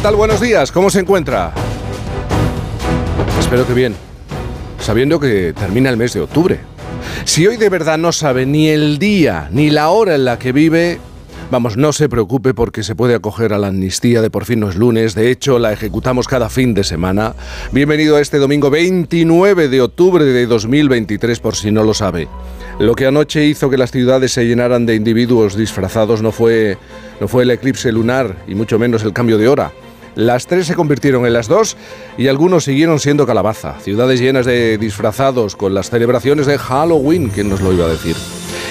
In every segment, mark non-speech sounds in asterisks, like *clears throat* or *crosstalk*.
¿Qué tal? Buenos días, ¿cómo se encuentra? Espero que bien, sabiendo que termina el mes de octubre. Si hoy de verdad no sabe ni el día ni la hora en la que vive, vamos, no se preocupe porque se puede acoger a la amnistía de por fin no es lunes, de hecho la ejecutamos cada fin de semana. Bienvenido a este domingo 29 de octubre de 2023 por si no lo sabe. Lo que anoche hizo que las ciudades se llenaran de individuos disfrazados no fue, no fue el eclipse lunar y mucho menos el cambio de hora. Las tres se convirtieron en las dos y algunos siguieron siendo calabaza. Ciudades llenas de disfrazados con las celebraciones de Halloween, ¿quién nos lo iba a decir?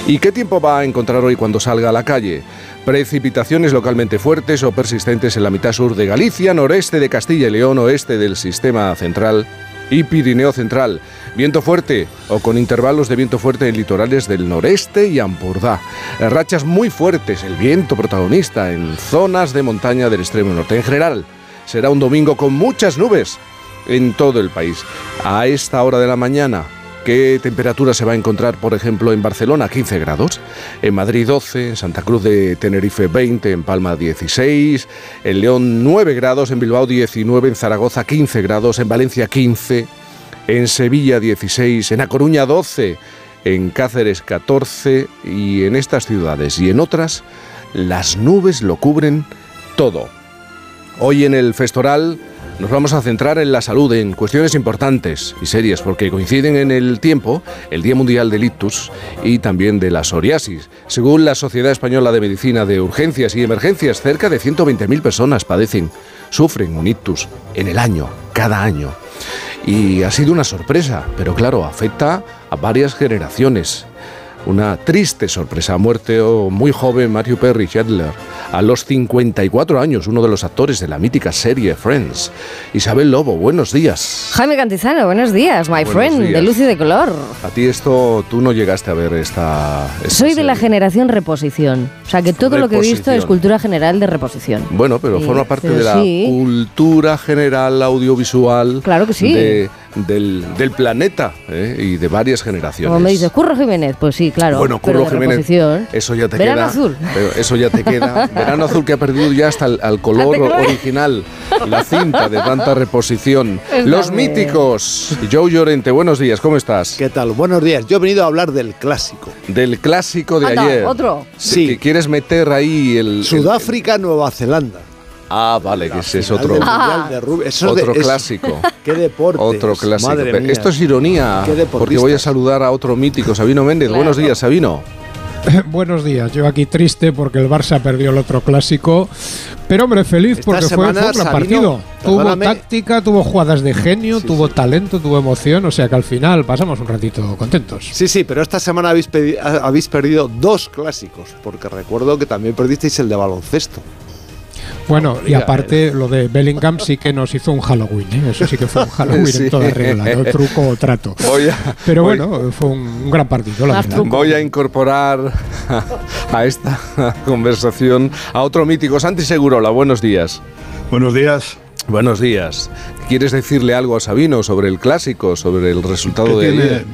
¿Y qué tiempo va a encontrar hoy cuando salga a la calle? Precipitaciones localmente fuertes o persistentes en la mitad sur de Galicia, noreste de Castilla y León, oeste del sistema central y Pirineo Central. Viento fuerte o con intervalos de viento fuerte en litorales del noreste y Ampurdá. Rachas muy fuertes, el viento protagonista en zonas de montaña del extremo norte. En general, será un domingo con muchas nubes en todo el país. A esta hora de la mañana, ¿Qué temperatura se va a encontrar, por ejemplo, en Barcelona? 15 grados, en Madrid 12, en Santa Cruz de Tenerife 20, en Palma 16, en León 9 grados, en Bilbao 19, en Zaragoza 15 grados, en Valencia 15, en Sevilla 16, en A Coruña 12, en Cáceres 14 y en estas ciudades y en otras las nubes lo cubren todo. Hoy en el Festoral nos vamos a centrar en la salud, en cuestiones importantes y serias, porque coinciden en el tiempo el Día Mundial del Ictus y también de la psoriasis. Según la Sociedad Española de Medicina de Urgencias y Emergencias, cerca de 120.000 personas padecen, sufren un ictus en el año, cada año. Y ha sido una sorpresa, pero claro, afecta a varias generaciones. Una triste sorpresa. Ha muerto muy joven Matthew Perry Shedler a los 54 años, uno de los actores de la mítica serie Friends. Isabel Lobo, buenos días. Jaime Cantizano, buenos días, my Buenos friend, días. de luz y de color. A ti esto, tú no llegaste a ver esta... esta Soy de la generación reposición. O sea que todo lo que he visto es cultura general de reposición. Bueno, pero Sí, forma parte de la sí. cultura general audiovisual Claro que sí. de- del, del planeta ¿eh? y de varias generaciones. Como me dices, Curro Jiménez, pues sí, claro. Bueno, Curro Jiménez, eso ya te Verano queda. azul. Pero eso ya te queda. *laughs* Verano azul que ha perdido ya hasta el al color Al color. original, la cinta de tanta reposición. *laughs* Los bien. míticos. Joe Llorente, buenos días, ¿cómo estás? ¿Qué tal? Buenos días. Yo he venido a hablar del clásico. Del clásico de Anda, ayer. otro. Sí. Que quieres meter ahí el. el- Sudáfrica, Nueva Zelanda. Ah, vale, que ese es otro. del. Mundial de rugby. Eso Otro de- clásico. *laughs* Qué deporte. Otro clásico. Madre Pero mía. Esto es ironía, porque voy a saludar a otro mítico, Sabino Méndez. Claro. Buenos días, Sabino. *laughs* Buenos días, yo aquí triste porque el Barça perdió el otro clásico, pero hombre, feliz Esta porque fue, un gran Sabino, partido. Tuvo táctica, tuvo jugadas de genio, Sí, tuvo sí. talento, tuvo emoción, o sea que al final pasamos un ratito contentos. Sí, sí, pero esta semana habéis, habéis perdido dos clásicos, porque recuerdo que también perdisteis el de baloncesto. Bueno, y aparte lo de Bellingham sí que nos hizo un Halloween, ¿eh? eso sí que fue un Halloween Sí. en toda regla, no truco o trato. Voy a, Pero voy- bueno, fue un, un gran partido, la verdad. Voy a incorporar a esta *laughs* conversación a otro mítico, Santi Segurola. Buenos días. Buenos días. Buenos días. ¿Quieres decirle algo a Sabino sobre el clásico, sobre el resultado de tiene, ayer?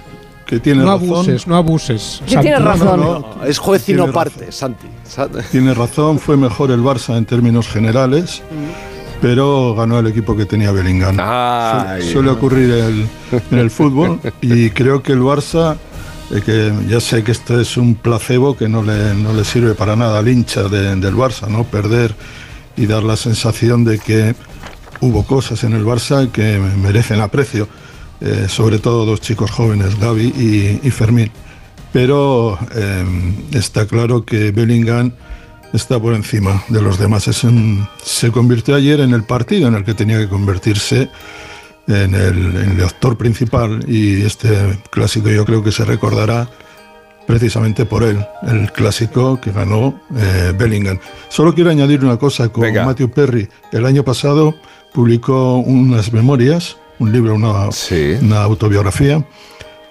Que tiene No razón. abuses, no abuses. Que Santi. razón. no, Es juez y no Tiene parte, razón. Santi. Sa- Tiene razón, fue mejor el Barça en términos generales, pero ganó el equipo que tenía Bellingham. Ay. Su- Suele ocurrir el- en el fútbol y creo que el Barça, eh, que ya sé que esto es un placebo que no le, no le sirve para nada al hincha de- del Barça, ¿no? Perder y dar la sensación de que hubo cosas en el Barça que merecen aprecio, eh, sobre todo dos chicos jóvenes, Gaby y, y Fermín. Pero eh, está claro que Bellingham está por encima de los demás. Es un- se convirtió ayer en el partido en el que tenía que convertirse en el, en el actor principal y este clásico yo creo que se recordará precisamente por él, el clásico que ganó eh, Bellingham. Solo quiero añadir una cosa con Matthew Perry. El año pasado publicó unas memorias, un libro, una, una autobiografía,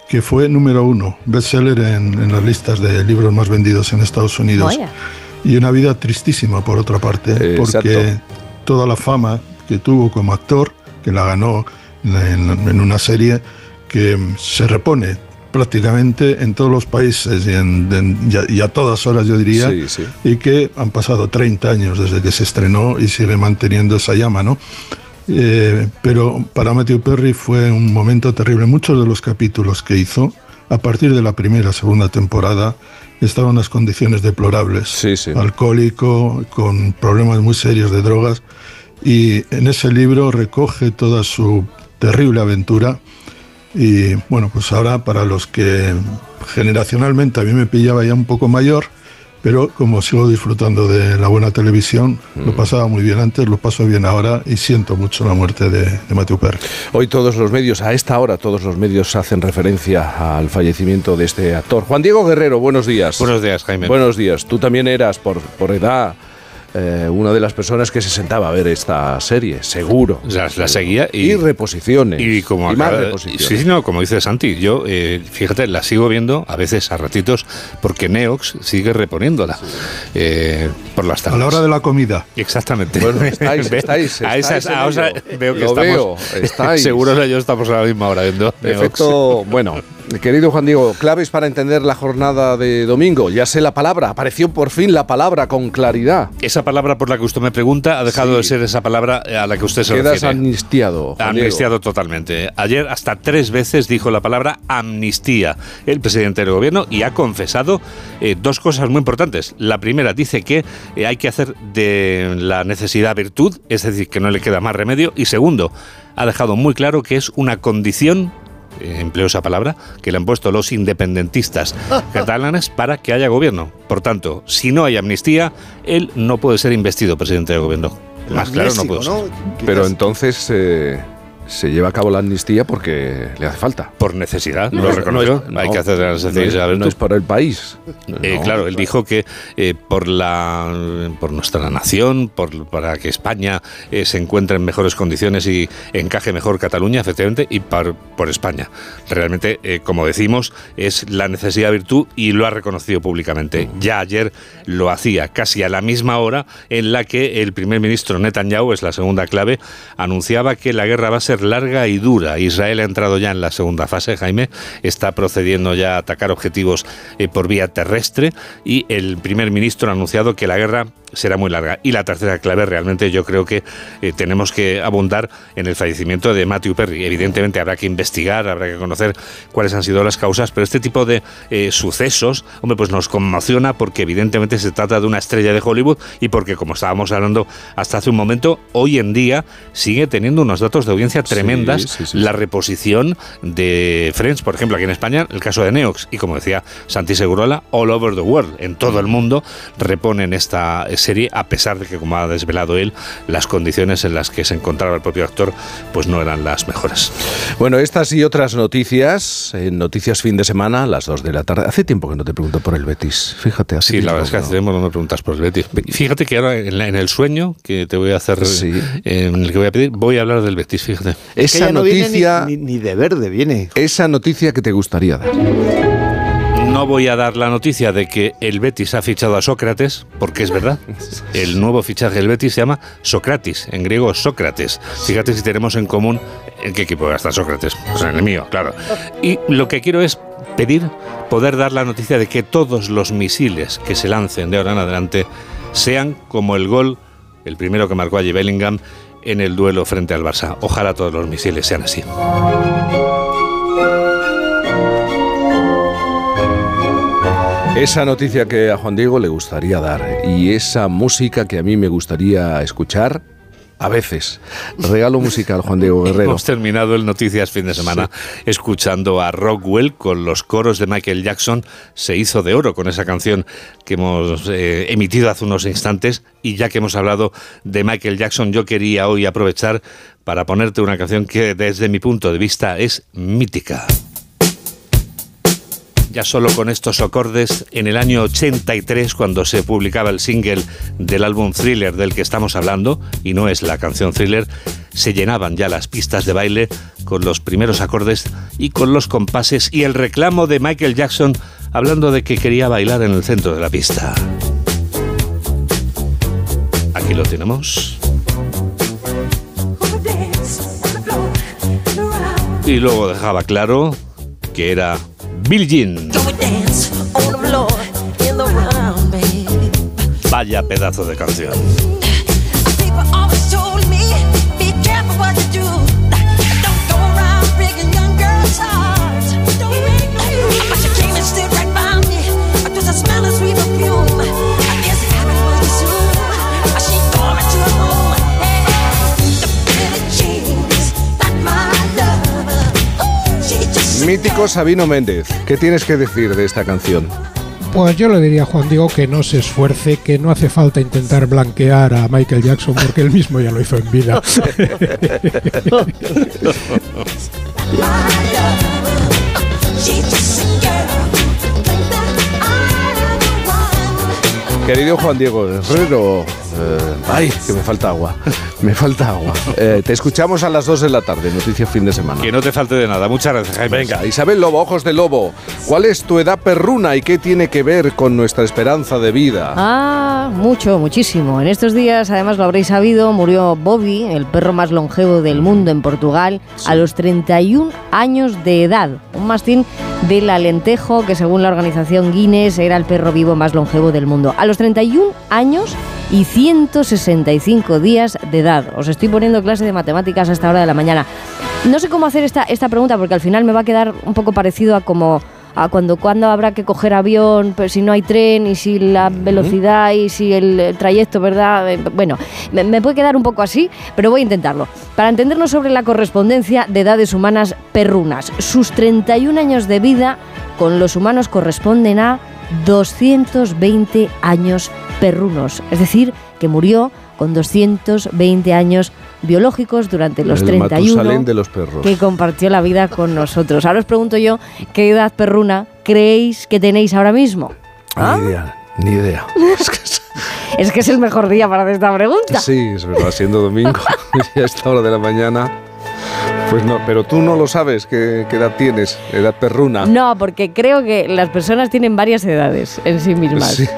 que fue número uno, bestseller en, en, las listas de libros más vendidos en Estados Unidos. Y una vida tristísima, por otra parte, porque toda la fama que tuvo como actor, que la ganó en, una serie que se repone prácticamente en todos los países y, a, todas horas, yo diría, y que han pasado 30 años desde que se estrenó y sigue manteniendo esa llama, ¿no? Eh, pero para Matthew Perry fue un momento terrible. Muchos de los capítulos que hizo, a partir de la primera, segunda temporada, estaban en las condiciones deplorables. Alcohólico, con problemas muy serios de drogas. Y en ese libro recoge toda su terrible aventura. Y bueno, pues ahora para los que generacionalmente a mí me pillaba ya un poco mayor, pero como sigo disfrutando de la buena televisión, lo mm. pasaba muy bien antes, lo paso bien ahora y siento mucho la muerte de, de Matthew Perry. Hoy todos los medios, a esta hora todos los medios hacen referencia al fallecimiento de este actor. Juan Diego Guerrero, buenos días. Buenos días, Jaime. Buenos días. Tú también eras por, por edad eh, una de las personas que se sentaba a ver esta serie, seguro. La, la seguía y, reposiciones. Y, como más reposiciones. Sí, no, como dice Santi, yo, eh, fíjate, la sigo viendo a veces a ratitos porque Neox sigue reponiéndola eh, por las tardes. A la hora de la comida. Exactamente. Bueno, *laughs* estáis, estáis, a esas, veo que Lo estamos. Veo, estáis. *laughs* Seguro yo estamos a la misma hora viendo. Efecto, bueno, Querido Juan Diego, claves para entender la jornada de domingo. Ya sé la palabra, apareció por fin la palabra con claridad. Esa palabra por la que usted me pregunta ha dejado de ser esa palabra a la que usted se Quedas refiere. amnistiado. Juan amnistiado totalmente. Ayer hasta tres veces dijo la palabra amnistía el presidente del gobierno y ha confesado eh, dos cosas muy importantes. La primera dice que eh, hay que hacer de la necesidad virtud, es decir, que no le queda más remedio. Y segundo, ha dejado muy claro que es una condición eh, empleo esa palabra, que le han puesto los independentistas *laughs* catalanes para que haya gobierno. Por tanto, si no hay amnistía, él no puede ser investido presidente del gobierno. Más claro no puede ser. Pero entonces... Eh, se lleva a cabo la amnistía porque le hace falta. Por necesidad, lo reconoció. Hay que hacer la necesidad. No, es por el país. Eh, claro, él dijo que eh, por la por nuestra nación, por, para que España eh, se encuentre en mejores condiciones y encaje mejor Cataluña, efectivamente, y por, por España. Realmente, como decimos, es la necesidad virtud y lo ha reconocido públicamente. Ya ayer lo hacía, casi a la misma hora en la que el primer ministro Netanyahu, es la segunda clave, anunciaba que la guerra va a ser larga y dura. Israel ha entrado ya en la segunda fase, Jaime, está procediendo ya a atacar objetivos eh, por vía terrestre y el primer ministro ha anunciado que la guerra será muy larga. Y la tercera clave, realmente yo creo que eh, tenemos que abundar en el fallecimiento de Matthew Perry. Evidentemente habrá que investigar, habrá que conocer cuáles han sido las causas, pero este tipo de eh, sucesos, hombre, pues nos conmociona porque evidentemente se trata de una estrella de Hollywood y porque, como estábamos hablando hasta hace un momento, hoy en día sigue teniendo unos datos de audiencia tremendas. la reposición de Friends, por ejemplo, aquí en España, el caso de Neox, y como decía Santi Segurola, all over the world, en todo el mundo, reponen esta serie, a pesar de que, como ha desvelado él, las condiciones en las que se encontraba el propio actor, pues no eran las mejores. Bueno, estas y otras noticias, Noticias Fin de Semana, a las 2 de la tarde. Hace tiempo que no te pregunto por el Betis, fíjate. Así sí, la verdad es que hace tiempo no me preguntas por el Betis. Fíjate que ahora en, el sueño que te voy a hacer, en el que voy a pedir, voy a hablar del Betis, fíjate. Esa noticia... ni de verde viene. Esa noticia que te gustaría dar. No voy a dar la noticia de que el Betis ha fichado a Sócrates, porque es verdad. *laughs* El nuevo fichaje del Betis se llama Socrates, en griego Sócrates. Fíjate si tenemos en común en qué equipo va a estar Sócrates. Pues en el mío, claro. Y lo que quiero es pedir poder dar la noticia de que todos los misiles que se lancen de ahora en adelante sean como el gol, el primero que marcó allí Bellingham, en el duelo frente al Barça. Ojalá todos los misiles sean así. Esa noticia que a Juan Diego le gustaría dar y esa música que a mí me gustaría escuchar a veces. Regalo musical, Juan Diego *laughs* Guerrero. Hemos terminado el Noticias fin de semana escuchando a Rockwell con los coros de Michael Jackson. Se hizo de oro con esa canción que hemos eh, emitido hace unos instantes. Y ya que hemos hablado de Michael Jackson, yo quería hoy aprovechar para ponerte una canción que desde mi punto de vista es mítica. Ya solo con estos acordes, en el año 83, cuando se publicaba el single del álbum Thriller del que estamos hablando, y no es la canción Thriller, se llenaban ya las pistas de baile con los primeros acordes y con los compases y el reclamo de Michael Jackson hablando de que quería bailar en el centro de la pista. Aquí lo tenemos. Y luego dejaba claro que era Jean. Vaya pedazo de canción. Mítico Sabino Méndez, ¿qué tienes que decir de esta canción? Pues yo le diría a Juan Diego que no se esfuerce, que no hace falta intentar blanquear a Michael Jackson porque él mismo ya lo hizo en vida. *laughs* Querido Juan Diego Herrero, ay, que me falta agua, *laughs* me falta agua. Eh, te escuchamos a las 2 de la tarde, noticias fin de semana. Que no te falte de nada. Muchas gracias, Jaime. Venga, Isabel Lobo, ojos de lobo. ¿Cuál es tu edad perruna y qué tiene que ver con nuestra esperanza de vida? Ah, mucho, muchísimo. En estos días, además lo habréis sabido, murió Bobby, el perro más longevo del mundo en Portugal, a los 31 años de edad. Un mastín del Alentejo, que según la organización Guinness era el perro vivo más longevo del mundo. A los 31 años y 165 días de edad. Os estoy poniendo clase de matemáticas a esta hora de la mañana. No sé cómo hacer esta, esta pregunta porque al final me va a quedar un poco parecido a como a cuando, cuando habrá que coger avión, pero si no hay tren y si la velocidad y si el, el trayecto, ¿verdad? Eh, Bueno, me, me puede quedar un poco así, pero voy a intentarlo. Para entendernos sobre la correspondencia de edades humanas perrunas, sus 31 años de vida con los humanos corresponden a 220 años perrunos, es decir, que murió con 220 años biológicos durante los El 31 Matusalén de los perros. que compartió la vida con nosotros. Ahora os pregunto yo, ¿qué edad perruna creéis que tenéis ahora mismo? ¿Ah? Ni idea, ni idea. *laughs* Es que es- Es que es el mejor día para hacer esta pregunta. sí, es verdad, siendo domingo *laughs* a esta hora de la mañana. Pues no, pero tú no lo sabes, ¿qué, qué edad tienes? Edad perruna. No, porque creo que las personas tienen varias edades en sí mismas. Sí,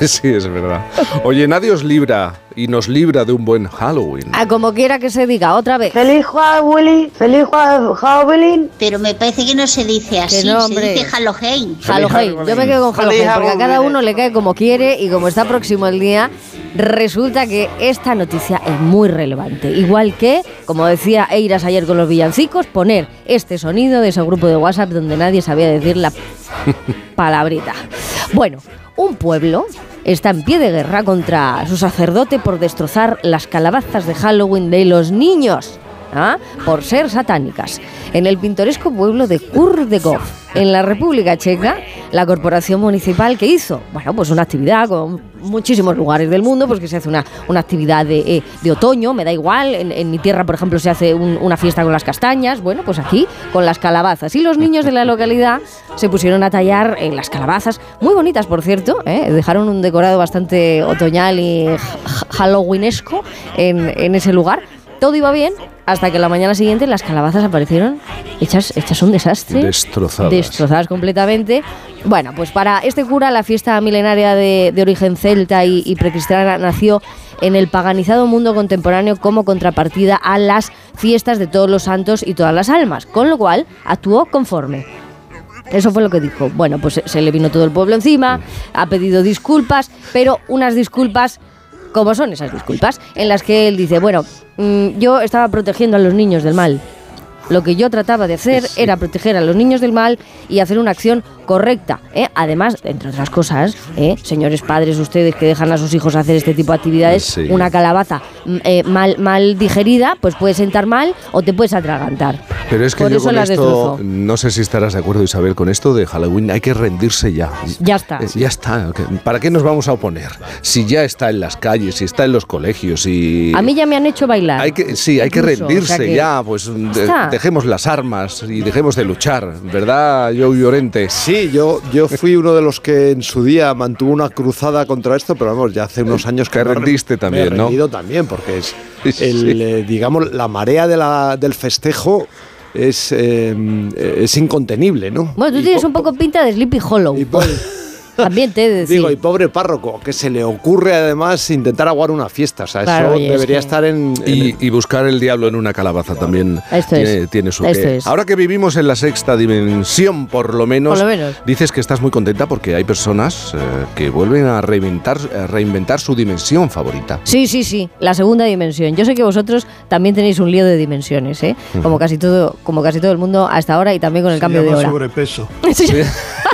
*laughs* sí, es verdad. Oye, nadie os libra y nos libra de un buen Halloween. A como quiera que se diga, otra vez. Feliz Halloween, feliz Halloween. Pero me parece que no se dice así, no, se dice Halloween. Halloween. Yo me quedo con Halloween porque a cada uno le cae como quiere y como está próximo el día, resulta que esta noticia es muy relevante. Igual que, como decía Eiras ayer con los villancicos, poner este sonido de ese grupo de WhatsApp donde nadie sabía decir la *laughs* palabrita. Bueno, un pueblo está en pie de guerra contra su sacerdote por destrozar las calabazas de Halloween de los niños. ¿Ah? por ser satánicas. En el pintoresco pueblo de Kurdegov, en la República Checa, la corporación municipal que hizo, bueno, pues una actividad con muchísimos lugares del mundo, pues que se hace una, una actividad de, eh, de otoño, me da igual, en, mi tierra, por ejemplo, se hace un- una fiesta con las castañas, bueno, pues aquí con las calabazas. Y los niños de la localidad se pusieron a tallar en las calabazas, muy bonitas, por cierto, ¿eh? dejaron un decorado bastante otoñal y ha- halloweenesco en, en ese lugar. Todo iba bien hasta que la mañana siguiente las calabazas aparecieron hechas, hechas un desastre. Destrozadas. Destrozadas completamente. Bueno, pues para este cura la fiesta milenaria de, de origen celta y, y precristiana nació en el paganizado mundo contemporáneo como contrapartida a las fiestas de todos los santos y todas las almas, con lo cual actuó conforme. Eso fue lo que dijo. Bueno, pues se- se le vino todo el pueblo encima, ha pedido disculpas, pero unas disculpas como son esas disculpas, en las que él dice, bueno, mm, yo estaba protegiendo a los niños del mal. Lo que yo trataba de hacer era proteger a los niños del mal y hacer una acción correcta. ¿eh? Además, entre otras cosas, ¿eh? señores padres, ustedes que dejan a sus hijos hacer este tipo de actividades, Sí. una calabaza mm, eh, mal, mal digerida, pues puede sentar mal o te puedes atragantar. Pero es que Por yo eso con las esto, no sé si estarás de acuerdo Isabel, con esto de Halloween hay que rendirse ya. Ya está. Eh, ya está. ¿Para qué nos vamos a oponer? Si ya está en las calles, si está en los colegios y... A mí ya me han hecho bailar. Hay que, sí, hay que o rendirse sea que- ya, pues de- dejemos las armas y dejemos de luchar, ¿verdad, Joe Llorente? Sí, Sí, yo, yo fui uno de los que en su día mantuvo una cruzada contra esto, pero vamos, ya hace unos años que Te rendiste también, me he ¿no? rendido también, porque es, el, sí. eh, digamos, la marea de la, del festejo es, eh, es incontenible, ¿no? Bueno, tú Y tienes un poco pinta de Sleepy Hollow. y *laughs* También te he de decir. Digo, y pobre párroco, que se le ocurre además intentar aguar una fiesta. O sea, Claro, eso es debería que- estar en. en- Y, y buscar el diablo en una calabaza también Esto tiene, es. tiene su Esto es. Ahora que vivimos en la sexta dimensión, por lo menos, Por lo menos. dices que estás muy contenta porque hay personas eh, que vuelven a reinventar, a reinventar su dimensión favorita. Sí, sí, sí, la segunda dimensión. Yo sé que vosotros también tenéis un lío de dimensiones, ¿eh? Como casi todo, como casi todo el mundo hasta ahora y también con el Se cambio de llama hora. sobrepeso. *laughs* Sí. *laughs*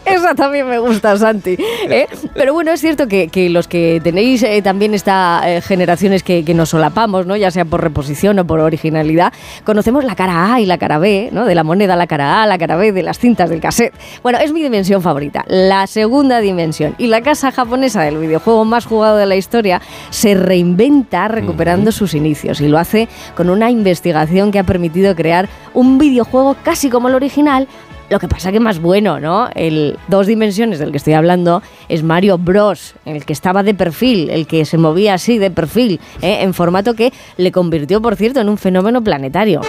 Esa también me gusta, Santi. ¿eh? Pero bueno, es cierto que, que los que tenéis eh, también estas generaciones que, que nos solapamos, ¿no? ya sea por reposición o por originalidad, conocemos la cara A y la cara B, ¿no? de la moneda, la cara A, la cara B, de las cintas del cassette. Bueno, es mi dimensión favorita, la segunda dimensión. Y la casa japonesa del videojuego más jugado de la historia se reinventa recuperando sus inicios y lo hace con una investigación que ha permitido crear un videojuego casi como el original, lo que pasa que más bueno, ¿no? El dos dimensiones del que estoy hablando es Mario Bros, el que estaba de perfil, el que se movía así de perfil, ¿eh? en formato que le convirtió, por cierto, en un fenómeno planetario.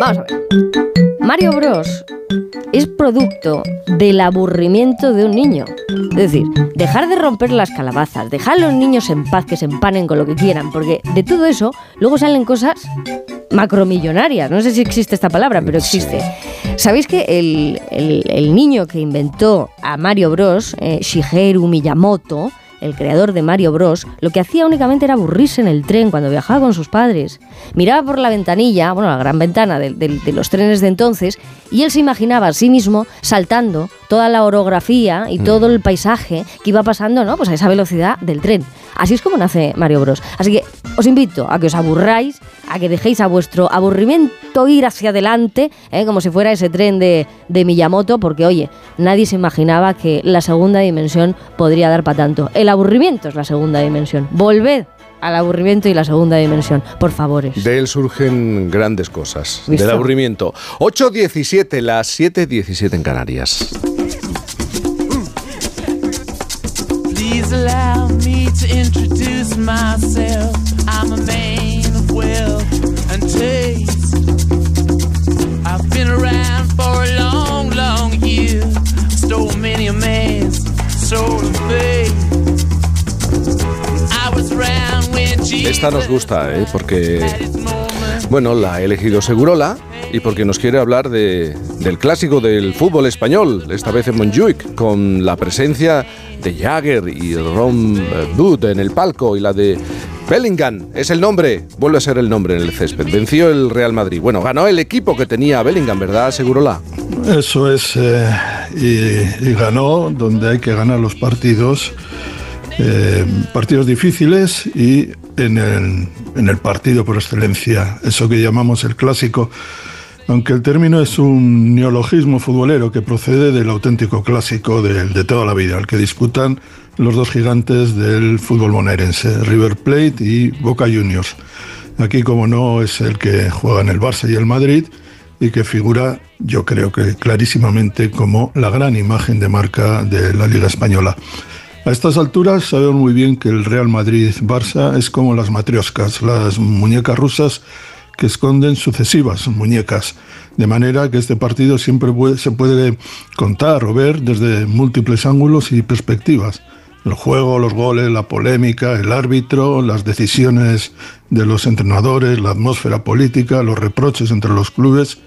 Vamos a ver. Mario Bros es producto del aburrimiento de un niño. Es decir, dejar de romper las calabazas, dejar a los niños en paz que se empanen con lo que quieran, porque de todo eso luego salen cosas macromillonarias. No sé si existe esta palabra, pero existe. ¿Sabéis que el, el- el niño que inventó a Mario Bros, eh, Shigeru Miyamoto, el creador de Mario Bros, lo que hacía únicamente era aburrirse en el tren cuando viajaba con sus padres. Miraba por la ventanilla, bueno, la gran ventana de, de- de los trenes de entonces, y él se imaginaba a sí mismo saltando toda la orografía y todo el paisaje que iba pasando, ¿no? Pues a esa velocidad del tren. Así es como nace Mario Bros. Así que os invito a que os aburráis, a que dejéis a vuestro aburrimiento ir hacia adelante, ¿eh? como si fuera ese tren de, de Miyamoto, porque oye, nadie se imaginaba que la segunda dimensión podría dar para tanto. El aburrimiento es la segunda dimensión. Volved al aburrimiento y la segunda dimensión, por favores. De él surgen grandes cosas. ¿Visto? Del aburrimiento. 8.17, las 7.17 en Canarias. Please allow me to introduce myself. I'm a man of wealth and taste. I've been around for a long, long year. Stole many a man's soul faith. Esta nos gusta, ¿eh? porque. Bueno, la ha elegido Segurola y porque nos quiere hablar de, del clásico del fútbol español, esta vez en Montjuic, con la presencia de Jagger y Ron Wood en el palco y la de Bellingham. Es el nombre, vuelve a ser el nombre en el césped. Venció el Real Madrid. Bueno, ganó el equipo que tenía Bellingham, ¿verdad, Segurola? Eso es, eh, y, y ganó donde hay que ganar los partidos, eh, partidos difíciles y en el, en el partido por excelencia, eso que llamamos el clásico, aunque el término es un neologismo futbolero que procede del auténtico clásico de, toda la vida, el que disputan los dos gigantes del fútbol bonaerense, River Plate y Boca Juniors. Aquí, como no, es el que juega en el Barça y el Madrid y que figura, yo creo que clarísimamente, como la gran imagen de marca de la Liga Española. A estas alturas sabemos muy bien que el Real Madrid-Barça es como las matrioscas, las muñecas rusas que esconden sucesivas muñecas, de manera que este partido siempre se puede contar o ver desde múltiples ángulos y perspectivas. El juego, los goles, la polémica, el árbitro, las decisiones de los entrenadores, la atmósfera política, los reproches entre los clubes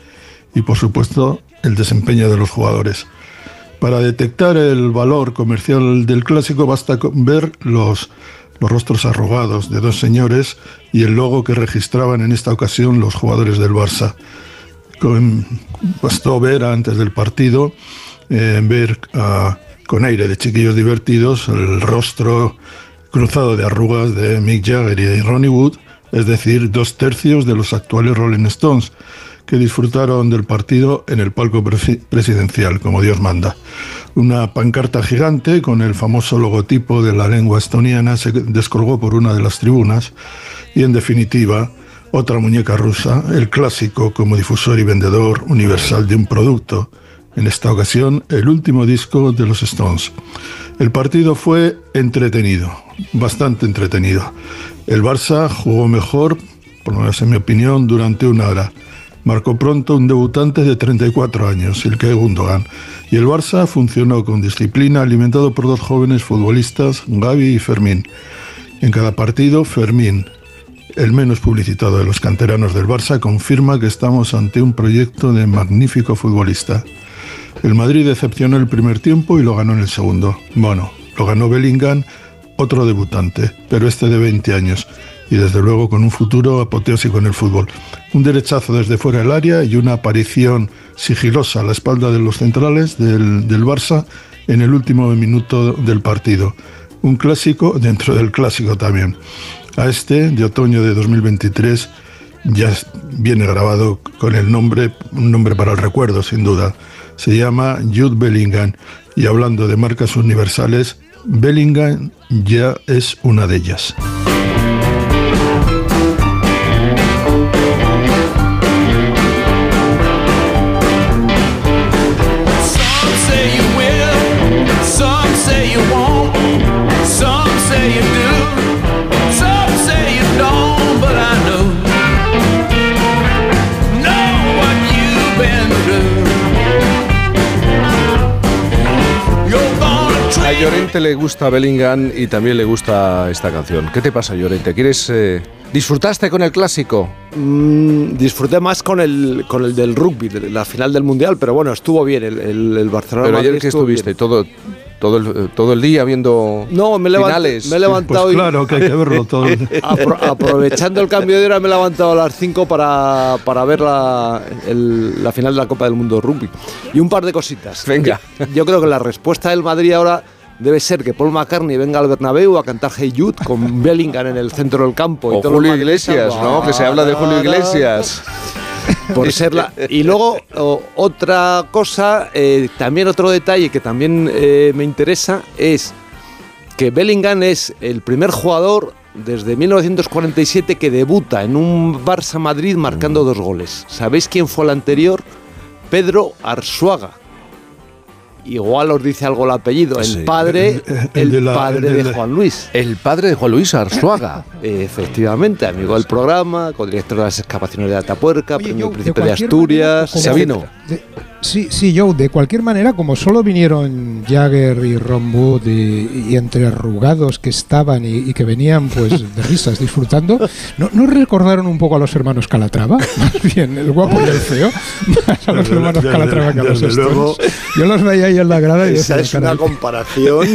y, por supuesto, el desempeño de los jugadores. Para detectar el valor comercial del clásico basta ver los, los rostros arrugados de dos señores y el logo que registraban en esta ocasión los jugadores del Barça. Con- bastó ver antes del partido, eh, ver ah, con aire de chiquillos divertidos el rostro cruzado de arrugas de Mick Jagger y de Ronnie Wood, es decir, dos tercios de los actuales Rolling Stones, que disfrutaron del partido en el palco presi- presidencial, como Dios manda. Una pancarta gigante con el famoso logotipo de la lengua estoniana se descolgó por una de las tribunas y, en definitiva, otra muñeca rusa, el clásico como difusor y vendedor universal de un producto, en esta ocasión el último disco de los Stones. El partido fue entretenido, bastante entretenido. El Barça jugó mejor, por lo menos en mi opinión, durante una hora. Marcó pronto un debutante de 34 años, el que Gundogan. Y el Barça funcionó con disciplina, alimentado por dos jóvenes futbolistas, Gaby y Fermín. En cada partido, Fermín, el menos publicitado de los canteranos del Barça, confirma que estamos ante un proyecto de magnífico futbolista. El Madrid decepcionó el primer tiempo y lo ganó en el segundo. Bueno, lo ganó Bellingham, otro debutante, pero este de 20 años y desde luego con un futuro apoteósico en el fútbol. Un derechazo desde fuera del área y una aparición sigilosa a la espalda de los centrales del, del Barça en el último minuto del partido. Un clásico dentro del clásico también. A este, de otoño de 2023, ya viene grabado con el nombre, un nombre para el recuerdo, sin duda. Se llama Jude Bellingham y hablando de marcas universales, Bellingham ya es una de ellas. Say you do, some say you don't, but I know, know what you've been through. You're gonna A Llorente le gusta Bellingham y también le gusta esta canción. ¿Qué te pasa, Llorente? ¿Quieres eh, disfrutaste con el clásico? Mm, disfruté más con el, con el del rugby, la final del Mundial, pero bueno, estuvo bien el, el, el Barcelona. Pero ayer que estuvo estuviste bien. todo todo el, todo el día viendo No, me finales. me he levantado Pues y- claro que hay que verlo todo. *laughs* Apro- aprovechando el cambio de hora me he levantado a las 5 para, para ver la, el- la final de la Copa del Mundo de Rugby. Y un par de cositas. Venga. Yo, yo creo que la respuesta del Madrid ahora debe ser que Paul McCartney venga al Bernabéu a cantar Hey Jude con Bellingham en el centro del campo. y O todos los Julio Iglesias, ¿no? Que se habla de Julio Iglesias. Por ser la- Y luego o- otra cosa, eh, también otro detalle que también eh, me interesa es que Bellingham es el primer jugador desde 1947 que debuta en un Barça Madrid marcando dos goles. ¿Sabéis quién fue el anterior? Pedro Arzuaga. Igual os dice algo el apellido. El Sí. padre, El- el, el de la- padre el de de la- Juan Luis. El padre de Juan Luis Arzuaga. *laughs* Efectivamente, amigo del programa, codirector de las excavaciones de Atapuerca, Oye, premio de Príncipe de, cualquier Asturias, manera, Sabino. Sí, sí, Joe, de cualquier manera, como solo vinieron Jagger y Ron Wood y, y entre arrugados que estaban y, y que venían pues *laughs* de risas disfrutando, ¿no, ¿no recordaron un poco a los hermanos Calatrava? *laughs* Más bien, el guapo y el feo, más *laughs* a los Desde- hermanos desde- Calatrava que a los desde luego. Stones. Yo los veía ahí en la grada y Esa decía, es una "Caray". comparación.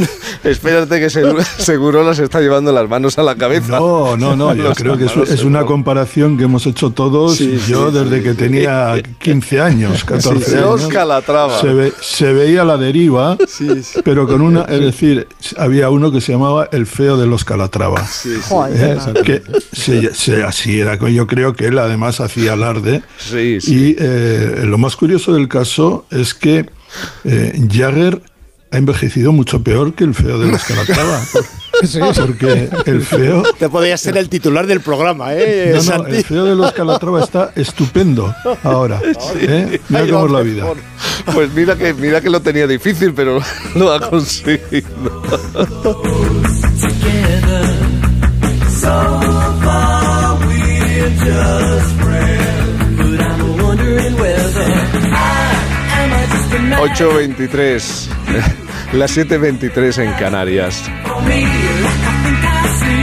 Espérate que seguro, seguro las está llevando las manos a la cabeza. No, no, no, yo Los creo que es, una comparación que hemos hecho todos, Sí, yo sí, desde sí, que sí. tenía 15 años, 14 Calatrava. Se, ve- se veía la deriva, *laughs* Sí, sí. pero con una, es decir, había uno que se llamaba el feo de los Calatrava. Joder. ¿eh? que se- se- así era, yo creo que él además hacía alarde. Sí, sí. Y eh, lo más curioso del caso es que eh, Jagger ha envejecido mucho peor que el feo de los Calatrava. *laughs* *laughs* Sí. Porque el feo Te podría ser el titular del programa, ¿eh? no, no, el feo de los Calatrava está estupendo ahora. ¿eh? Mira cómo es la vida. Pues mira que, mira que lo tenía difícil, pero lo ha conseguido. ...8.23... *laughs* ...las 7.23 en Canarias...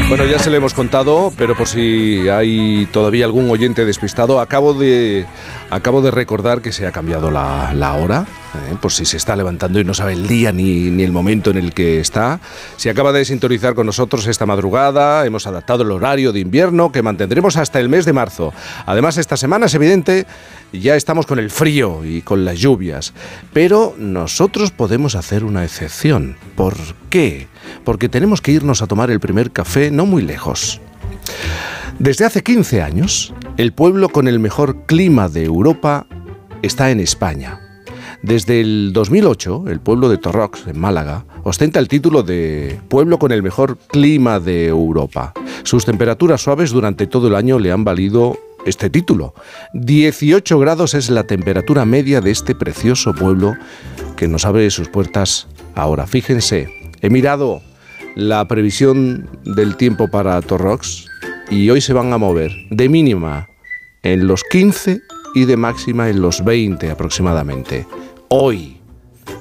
Bueno, ya se lo hemos contado, pero por si hay todavía algún oyente despistado, acabo de, acabo de recordar que se ha cambiado la, la hora, ¿eh? por si se está levantando y no sabe el día ni, ni el momento en el que está. Si acaba de sintonizar con nosotros esta madrugada, hemos adaptado el horario de invierno que mantendremos hasta el mes de marzo. Además, esta semana es evidente, ya estamos con el frío y con las lluvias, pero nosotros podemos hacer una excepción. ¿Por qué? Porque tenemos que irnos a tomar el primer café no muy lejos. Desde hace 15 años, el pueblo con el mejor clima de Europa está en España. Desde el 2008, el pueblo de Torrox, en Málaga, ostenta el título de pueblo con el mejor clima de Europa. Sus temperaturas suaves durante todo el año le han valido este título. 18 grados es la temperatura media de este precioso pueblo que nos abre sus puertas ahora. Fíjense, he mirado la previsión del tiempo para Torrox y hoy se van a mover de mínima en los 15 y de máxima en los 20 aproximadamente. Hoy.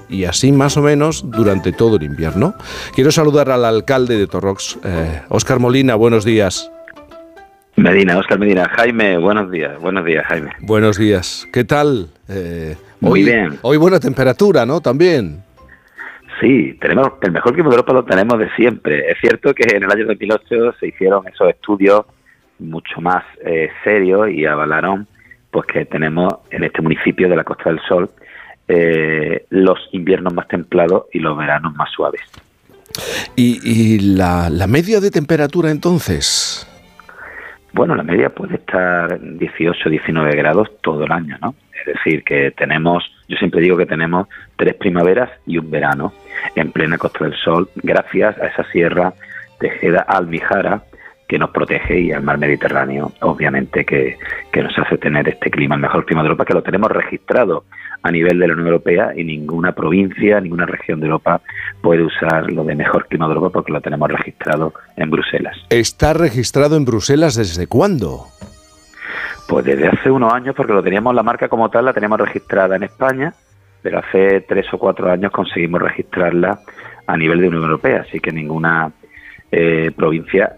Y así más o menos durante todo el invierno. Quiero saludar al alcalde de Torrox, eh, Óscar Molina, buenos días. Medina, Óscar Medina. Jaime, buenos días. Buenos días, Jaime. Buenos días. ¿Qué tal? Eh, Muy hoy, bien. Hoy buena temperatura, ¿no? También. Sí, tenemos el mejor clima de Europa lo tenemos de siempre. Es cierto que en el año 2008 se hicieron esos estudios mucho más eh, serios y avalaron pues que tenemos en este municipio de la Costa del Sol eh, los inviernos más templados y los veranos más suaves. ¿Y, y la, la media de temperatura entonces? Bueno, la media puede estar 18, 19 grados todo el año, ¿no? Es decir, que tenemos, yo siempre digo que tenemos tres primaveras y un verano en plena Costa del Sol, gracias a esa sierra tejeda Almijara que nos protege y al mar Mediterráneo, obviamente, que, que nos hace tener este clima, el mejor clima de Europa, que lo tenemos registrado a nivel de la Unión Europea y ninguna provincia, ninguna región de Europa puede usar lo de mejor clima de Europa porque lo tenemos registrado en Bruselas. ¿Está registrado en Bruselas desde cuándo? Pues desde hace unos años, porque lo teníamos la marca como tal, la teníamos registrada en España, pero hace tres o cuatro años conseguimos registrarla a nivel de Unión Europea, así que ninguna eh, provincia.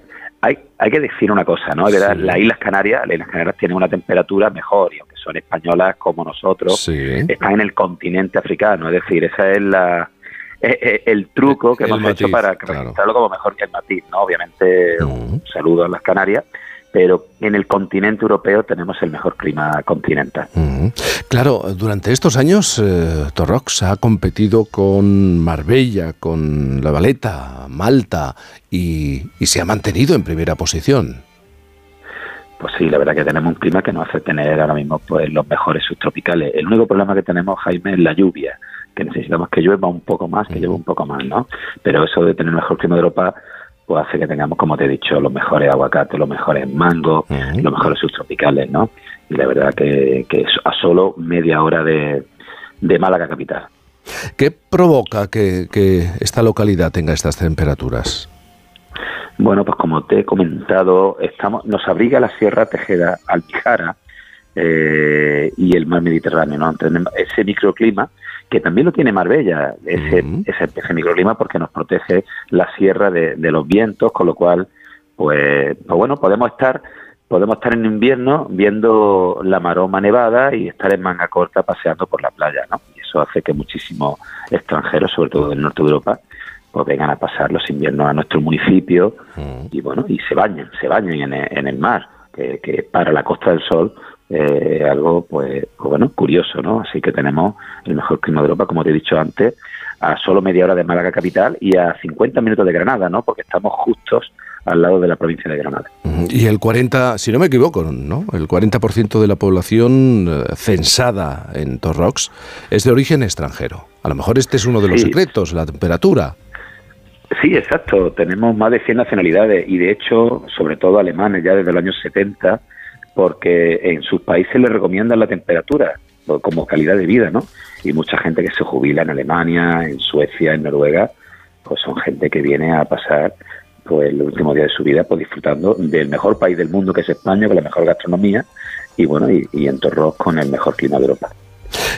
Hay, que decir una cosa, ¿no? Sí. Las Islas Canarias, las Islas Canarias tienen una temperatura mejor, y aunque son españolas como nosotros, Sí. están en el continente africano, es decir, esa es la eh, eh, el truco que El hemos matiz, hecho para claro. registrarlo como mejor que el matiz, ¿no? Obviamente, un saludo a las Canarias, pero en el continente europeo tenemos el mejor clima continental. Claro, durante estos años eh, Torrox ha competido con Marbella, con La Valeta, Malta y, y se ha mantenido en primera posición. Pues sí, la verdad que tenemos un clima que nos hace tener ahora mismo pues los mejores subtropicales. El único problema que tenemos, Jaime, es la lluvia, que necesitamos que llueva un poco más, que llueva un poco más, ¿no? Pero eso de tener el mejor clima de Europa pues hace que tengamos, como te he dicho, los mejores aguacates, los mejores mangos, los mejores subtropicales, ¿no? Y la verdad que, que es a solo media hora de, de Málaga capital. ¿Qué provoca que, que esta localidad tenga estas temperaturas? Bueno, pues como te he comentado, estamos, nos abriga la Sierra Tejeda Alpijara eh, y el mar Mediterráneo, ¿no? Tenemos ese microclima que también lo tiene Marbella, ese, ese, ese microclima porque nos protege la sierra de, de los vientos, con lo cual, pues, pues bueno, podemos estar podemos estar en invierno viendo la maroma nevada y estar en manga corta paseando por la playa, ¿no? Y eso hace que muchísimos extranjeros, sobre todo del norte de Europa, pues vengan a pasar los inviernos a nuestro municipio y bueno, y se bañen, se bañen en el, en el mar, que, que para la Costa del Sol eh, algo pues, pues bueno, curioso, ¿no? Así que tenemos el mejor clima de Europa, como te he dicho antes, a solo media hora de Málaga capital y a 50 minutos de Granada, ¿no? Porque estamos justos al lado de la provincia de Granada. Y el 40, si no me equivoco, ¿no? El 40% de la población eh, censada en Torrox es de origen extranjero. A lo mejor este es uno de los Sí. secretos, la temperatura. Sí, exacto. Tenemos más de 100 nacionalidades y de hecho, sobre todo alemanes, ya desde los años 70, porque en sus países les recomiendan la temperatura como calidad de vida, ¿no? Y mucha gente que se jubila en Alemania, en Suecia, en Noruega, pues son gente que viene a pasar pues el último día de su vida pues disfrutando del mejor país del mundo que es España, con la mejor gastronomía y bueno, y, y en Torros con el mejor clima de Europa.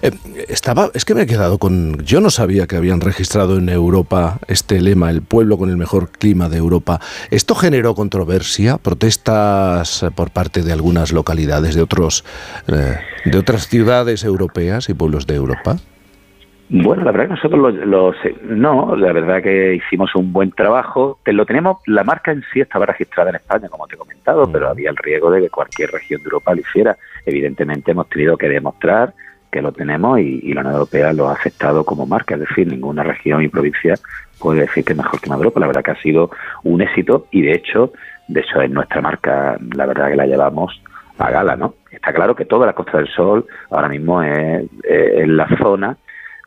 Eh, estaba, es que me he quedado con. Yo no sabía que habían registrado en Europa este lema, el pueblo con el mejor clima de Europa. ¿Esto generó controversia, protestas eh, por parte de algunas localidades de otros, eh, de otras ciudades europeas y pueblos de Europa? Bueno, la verdad que nosotros los, los- no, la verdad que hicimos un buen trabajo. Lo tenemos, la marca en sí estaba registrada en España, como te he comentado, pero había el riesgo de que cualquier región de Europa lo hiciera. Evidentemente hemos tenido que demostrar que lo tenemos y, y la Unión Europea lo ha aceptado como marca, es decir, ninguna región y provincia puede decir que es mejor que Europa. La verdad que ha sido un éxito y de hecho, de hecho es nuestra marca, la verdad que la llevamos a gala, ¿no? Está claro que toda la Costa del Sol ahora mismo es la zona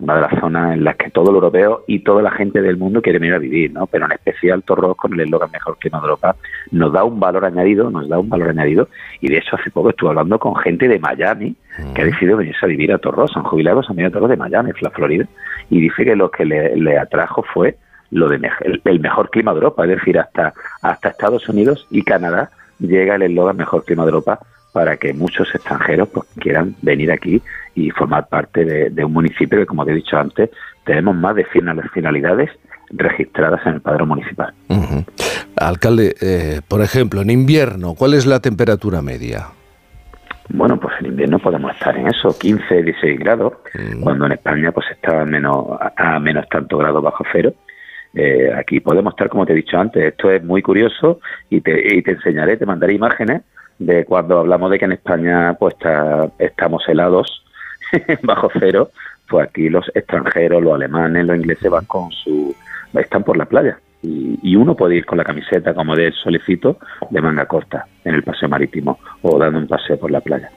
una de las zonas en las que todo el europeo y toda la gente del mundo quiere venir a vivir, ¿no? Pero en especial Torros con el eslogan Mejor Clima de Europa nos da un valor añadido, nos da un valor añadido. Y de hecho hace poco estuve hablando con gente de Miami que ha decidido venirse a vivir a Torros, son jubilados han venido a Torros de Miami, la Florida, y dice que lo que le, le atrajo fue lo de el, el mejor clima de Europa, es decir, hasta, hasta Estados Unidos y Canadá llega el eslogan Mejor Clima de Europa para que muchos extranjeros pues, quieran venir aquí y formar parte de, de un municipio que, como te he dicho antes, tenemos más de 100 finalidades registradas en el padrón municipal. Ujú. Alcalde, eh, por ejemplo, en invierno, ¿cuál es la temperatura media? Bueno, pues en invierno podemos estar en eso, 15, 16 grados, cuando en España pues está a menos, a menos tanto grados bajo cero. Eh, aquí podemos estar, como te he dicho antes, esto es muy curioso y te, y te enseñaré, te mandaré imágenes de cuando hablamos de que en España pues está- estamos helados *laughs* bajo cero, pues aquí los extranjeros, los alemanes, los ingleses van con su, están por la playa y, y uno puede ir con la camiseta como de solecito de manga corta en el paseo marítimo o dando un paseo por la playa.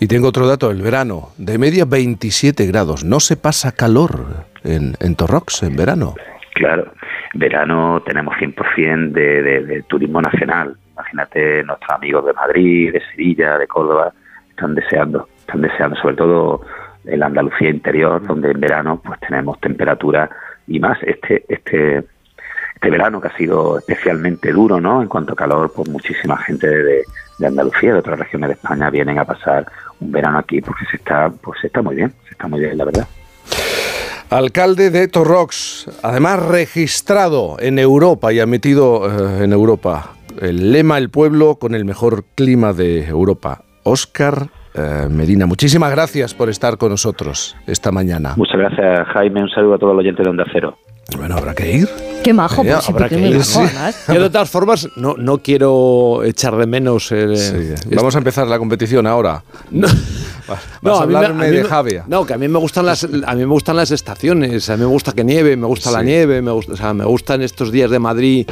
Y tengo otro dato, el verano, de media 27 grados. No se pasa calor en, en Torrox en verano. Claro, verano tenemos 100% de, de, de turismo nacional. Imagínate, nuestros amigos de Madrid, de Sevilla, de Córdoba, están deseando, están deseando, sobre todo en Andalucía interior, donde en verano pues tenemos temperatura y más. Este, este, este verano que ha sido especialmente duro, ¿no? En cuanto a calor, pues muchísima gente de, de Andalucía, de otras regiones de España, vienen a pasar un verano aquí porque se está, pues se está muy bien, se está muy bien, la verdad. Alcalde de Torrox, además registrado en Europa y admitido eh, en Europa. El lema El pueblo con el mejor clima de Europa. Óscar eh, Medina, muchísimas gracias por estar con nosotros esta mañana. Muchas gracias, Jaime. Un saludo a todos los oyentes de Onda Cero. Bueno, habrá que ir. Qué majo, pues sí, que ir, sí. *laughs* Yo de todas formas no, no quiero echar de menos el, Sí, este- Vamos a empezar la competición ahora. No. Vas No, a a mí me- hablarme a mí de Javia. No, que a mí me gustan las a mí me gustan las estaciones, a mí me gusta que nieve, me gusta la nieve, me gusta, o sea, me gustan estos días de Madrid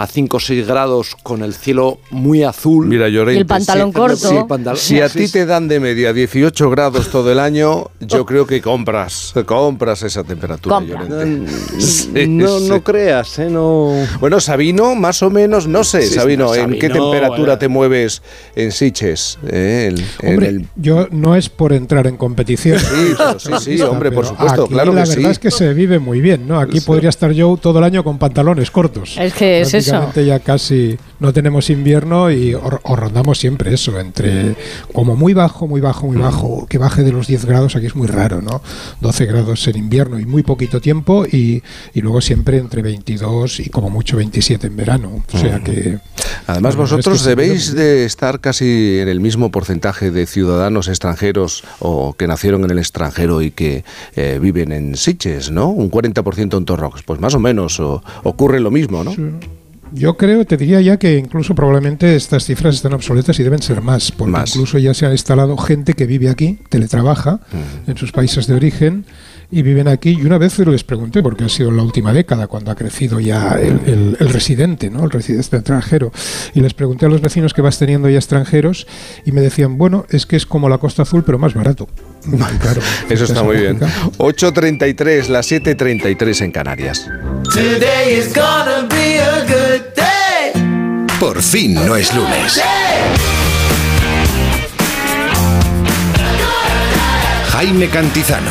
a 5 o 6 grados con el cielo muy azul. Mira, Llorente, Y el pantalón si- corto. Sí, pantalón- Si a sí, ti sí. te dan de media 18 grados todo el año, yo creo que compras, compras esa temperatura, Compra. Llorente. no, *laughs* Sí, no, sí. no creas, ¿eh? No. Bueno, Sabino, más o menos, no sé, Sí, Sabino, no, ¿en qué temperatura eh. te mueves en Siches? Eh, el- en Hombre, el- yo no es por entrar en competición. Sí, pero sí, sí, *laughs* hombre, por supuesto, aquí claro la que verdad sí. es que se vive muy bien, ¿no? Aquí podría estar yo todo el año con pantalones cortos. Es que es eso. Prácticamente ya casi no tenemos invierno y o, o rondamos siempre eso, entre como muy bajo, muy bajo, muy bajo, que baje de los 10 grados, aquí es muy raro, ¿no? 12 grados en invierno y muy poquito tiempo y, y luego siempre entre 22 y como mucho 27 en verano. O sea que... Además, es vosotros que vive debéis de estar casi en el mismo porcentaje de ciudadanos extranjeros o que nacieron en el extranjero y que eh, viven en Siches, ¿no? Un 40% en Torrox. Pues más o menos o- ocurre lo mismo, ¿no? Yo creo, te diría ya que incluso probablemente estas cifras están obsoletas y deben ser más, porque Más. incluso ya se ha instalado gente que vive aquí, teletrabaja en sus países de origen y viven aquí. Y una vez les pregunté, porque ha sido en la última década cuando ha crecido ya el, el- el residente, ¿no? el residente extranjero, y les pregunté a los vecinos que vas teniendo ya extranjeros y me decían, bueno, es que es como la Costa Azul, pero más barato. *laughs* Claro, Eso está muy bien. lógica. 8.33, las 7.33 en Canarias. Today is gonna be a good day. Por fin no es lunes. Jaime Cantizano.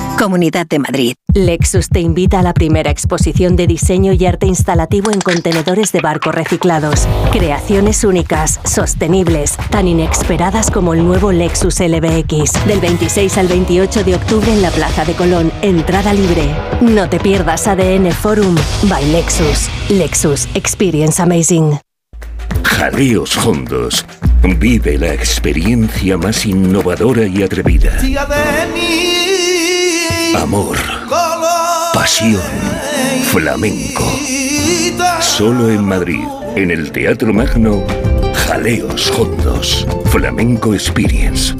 Comunidad de Madrid. Lexus te invita a la primera exposición de diseño y arte instalativo en contenedores de barco reciclados. Creaciones únicas, sostenibles, tan inesperadas como el nuevo Lexus LBX. Del 26 al 28 de octubre en la Plaza de Colón. Entrada libre. No te pierdas ADN Forum by Lexus. Lexus Experience Amazing. Jaleos Hondos. Vive la experiencia más innovadora y atrevida. Amor. Pasión. Flamenco. Solo en Madrid, en el Teatro Magno, Jaleos Hondos. Flamenco Experience.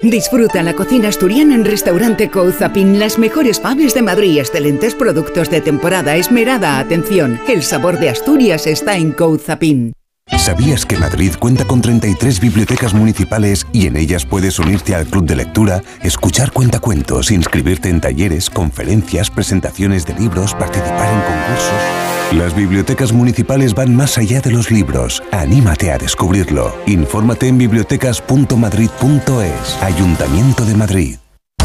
Disfruta la cocina asturiana en Restaurante Couzapin, las mejores faves de Madrid, excelentes productos de temporada, esmerada atención. El sabor de Asturias está en Couzapin. ¿Sabías que Madrid cuenta con 33 bibliotecas municipales y en ellas puedes unirte al club de lectura, escuchar cuentacuentos, inscribirte en talleres, conferencias, presentaciones de libros, participar en concursos? Las bibliotecas municipales van más allá de los libros. Anímate a descubrirlo. Infórmate en bibliotecas.madrid.es. Ayuntamiento de Madrid.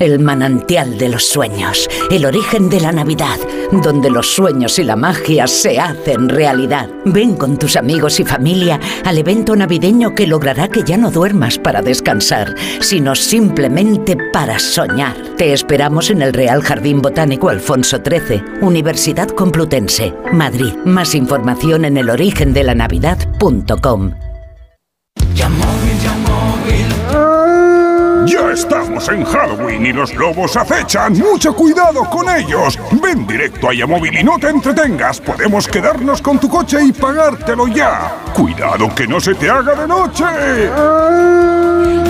El manantial de los sueños, el origen de la Navidad, donde los sueños y la magia se hacen realidad. Ven con tus amigos y familia al evento navideño que logrará que ya no duermas para descansar, sino simplemente para soñar. Te esperamos en el Real Jardín Botánico Alfonso XIII, Universidad Complutense, Madrid. Más información en elorigendelanavidad.com. Estamos en Halloween y los lobos acechan. ¡Mucho cuidado con ellos! Ven directo a Yamóvil y no te entretengas. Podemos quedarnos con tu coche y pagártelo ya. ¡Cuidado que no se te haga de noche!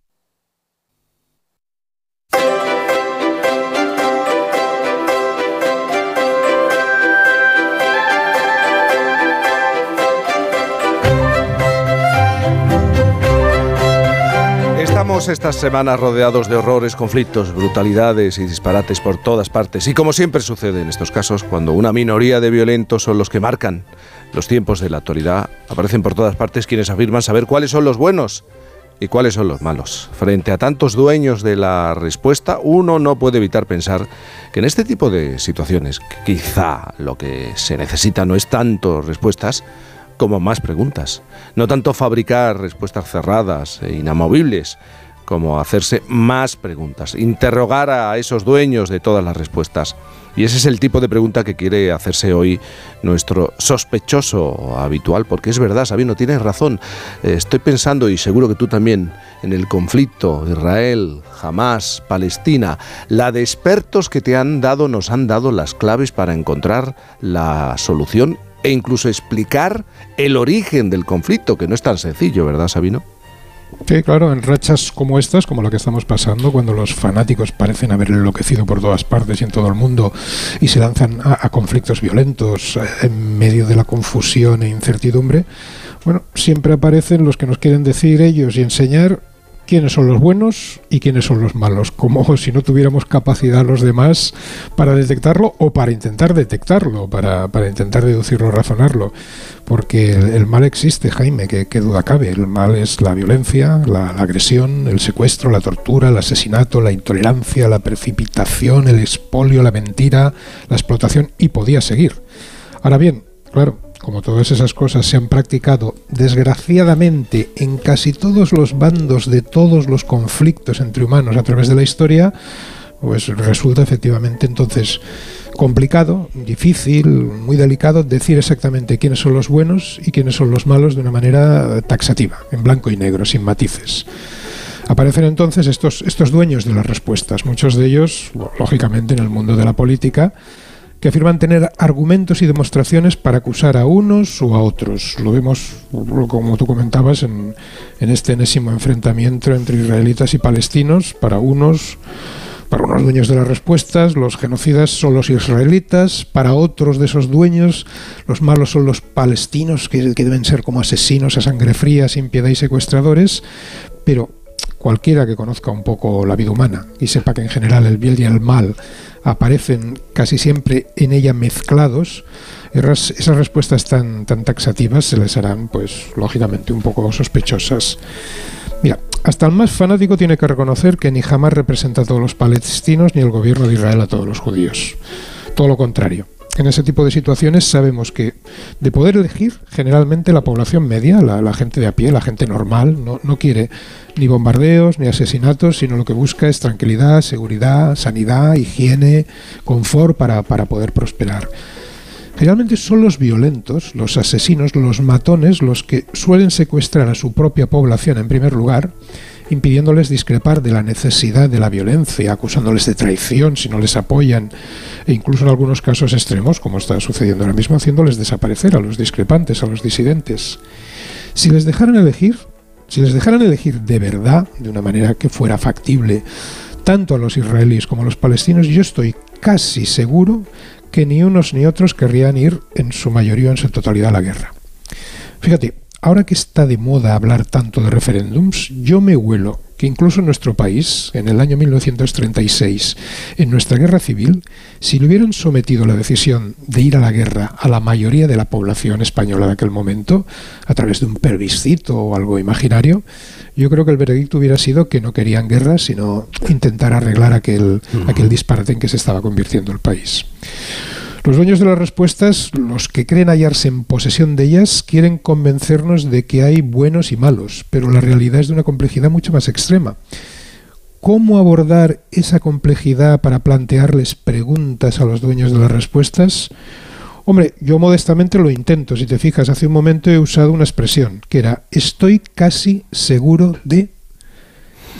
Estas semanas rodeados de horrores, conflictos, brutalidades y disparates por todas partes. Y como siempre sucede en estos casos, cuando una minoría de violentos son los que marcan los tiempos de la actualidad, aparecen por todas partes quienes afirman saber cuáles son los buenos y cuáles son los malos. Frente a tantos dueños de la respuesta, uno no puede evitar pensar que en este tipo de situaciones, quizá lo que se necesita no es tanto respuestas, como más preguntas. No tanto fabricar respuestas cerradas e inamovibles, como hacerse más preguntas, interrogar a esos dueños de todas las respuestas. Y ese es el tipo de pregunta que quiere hacerse hoy nuestro sospechoso habitual, porque es verdad, Sabino, tienes razón. Eh, Estoy pensando, y seguro que tú también, en el conflicto Israel, Hamas, Palestina, la de expertos que te han dado, nos han dado las claves para encontrar la solución e incluso explicar el origen del conflicto, que no es tan sencillo, ¿verdad, Sabino? Sí, claro, en rachas como estas, como la que estamos pasando, cuando los fanáticos parecen haber enloquecido por todas partes y en todo el mundo y se lanzan a, conflictos violentos eh, en medio de la confusión e incertidumbre, bueno, siempre aparecen los que nos quieren decir ellos y enseñar quiénes son los buenos y quiénes son los malos, como *laughs* si no tuviéramos capacidad los demás para detectarlo o para intentar detectarlo, para, intentar deducirlo, razonarlo, porque el, mal existe, Jaime, que, que, duda cabe, el mal es la violencia, la, la agresión, el secuestro, la tortura, el asesinato, la intolerancia, la precipitación, el expolio, la mentira, la explotación y podía seguir. Ahora bien, claro, como todas esas cosas se han practicado desgraciadamente en casi todos los bandos de todos los conflictos entre humanos a través de la historia, pues resulta efectivamente entonces complicado, difícil, muy delicado decir exactamente quiénes son los buenos y quiénes son los malos de una manera taxativa, en blanco y negro, sin matices. Aparecen entonces estos, estos dueños de las respuestas, muchos de ellos, lógicamente, en el mundo de la política, que afirman tener argumentos y demostraciones para acusar a unos o a otros. Lo vemos, como tú comentabas, en, en este enésimo enfrentamiento entre israelitas y palestinos. Para unos, para unos dueños de las respuestas, los genocidas son los israelitas, para otros de esos dueños, los malos son los palestinos, que, que deben ser como asesinos a sangre fría, sin piedad y secuestradores, pero cualquiera que conozca un poco la vida humana y sepa que en general el bien y el mal aparecen casi siempre en ella mezclados, esas respuestas tan, tan taxativas se les harán, pues, lógicamente un poco sospechosas. Mira, hasta el más fanático tiene que reconocer que ni jamás representa a todos los palestinos ni el gobierno de Israel a todos los judíos. Todo lo contrario. En ese tipo de situaciones sabemos que de poder elegir, generalmente la población media, la, gente de a pie, la gente normal, no, no quiere ni bombardeos ni asesinatos, sino lo que busca es tranquilidad, seguridad, sanidad, higiene, confort para, para poder prosperar. Generalmente son los violentos, los asesinos, los matones, los que suelen secuestrar a su propia población en primer lugar, impidiéndoles discrepar de la necesidad de la violencia, acusándoles de traición si no les apoyan, e incluso en algunos casos extremos, como está sucediendo ahora mismo, haciéndoles desaparecer a los discrepantes, a los disidentes. Si les dejaran elegir, si les dejaran elegir de verdad, de una manera que fuera factible, tanto a los israelíes como a los palestinos, yo estoy casi seguro que ni unos ni otros querrían ir en su mayoría o en su totalidad a la guerra. Fíjate, ahora que está de moda hablar tanto de referéndums, yo me huelo que incluso en nuestro país, en el año 1936, en nuestra guerra civil, si le hubieran sometido la decisión de ir a la guerra a la mayoría de la población española de aquel momento, a través de un plebiscito o algo imaginario, yo creo que el veredicto hubiera sido que no querían guerra, sino intentar arreglar aquel, aquel disparate en que se estaba convirtiendo el país. Los dueños de las respuestas, los que creen hallarse en posesión de ellas, quieren convencernos de que hay buenos y malos, pero la realidad es de una complejidad mucho más extrema. ¿Cómo abordar esa complejidad para plantearles preguntas a los dueños de las respuestas? Hombre, yo modestamente lo intento. Si te fijas, hace un momento he usado una expresión que era estoy casi seguro de...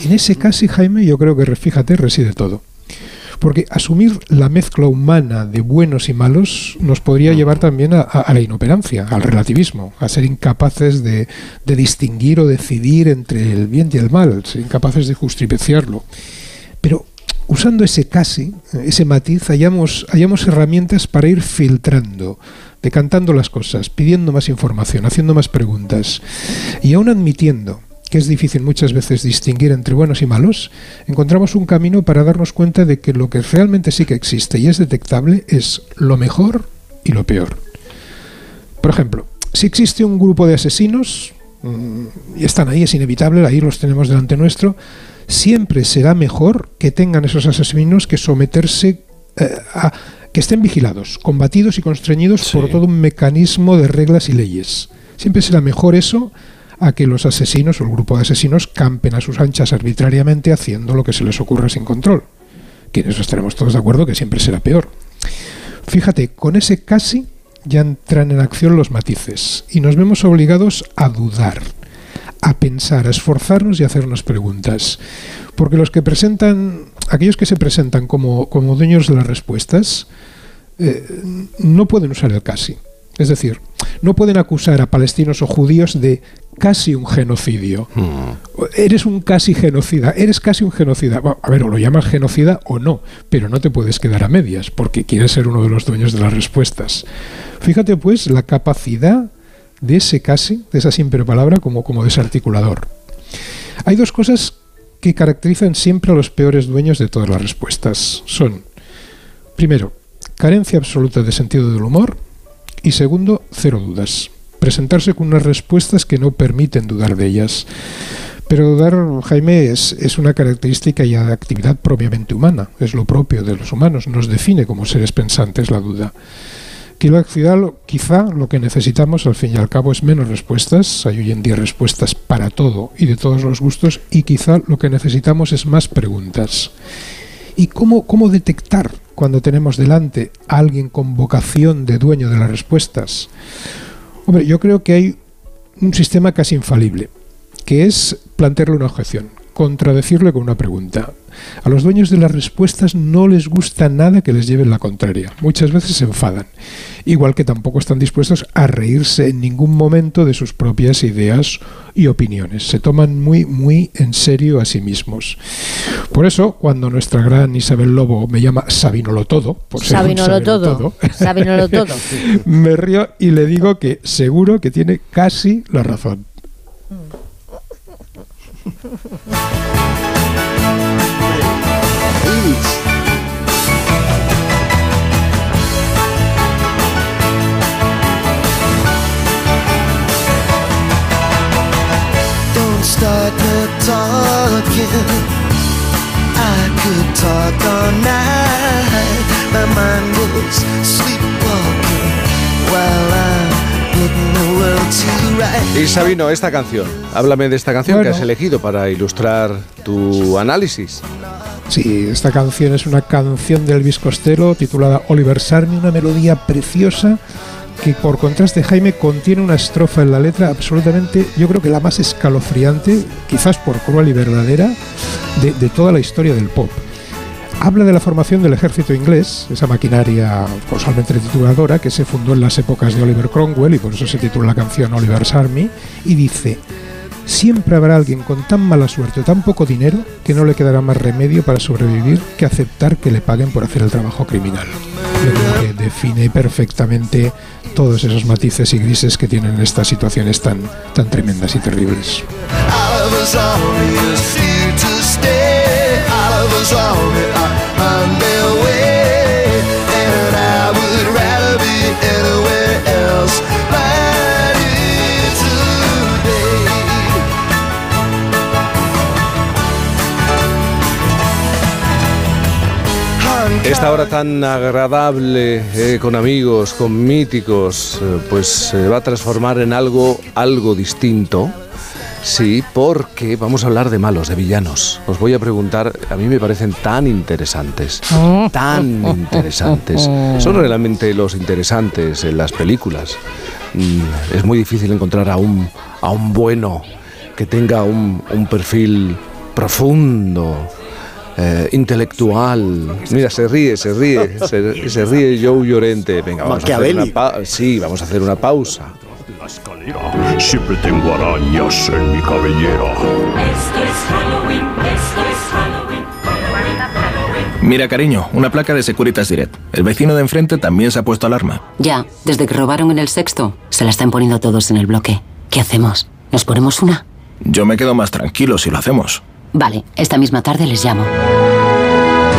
En ese casi, Jaime, yo creo que, fíjate, reside todo. Porque asumir la mezcla humana de buenos y malos nos podría llevar también a, a la inoperancia, al relativismo, a ser incapaces de, de, distinguir o decidir entre el bien y el mal, ser incapaces de justificarlo. Pero usando ese casi, ese matiz, hallamos, hallamos herramientas para ir filtrando, decantando las cosas, pidiendo más información, haciendo más preguntas y aún admitiendo que es difícil muchas veces distinguir entre buenos y malos, encontramos un camino para darnos cuenta de que lo que realmente sí que existe y es detectable es lo mejor y lo peor. Por ejemplo, si existe un grupo de asesinos, y están ahí, es inevitable, ahí los tenemos delante nuestro, siempre será mejor que tengan esos asesinos que someterse eh, a que estén vigilados, combatidos y constreñidos sí. por todo un mecanismo de reglas y leyes. Siempre será mejor eso a que los asesinos o el grupo de asesinos campen a sus anchas arbitrariamente haciendo lo que se les ocurra sin control. Que en eso estaremos todos de acuerdo que siempre será peor. Fíjate, con ese casi ya entran en acción los matices y nos vemos obligados a dudar, a pensar, a esforzarnos y a hacernos preguntas. Porque los que presentan, aquellos que se presentan como, como dueños de las respuestas, eh, no pueden usar el casi. Es decir, no pueden acusar a palestinos o judíos de casi un genocidio. Mm. Eres un casi genocida, eres casi un genocida. Bueno, a ver, o lo llamas genocida o no, pero no te puedes quedar a medias porque quieres ser uno de los dueños de las respuestas. Fíjate pues la capacidad de ese casi, de esa simple palabra, como, como desarticulador. Hay dos cosas que caracterizan siempre a los peores dueños de todas las respuestas. Son, primero, carencia absoluta de sentido del humor y segundo, cero dudas. Presentarse con unas respuestas que no permiten dudar de ellas. Pero dudar, Jaime, es, una característica y actividad propiamente humana, es lo propio de los humanos, nos define como seres pensantes la duda. Quizá, quizá lo que necesitamos al fin y al cabo es menos respuestas, hay hoy en día respuestas para todo y de todos los gustos, y quizá lo que necesitamos es más preguntas. ¿Y cómo, cómo detectar cuando tenemos delante a alguien con vocación de dueño de las respuestas? Hombre, yo creo que hay un sistema casi infalible, que es plantearle una objeción. contradecirle con una pregunta. A los dueños de las respuestas no les gusta nada que les lleven la contraria. Muchas veces se enfadan. Igual que tampoco están dispuestos a reírse en ningún momento de sus propias ideas y opiniones. Se toman muy, muy en serio a sí mismos. Por eso, cuando nuestra gran Isabel Lobo me llama Sabinolo Todo, por ser un Sabinolo todo. Sabinolo *laughs* todo. me río y le digo que seguro que tiene casi la razón. Don't *laughs* was sleepwalking while I'm putting the world to right. Y Sabino, esta canción, háblame de esta canción que has elegido para ilustrar tu análisis. Sí, esta canción es una canción de Elvis Costello titulada Oliver Sarni, una melodía preciosa que por contraste Jaime contiene una estrofa en la letra absolutamente, yo creo que la más escalofriante, quizás por cruel y verdadera, de, de toda la historia del pop. Habla de la formación del ejército inglés, esa maquinaria colosalmente tituladora que se fundó en las épocas de Oliver Cromwell y por eso se titula la canción Oliver's Army, y dice, Siempre habrá alguien con tan mala suerte o tan poco dinero que no le quedará más remedio para sobrevivir que aceptar que le paguen por hacer el trabajo criminal. Yo creo que define perfectamente todos esos matices y grises que tienen estas situaciones tan, tan tremendas y terribles. Esta hora tan agradable eh, con amigos, con míticos, eh, pues se va a transformar en algo, algo distinto. Sí, porque vamos a hablar de malos, de villanos. Os voy a preguntar, a mí me parecen tan interesantes, tan interesantes. Son realmente los interesantes en las películas. Mm, Es muy difícil encontrar a un, a un bueno que tenga un, un perfil profundo, eh, intelectual. Mira, se ríe, se ríe, se, se ríe Joe Llorente. Venga, vamos a hacer una pa- sí, vamos a hacer una pausa. Siempre tengo arañas en mi cabellera. Esto es Halloween, esto es Halloween. Mira, cariño, una placa de Securitas Direct. El vecino de enfrente también se ha puesto alarma. Ya, desde que robaron en el sexto, se la están poniendo todos en el bloque. ¿Qué hacemos? ¿Nos ponemos una? Yo me quedo más tranquilo si lo hacemos. Vale, esta misma tarde les llamo.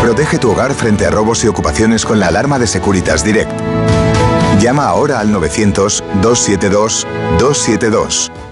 Protege tu hogar frente a robos y ocupaciones con la alarma de Securitas Direct. Llama ahora al 900-272-272.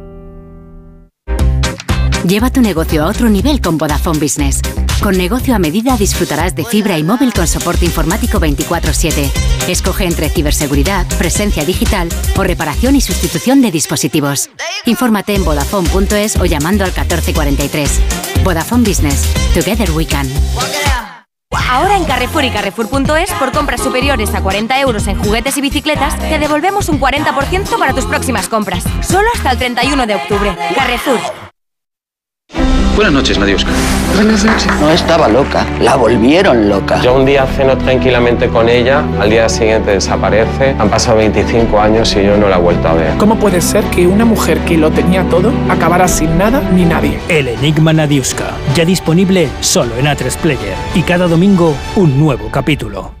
Lleva tu negocio a otro nivel con Vodafone Business. Con negocio a medida disfrutarás de fibra y móvil con soporte informático 24/7. Escoge entre ciberseguridad, presencia digital o reparación y sustitución de dispositivos. Infórmate en vodafone.es o llamando al 1443. Vodafone Business. Together we can. Ahora en Carrefour y Carrefour.es, por compras superiores a 40 euros en juguetes y bicicletas, te devolvemos un 40% para tus próximas compras. Solo hasta el 31 de octubre. Carrefour. Buenas noches, Nadiuska. Buenas noches. No estaba loca, la volvieron loca. Yo un día ceno tranquilamente con ella, al día siguiente desaparece, han pasado 25 años y yo no la he vuelto a ver. ¿Cómo puede ser que una mujer que lo tenía todo acabara sin nada ni nadie? El Enigma Nadiuska, ya disponible solo en A3 Player. Y cada domingo, un nuevo capítulo.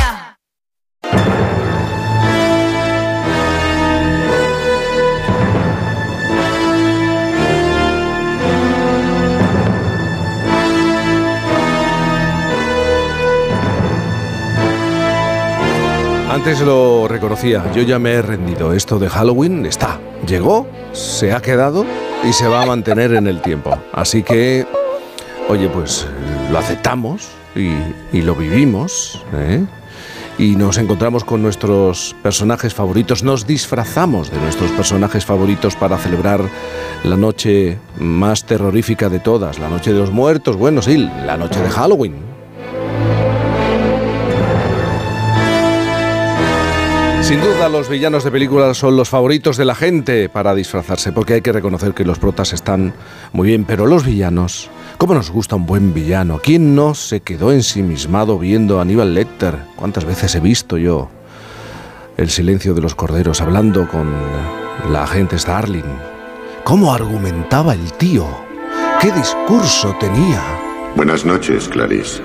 Antes lo reconocía, yo ya me he rendido. Esto de Halloween está, llegó, se ha quedado y se va a mantener en el tiempo. Así que, oye, pues lo aceptamos y, y lo vivimos. ¿eh? Y nos encontramos con nuestros personajes favoritos, nos disfrazamos de nuestros personajes favoritos para celebrar la noche más terrorífica de todas, la noche de los muertos, bueno, sí, la noche de Halloween. Sin duda los villanos de películas son los favoritos de la gente para disfrazarse, porque hay que reconocer que los protas están muy bien, pero los villanos, ¿cómo nos gusta un buen villano? ¿Quién no se quedó ensimismado viendo a Aníbal Lecter? ¿Cuántas veces he visto yo el silencio de los corderos hablando con la agente Starling? ¿Cómo argumentaba el tío? ¿Qué discurso tenía? Buenas noches, Clarice.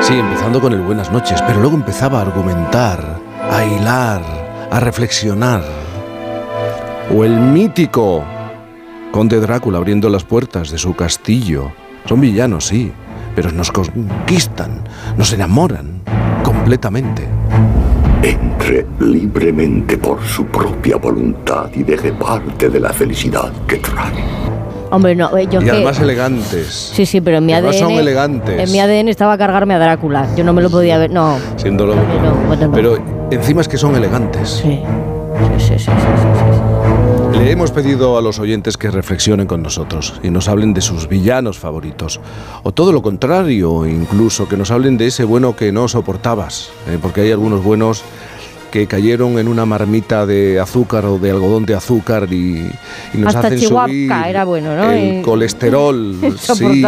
Sí, empezando con el buenas noches, pero luego empezaba a argumentar, a hilar, a reflexionar. O el mítico conde Drácula abriendo las puertas de su castillo. Son villanos, sí, pero nos conquistan, nos enamoran completamente. Entre libremente por su propia voluntad y deje parte de la felicidad que trae. Hombre, no, eh, yo Y que- además elegantes. Sí, sí, pero en mi Además ADN. son elegantes. En mi ADN estaba a cargarme a Drácula. Yo no me lo podía ver. No. Bueno, no. Pero encima es que son elegantes. Sí. Sí, sí, sí, sí, sí, Le hemos pedido a los oyentes que reflexionen con nosotros y nos hablen de sus villanos favoritos. O todo lo contrario, incluso que nos hablen de ese bueno que no soportabas. ¿eh? porque hay algunos buenos que cayeron en una marmita de azúcar o de algodón de azúcar y, y nos Hasta hacen Chihuahua subir era bueno, ¿no? el Y- colesterol *laughs* sí,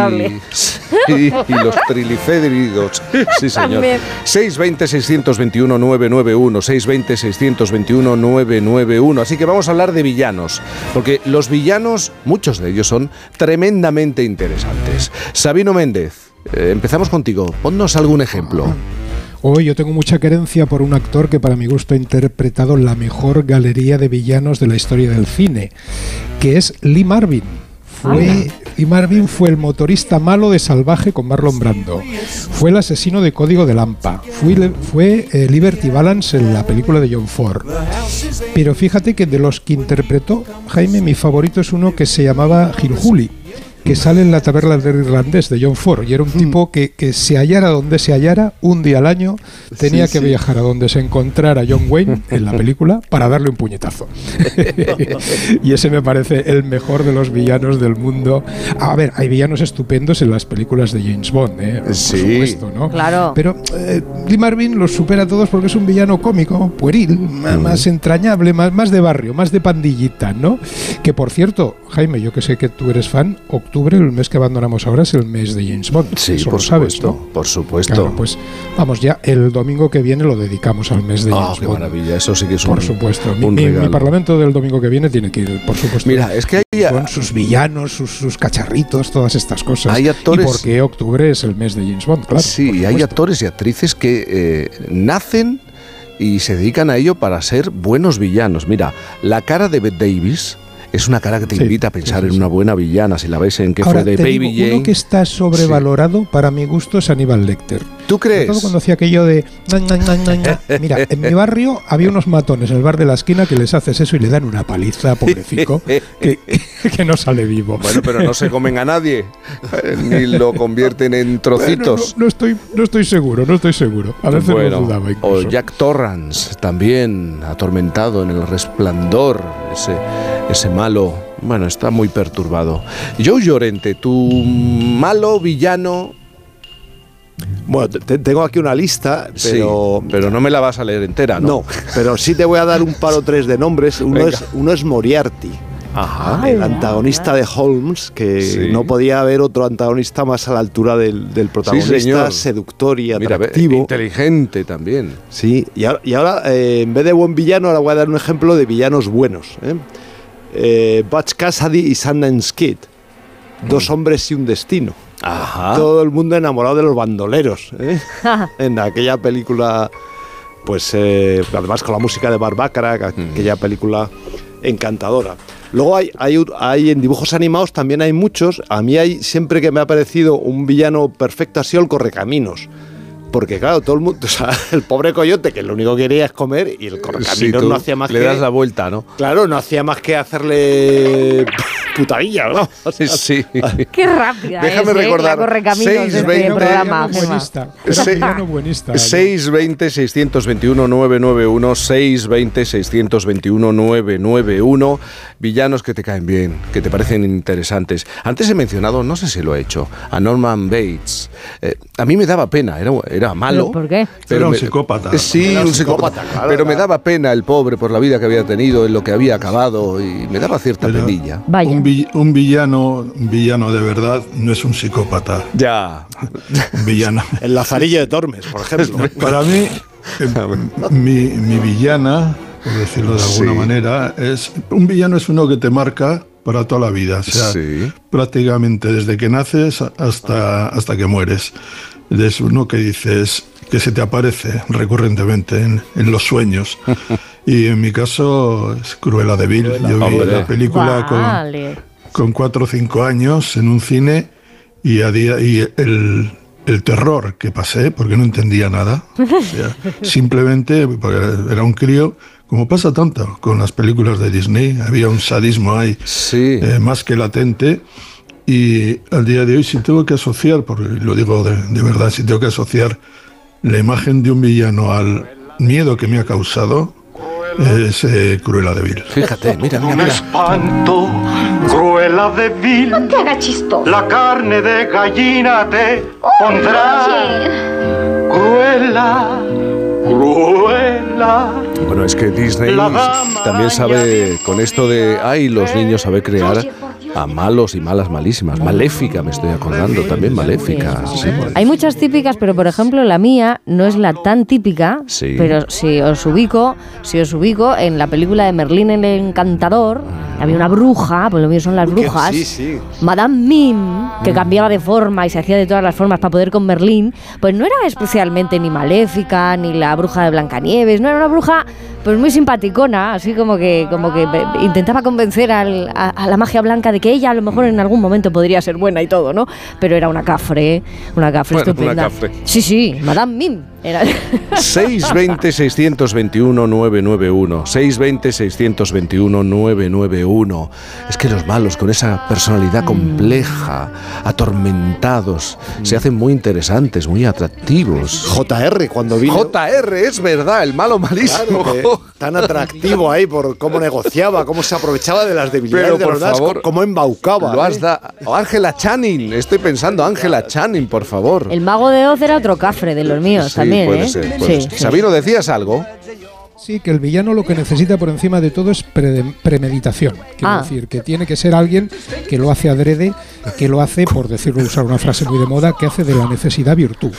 sí, y los triglicéridos. Sí, señor. También. 620 621 991 620 621 991 Así que vamos a hablar de villanos, porque los villanos, muchos de ellos son tremendamente interesantes. Sabino Méndez, eh, empezamos contigo. Ponnos algún ejemplo. Hoy yo tengo mucha querencia por un actor que para mi gusto ha interpretado la mejor galería de villanos de la historia del cine, que es Lee Marvin. Fue, Lee Marvin fue el motorista malo de Salvaje con Marlon Brando. Fue el asesino de Código de Lampa. Fue, fue eh, Liberty Balance en la película de John Ford. Pero fíjate que de los que interpretó, Jaime, mi favorito es uno que se llamaba Gilhuli, que sale en la taberna del irlandés de John Ford. Y era un tipo que, que se hallara donde se hallara, un día al año, tenía Sí, que sí. viajar a donde se encontrara John Wayne en la película para darle un puñetazo. *laughs* y ese me parece el mejor de los villanos del mundo. A ver, hay villanos estupendos en las películas de James Bond, ¿eh? por Sí. supuesto, ¿no? Claro. Pero eh, Lee Marvin los supera a todos porque es un villano cómico, pueril, ma- más, entrañable, más, más de barrio, más de pandillita, ¿no? Que por cierto, Jaime, yo que sé que tú eres fan, octubre, el mes que abandonamos ahora, es el mes de James Bond. Sí, Eso por lo sabes, supuesto, ¿no? por supuesto. Claro, pues vamos, ya el domingo que viene lo dedicamos al mes de Ah, James qué Bond. maravilla, eso sí que es un, Por supuesto. Mi, un mi- mi parlamento del domingo que viene tiene que ir, por supuesto. Mira, es que hay, Con sus villanos, sus, sus cacharritos, todas estas cosas. Hay actores- Y porque octubre es el mes de James Bond, claro. sí, hay supuesto. actores y actrices que eh, nacen y se dedican a ello para ser buenos villanos. Mira, la cara de Bette Davis es una cara que te Sí, invita a pensar en una buena villana, si la ves en que Ahora, fue de te Baby digo, Jane. uno que está sobrevalorado para mi gusto es Aníbal Lecter. ¿Tú crees? Todo cuando hacía aquello de... "Na, na, na, na, na". Mira, en mi barrio había unos matones en el bar de la esquina que les haces eso y le dan una paliza, pobrecico, *laughs* que, que no sale vivo. Bueno, pero no se comen a nadie, *laughs* ni lo convierten en trocitos. Bueno, no, no estoy, no estoy seguro, no estoy seguro. A veces Bueno, lo dudaba o incluso. Jack Torrance, también atormentado en el resplandor, ese, ese malo, bueno, está muy perturbado. Joe Llorente, tu malo villano, Bueno, te- te- tengo aquí una lista, pero... sí, pero no me la vas a leer entera, ¿no? No, pero sí te voy a dar un par o tres de nombres. Uno, Venga. es, uno es Moriarty. Ajá. el antagonista de Holmes, que Sí. no podía haber otro antagonista más a la altura del, del protagonista, señor. seductor y Mira, atractivo. inteligente también. Sí, y ahora, y ahora, eh, en vez de buen villano, ahora voy a dar un ejemplo de villanos buenos. ¿eh? Eh, Butch Cassidy y Sundance Kid. Dos hombres y un destino. Ajá. Todo el mundo enamorado de los bandoleros. ¿eh? *laughs* en aquella película, pues eh, además con la música de Barbácara, aquella película encantadora. Luego hay, hay, hay en dibujos animados también hay muchos. A mí hay siempre que me ha parecido un villano perfecto ha sido el Correcaminos. Porque claro, todo el mundo, o sea, *laughs* el pobre coyote que lo único que quería es comer y el Sí, correcaminos tú no hacía más le que das la vuelta, ¿no? Claro, no hacía más que hacerle *laughs* putadilla, ¿no? O sea, *laughs* Sí. Qué rápida Déjame es, ¿eh? recordar, La correcaminos de este 620, programa, Villano Gemma. buenista. Era Sí. villano buenista. 620 621 991 620 621 991 villanos que te caen bien, que te parecen interesantes. Antes he mencionado, no sé si lo he hecho, a Norman Bates. Eh, a mí me daba pena, era, era malo. ¿Pero ¿Por qué? Era un me- psicópata. Sí, Era un psicópata. psicópata, claro, pero me daba pena el pobre por la vida que había tenido, en lo que había acabado y me daba cierta Pero penilla. Vaya. Un, vi- un villano, un villano de verdad no es un psicópata. Ya. *laughs* Un villano. *laughs* El Lazarillo de Tormes, por ejemplo. Para mí, eh, mi, mi villana, por decirlo de alguna Sí. manera, es un villano es uno que te marca para toda la vida, o sea, Sí. prácticamente desde que naces hasta, hasta que mueres. Es uno que dices que se te aparece recurrentemente en, en los sueños. *laughs* Y en mi caso es Cruella de Vil. Yo vi Hombre. la película con, Vale. con cuatro o cinco años en un cine y, a día, y el, el terror que pasé, porque no entendía nada. O sea, *laughs* simplemente porque era un crío, como pasa tanto con las películas de Disney, había un sadismo ahí Sí. eh, más que latente. Y al día de hoy, si tengo que asociar, porque lo digo de, de verdad, si tengo que asociar la imagen de un villano al miedo que me ha causado, es eh, Cruella de Vil. Fíjate, mira, mira, mira. espanto, cruela de vil. No te hagas chistoso. La carne de gallina te pondrá. Cruela, cruela. Bueno, es que Disney también sabe con esto de, ay, los niños sabe crear a malos y malas malísimas. Maléfica, me estoy acordando también, maléfica. Sí. Hay muchas típicas, pero por ejemplo la mía no es la tan típica, Sí. pero si os ubico, si os ubico en la película de Merlín el Encantador, había una bruja, pues lo mío son las *laughs* brujas, sí, sí. Madame Mim, que cambiaba de forma y se hacía de todas las formas para poder con Merlín, pues no era especialmente ni maléfica, ni la bruja de Blancanieves, no era una bruja pues muy simpaticona, así como que, como que intentaba convencer al- a, a la magia blanca de que ella a lo mejor en algún momento podría ser buena y todo, ¿no? Pero era una cafre, una cafre Bueno, una estupenda. cafre. Sí, sí, Madame Mim. Era 620-621-991. 620-621-991. Es que los malos, con esa personalidad compleja, atormentados, se hacen muy interesantes, muy atractivos. JR, cuando vino. JR, es verdad, el malo malísimo. Claro, que tan atractivo ahí por cómo negociaba, cómo se aprovechaba de las debilidades Pero de por los demás, favor, cómo embaucaba. Lo ¿eh? has da- o Ángela Channing, estoy pensando, Ángela Channing, por favor. El mago de Oz era otro cafre de los míos Sí, también, puede ¿eh? ser, puede Sí, ser. sí. Sabino, ¿decías algo? Sí, que el villano lo que necesita por encima de todo es pre- premeditación. Quiero Ah. decir, que tiene que ser alguien que lo hace adrede, que lo hace, por decirlo, usar una frase muy de moda, que hace de la necesidad virtud.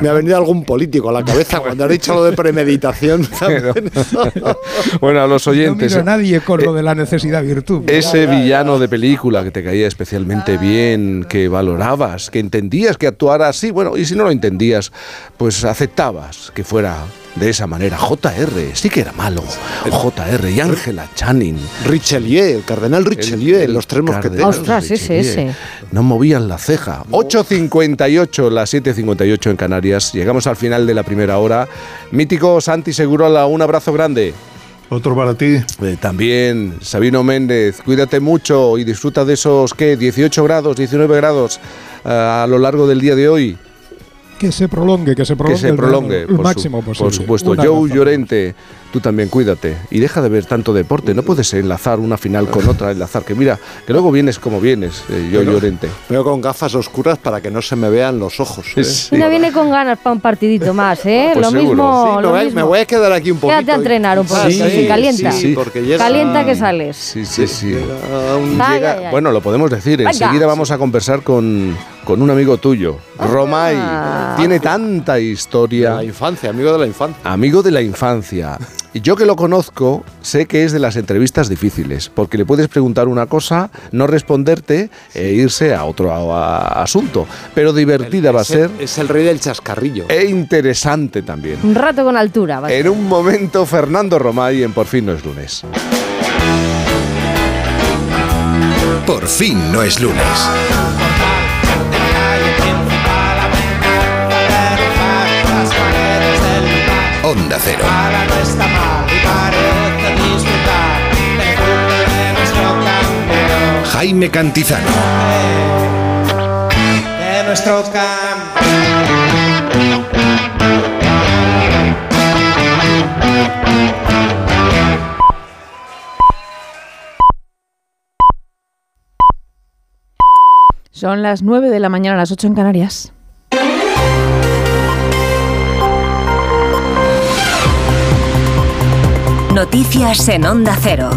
Me ha venido algún político a la cabeza cuando has dicho lo de premeditación. *laughs* *laughs* Bueno, a los No oyentes. miro a nadie con lo de la necesidad virtud. Ese villano de película que te caía especialmente bien, que valorabas, que entendías que actuara así, bueno, y si no lo entendías, pues aceptabas que fuera de esa manera. JR, sí que era malo. JR y Ángela Channing. Richelieu, el cardenal Richelieu, los tres mosqueteros. Ostras, ese, ese. No movían la ceja. 8.58, las 7.58 en Canarias. Llegamos al final de la primera hora. Mítico Santi Segurola, un abrazo grande. Otro para ti. Eh, también, Sabino Méndez, cuídate mucho y disfruta de esos, ¿qué? 18 grados, 19 grados eh, a lo largo del día de hoy. Que se prolongue, que se prolongue. que se el verano prolongue, el por, su- máximo posible. por supuesto. Un Joe abrazo. Llorente, tú también cuídate y deja de ver tanto deporte. No puedes enlazar una final con otra, enlazar que mira, que luego vienes como vienes, eh, Joe Pero- Llorente. Veo con gafas oscuras para que no se me vean los ojos. ¿eh? Uno viene con ganas para un partidito más, ¿eh? Pues lo seguro. mismo. Sí, me lo voy a- mismo. me voy a quedar aquí un poquito. Quédate a entrenar un poquito, Sí, sí, calienta. sí, sí, porque llega- Calienta que sales. Sí, sí, sí. Ay, Llega- ay, ay. Bueno, lo podemos decir. Venga. Enseguida vamos a conversar con, con un amigo tuyo. Romay. Tiene tanta historia. La infancia, amigo de la infancia. Amigo de la infancia. Y yo que lo conozco, sé que es de las entrevistas difíciles, porque le puedes preguntar una cosa, no responderte e irse a otro a- a- asunto. Pero divertida va a el- ser Es el rey del chascarrillo. e interesante también. Un rato con altura. En un momento, Fernando Romay en Por fin no es lunes. Por fin no es lunes. Onda Cero. Jaime Cantizano. De nuestro Son las 9 de la mañana, las 8 en Canarias. Noticias en Onda Cero.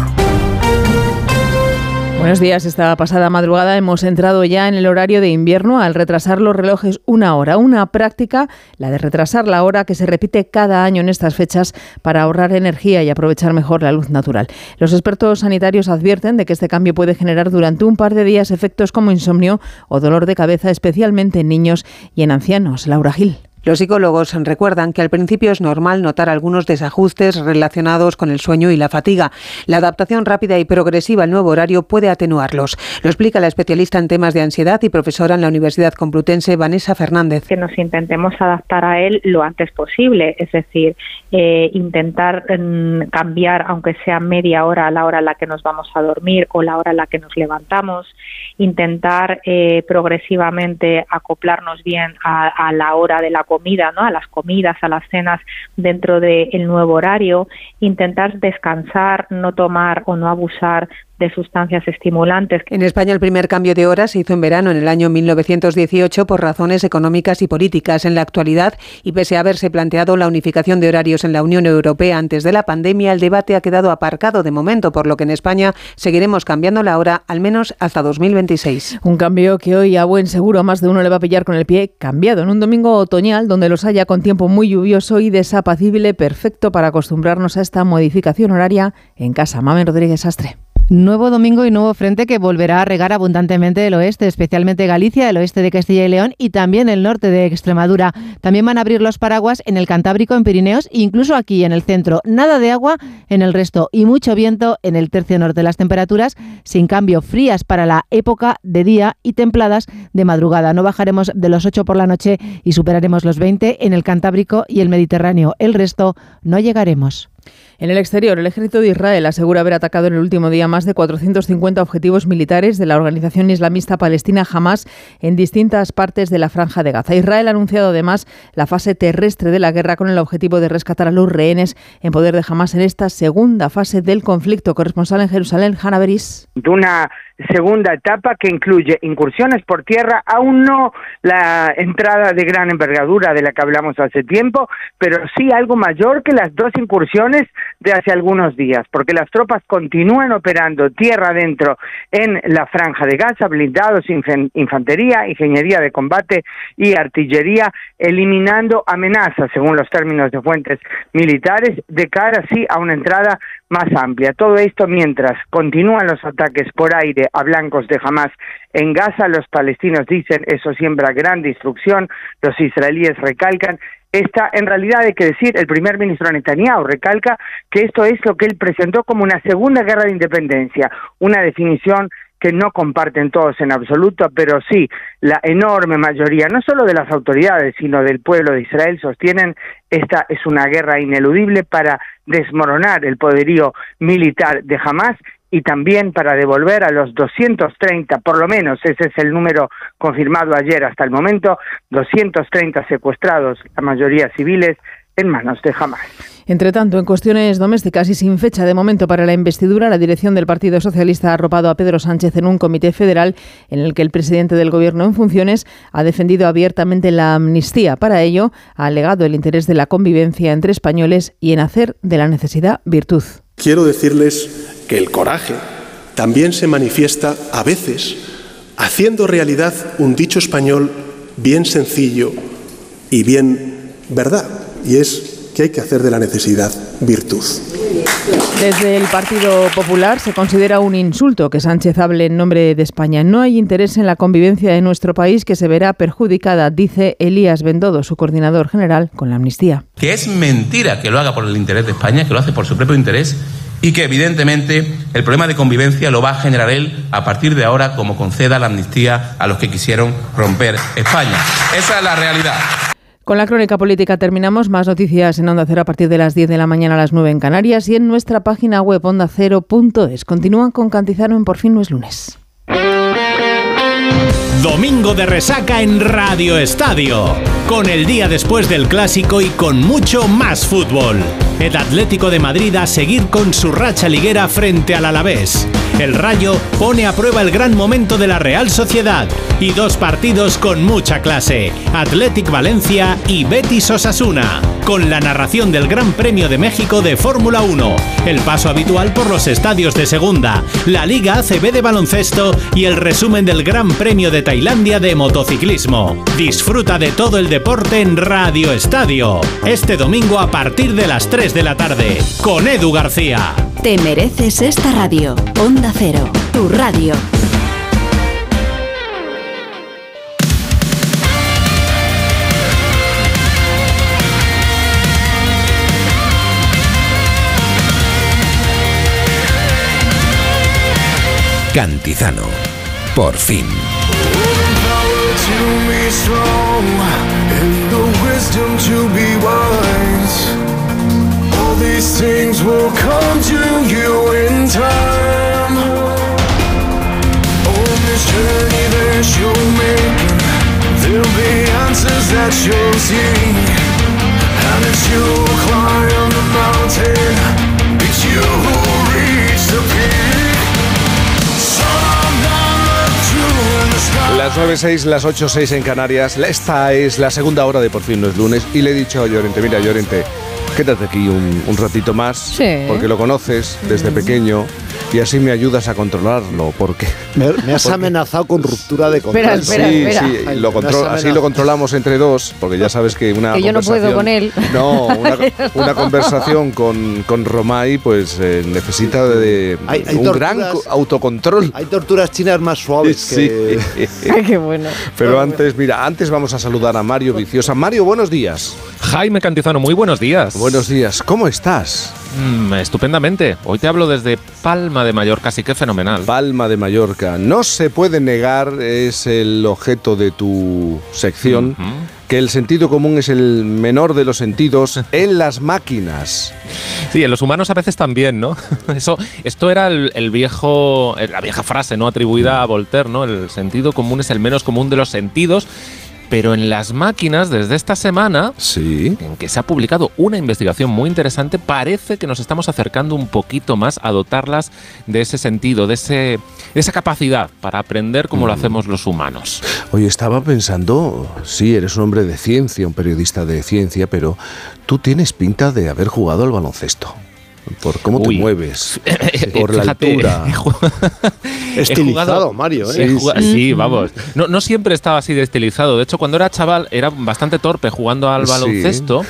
Buenos días. Esta pasada madrugada hemos entrado ya en el horario de invierno al retrasar los relojes una hora. Una práctica, la de retrasar la hora, que se repite cada año en estas fechas para ahorrar energía y aprovechar mejor la luz natural. Los expertos sanitarios advierten de que este cambio puede generar durante un par de días efectos como insomnio o dolor de cabeza, especialmente en niños y en ancianos. Laura Gil. Los psicólogos recuerdan que al principio es normal notar algunos desajustes relacionados con el sueño y la fatiga. La adaptación rápida y progresiva al nuevo horario puede atenuarlos. Lo explica la especialista en temas de ansiedad y profesora en la Universidad Complutense, Vanessa Fernández. Que nos intentemos adaptar a él lo antes posible, es decir, eh, intentar mm, cambiar, aunque sea media hora a la hora en la que nos vamos a dormir o la hora en la que nos levantamos, intentar eh, progresivamente acoplarnos bien a, a la hora de la ¿no? a las comidas, a las cenas dentro del nuevo horario, intentar descansar, no tomar o no abusar de sustancias estimulantes. En España el primer cambio de hora se hizo en verano en el año 1918 por razones económicas y políticas. En la actualidad, y pese a haberse planteado la unificación de horarios en la Unión Europea antes de la pandemia, el debate ha quedado aparcado de momento, por lo que en España seguiremos cambiando la hora al menos hasta 2026. Un cambio que hoy a buen seguro a más de uno le va a pillar con el pie cambiado en un domingo otoñal donde los haya con tiempo muy lluvioso y desapacible, perfecto para acostumbrarnos a esta modificación horaria en casa. Mamen Rodríguez Astre. Nuevo domingo y nuevo frente que volverá a regar abundantemente el oeste, especialmente Galicia, el oeste de Castilla y León y también el norte de Extremadura. También van a abrir los paraguas en el Cantábrico, en Pirineos e incluso aquí en el centro. Nada de agua en el resto y mucho viento en el tercio norte. Las temperaturas, sin cambio, frías para la época de día y templadas de madrugada. No bajaremos de los 8 por la noche y superaremos los 20 en el Cantábrico y el Mediterráneo. El resto no llegaremos. En el exterior, el ejército de Israel asegura haber atacado en el último día más de 450 objetivos militares de la organización islamista palestina Hamas en distintas partes de la franja de Gaza. Israel ha anunciado además la fase terrestre de la guerra con el objetivo de rescatar a los rehenes en poder de Hamas en esta segunda fase del conflicto. Corresponsal en Jerusalén, Hanna Beris. De una segunda etapa que incluye incursiones por tierra, aún no la entrada de gran envergadura de la que hablamos hace tiempo, pero sí algo mayor que las dos incursiones de hace algunos días, porque las tropas continúan operando tierra adentro en la franja de Gaza, blindados, infantería, ingeniería de combate y artillería, eliminando amenazas, según los términos de fuentes militares, de cara sí a una entrada más amplia. Todo esto mientras continúan los ataques por aire a blancos de Hamas en Gaza, los palestinos dicen eso siembra gran destrucción, los israelíes recalcan esta, en realidad hay que decir, el primer ministro Netanyahu. Recalca que esto es lo que él presentó como una segunda guerra de independencia, una definición que no comparten todos en absoluto, pero sí la enorme mayoría, no solo de las autoridades, sino del pueblo de Israel, sostienen esta es una guerra ineludible para desmoronar el poderío militar de Hamas y también para devolver a los 230, por lo menos ese es el número confirmado ayer hasta el momento, 230 secuestrados, la mayoría civiles, en manos de Hamas. Entre tanto, en cuestiones domésticas y sin fecha de momento para la investidura, la dirección del Partido Socialista ha arropado a Pedro Sánchez en un comité federal en el que el presidente del Gobierno en funciones ha defendido abiertamente la amnistía. Para ello, ha alegado el interés de la convivencia entre españoles y en hacer de la necesidad virtud. Quiero decirles que el coraje también se manifiesta a veces haciendo realidad un dicho español bien sencillo y bien verdad, y es que hay que hacer de la necesidad virtud. Desde el Partido Popular se considera un insulto que Sánchez hable en nombre de España. No hay interés en la convivencia de nuestro país que se verá perjudicada, dice Elías Bendodo, su coordinador general, con la amnistía. Que es mentira que lo haga por el interés de España, que lo hace por su propio interés y que evidentemente el problema de convivencia lo va a generar él a partir de ahora como conceda la amnistía a los que quisieron romper España. Esa es la realidad. Con la crónica política terminamos. Más noticias en Onda Cero a partir de las 10 de la mañana a las 9 en Canarias y en nuestra página web ondacero.es. Continúan con Cantizano en Por fin no es lunes. Domingo de resaca en Radio Estadio. Con el día después del clásico y con mucho más fútbol. El Atlético de Madrid a seguir con su racha liguera frente al Alavés. El Rayo pone a prueba el gran momento de la Real Sociedad. Y dos partidos con mucha clase. Athletic Valencia y Betis Osasuna. Con la narración del Gran Premio de México de Fórmula 1. El paso habitual por los estadios de segunda. La Liga ACB de baloncesto y el resumen del Gran Premio de Tailandia de motociclismo. Disfruta de todo el deporte en Radio Estadio. Este domingo a partir de las 3 de la tarde. Con Edu García. Te mereces esta radio. Onda Cero, tu radio. Cantizano. Por fin. to be strong and the wisdom to be wise. These things will come to you in time. On this journey that you're making, there'll be answers that you'll see. And it's you who climb the mountain, it's you who reach the peak. Las 9.06, las 8.06 en Canarias. Esta es la segunda hora de Por fin no es lunes. Y le he dicho a Llorente, mira Llorente, quédate aquí un, un ratito más. Sí. Porque lo conoces desde pequeño y así me ayudas a controlarlo. Porque Me, me *laughs* has Porque- amenazado con ruptura de Espera, espera, sí, espera. sí, Ay, lo control- así lo controlamos entre dos, porque ya sabes que una Que yo no puedo conversación- con él. *laughs* No, una, *laughs* una conversación con, con Romay pues eh, necesita de Hay- hay un gran torturas- autocontrol. Hay torturas chinas más suaves que... Ay, qué bueno. Pero antes, mira, antes vamos a saludar a Mario Viciosa. Mario, buenos días. Jaime Cantizano, muy buenos días. Buenos días, ¿cómo estás? Mm, estupendamente. Hoy te hablo desde Palma de Mallorca, así que fenomenal. Palma de Mallorca. No se puede negar, es el objeto de tu sección, que el sentido común es el menor de los sentidos *laughs* en las máquinas. Sí, en los humanos a veces también, ¿no? *laughs* Eso, esto era el, el viejo, la vieja frase, ¿no? Atribuida a Voltaire, ¿no? El sentido común es el menos común de los sentidos. Pero en las máquinas, desde esta semana, en que se ha publicado una investigación muy interesante, parece que nos estamos acercando un poquito más a dotarlas de ese sentido, de, ese, de esa capacidad para aprender como lo hacemos los humanos. Oye, estaba pensando, sí, eres un hombre de ciencia, un periodista de ciencia, pero tú tienes pinta de haber jugado al baloncesto. Por cómo te mueves, *laughs* por la altura. *laughs* Estilizado, jugado- Mario, ¿eh? Sí, jugado- sí. sí, vamos. No, no siempre estaba así de estilizado. De hecho, cuando era chaval era bastante torpe jugando al Sí. baloncesto.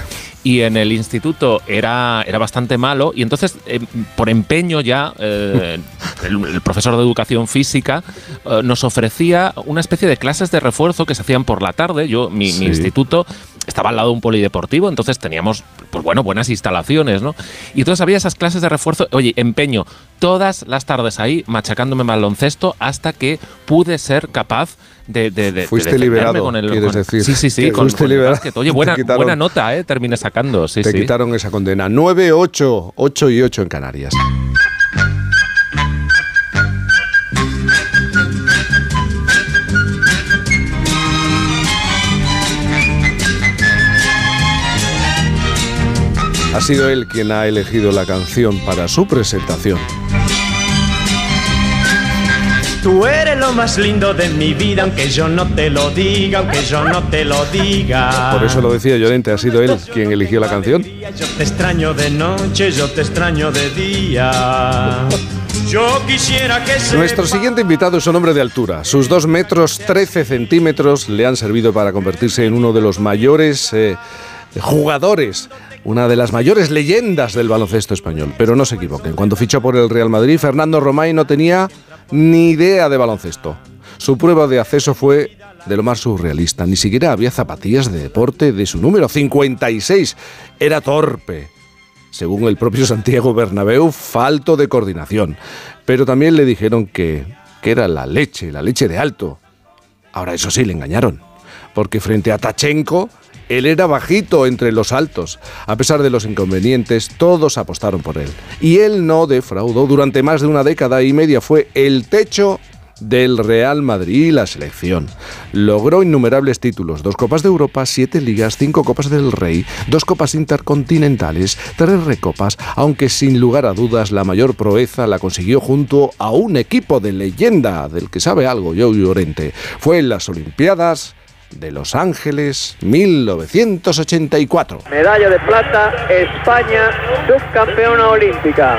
Y en el instituto era, era bastante malo. Y entonces, eh, por empeño ya, eh, *laughs* el, el profesor de educación física eh, nos ofrecía una especie de clases de refuerzo que se hacían por la tarde. Yo, mi, mi Sí. instituto estaba al lado de un polideportivo, entonces teníamos, pues bueno, buenas instalaciones, ¿no? Y entonces había esas clases de refuerzo, oye, empeño todas las tardes ahí machacándome baloncesto hasta que pude ser capaz de, de, de- de Fuiste defenderme liberado, con el quieres con- decir. Sí, sí, sí, *laughs* con, con el liberado. básquet. Oye, buena, quitaron- buena nota, ¿eh? Terminé sacando, sí, Te sí. quitaron esa condena. 9, 8, 8 y 8 en Canarias. Ha sido él quien ha elegido la canción para su presentación. Tú eres lo más lindo de mi vida, aunque yo no te lo diga, aunque yo no te lo diga. Por eso lo decía Llorente, ha sido él quien eligió la canción. Yo te extraño de noche, yo te extraño de día. Yo quisiera que Nuestro siguiente invitado es un hombre de altura. Sus 2 metros 13 centímetros le han servido para convertirse en uno de los mayores eh, jugadores, una de las mayores leyendas del baloncesto español. Pero no se equivoquen, cuando fichó por el Real Madrid, Fernando Romay no tenía ni idea de baloncesto. Su prueba de acceso fue de lo más surrealista. Ni siquiera había zapatillas de deporte de su número 56. Era torpe según el propio *laughs* Santiago Bernabéu, falto de coordinación. Pero también le dijeron que, que era la leche, la leche de alto. Ahora eso sí, le engañaron, porque frente a Tachenko Él era bajito entre los altos. A pesar de los inconvenientes, todos apostaron por él. Y él no defraudó. Durante más de una década y media fue el techo del Real Madrid y la selección. Logró innumerables títulos, dos Copas de Europa, siete ligas, cinco Copas del Rey, dos Copas intercontinentales, tres recopas, aunque sin lugar a dudas la mayor proeza la consiguió junto a un equipo de leyenda del que sabe algo Joe Llorente. Fue en las Olimpiadas de Los Ángeles 1984. Medalla de plata, España, subcampeona olímpica.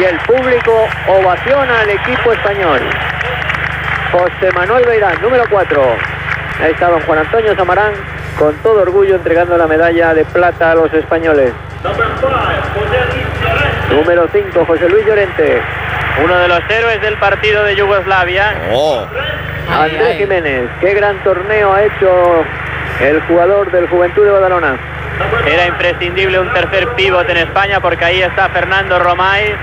Y el público ovaciona al equipo español. José Manuel Beirán, número 4. Ahí está don Juan Antonio Samarán, con todo orgullo entregando la medalla de plata a los españoles. Número 5, José Luis Llorente. Uno de los héroes del partido de Yugoslavia. Andrés Jiménez, qué gran torneo ha hecho el jugador del Juventud de Badalona. Era imprescindible un tercer pívot en España porque ahí está Fernando Romay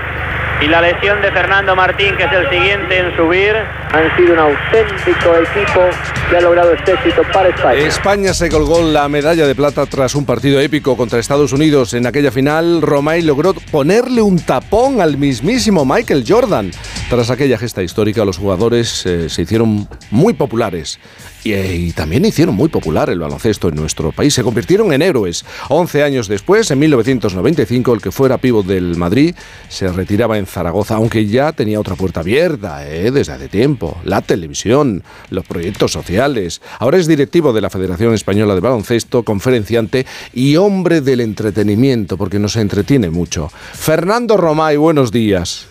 y la lesión de Fernando Martín, que es el siguiente en subir. Han sido un auténtico equipo que ha logrado este éxito para España. España se colgó la medalla de plata tras un partido épico contra Estados Unidos. En aquella final, Romay logró ponerle un tapón al mismísimo Michael Jordan. Tras aquella gesta histórica, los jugadores eh, se hicieron muy populares. Y, eh, y también hicieron muy popular el baloncesto en nuestro país. Se convirtieron en héroes. 11 años después, en 1995, el que fuera pívot del Madrid se retiraba en Zaragoza, aunque ya tenía otra puerta abierta eh, desde hace tiempo. La televisión, los proyectos sociales. Ahora es directivo de la Federación Española de Baloncesto, conferenciante y hombre del entretenimiento, porque nos entretiene mucho. Fernando Romay, buenos días.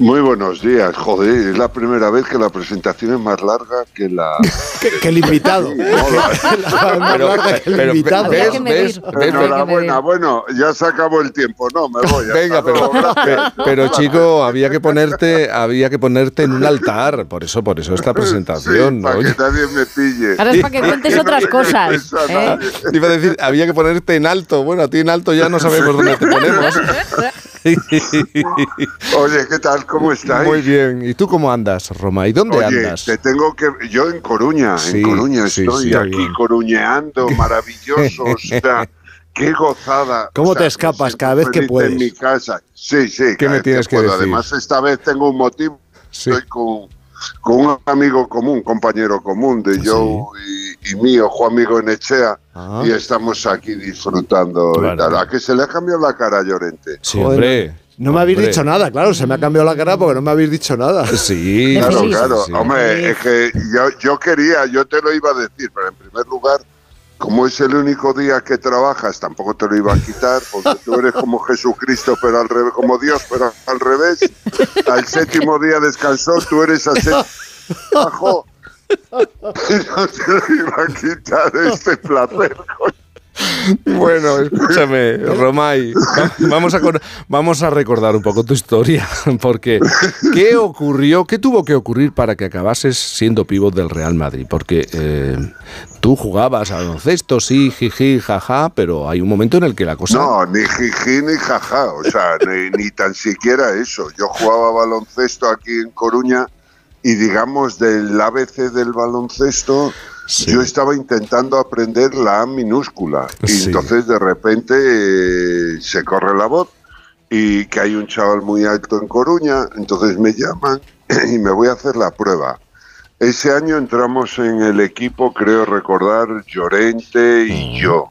Muy buenos días, joder, es la primera vez que la presentación es más larga que la... que, el invitado. *laughs* Pero- pero-. Enhorabuena, bueno, ya se acabó el tiempo, no, me voy. Venga, pero, luego, gracias. pe- pero chico, había que ponerte, había que ponerte en un altar, por eso, por eso esta presentación, ¿no? para que nadie me pille. Ahora es para que cuentes otras cosas. ¿eh? Iba a decir, había que ponerte en alto. Bueno, a ti en alto ya no sabemos dónde te ponemos. *laughs* Oye, ¿qué tal? ¿Cómo estáis? Muy bien. ¿Y tú cómo andas, Roma? ¿Y dónde Oye, andas? te tengo que... Yo en Coruña, Sí, en Coruña sí, estoy sí, aquí bien. coruñeando, *laughs* maravilloso, o sea, qué gozada. ¿Cómo O sea, te escapas cada vez que puedes? En mi casa. Sí, sí. ¿Qué me tienes que puedo. decir? Además, esta vez tengo un motivo. Estoy con, con un amigo común, compañero común de Joe y, y mío, Juan Amigo Enechea, Ah. y estamos aquí disfrutando. y Claro. tal. ¿A que se le ha cambiado la cara a Llorente? Sí, hombre. No me habéis Hombre. dicho nada, claro, se me ha cambiado la cara porque no me habéis dicho nada. Sí, Claro, claro. Hombre, es que yo, yo quería, yo te lo iba a decir, pero en primer lugar, como es el único día que trabajas, tampoco te lo iba a quitar, porque tú eres como Jesucristo, pero al revés, como Dios, pero al revés. Al séptimo día descansó, tú eres al séptimo. No te lo iba a quitar este placer. Bueno, *laughs* escúchame, Romay, va- vamos a, vamos a recordar un poco tu historia, *laughs* porque ¿qué ocurrió, qué tuvo que ocurrir para que acabases siendo pívot del Real Madrid? Porque eh, tú jugabas al baloncesto, sí, jiji, jaja, pero hay un momento en el que la cosa... No, ni jiji ni jaja, o sea, *laughs* ni, ni tan siquiera eso. Yo jugaba baloncesto aquí en Coruña y digamos del ABC del baloncesto, yo estaba intentando aprender la A minúscula y Sí. entonces de repente eh, se corre la voz y que hay un chaval muy alto en Coruña, entonces me llaman *clears throat* y me voy a hacer la prueba. Ese año entramos en el equipo, creo recordar, Llorente y yo.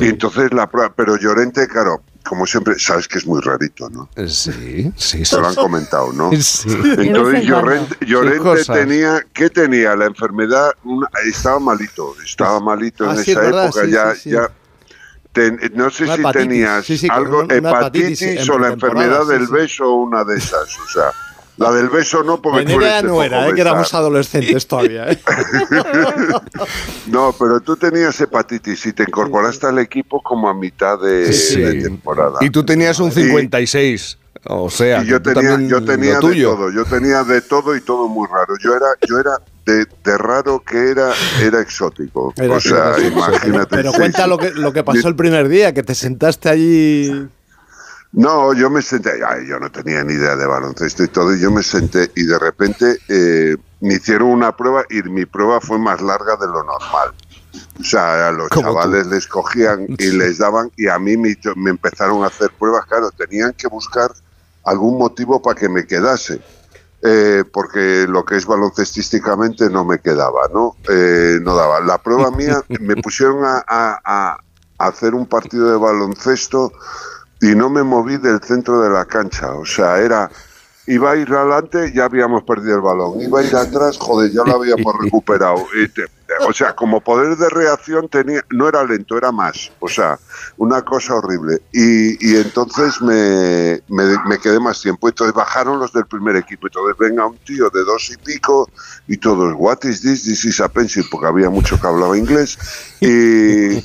Y entonces la prueba, pero Llorente, claro, como siempre, sabes que es muy rarito, ¿no? Sí, sí, Se lo han comentado, ¿no? Sí. *laughs* Entonces Llorente, tenía, ¿qué tenía? La enfermedad, una- estaba malito, estaba malito en Ah, esa sí, verdad, época, sí, ya, sí, sí. ya. ten- no sé Una si hepatitis, tenías sí, sí, algo, una- una hepatitis, hepatitis en o la enfermedad sí, del sí. beso o una de esas, o sea, la del beso no, porque tú eres no era, eh, que éramos adolescentes *laughs* todavía. ¿eh? *laughs* No, pero tú tenías hepatitis y te incorporaste al equipo como a mitad de, Sí. de temporada. Y tú tenías un Y- 56, o sea, y yo tenía, yo tenía de todo, yo tenía de todo y todo muy raro. Yo era, yo era de, de raro que era, era exótico. Era o sea, exótico. imagínate. Pero cuenta sí. lo que, lo que pasó el primer día, que te sentaste allí. No, yo me senté, ay, yo no tenía ni idea de baloncesto y todo, y yo me senté y de repente eh, me hicieron una prueba y mi prueba fue más larga de lo normal. O sea, a los chavales les cogían y *laughs* les daban y a mí me, me empezaron a hacer pruebas, claro, tenían que buscar algún motivo para que me quedase. eh, porque lo que es baloncestísticamente no me quedaba, ¿no? Eh, no daba. La prueba mía, *laughs* me pusieron a, a- a hacer un partido de baloncesto y no me moví del centro de la cancha. O sea, era, iba a ir adelante, ya habíamos perdido el balón. Iba a ir atrás, joder, ya lo habíamos *laughs* recuperado. Y te- o sea, como poder de reacción tenía, no era lento, era más. O sea, una cosa horrible. Y, y entonces me, me, me quedé más tiempo. Entonces bajaron los del primer equipo. Entonces venga un tío de dos y pico y todos, what is this? This is a pencil, porque había mucho que hablaba inglés. Y,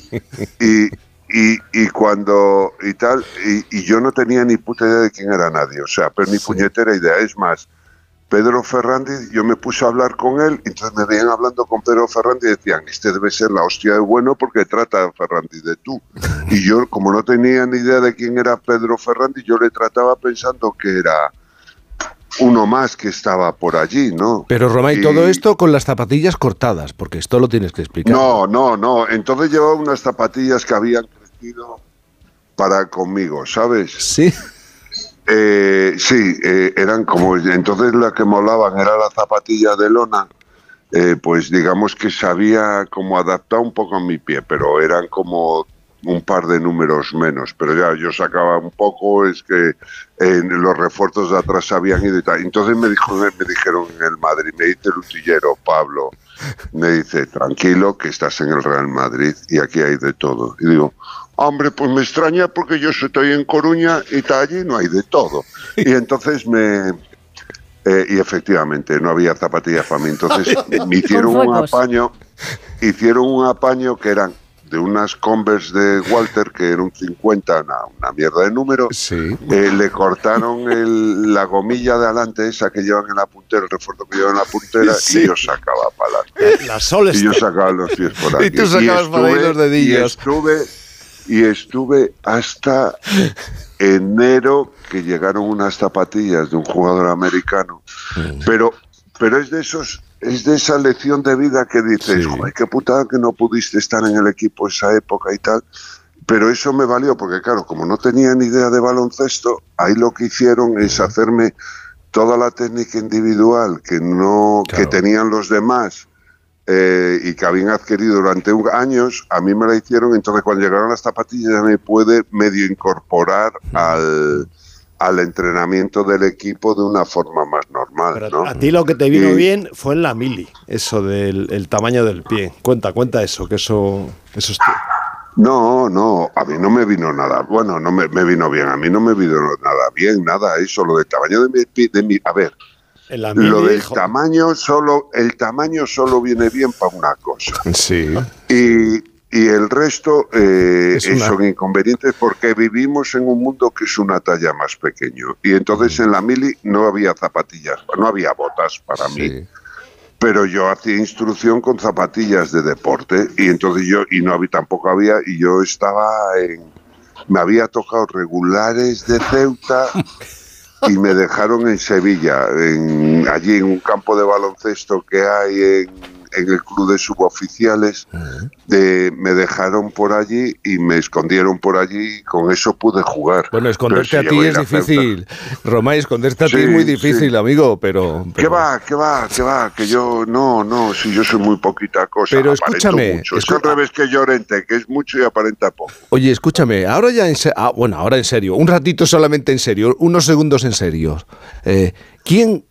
y, y, y cuando y tal, y, y yo no tenía ni puta idea de quién era nadie, o sea, pero ni puñetera idea. Es más, Pedro Ferrandi, yo me puse a hablar con él, entonces me veían hablando con Pedro Ferrandi y decían, este debe ser la hostia de bueno porque trata a Ferrandi de tú. *laughs* Y yo, como no tenía ni idea de quién era Pedro Ferrandi, yo le trataba pensando que era uno más que estaba por allí, ¿no? Pero Romay, Y- todo esto con las zapatillas cortadas, porque esto lo tienes que explicar. No, no, no. Entonces llevaba unas zapatillas que habían para conmigo, ¿sabes? Sí. Eh, sí, eh, eran como. Entonces la que molaban era la zapatilla de lona. eh, pues digamos que sabía como adaptar un poco a mi pie, pero eran como un par de números menos. Pero ya yo sacaba un poco, es que en los refuerzos de atrás habían ido y tal. Entonces me, dijo, me dijeron en el Madrid, me dice el utillero, Pablo, me dice, tranquilo, que estás en el Real Madrid y aquí hay de todo. Y digo, hombre, pues me extraña porque yo estoy en Coruña y tal, allí no hay de todo. Y entonces me... eh, y efectivamente, no había zapatillas para mí. Entonces *laughs* me hicieron un apaño, hicieron un apaño que eran de unas Converse de Walter, que era un 50, una, una mierda de número. Eh, le cortaron el- la gomilla de adelante, esa que llevan en la puntera, el refuerzo que llevan en la puntera, Sí. y yo sacaba para adelante. La Sol Y yo sacaba los pies por *laughs* aquí. Y tú sacabas por ahí los dedillos. Y estuve, y estuve hasta enero que llegaron unas zapatillas de un jugador americano. Pero, pero es de esos, es de esa lección de vida que dices, joder, qué putada que no pudiste estar en el equipo esa época y tal. Pero eso me valió porque, claro, como no tenía ni idea de baloncesto, ahí lo que hicieron es hacerme toda la técnica individual que no que tenían los demás eh, y que habían adquirido durante un- años, a mí me la hicieron. Entonces, cuando llegaron las zapatillas, ya me puede medio incorporar al, al entrenamiento del equipo de una forma más normal. ¿no? A ti lo que te vino Y- bien fue en la mili, eso del el tamaño del pie. Cuenta, cuenta eso, que eso, eso es No, no, a mí no me vino nada. Bueno, no me, me vino bien. A mí no me vino nada bien, nada. Eso, lo del tamaño de mi, de mi a ver, lo mili, del tamaño solo, el tamaño solo viene bien para una cosa. Sí. Y, y el resto eh, una- son inconvenientes porque vivimos en un mundo que es una talla más pequeño. Y entonces en la mili no había zapatillas, no había botas para mí. Pero yo hacía instrucción con zapatillas de deporte y entonces yo, y no había, tampoco había, y yo estaba en, me había tocado regulares de Ceuta *laughs* y me dejaron en Sevilla, en, allí en un campo de baloncesto que hay en, en el club de suboficiales. De, me dejaron por allí y me escondieron por allí y con eso pude jugar. Bueno, esconderte Pero a si ti es difícil. Romay, esconderte a ti es muy sí. difícil, amigo, pero... ¿Qué va? ¿Qué va? ¿Qué va? Que yo, no, no, si yo soy muy poquita cosa. Pero escúchame, mucho. Es escu- al revés que Llorente, que es mucho y aparenta poco. Oye, escúchame, ahora ya en serio, bueno, ahora en serio, un ratito solamente en serio, unos segundos en serio. Eh, ¿Quién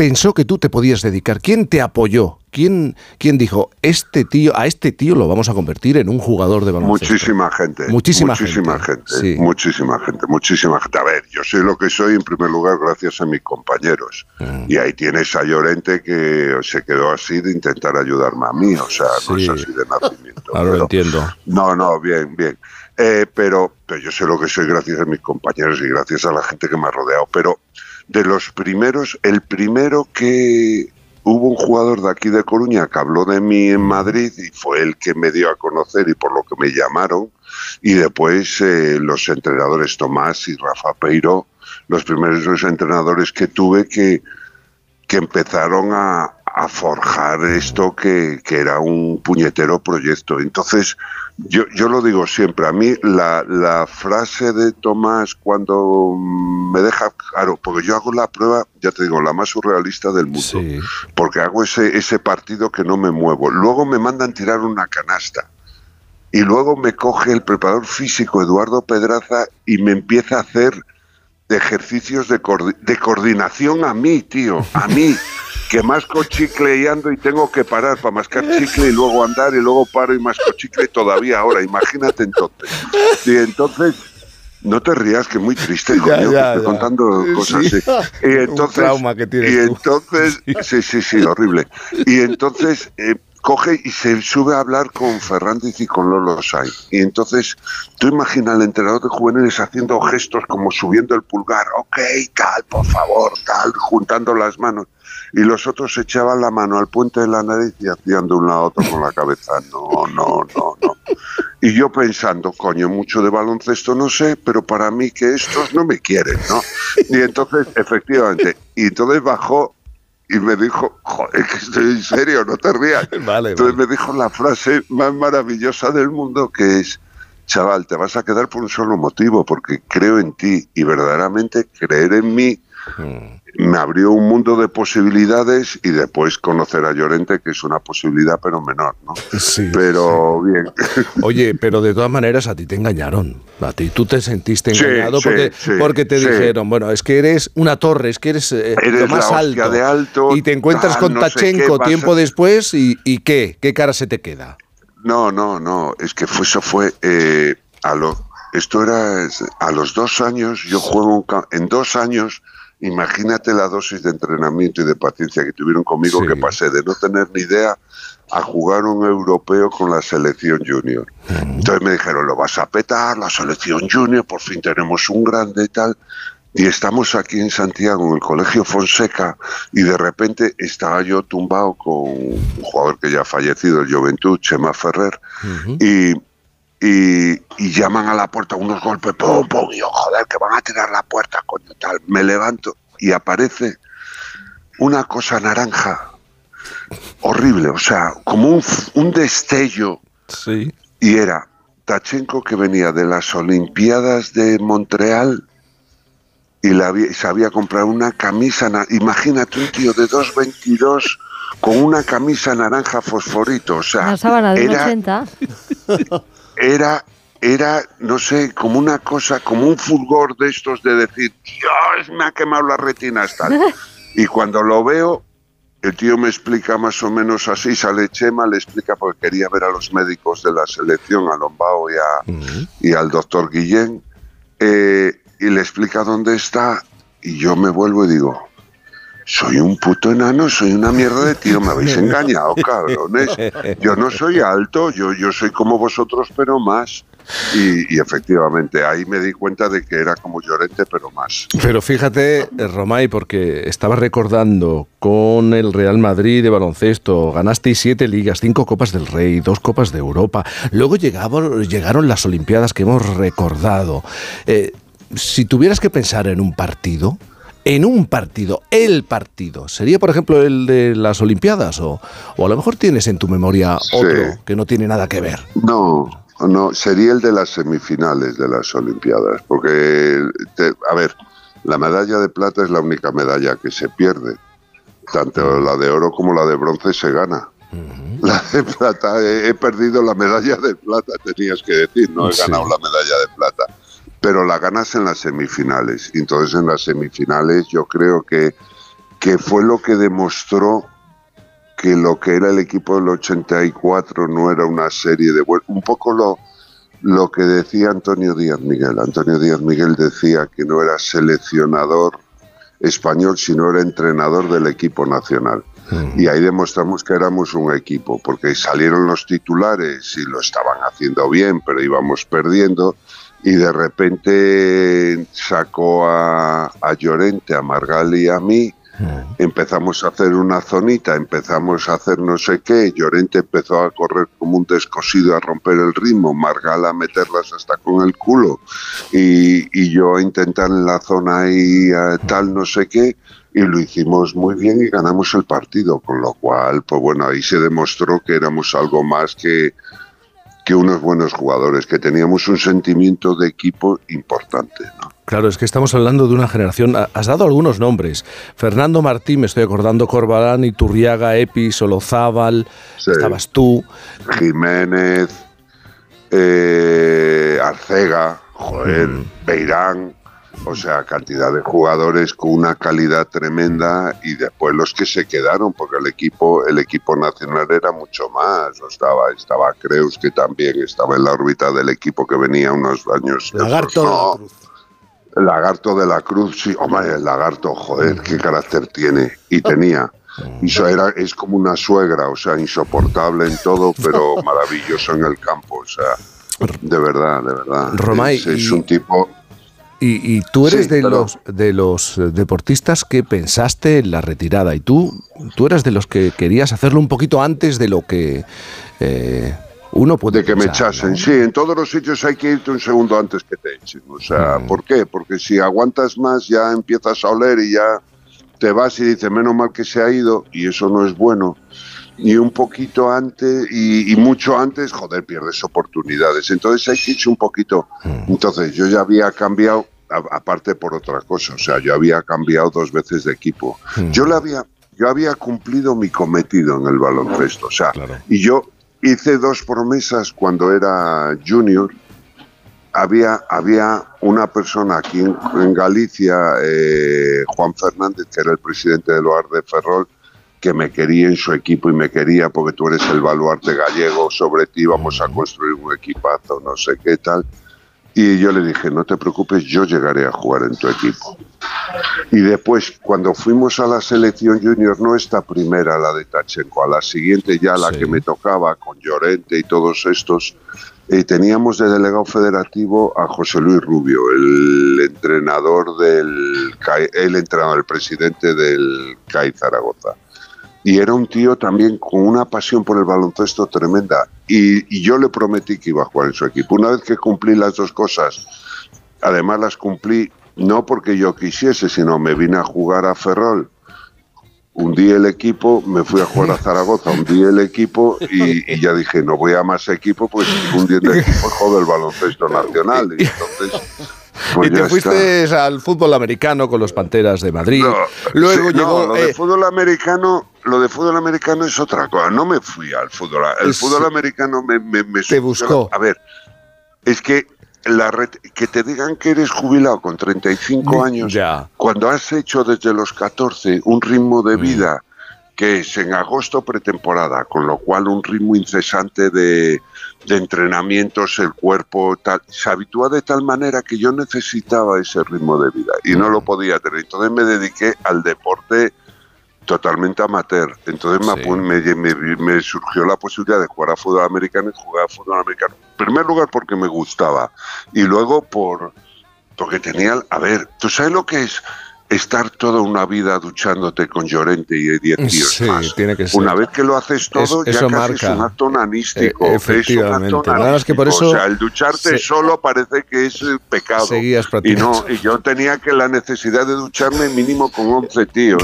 pensó que tú te podías dedicar? ¿Quién te apoyó? ¿Quién, quién dijo, este tío, a este tío lo vamos a convertir en un jugador de baloncesto? Muchísima gente. Muchísima muchísima gente, gente. sí. Muchísima gente, muchísima gente. A ver, yo soy lo que soy en primer lugar gracias a mis compañeros. Mm. Y ahí tienes a Llorente que se quedó así de intentar ayudarme a mí. O sea, no es Sí. así de nacimiento. Ahora lo entiendo. No, no, bien, bien. Eh, pero, pero yo sé lo que soy gracias a mis compañeros y gracias a la gente que me ha rodeado. Pero de los primeros, el primero que, hubo un jugador de aquí de Coruña que habló de mí en Madrid y fue el que me dio a conocer y por lo que me llamaron. Y después eh, los entrenadores Tomás y Rafa Peiro, los primeros dos entrenadores que tuve que, que empezaron a, a forjar esto que, que era un puñetero proyecto. Entonces, yo, yo lo digo siempre, a mí la, la frase de Tomás cuando me deja, claro, porque yo hago la prueba, ya te digo, la más surrealista del mundo, porque hago ese, ese partido que no me muevo. Luego me mandan tirar una canasta. Y luego me coge el preparador físico Eduardo Pedraza y me empieza a hacer ejercicios de, de coordinación a mí, tío, a mí, *laughs* que masco chicle y ando y tengo que parar para mascar chicle y luego andar y luego paro y masco chicle todavía ahora, imagínate entonces. Y entonces, no te rías, que muy triste, Ya, coño, que estoy ya. contando cosas Sí. así. *laughs* Y Un entonces, trauma que tienes y tú. entonces, *laughs* sí, sí, sí, horrible. Y entonces eh, coge y se sube a hablar con Fernández y con Lolo Sainz. Y entonces, tú imaginas al entrenador de juveniles haciendo gestos como subiendo el pulgar, ok, tal, por favor, tal, juntando las manos. Y los otros echaban la mano al puente de la nariz y hacían de un lado a otro con la cabeza. No, no, no, no. Y yo pensando, coño, mucho de baloncesto no sé, pero para mí que estos no me quieren, ¿no? Y entonces, efectivamente, y entonces bajó y me dijo, joder, que estoy en serio, no te rías. *laughs* entonces me dijo la frase más maravillosa del mundo que es, chaval, te vas a quedar por un solo motivo, porque creo en ti y verdaderamente creer en mí me abrió un mundo de posibilidades y después conocer a Llorente, que es una posibilidad pero menor, ¿no? Sí, pero bien. Oye, pero de todas maneras a ti te engañaron. A ti tú te sentiste engañado sí, porque, porque te dijeron, bueno, es que eres una torre, es que eres, eh, Eres lo más alto. de alto, y te encuentras tal, con no sé qué, Tachenko a- tiempo después y, y ¿qué? ¿Qué cara se te queda? No, no, no, es que fue, eso fue eh, a lo, esto era a los dos años, yo juego un en dos años, imagínate la dosis de entrenamiento y de paciencia que tuvieron conmigo, que pasé de no tener ni idea a jugar un europeo con la selección junior. Entonces me dijeron, lo vas a petar, la selección junior, por fin tenemos un grande y tal. Y estamos aquí en Santiago, en el Colegio Fonseca, y de repente estaba yo tumbado con un jugador que ya ha fallecido, el Juventud, Chema Ferrer, y, y, y llaman a la puerta unos golpes, pum, pum, y yo, joder, que van a tirar la puerta, coño, tal. Me levanto y aparece una cosa naranja, horrible, o sea, como un, un destello. Sí. Y era Tachenko que venía de las Olimpiadas de Montreal y la había- y sabía comprar una camisa. na- Imagínate un tío de 2.22 con una camisa naranja fosforito. O sea, Una sábana de era, 80. *laughs* era, era, no sé, como una cosa, como un fulgor de estos de decir, Dios, me ha quemado las retinas, tal. Y cuando lo veo, el tío me explica más o menos así, sale Chema, le explica porque quería ver a los médicos de la selección, a Lombao y, a- y al doctor Guillén, eh, y le explica dónde está, y yo me vuelvo y digo, soy un puto enano, soy una mierda de tío, me habéis *laughs* engañado, cabrones. Yo no soy alto, yo, yo soy como vosotros, pero más. Y, y efectivamente, ahí me di cuenta de que era como Llorente, pero más. Pero fíjate, eh, Romay, porque estaba recordando con el Real Madrid de baloncesto, ganasteis siete ligas, cinco Copas del Rey, dos Copas de Europa. Luego llegaron, llegaron las Olimpiadas que hemos recordado. Eh, si tuvieras que pensar en un partido, en un partido, el partido, ¿sería por ejemplo el de las Olimpiadas? O, o a lo mejor tienes en tu memoria otro que no tiene nada que ver. No, no, sería el de las semifinales de las Olimpiadas, porque, te- a ver, la medalla de plata es la única medalla que se pierde. Tanto la de oro como la de bronce se gana. La de plata, he, he perdido la medalla de plata, tenías que decir, no he Sí. ganado la medalla de plata. Pero la ganas en las semifinales. Entonces en las semifinales yo creo que, que fue lo que demostró que lo que era el equipo del 84 no era una serie de vuel- un poco lo lo que decía Antonio Díaz Miguel. Antonio Díaz Miguel decía que no era seleccionador español, sino era entrenador del equipo nacional. Y ahí demostramos que éramos un equipo, porque salieron los titulares y lo estaban haciendo bien, pero íbamos perdiendo. Y de repente sacó a, a Llorente, a Margal y a mí, empezamos a hacer una zonita, empezamos a hacer no sé qué, Llorente empezó a correr como un descosido a romper el ritmo, Margala a meterlas hasta con el culo y, y yo a intentar en la zona eh, tal no sé qué y lo hicimos muy bien y ganamos el partido, con lo cual, pues bueno, ahí se demostró que éramos algo más que, que unos buenos jugadores, que teníamos un sentimiento de equipo importante. ¿no? Claro, es que estamos hablando de una generación. ha- Has dado algunos nombres. Fernando Martín, me estoy acordando, Corbalán, Iturriaga, Epi, Solozábal, estabas tú. Jiménez, eh, Arcega, joder, Beirán, o sea, cantidad de jugadores con una calidad tremenda y después los que se quedaron, porque el equipo, el equipo nacional era mucho más. O estaba, estaba Creus, que también estaba en la órbita del equipo que venía unos años. Lagarto de la no. El lagarto de la cruz, sí, hombre, el lagarto, joder, qué carácter tiene y *laughs* tenía. Y eso era, es como una suegra, o sea, insoportable en todo, *laughs* pero maravilloso en el campo, o sea, de verdad, de verdad. Romay, es, un tipo, Y, y tú eres Sí, de, los, de los eh, deportistas que pensaste en la retirada y tú, tú eras de los que querías hacerlo un poquito antes de lo que eh, uno puede de que me echasen. ¿no? Sí, en todos los sitios hay que irte un segundo antes que te echen. O sea, Mm. ¿por qué? Porque si aguantas más ya empiezas a oler y ya te vas y dices, menos mal que se ha ido y eso no es bueno. Y un poquito antes y, y mucho antes, joder, pierdes oportunidades. Entonces hay que irse un poquito. Mm. Entonces yo ya había cambiado, a- aparte por otra cosa, o sea, yo había cambiado dos veces de equipo. Mm. Yo le había, yo había cumplido mi cometido en el baloncesto, o sea, y yo hice dos promesas cuando era junior. Había, había una persona aquí en, en Galicia, eh, Juan Fernández, que era el presidente del OAR de Ferrol, que me quería en su equipo y me quería porque tú eres el baluarte gallego, sobre ti vamos a construir un equipazo, no sé qué tal. Y yo le dije, no te preocupes, yo llegaré a jugar en tu equipo. Y después, cuando fuimos a la selección junior, no esta primera, la de Tachenko, a la siguiente ya la que me tocaba con Llorente y todos estos, eh, teníamos de delegado federativo a José Luis Rubio, el entrenador del el entrenador, el presidente del CAI Zaragoza. Y era un tío también con una pasión por el baloncesto tremenda. Y, y yo le prometí que iba a jugar en su equipo. Una vez que cumplí las dos cosas, además las cumplí no porque yo quisiese, sino me vine a jugar a Ferrol. Hundí el equipo, me fui a jugar a Zaragoza, hundí el equipo y, ya dije, no voy a más equipo, pues hundiendo el equipo jodo el baloncesto nacional. Y entonces, pues y te ya fuiste está. al fútbol americano con los Panteras de Madrid. No, Luego sí, llegó... no, lo de eh, fútbol americano, lo de fútbol americano es otra cosa. No me fui al fútbol. El fútbol americano me, me, me Te buscó. A ver, es que la ret- que te digan que eres jubilado con 35 años, cuando has hecho desde los 14 un ritmo Mm. de vida que es en agosto pretemporada, con lo cual un ritmo incesante de, de entrenamientos, el cuerpo tal, se habitúa de tal manera que yo necesitaba ese ritmo de vida y no lo podía tener. Entonces me dediqué al deporte totalmente amateur. Entonces me, me- me surgió la posibilidad de jugar a fútbol americano y jugar a fútbol americano. En primer lugar porque me gustaba y luego por porque tenía, a ver, ¿tú sabes lo que es estar toda una vida duchándote con Llorente y 10 tíos Sí, más? tiene que ser. Una vez que lo haces todo, Es- ya casi marca. es un acto nanístico. Eh, es un efectivamente. acto Nada más que por eso O sea, el ducharte se- solo parece que es eh, pecado. Seguías y no, y yo tenía que la necesidad de ducharme mínimo con 11 tíos.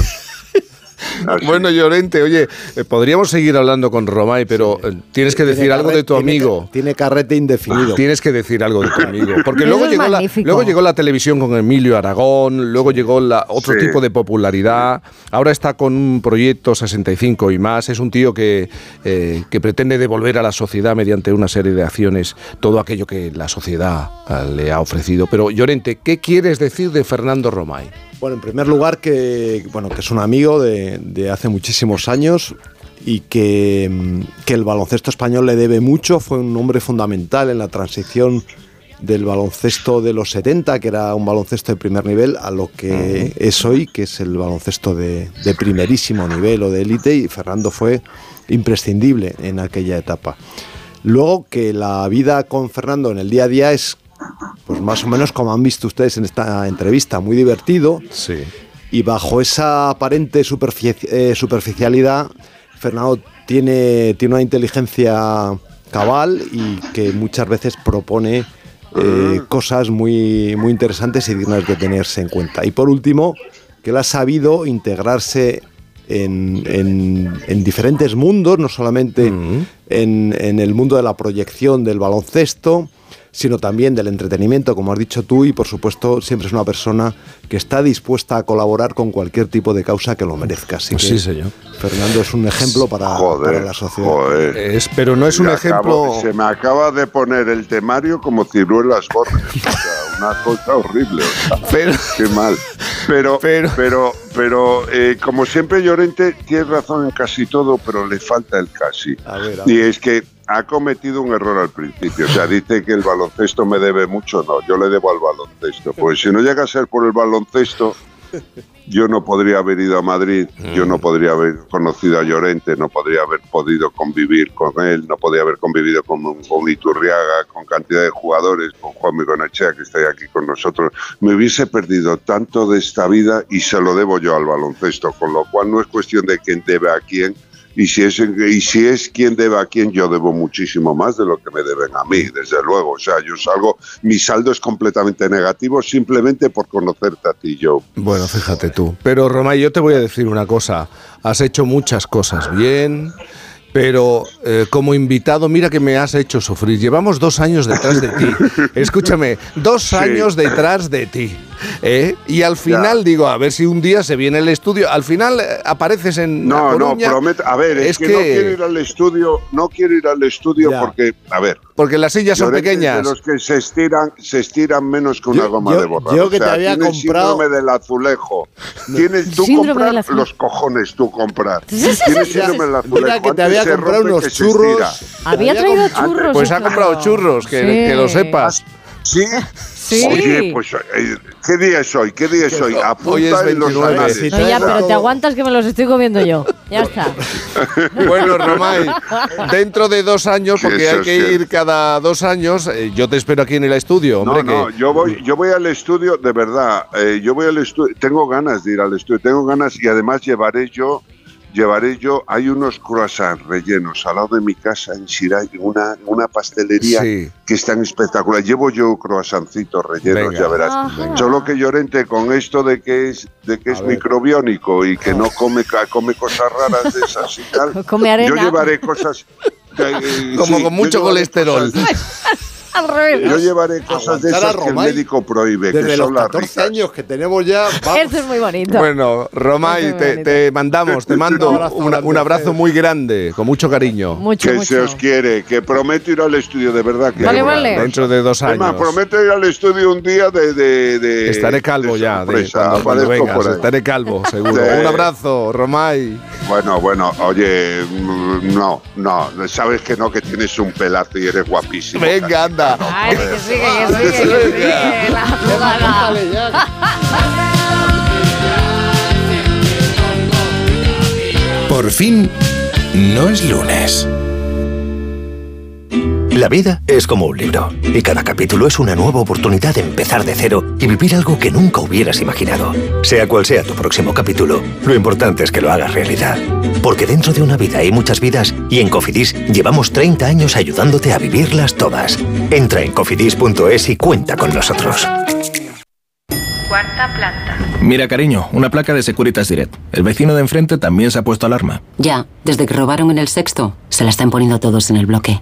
*laughs* Bueno, Llorente, oye, eh, podríamos seguir hablando con Romay, pero tienes que decir Tiene algo de tu amigo. Tiene carrete indefinido. Tienes que decir algo de tu *laughs* amigo. Porque luego llegó, la, magnífico. luego llegó la televisión con Emilio Aragón, luego llegó la, otro Sí. tipo de popularidad. Ahora está con un proyecto 65 y más. Es un tío que, eh, que pretende devolver a la sociedad mediante una serie de acciones todo aquello que la sociedad eh, le ha ofrecido. Pero, Llorente, ¿qué quieres decir de Fernando Romay? Bueno, en primer lugar que, bueno, que es un amigo de, de hace muchísimos años y que, mm, que el baloncesto español le debe mucho, fue un hombre fundamental en la transición del baloncesto de los 70, que era un baloncesto de primer nivel, a lo que es hoy, que es el baloncesto de, de primerísimo nivel o de élite, y Fernando fue imprescindible en aquella etapa. Luego que la vida con Fernando en el día a día es pues más o menos como han visto ustedes en esta entrevista, muy divertido. Sí. Y bajo esa aparente superfici- eh, superficialidad, Fernando tiene, tiene una inteligencia cabal y que muchas veces propone eh, cosas muy, muy interesantes y dignas de tenerse en cuenta. Y por último, que él ha sabido integrarse en, en- en diferentes mundos, no solamente en, en el mundo de la proyección del baloncesto, sino también del entretenimiento, como has dicho tú, y por supuesto siempre es una persona que está dispuesta a colaborar con cualquier tipo de causa que lo merezca. Así Pues que sí, señor. Fernando es un ejemplo para, para la sociedad. Es, pero no es un ejemplo. acabo- se me acaba de poner el temario como ciruelas borges. O sea, una cosa horrible. o sea, qué mal. Pero, pero, pero, eh, como siempre, Llorente tiene razón en casi todo, pero le falta el casi. ver, a Y es que ha cometido un error al principio. O sea, dice que el baloncesto me debe mucho. No, yo le debo al baloncesto. Pues si no llega a ser por el baloncesto, yo no podría haber ido a Madrid, yo no podría haber conocido a Llorente, no podría haber podido convivir con él, no podría haber convivido con, con Iturriaga, con cantidad de jugadores, con Juan Migonachea, que está aquí con nosotros. Me hubiese perdido tanto de esta vida y se lo debo yo al baloncesto, con lo cual no es cuestión de quién debe a quién. Y si, es, y si es quien debe a quién, yo debo muchísimo más de lo que me deben a mí, desde luego. O sea, yo salgo, mi saldo es completamente negativo simplemente por conocerte a ti, Joe. Bueno, fíjate tú. Pero Romay, yo te voy a decir una cosa. Has hecho muchas cosas bien, pero eh, como invitado, mira que me has hecho sufrir. Llevamos dos años detrás de ti. *laughs* Escúchame, dos Sí. años detrás de ti. *laughs* ¿eh? Y al final digo, a ver si un día se viene el estudio. Al final eh, apareces en No, La no, Coruña. prometo. A ver, es, Es que, no que- quiero ir al estudio, no quiero ir al estudio porque, a ver. Porque las sillas son pequeñas. De los que se estiran, se estiran menos que una Yo- goma yo- de borrar. yo O que te sea, había tienes comprado- síndrome del azulejo. Tienes tú Síndrome comprar del azulejo. los cojones, tú comprar. Tienes sí, síndrome sí. del azulejo. Mira que te había comprado unos churros. Había traído churros. Pues ha comprado churros, que lo sepas. Sí. Sí. Oye, pues, eh, ¿qué día es hoy? ¿Qué día es hoy? Apunta Hoy es en los 29. anales. Sí, No, ya, pero te aguantas que me los estoy comiendo yo. Ya está. *laughs* Bueno, Romay, dentro de dos años, porque hay que cierto. ir cada dos años, eh, yo te espero aquí en el estudio, hombre. No, no, que- yo voy, yo voy al estudio, de verdad, eh, yo voy al estudio, tengo ganas de ir al estudio, tengo ganas y además llevaré yo, llevaré yo, hay unos croissants rellenos al lado de mi casa en Shirai, una, una pastelería Sí. que están espectacular. Llevo yo croissancitos rellenos, Venga. ya verás. Ajá. Solo que Llorente con esto de que es, de que es microbiónico y que no come, ca- come cosas raras de esas y *laughs* tal, Come arena. yo llevaré cosas... *laughs* eh, Como sí, con mucho colesterol. *laughs* cosas- Al revés. yo llevaré cosas de esas que el médico prohíbe, que Desde los son las 14 ricas. años que tenemos ya, *laughs* vamos. Esto es muy bonito. Bueno, Romay, Eso te, mandamos, te *laughs* mando Un abrazo una- un abrazo muy grande, con mucho cariño. Mucho, que se os quiere, que prometo ir al estudio, de verdad. Que Vale, vale. Dentro de dos años. prometo ir al estudio un día de... de, de- Estaré calvo de ya, de cuando, cuando vengas. Estaré calvo, seguro. *laughs* Un abrazo, Romay. Bueno, bueno, oye, mm, no, no, sabes que no, que tienes un pelazo y eres guapísimo. Venga, anda. Ay, que sigue, que sigue, que sigue. La jugada. Por fin, no es lunes. La vida es como un libro y cada capítulo es una nueva oportunidad de empezar de cero y vivir algo que nunca hubieras imaginado. Sea cual sea tu próximo capítulo, lo importante es que lo hagas realidad. Porque dentro de una vida hay muchas vidas y en Cofidis llevamos 30 años ayudándote a vivirlas todas. Entra en cofidis.es y cuenta con nosotros. Cuarta planta. Mira, cariño, una placa de Securitas Direct. El vecino de enfrente también se ha puesto alarma. Ya, desde que robaron en el sexto, se la están poniendo todos en el bloque.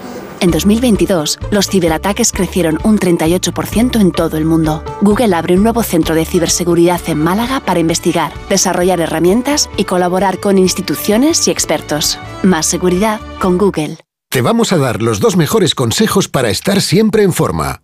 En 2022, los ciberataques crecieron un 38% en todo el mundo. Google abre un nuevo centro de ciberseguridad en Málaga para investigar, desarrollar herramientas y colaborar con instituciones y expertos. Más seguridad con Google. Te vamos a dar los dos mejores consejos para estar siempre en forma.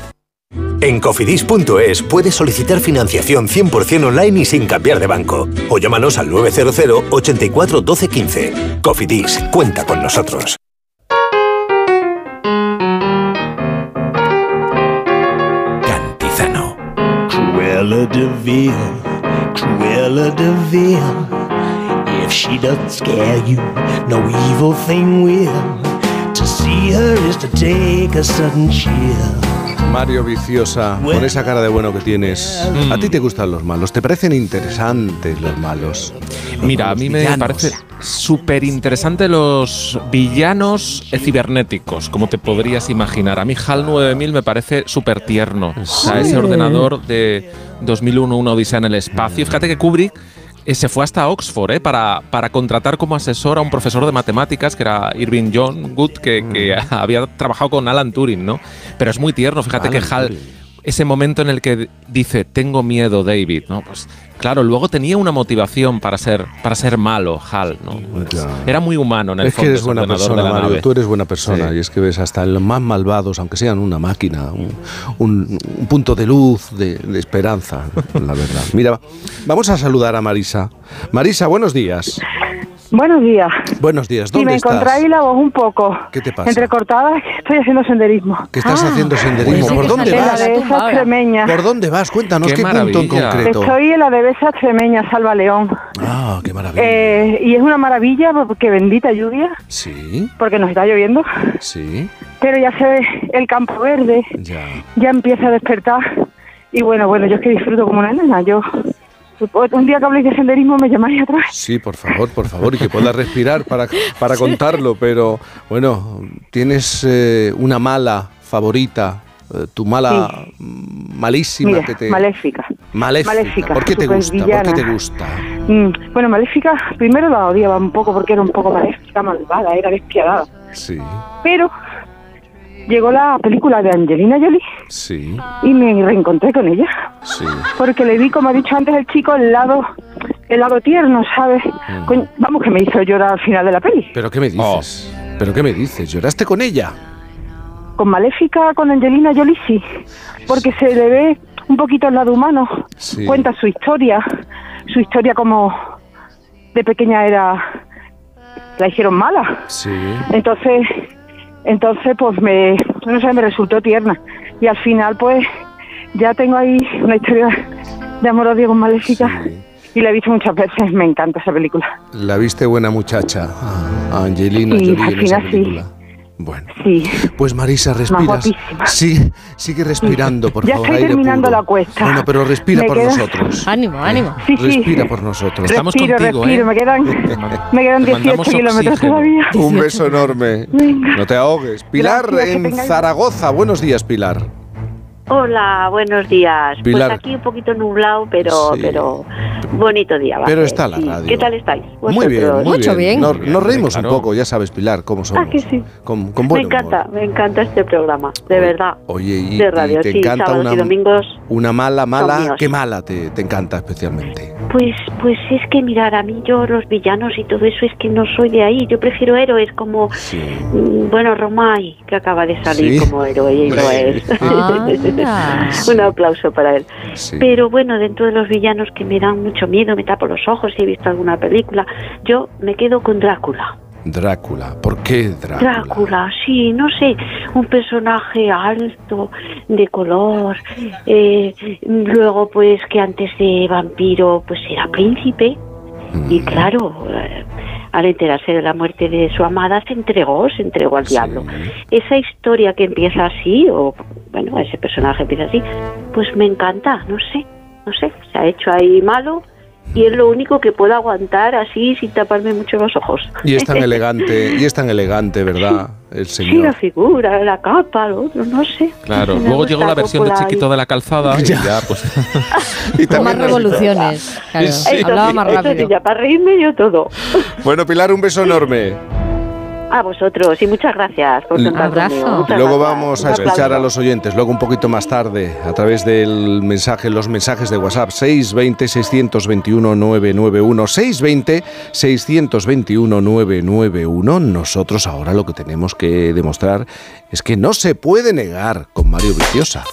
En cofidis.es puedes solicitar financiación 100% online y sin cambiar de banco. O llámanos al 900 84 12 15. Cofidis, cuenta con nosotros. Cantizano. Cruella de Vil, Cruella de Vil. If she doesn't scare you, no evil thing will. To see her is to take a sudden chill. Mario Viciosa, con esa cara de bueno que tienes, ¿a ti te gustan los malos? ¿Te parecen interesantes los malos? Mira, a mí me parece súper interesante los villanos cibernéticos, como te podrías imaginar. A mí HAL 9000 me parece súper tierno. O sea, ese ordenador de 2001, una odisea en el espacio. Fíjate que Kubrick se fue hasta Oxford eh, para, para contratar como asesor a un profesor de matemáticas que era Irving John Good, que, que había trabajado con Alan Turing, ¿no? Pero es muy tierno, fíjate Alan que HAL, ese momento en el que dice, tengo miedo, David, ¿no? Pues claro, luego tenía una motivación para ser, para ser malo, HAL, ¿no? Pues, era muy humano en el Es que fondo. eres ese buena persona, Mario. nave. Tú eres buena persona y es que ves hasta los más malvados, aunque sean una máquina, un, un- un punto de luz, de, de esperanza, la verdad. Mira, vamos a saludar a Marisa. Marisa, buenos días. Buenos días. Buenos días. Si ¿Dónde me estás? encontráis la voz un poco ¿Qué te pasa? entrecortada, estoy haciendo senderismo. ¿Qué estás haciendo senderismo? ¿Por dónde En la vas? dehesa extremeña. ¿Por dónde vas? Cuéntanos Qué qué, punto en concreto. Estoy en la dehesa extremeña, Salva León. Ah, qué maravilla. Eh, y es una maravilla porque bendita lluvia, Sí, porque nos está lloviendo. sí, Pero ya se ve el campo verde, ya. ya empieza a despertar. Y bueno, bueno, yo es que disfruto como una nena. Yo, un día que habléis de senderismo me llamáis atrás. Sí, por favor, por favor, y que puedas respirar para, para *laughs* contarlo, pero bueno, tienes eh, una mala favorita, eh, tu mala malísima Mira, que te... maléfica. Maléfica. Maléfica, ¿Por qué te gusta? ¿Por qué te gusta? Mm, bueno, Maléfica primero la odiaba un poco porque era un poco maléfica, malvada, era despiadada. Sí, Pero llegó la película de Angelina Jolie sí, y me reencontré con ella. sí. Porque le vi, como ha dicho antes el chico, el lado, el lado tierno, ¿sabes? Mm. Vamos, que me hizo llorar al final de la peli. ¿Pero qué me dices? ¿Pero qué me dices? ¿Lloraste con ella? Con Maléfica, con Angelina Jolie, sí. Porque se le ve un poquito el lado humano. Sí. Cuenta su historia. Su historia como de pequeña era... La hicieron mala. Sí. Entonces, entonces pues me, no sé, me resultó tierna. Y al final pues ya tengo ahí una historia de amor-odio con Maléfica. Y la he visto muchas veces, me encanta esa película. La viste buena muchacha, a Angelina Jolie al en esa final sí. Bueno, Sí. pues Marisa, respiras. Sí, sigue respirando, por ya favor. estoy aire terminando puro. la cuesta. Bueno, pero respira Me por queda- nosotros. Ánimo, ánimo. Sí, sí. Respira por nosotros. respiro, respiro, me quedan, me quedan 18 kilómetros todavía. Un beso enorme. Venga. No te ahogues. Pilar Gracias, en tengáis- Zaragoza. Buenos días, Pilar. Hola, buenos días. Pilar. Pues aquí un poquito nublado, pero Sí. pero bonito día. va a Pero está la sí. radio. ¿Qué tal estáis? Muy bien, vosotros? muy bien. Nos, nos reímos un poco, ya sabes, Pilar, cómo somos. Ah, que sí. Con, con me buen humor. encanta, me encanta este programa, de verdad. Oye, y, de y radio, te sí, encanta una, y domingos. una mala, mala. ¿Qué mala te, te encanta especialmente? Pues, pues es que mirar, a mí yo los villanos y todo eso es que no soy de ahí. Yo prefiero héroes como, mm, bueno, Romay, que acaba de salir Sí. como héroe y lo es. *laughs* Un aplauso para él. Sí. Pero bueno, dentro de los villanos que me dan mucho miedo, me tapo los ojos si he visto alguna película, yo me quedo con Drácula. Drácula. ¿Por qué Drácula? Drácula, sí, no sé, un personaje alto, de color, eh, luego pues que antes de vampiro pues era príncipe y claro, eh, al enterarse de la muerte de su amada se entregó, se entregó al diablo. Esa historia que empieza así, o bueno, ese personaje empieza así, pues me encanta, no sé, no sé, se ha hecho ahí malo y es lo único que puedo aguantar así sin taparme mucho los ojos. Y es tan *laughs* elegante, y es tan elegante, ¿verdad? El Sí, señor. la figura, la capa, lo otro, no sé. Claro, luego llegó la versión de Chiquito de la Calzada *laughs* y ya, pues... *laughs* Con más revoluciones. Claro, Eso hablaba sí, más rápido. sí, ya para reírme yo todo. Bueno, Pilar, un beso enorme. A vosotros y muchas gracias por contar conmigo. Muchas Luego gracias. vamos a escuchar a los oyentes, luego un poquito más tarde, a través del mensaje, los mensajes de WhatsApp 620 621 991 620 621 991. Nosotros ahora lo que tenemos que demostrar es que no se puede negar con Mario Viciosa.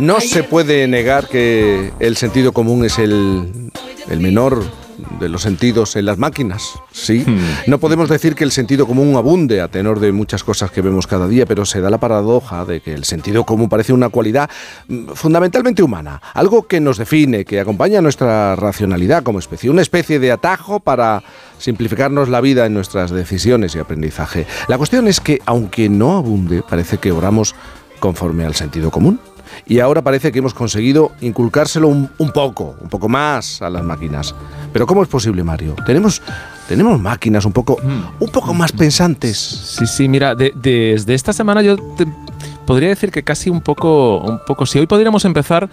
No se puede negar que el sentido común es el, el menor de los sentidos en las máquinas, ¿sí? No podemos decir que el sentido común abunde a tenor de muchas cosas que vemos cada día, pero se da la paradoja de que el sentido común parece una cualidad mm, fundamentalmente humana, algo que nos define, que acompaña nuestra racionalidad como especie, una especie de atajo para simplificarnos la vida en nuestras decisiones y aprendizaje. La cuestión es que, aunque no abunde, parece que oramos conforme al sentido común. Y ahora parece que hemos conseguido inculcárselo un, un poco, un poco más a las máquinas. Pero ¿cómo es posible, Mario? Tenemos, tenemos máquinas un poco, un poco más pensantes. Sí, sí, mira, de- desde esta semana yo te podría decir que casi un poco, un poco, si hoy podríamos empezar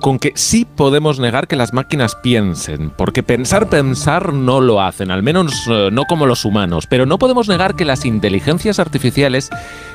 con que sí podemos negar que las máquinas piensen, porque pensar, pensar no lo hacen, al menos eh, no como los humanos, pero no podemos negar que las inteligencias artificiales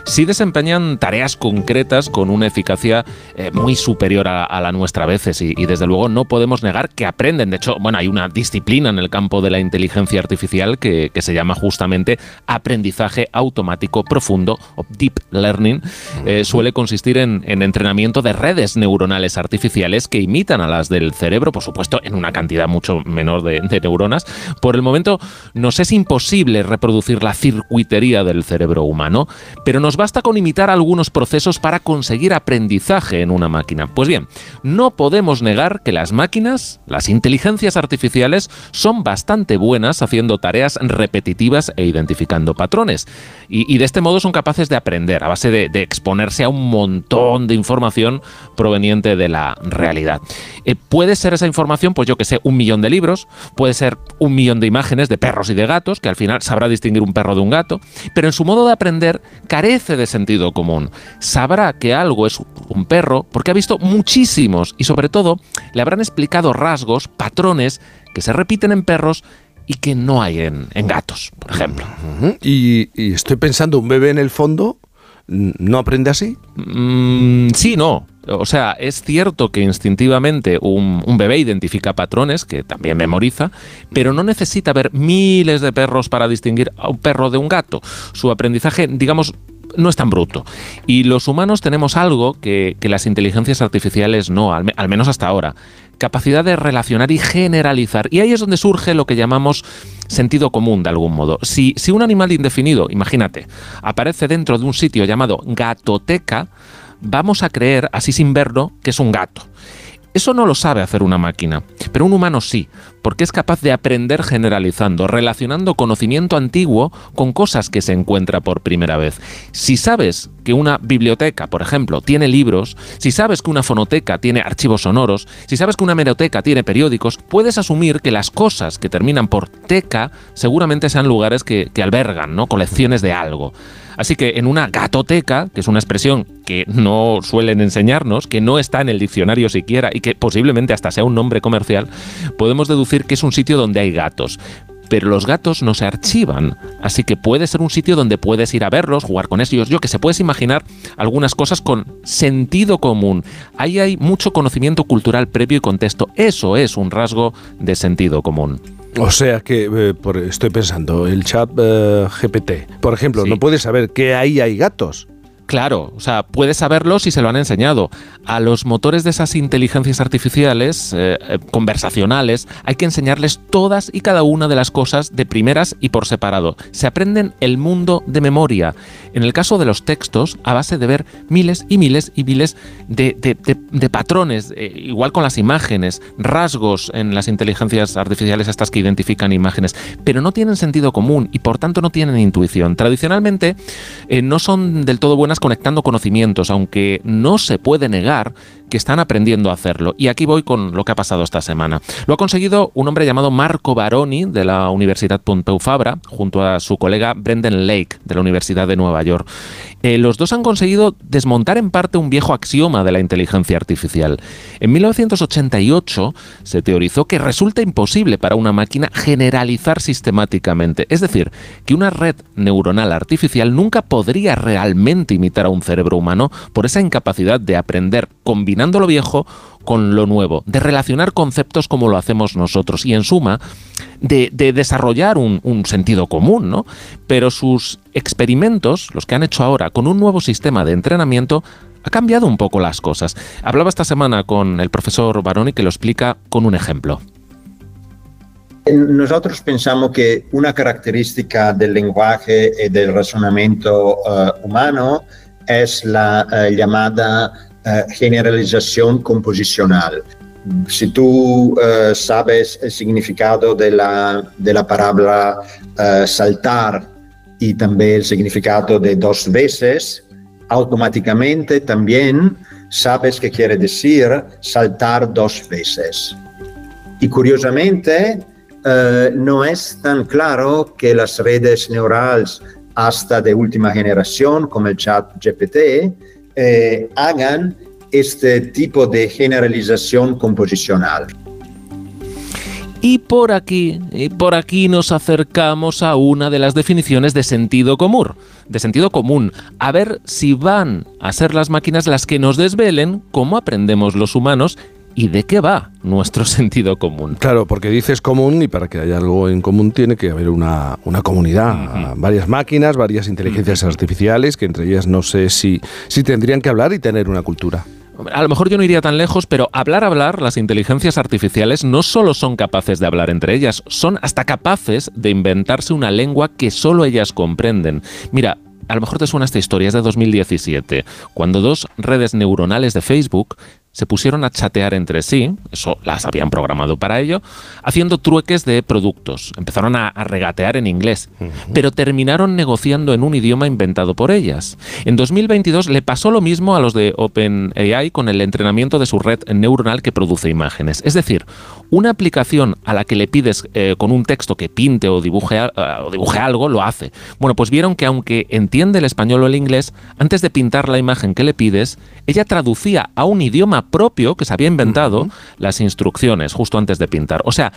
sí desempeñan tareas concretas con una eficacia eh, muy superior a, a la nuestra a veces y, y desde luego no podemos negar que aprenden. De hecho, bueno, hay una disciplina en el campo de la inteligencia artificial que, que se llama justamente aprendizaje automático profundo o deep learning. Eh, suele consistir en, en entrenamiento de redes neuronales artificiales que imitan a las del cerebro, por supuesto, en una cantidad mucho menor de, de neuronas. Por el momento nos es imposible reproducir la circuitería del cerebro humano, pero nos basta con imitar algunos procesos para conseguir aprendizaje en una máquina. Pues bien, no podemos negar que las máquinas, las inteligencias artificiales, son bastante buenas haciendo tareas repetitivas e identificando patrones. Y, de este modo son capaces de aprender a base de, de exponerse a un montón de información proveniente de la realidad. Eh, puede ser esa información, pues yo que sé, un millón de libros, puede ser un millón de imágenes de perros y de gatos, que al final sabrá distinguir un perro de un gato, pero en su modo de aprender carece de sentido común. Sabrá que algo es un perro porque ha visto muchísimos y sobre todo le habrán explicado rasgos, patrones que se repiten en perros y que no hay en, en gatos, por ejemplo. Y, y estoy pensando, un bebé en el fondo no aprende así. Mm, sí, no. O sea, es cierto que instintivamente un, un bebé identifica patrones, que también memoriza, pero no necesita ver miles de perros para distinguir a un perro de un gato. Su aprendizaje, digamos, no es tan bruto. Y los humanos tenemos algo que, que las inteligencias artificiales no, al, me- al menos hasta ahora. Capacidad de relacionar y generalizar. Y ahí es donde surge lo que llamamos sentido común, de algún modo. Si, si un animal indefinido, imagínate, aparece dentro de un sitio llamado gatoteca, vamos a creer, así sin verlo, que es un gato. Eso no lo sabe hacer una máquina, pero un humano sí, porque es capaz de aprender generalizando, relacionando conocimiento antiguo con cosas que se encuentra por primera vez. Si sabes que una biblioteca, por ejemplo, tiene libros, si sabes que una fonoteca tiene archivos sonoros, si sabes que una hemeroteca tiene periódicos, puedes asumir que las cosas que terminan por teca seguramente sean lugares que albergan ¿no? colecciones de algo. Así que en una gatoteca, que es una expresión que no suelen enseñarnos, que no está en el diccionario siquiera y que posiblemente hasta sea un nombre comercial, podemos deducir que es un sitio donde hay gatos. Pero los gatos no se archivan, así que puede ser un sitio donde puedes ir a verlos, jugar con ellos, yo que se puedes imaginar algunas cosas con sentido común. Ahí hay mucho conocimiento cultural previo y contexto. Eso es un rasgo de sentido común. O sea que, eh, por- estoy pensando, el chat eh, GPT, por ejemplo, no puede saber que ahí hay gatos. Claro, o sea, puedes saberlo si se lo han enseñado. A los motores de esas inteligencias artificiales eh, eh, conversacionales hay que enseñarles todas y cada una de las cosas de primeras y por separado. Se aprenden el mundo de memoria. En el caso de los textos, a base de ver miles y miles y miles de, patrones, eh, igual con las imágenes, rasgos en las inteligencias artificiales estas que identifican imágenes, pero no tienen sentido común y por tanto no tienen intuición. Tradicionalmente no son del todo buenas conectando conocimientos, aunque no se puede negar que están aprendiendo a hacerlo. Y aquí voy con lo que ha pasado esta semana. Lo ha conseguido un hombre llamado Marco Baroni de la Universidad Pompeu Fabra, junto a su colega Brendan Lake de la Universidad de Nueva York. Eh, los dos han conseguido desmontar en parte un viejo axioma de la inteligencia artificial. En 1988 se teorizó que resulta imposible para una máquina generalizar sistemáticamente, es decir, que una red neuronal artificial nunca podría realmente imitar a un cerebro humano por esa incapacidad de aprender combinando lo viejo con lo nuevo, de relacionar conceptos como lo hacemos nosotros y en suma de, de desarrollar un, sentido común, ¿no? Pero sus experimentos, los que han hecho ahora con un nuevo sistema de entrenamiento, ha cambiado un poco las cosas. Hablaba esta semana con el profesor Baroni que lo explica con un ejemplo. Nosotros pensamos que una característica del lenguaje y del razonamiento uh, humano es la uh, llamada uh, generalización composicional. Si tú sabes el significado de la, de la palabra saltar y también el significado de dos veces, automáticamente también sabes qué quiere decir saltar dos veces. Y curiosamente, eh, no es tan claro que las redes neurales hasta de última generación, como el chat GPT, eh, hagan este tipo de generalización composicional. Y por aquí, y por aquí nos acercamos a una de las definiciones de sentido común, de sentido común, a ver si van a ser las máquinas las que nos desvelen cómo aprendemos los humanos y de qué va nuestro *laughs* sentido común. Claro, porque dices común y para que haya algo en común tiene que haber una, una comunidad, varias máquinas, varias inteligencias artificiales, que entre ellas no sé si, si tendrían que hablar y tener una cultura. A lo mejor yo no iría tan lejos, pero hablar, hablar, las inteligencias artificiales no solo son capaces de hablar entre ellas, son hasta capaces de inventarse una lengua que solo ellas comprenden. Mira, a lo mejor te suena esta historia, es de 2017, cuando dos redes neuronales de Facebook se pusieron a chatear entre sí, eso las habían programado para ello, haciendo trueques de productos. Empezaron a, regatear en inglés, pero terminaron negociando en un idioma inventado por ellas. En 2022 le pasó lo mismo a los de OpenAI con el entrenamiento de su red neuronal que produce imágenes. Es decir, una aplicación a la que le pides eh, con un texto que pinte o dibuje, uh, o dibuje algo, lo hace. Bueno, pues vieron que aunque entiende el español o el inglés, antes de pintar la imagen que le pides, ella traducía a un idioma propio que se había inventado uh -huh. las instrucciones justo antes de pintar. O sea,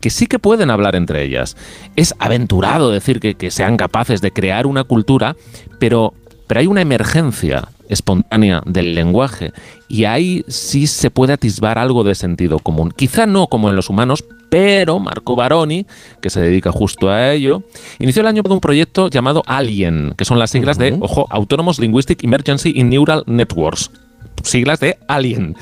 que sí que pueden hablar entre ellas. Es aventurado decir que, que sean capaces de crear una cultura, pero, pero hay una emergencia espontánea del lenguaje y ahí sí se puede atisbar algo de sentido común. Quizá no como en los humanos, pero Marco Baroni, que se dedica justo a ello, inició el año con un proyecto llamado ALIEN, que son las siglas de, ojo, Autonomous Linguistic Emergency in Neural Networks siglas de Alien.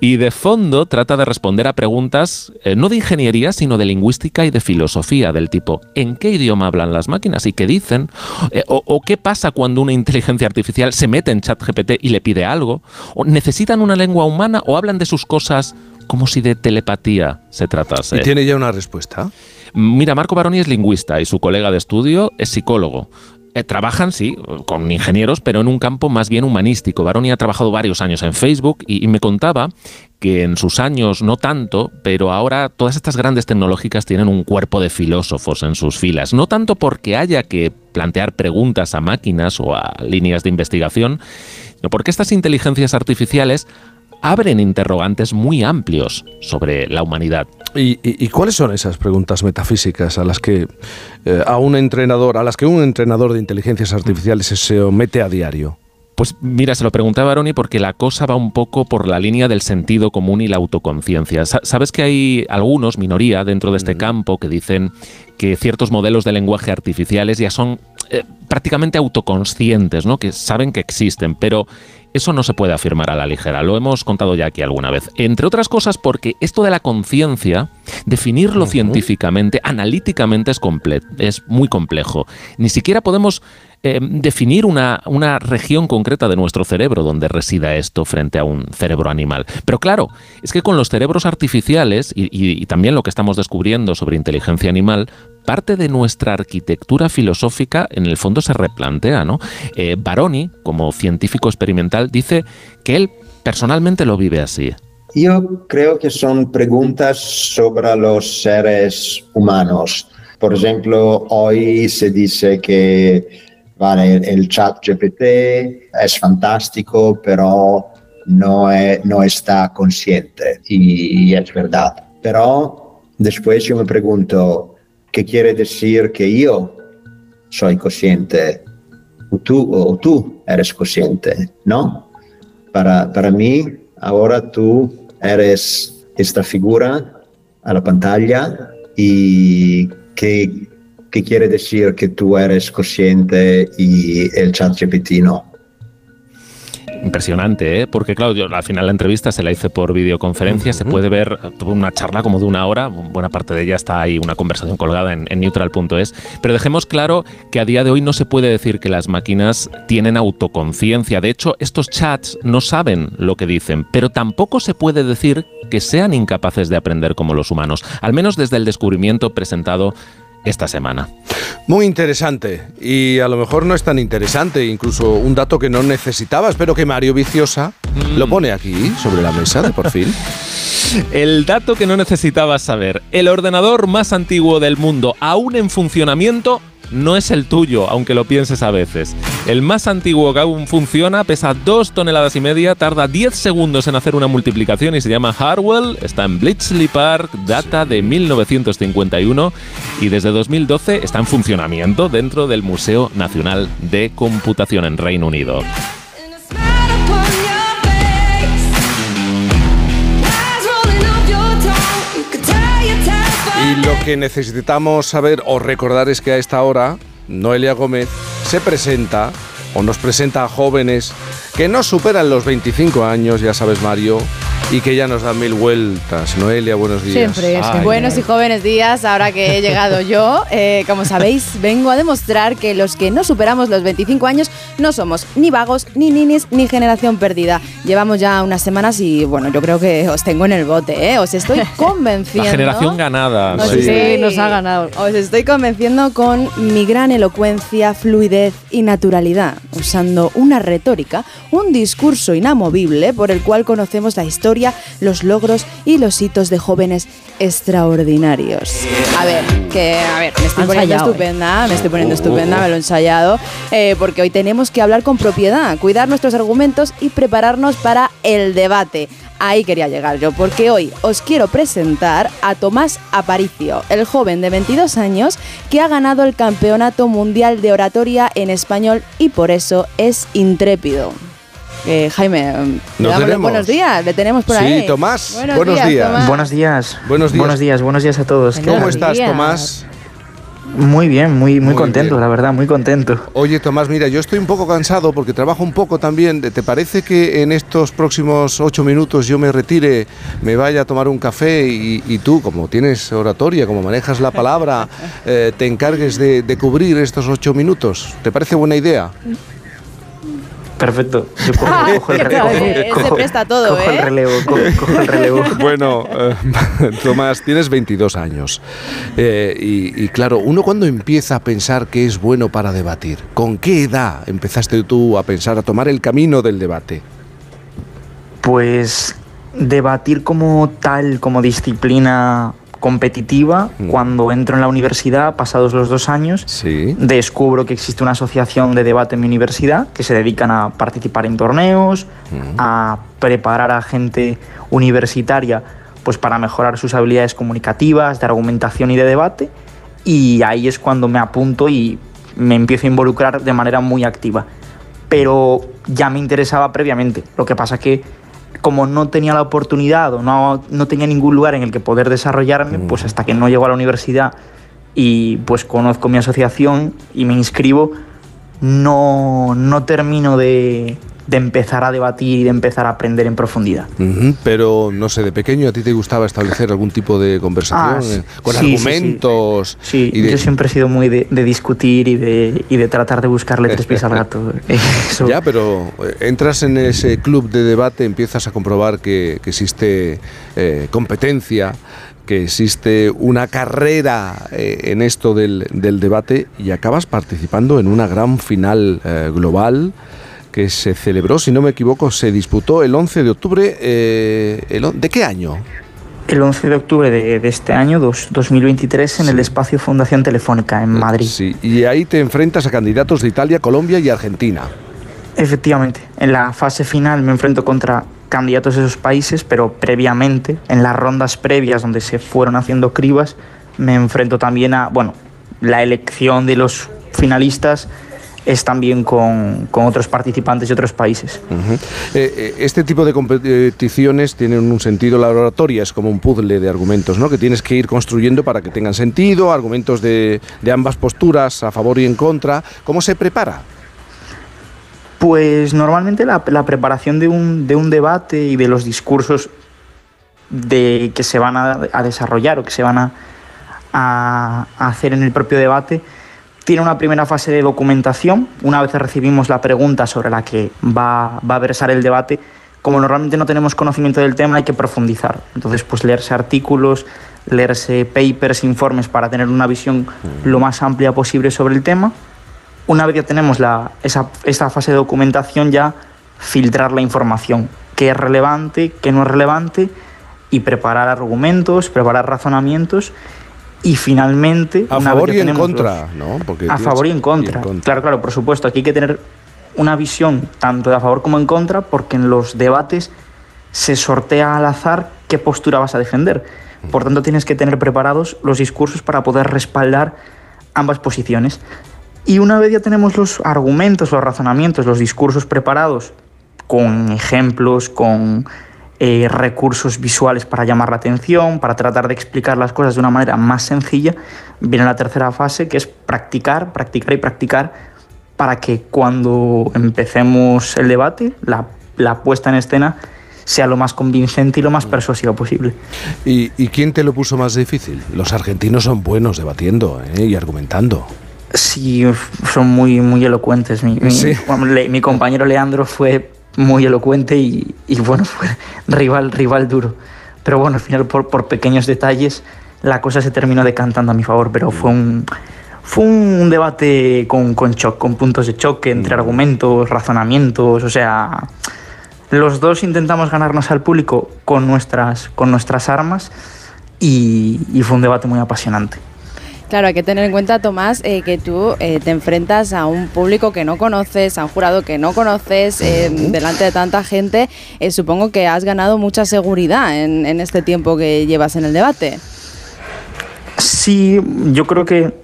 Y de fondo trata de responder a preguntas eh, no de ingeniería, sino de lingüística y de filosofía, del tipo ¿en qué idioma hablan las máquinas y qué dicen? Eh, o, o, qué pasa cuando una inteligencia artificial se mete en ChatGPT y le pide algo? ¿O necesitan una lengua humana o hablan de sus cosas como si de telepatía se tratase? ¿Y tiene ya una respuesta? Mira, Marco Baroni es lingüista y su colega de estudio es psicólogo. Eh, trabajan, sí, con ingenieros, pero en un campo más bien humanístico. Baroni ha trabajado varios años en Facebook y, y, me contaba que en sus años no tanto, pero ahora todas estas grandes tecnológicas tienen un cuerpo de filósofos en sus filas. No tanto porque haya que plantear preguntas a máquinas o a líneas de investigación, sino porque estas inteligencias artificiales abren interrogantes muy amplios sobre la humanidad. ¿Y, y, y cuáles son esas preguntas metafísicas a las que eh, a un entrenador, a las que un entrenador de inteligencias artificiales se somete a diario? Pues mira, se lo preguntaba Baroni porque la cosa va un poco por la línea del sentido común y la autoconciencia. Sabes que hay algunos, minoría, dentro de este campo que dicen que ciertos modelos de lenguaje artificiales ya son eh, prácticamente autoconscientes, ¿no? que saben que existen, pero eso no se puede afirmar a la ligera, lo hemos contado ya aquí alguna vez. Entre otras cosas porque esto de la conciencia, definirlo uh -huh. científicamente, analíticamente es, es muy complejo. Ni siquiera podemos eh, definir una, una, región concreta de nuestro cerebro donde resida esto frente a un cerebro animal. Pero claro, es que con los cerebros artificiales y, y, y también lo que estamos descubriendo sobre inteligencia animal, parte de nuestra arquitectura filosófica en el fondo se replantea, ¿no? Eh, Baroni, como científico experimental, dice que él personalmente lo vive así. Yo creo que son preguntas sobre los seres humanos. Por ejemplo, hoy se dice que vale, el, chat GPT es fantástico, pero no, es- no está consciente y es verdad. Pero después yo me pregunto, ¿qué quiere decir que yo soy consciente? O tú, o tú eres consciente, ¿no? Para mí, ahora tú eres esta figura a la pantalla y ¿qué, qué quiere decir que tú eres consciente y el chat GPT no? Impresionante, ¿eh? Porque claro, yo al final la entrevista se la hice por videoconferencia, se puede ver, tuvo una charla como de una hora, buena parte de ella está ahí, una conversación colgada en, en neutral.es, pero dejemos claro que a día de hoy no se puede decir que las máquinas tienen autoconciencia, de hecho estos chats no saben lo que dicen, pero tampoco se puede decir que sean incapaces de aprender como los humanos, al menos desde el descubrimiento presentado esta semana. Muy interesante. Y a lo mejor no es tan interesante, incluso un dato que no necesitabas, pero que Mario Viciosa lo pone aquí sobre la mesa de por fin. *laughs* El dato que no necesitabas saber. El ordenador más antiguo del mundo, aún en funcionamiento, no es el tuyo, aunque lo pienses a veces. El más antiguo que aún funciona pesa 2 toneladas y media, tarda 10 segundos en hacer una multiplicación y se llama Harwell, está en Bletchley Park, data de 1951 y desde 2012 está en funcionamiento dentro del Museo Nacional de Computación en Reino Unido. Que necesitamos saber o recordar es que a esta hora Noelia Gómez se presenta o nos presenta a jóvenes que no superan los 25 años, ya sabes Mario, y que ya nos dan mil vueltas. Noelia, buenos días. Ay, Buenos y jóvenes días, ahora que he llegado yo. *laughs* Eh, como sabéis, vengo a demostrar que los que no superamos los 25 años no somos ni vagos, ni ninis, ni generación perdida. Llevamos ya unas semanas y bueno, yo creo que os tengo en el bote, ¿eh? Os estoy *laughs* convenciendo. La generación ganada. Os sí. estoy- nos ha ganado. Os estoy convenciendo con mi gran elocuencia, fluidez y naturalidad, usando una retórica, un discurso inamovible por el cual conocemos la historia, los logros y los hitos de jóvenes extraordinarios. A ver, que a ver, me estoy poniendo ensayado, ¿eh? estupenda, me estoy poniendo estupenda, me lo he ensayado, eh, porque hoy tenemos que hablar con propiedad, cuidar nuestros argumentos y prepararnos para el debate. Ahí quería llegar yo, porque hoy os quiero presentar a Tomás Aparicio, el joven de 22 años que ha ganado el Campeonato Mundial de Oratoria en Español y por eso es intrépido. Eh, Jaime, tenemos. buenos días, le tenemos por Sí, ahí. Tomás, Buenos, buenos días, días. Tomás. Buenos días. Buenos días. Buenos días, buenos días a todos. ¿Qué ¿Cómo estás, Tomás? Muy bien, muy, muy, Muy contento, bien. la verdad, muy contento. Oye, Tomás, mira, yo estoy un poco cansado porque trabajo un poco también. ¿Te parece que en estos próximos ocho minutos yo me retire, me vaya a tomar un café y, y tú, como tienes oratoria, como manejas la palabra, *laughs* eh, te encargues de, de cubrir estos ocho minutos? ¿Te parece buena idea? Perfecto. Yo cojo, *laughs* cojo el ¿qué relevo. se presta todo, cojo el ¿eh? relevo, cojo, cojo el relevo. *laughs* Bueno, eh, *laughs* Tomás, tienes 22 años. Eh, y, y claro, uno cuando empieza a pensar que es bueno para debatir, ¿con qué edad empezaste tú a pensar, a tomar el camino del debate? Pues debatir como tal, como disciplina competitiva, cuando entro en la universidad, pasados los dos años, descubro que existe una asociación de debate en mi universidad que se dedican a participar en torneos, a preparar a gente universitaria pues para mejorar sus habilidades comunicativas, de argumentación y de debate. Y ahí es cuando me apunto y me empiezo a involucrar de manera muy activa. Pero ya me interesaba previamente. Lo que pasa que como no tenía la oportunidad o no, no tenía ningún lugar en el que poder desarrollarme, pues hasta que no llego a la universidad y pues conozco mi asociación y me inscribo, no, no termino de, de empezar a debatir y de empezar a aprender en profundidad. Pero no sé, de pequeño a ti te gustaba establecer algún tipo de conversación Ah, eh, con sí, sí, sí. argumentos. Sí, y de- yo siempre he sido muy de, de discutir y de, y de tratar de buscarle tres pies al gato. *laughs* Eso- Ya, pero eh, entras en ese club de debate, empiezas a comprobar que, que existe eh, competencia, que existe una carrera eh, en esto del, del debate y acabas participando en una gran final eh, global que se celebró, si no me equivoco, se disputó el 11 de octubre. eh, el ¿De qué año? El 11 de octubre de, de este año, dos- 2023, en el espacio Fundación Telefónica, en Madrid. Sí, y ahí te enfrentas a candidatos de Italia, Colombia y Argentina. Efectivamente, en la fase final me enfrento contra candidatos de esos países, pero previamente, en las rondas previas donde se fueron haciendo cribas, me enfrento también a, bueno, la elección de los finalistas es también con, con otros participantes de otros países. Eh, eh, este tipo de competiciones tienen un sentido, la oratoria es como un puzzle de argumentos, ¿no? Que tienes que ir construyendo para que tengan sentido, argumentos de, de ambas posturas, a favor y en contra. ¿Cómo se prepara? Pues normalmente la, preparación de un, de un debate y de los discursos de, que se van a, desarrollar o que se van a hacer en el propio debate tiene una primera fase de documentación. Una vez recibimos la pregunta sobre la que va, va a versar el debate, como normalmente no tenemos conocimiento del tema, hay que profundizar. Entonces, pues leerse artículos, leerse papers, informes para tener una visión lo más amplia posible sobre el tema. Una vez ya tenemos la, esa, esa fase de documentación, ya filtrar la información, qué es relevante, qué no es relevante, y preparar argumentos, preparar razonamientos, y finalmente... A una favor vez y en contra, los- ¿no? Porque a favor y en contra. y en contra. Claro, claro, por supuesto. Aquí hay que tener una visión tanto de a favor como en contra, porque en los debates se sortea al azar qué postura vas a defender. Por tanto, tienes que tener preparados los discursos para poder respaldar ambas posiciones. Y una vez ya tenemos los argumentos, los razonamientos, los discursos preparados, con ejemplos, con eh, recursos visuales para llamar la atención, para tratar de explicar las cosas de una manera más sencilla, viene la tercera fase, que es practicar, practicar y practicar para que cuando empecemos el debate, la, puesta en escena sea lo más convincente y lo más persuasiva posible. ¿Y, y quién te lo puso más difícil? Los argentinos son buenos debatiendo ¿eh? y argumentando. Sí, son muy, muy elocuentes. Mi, mi- Sí. le- mi compañero Leandro fue muy elocuente y, y, bueno, *laughs* fue rival, rival duro. Pero bueno, al final por, por pequeños detalles la cosa se terminó decantando a mi favor, pero fue un, fue un debate con, con, choc- con puntos de choque entre argumentos, razonamientos, o sea, los dos intentamos ganarnos al público con nuestras, con nuestras armas y, y fue un debate muy apasionante. Claro, hay que tener en cuenta, Tomás, eh, que tú eh, te enfrentas a un público que no conoces, a un jurado que no conoces, eh, delante de tanta gente. Supongo que has ganado mucha seguridad en, en este tiempo que llevas en el debate. Sí, yo creo que,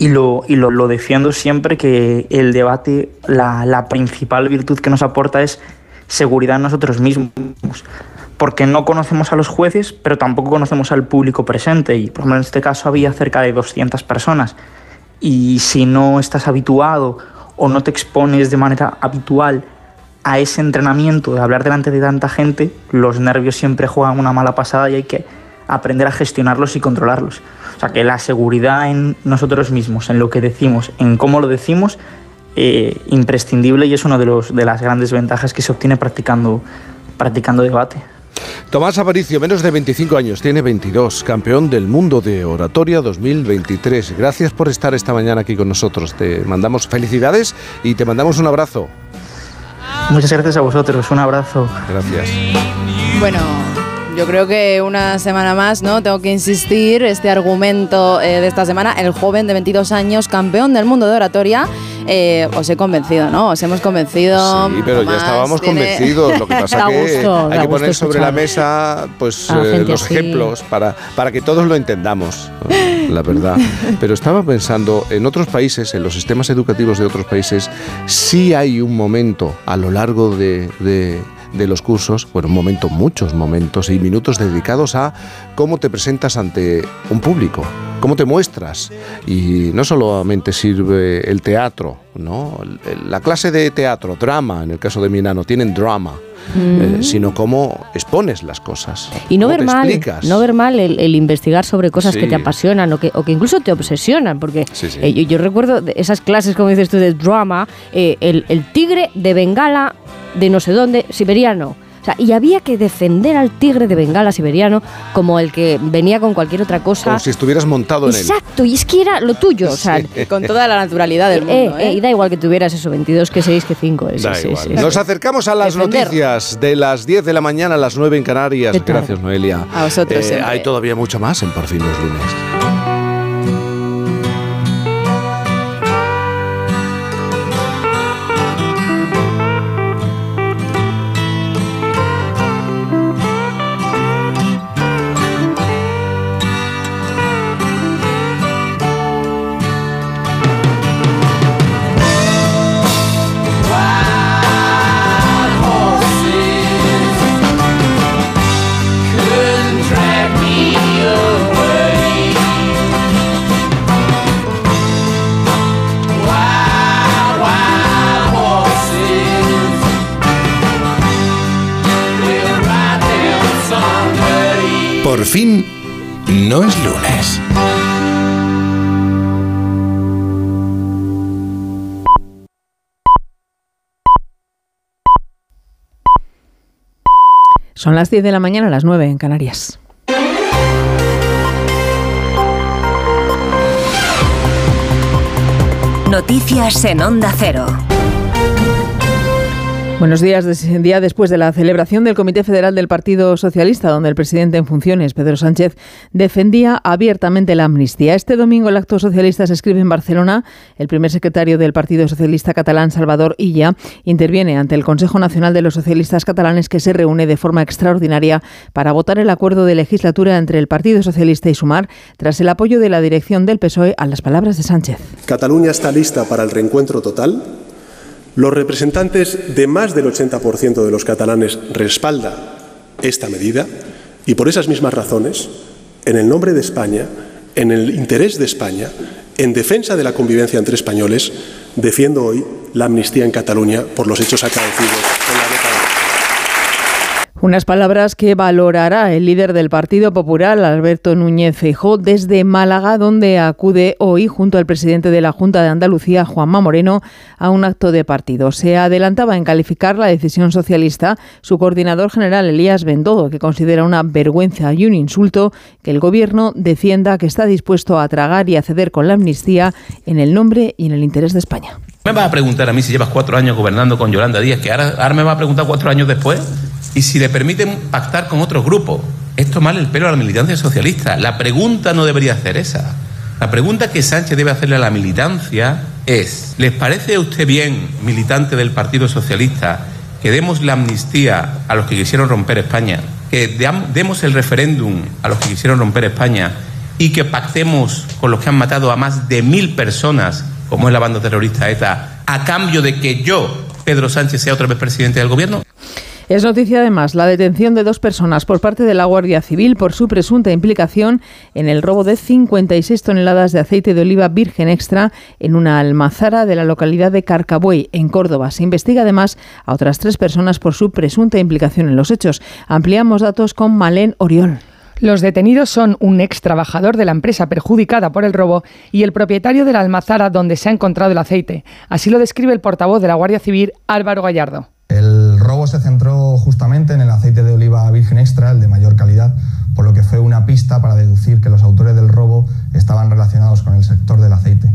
y lo, y lo, lo defiendo siempre, que el debate, la, la principal virtud que nos aporta es seguridad en nosotros mismos. Porque no conocemos a los jueces, pero tampoco conocemos al público presente. Y por ejemplo, en este caso había cerca de 200 personas. Y si no estás habituado o no te expones de manera habitual a ese entrenamiento de hablar delante de tanta gente, los nervios siempre juegan una mala pasada y hay que aprender a gestionarlos y controlarlos. O sea que la seguridad en nosotros mismos, en lo que decimos, en cómo lo decimos, eh, imprescindible y es una de, de las grandes ventajas que se obtiene practicando, practicando debate. Tomás Aparicio, menos de 25 años, tiene 22, campeón del mundo de oratoria 2023. Gracias por estar esta mañana aquí con nosotros. Te mandamos felicidades y te mandamos un abrazo. Muchas gracias a vosotros, un abrazo. Gracias. Bueno, yo creo que una semana más, ¿no? Tengo que insistir, este argumento eh, de esta semana, el joven de 22 años, campeón del mundo de oratoria, eh, os he convencido, ¿no? Os hemos convencido. Sí, pero ya estábamos tiene- convencidos. Lo que *laughs* pasa Da que gusto, hay que poner sobre la mesa pues, eh, los así. ejemplos para, para que todos lo entendamos, la verdad. *laughs* Pero estaba pensando, en otros países, en los sistemas educativos de otros países, sí hay un momento a lo largo de, de- de los cursos, bueno, un momento, muchos momentos y minutos dedicados a cómo te presentas ante un público, cómo te muestras. Y no solamente sirve el teatro, ¿no? La clase de teatro, drama, en el caso de mi enano, tienen drama. Mm. eh, sino cómo expones las cosas. Y no ver mal, explicas. no ver mal el, el investigar sobre cosas que te apasionan o que, o que incluso te obsesionan, porque Sí, sí. eh, yo, yo recuerdo esas clases, como dices tú, de drama, eh, el, el tigre de Bengala de no sé dónde, siberiano. O sea, y había que defender al tigre de Bengala siberiano como el que venía con cualquier otra cosa. Como si estuvieras montado en él. Exacto, y es que era lo tuyo, o sea, *laughs* Con toda la naturalidad del eh, mundo. eh, ¿eh? y da igual que tuvieras eso, 22 que 6 que 5. eh, sí, Da sí, igual. sí. Nos acercamos a las Defender. noticias de las 10 de la mañana a las 9 en Canarias. Gracias, Noelia. A vosotros siempre. hay todavía mucho más en Por fin los lunes. Fin, no es lunes. Son las 10 de la mañana, las 9 en Canarias. Noticias en Onda Cero. Buenos días, día después de la celebración del Comité Federal del Partido Socialista, donde el presidente en funciones, Pedro Sánchez, defendía abiertamente la amnistía. Este domingo el acto socialista se escribe en Barcelona. El primer secretario del Partido Socialista catalán, Salvador Illa, interviene ante el Consejo Nacional de los Socialistas Catalanes que se reúne de forma extraordinaria para votar el acuerdo de legislatura entre el Partido Socialista y Sumar, tras el apoyo de la dirección del PSOE a las palabras de Sánchez. Cataluña está lista para el reencuentro total. Los representantes de más del 80% de los catalanes respaldan esta medida y por esas mismas razones, en el nombre de España, en el interés de España, en defensa de la convivencia entre españoles, defiendo hoy la amnistía en Cataluña por los hechos acaecidos. Unas palabras que valorará el líder del Partido Popular, Alberto Núñez Feijóo, desde Málaga, donde acude hoy junto al presidente de la Junta de Andalucía, Juanma Moreno, a un acto de partido. Se adelantaba en calificar la decisión socialista su coordinador general, Elías Bendodo, que considera una vergüenza y un insulto que el Gobierno defienda que está dispuesto a tragar y a ceder con la amnistía en el nombre y en el interés de España. Me vas a preguntar a mí si llevas cuatro años gobernando con Yolanda Díaz, que ahora, ahora me va a preguntar cuatro años después. Y si le permiten pactar con otros grupos. Es tomarle el pelo a la militancia socialista. La pregunta no debería ser esa. La pregunta que Sánchez debe hacerle a la militancia es, ¿les parece a usted bien, militante del Partido Socialista, que demos la amnistía a los que quisieron romper España, que demos el referéndum a los que quisieron romper España y que pactemos con los que han matado a más de mil personas, como es la banda terrorista ETA, a cambio de que yo, Pedro Sánchez, sea otra vez presidente del gobierno? Es noticia además la detención de dos personas por parte de la Guardia Civil por su presunta implicación en el robo de 56 toneladas de aceite de oliva virgen extra en una almazara de la localidad de Carcabuey, en Córdoba. Se investiga además a otras tres personas por su presunta implicación en los hechos. Ampliamos datos con Malén Oriol. Los detenidos son un ex trabajador de la empresa perjudicada por el robo y el propietario de la almazara donde se ha encontrado el aceite. Así lo describe el portavoz de la Guardia Civil, Álvaro Gallardo. El se centró justamente en el aceite de oliva virgen extra, el de mayor calidad, por lo que fue una pista para deducir que los autores del robo estaban relacionados con el sector del aceite.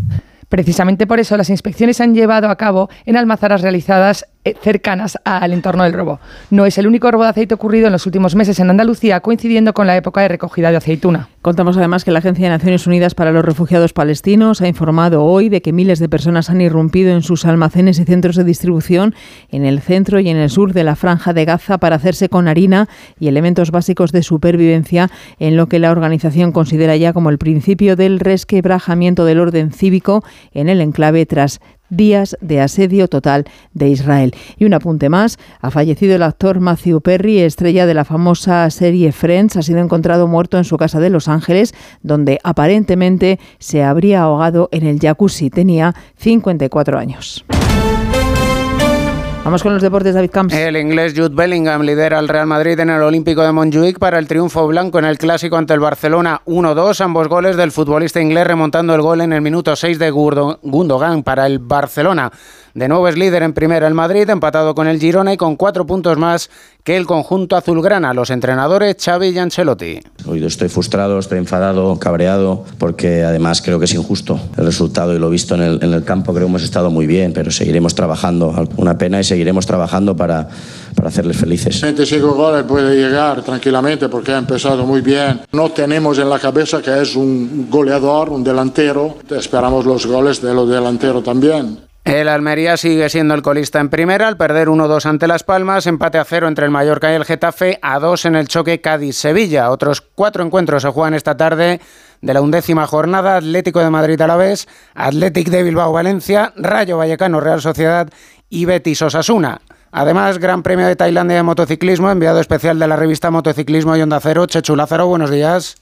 Precisamente por eso las inspecciones se han llevado a cabo en almazaras realizadas eh, cercanas al entorno del robo. No es el único robo de aceite ocurrido en los últimos meses en Andalucía, coincidiendo con la época de recogida de aceituna. Contamos además que la Agencia de Naciones Unidas para los Refugiados Palestinos ha informado hoy de que miles de personas han irrumpido en sus almacenes y centros de distribución en el centro y en el sur de la franja de Gaza para hacerse con harina y elementos básicos de supervivencia en lo que la organización considera ya como el principio del resquebrajamiento del orden cívico en el enclave tras días de asedio total de Israel. Y un apunte más, ha fallecido el actor Matthew Perry, estrella de la famosa serie Friends, ha sido encontrado muerto en su casa de Los Ángeles, donde aparentemente se habría ahogado en el jacuzzi. Tenía 54 años. Vamos con los deportes, David Camps. El inglés Jude Bellingham lidera al Real Madrid en el Olímpico de Montjuic para el triunfo blanco en el clásico ante el Barcelona 1-2. Ambos goles del futbolista inglés remontando el gol en el minuto 6 de Gundogan para el Barcelona. De nuevo es líder en primera el Madrid, empatado con el Girona y con cuatro puntos más que el conjunto azulgrana. Los entrenadores Xavi y Ancelotti. Hoy estoy frustrado, estoy enfadado, cabreado, porque además creo que es injusto el resultado y lo visto en el, en el campo. Creo que hemos estado muy bien, pero seguiremos trabajando. Una pena y seguiremos trabajando para, para hacerles felices. 25 goles puede llegar tranquilamente porque ha empezado muy bien. No tenemos en la cabeza que es un goleador, un delantero. Esperamos los goles de los delanteros también. El Almería sigue siendo el colista en primera al perder 1-2 ante Las Palmas, empate a cero entre el Mallorca y el Getafe, a 2 en el choque Cádiz-Sevilla. Otros cuatro encuentros se juegan esta tarde de la undécima jornada, Atlético de Madrid a la vez, Athletic de Bilbao Valencia, Rayo Vallecano Real Sociedad y Betis Osasuna. Además, Gran Premio de Tailandia de Motociclismo, enviado especial de la revista Motociclismo y Onda Cero, Chechu Lázaro, buenos días.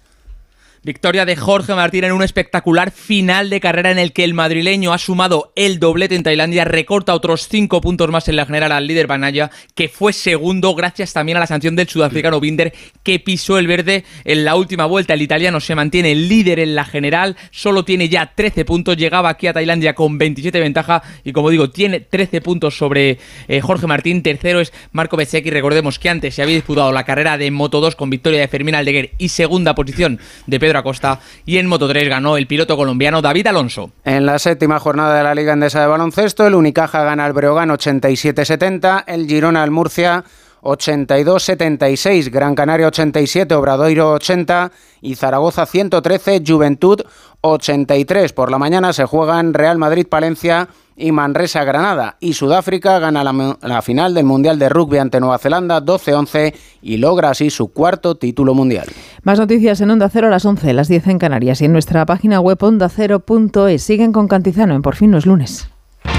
Victoria de Jorge Martín en un espectacular final de carrera en el que el madrileño ha sumado el doblete en Tailandia, recorta otros cinco puntos más en la general al líder Banaya, que fue segundo gracias también a la sanción del sudafricano Binder, que pisó el verde en la última vuelta. El italiano se mantiene líder en la general, solo tiene ya 13 puntos, llegaba aquí a Tailandia con 27 de ventaja y como digo, tiene 13 puntos sobre eh, Jorge Martín. Tercero es Marco Bezzecchi, recordemos que antes se había disputado la carrera de Moto 2 con victoria de Fermín Aldeguer y segunda posición de Pedro Acosta y en Moto 3 ganó el piloto colombiano David Alonso. En la séptima jornada de la Liga Endesa de Baloncesto, el Unicaja gana al Breogán 87-70, el Girona al Murcia 82-76, Gran Canaria 87, Obradoiro 80 y Zaragoza 113, Juventud 83. Por la mañana se juegan Real Madrid-Palencia y Manresa-Granada. Y Sudáfrica gana la final del Mundial de Rugby ante Nueva Zelanda 12-11 y logra así su cuarto título mundial. Más noticias en Onda Cero a las 11, las 10 en Canarias y en nuestra página web ondacero.es. Siguen con Cantizano en Por fin no es lunes.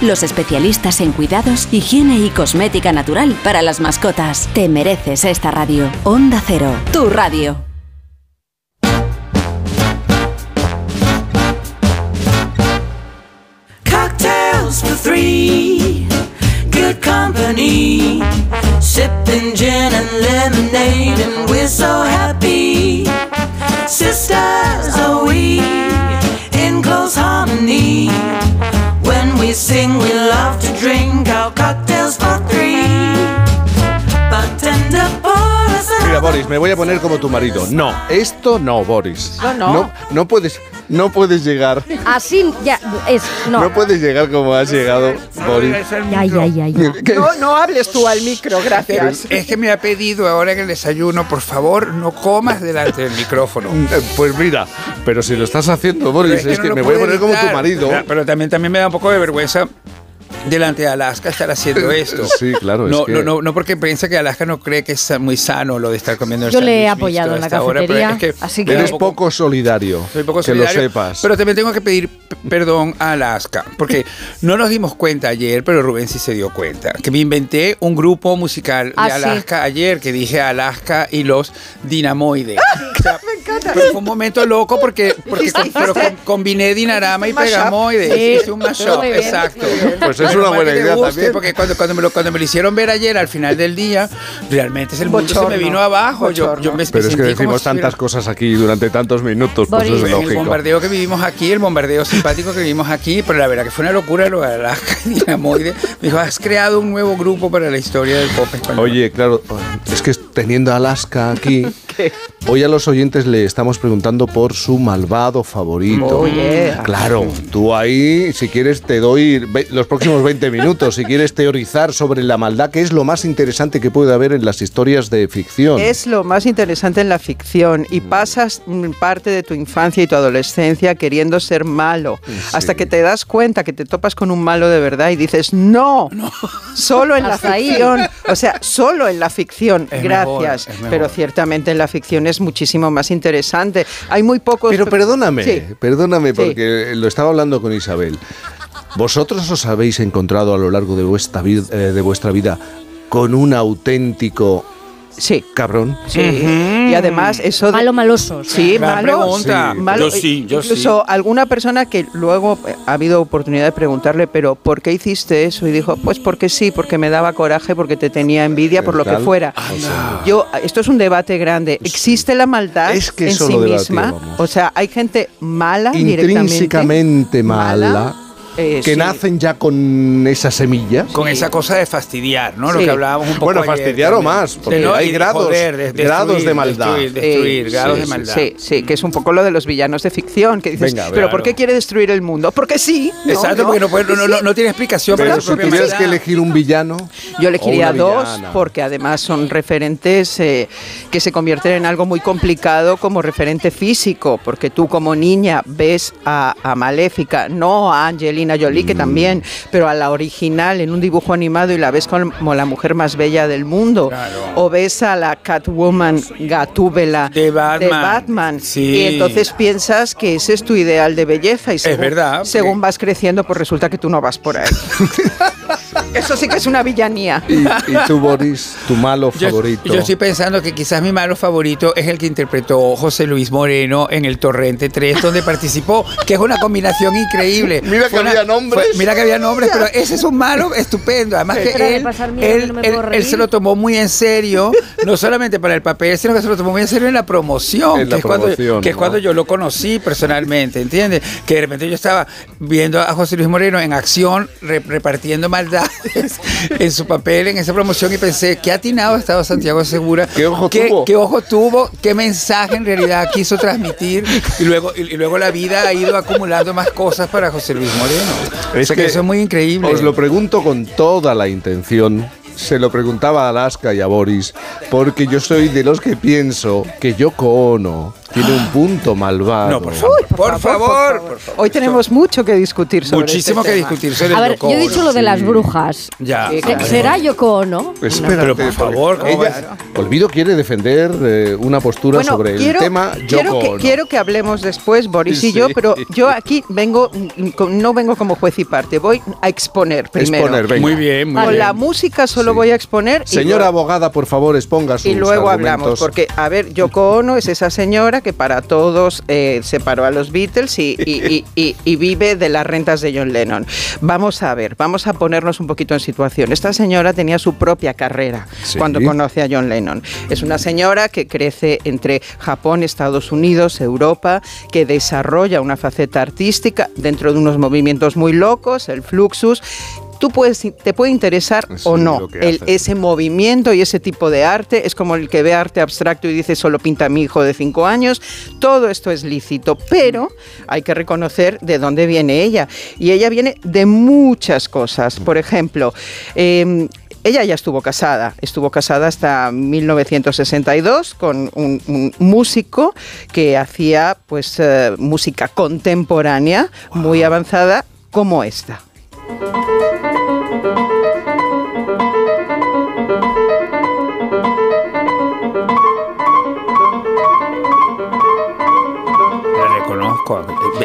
los especialistas en cuidados, higiene y cosmética natural para las mascotas. Te mereces esta radio. Onda Cero, tu radio. Cocktails for three, good company. Sipping gin and lemonade, and we're so happy. Sisters are we in close harmony. Sing, we love to drink our cocktails for three. Mira, Boris, me voy a poner como tu marido. No, esto no, Boris. No, no. No, no puedes, no puedes llegar. Así ya es. No. No puedes llegar como has llegado, Boris. Ya, ya, ya, ya. No, no hables tú al micro, gracias. Es que me ha pedido ahora en el desayuno, por favor, no comas delante del micrófono. Eh, Pues mira, pero si lo estás haciendo, Boris, Pero es que, no me voy a poner como tu marido. Pero- Pero también, también me da un poco de vergüenza delante de Alaska estar haciendo *laughs* esto. Sí, claro, es No, que- no, no, no porque piensa que Alaska no cree que es muy sano lo de estar comiendo el Yo le he apoyado en la hora, cafetería, es que así que- Eres poco- poco solidario. soy poco que solidario, lo sepas. Pero también tengo que pedir perdón a Alaska, porque *laughs* no nos dimos cuenta ayer, pero Rubén sí se dio cuenta, que me inventé un grupo musical Ah, de sí. Alaska ayer, que dije Alaska y los Dinamoides. O sea, *laughs* pero fue un momento loco porque, porque con- pero con- combiné Dinarama y mashup. Pegamoides. Sí. Hice un mashup, Muy bien. exacto. Pues es una buena que te idea guste, también. Porque cuando, cuando, me lo, cuando me lo hicieron ver ayer al final del día, realmente el mundo se me Bochorno. vino abajo. Yo, yo me, me Pero es que sentí como decimos si tantas cosas aquí durante tantos minutos, pues Boris. es el lógico. bombardeo que vivimos aquí, el bombardeo simpático que vivimos aquí, pero la verdad que fue una locura lo de Alaska y Dinamoide. Me dijo, has creado un nuevo grupo para la historia del pop español. Oye, claro, es que teniendo Alaska aquí, Hoy a los oyentes le estamos preguntando por su malvado favorito. Oh, yeah. Claro, tú ahí, si quieres, te doy los próximos 20 minutos. Si quieres teorizar sobre la maldad, que es lo más interesante que puede haber en las historias de ficción. Es lo más interesante en la ficción y pasas mm, parte de tu infancia y tu adolescencia queriendo ser malo, hasta que te das cuenta que te topas con un malo de verdad y dices, no, solo en la ahí. ficción, o sea, solo en la ficción, Es gracias, mejor, mejor. pero ciertamente en la ficción es muchísimo más interesante. Hay muy pocos... Pero perdóname, Sí. perdóname, Sí. porque lo estaba hablando con Isabel. ¿Vosotros os habéis encontrado a lo largo de vuestra, vid- eh, de vuestra vida con un auténtico sí. cabrón? Sí, y además eso de... Malo malosos. Sí, malo. pregunta. Sí. malo. Yo sí, yo Incluso sí. alguna persona que luego eh, ha habido oportunidad de preguntarle, pero ¿por qué hiciste eso? Y dijo, pues porque sí, porque me daba coraje, porque te tenía envidia, por lo que fuera. Yo, esto es un debate grande. ¿Existe la maldad Es que en sí misma? O sea, hay gente mala directamente. Intrínsecamente mala, eh, que sí. nacen ya con esa semilla. Con esa cosa de fastidiar, ¿no? Lo Sí. que hablábamos un poco Bueno, ayer fastidiar o más, porque Sí, ¿no? hay grados- joder, de- grados destruir, de maldad. Destruir, destruir, Sí, grados sí, de sí, maldad. Sí, sí, que es un poco lo de los villanos de ficción, que dices, Venga, pero claro. ¿por qué quiere destruir el mundo? Porque sí. ¿no? Exacto, porque no, puede- no, no, no tiene explicación para Pero su si tuvieras que elegir un villano, Yo elegiría dos villana. porque además son referentes eh, que se convierten en algo muy complicado como referente físico, porque tú como niña ves a, a Maléfica, no a Angelina Jolie, Mm. que también, pero a la original en un dibujo animado y la ves como la mujer más bella del mundo. O ves a la Catwoman Gatúbela De Batman. Batman. Sí. Y entonces piensas que ese es tu ideal de belleza y según, verdad, según vas creciendo, pues resulta que tú no vas por ahí. *laughs* Eso sí que es una villanía. y, y tú, Boris, tu malo Yo, favorito. yo estoy pensando que quizás mi malo favorito es el que interpretó José Luis Moreno en El Torrente 3, donde participó, que es una combinación increíble. *laughs* Mira que Fue una- había nombres. fue- mira que había nombres, pero ese es un malo estupendo. Además que él, pasar él, no me él- se lo tomó muy en serio, no solamente para el papel, sino que se lo tomó muy en serio en la promoción, En que, la es, cuando, yo lo conocí personalmente, ¿entiendes? Que de repente yo estaba viendo a José Luis Moreno en acción, re- repartiendo maldades *laughs* en su papel en esa promoción y pensé, qué atinado ha estado Santiago Segura. ¿Qué ojo qué, tuvo? qué ojo tuvo, qué mensaje en realidad quiso transmitir y luego, y, y luego la vida ha ido acumulando más cosas para José Luis Moreno. Es que eso es muy increíble. Os lo pregunto con toda la intención. Se lo preguntaba a Alaska y a Boris, porque yo soy de los que pienso que Yoko Ono tiene un punto malvado. No, por favor, por, favor, por favor. Hoy tenemos mucho que discutir sobre Muchísimo este que tema. discutir sobre A ver, Yoko yo he dicho lo de las brujas. Ya. Claro. ¿Será Yoko Ono? Espérate, Pero, por favor, ¿cómo ella, Olvido quiere defender eh, una postura Bueno, sobre quiero, el tema quiero Yoko que, Ono. quiero que hablemos después, Boris y yo, pero yo aquí vengo, mm, no vengo como juez y parte, voy a exponer primero. Exponer, venga. Muy bien, muy Con bien. la música solo voy a exponer y Señora luego- abogada, por favor, exponga sus y luego hablamos, porque, a ver, Yoko Ono es esa señora que para todos eh, separó a los Beatles y, y- y- *laughs* y- y vive de las rentas de John Lennon. Vamos a ver, vamos a ponernos un poquito en situación. Esta señora tenía su propia carrera Sí. cuando conoce a John Lennon. Es una señora que crece entre Japón, Estados Unidos, Europa, que desarrolla una faceta artística dentro de unos movimientos muy locos, el Fluxus. Tú puedes, te puede interesar o no el, ese movimiento y ese tipo de arte. Es como el que ve arte abstracto y dice solo pinta mi hijo de cinco años. Todo esto es lícito, pero hay que reconocer de dónde viene ella. Y ella viene de muchas cosas. Por ejemplo, eh, ella ya estuvo casada, estuvo casada hasta 1962 con un, un músico que hacía pues eh, música contemporánea muy avanzada como esta. La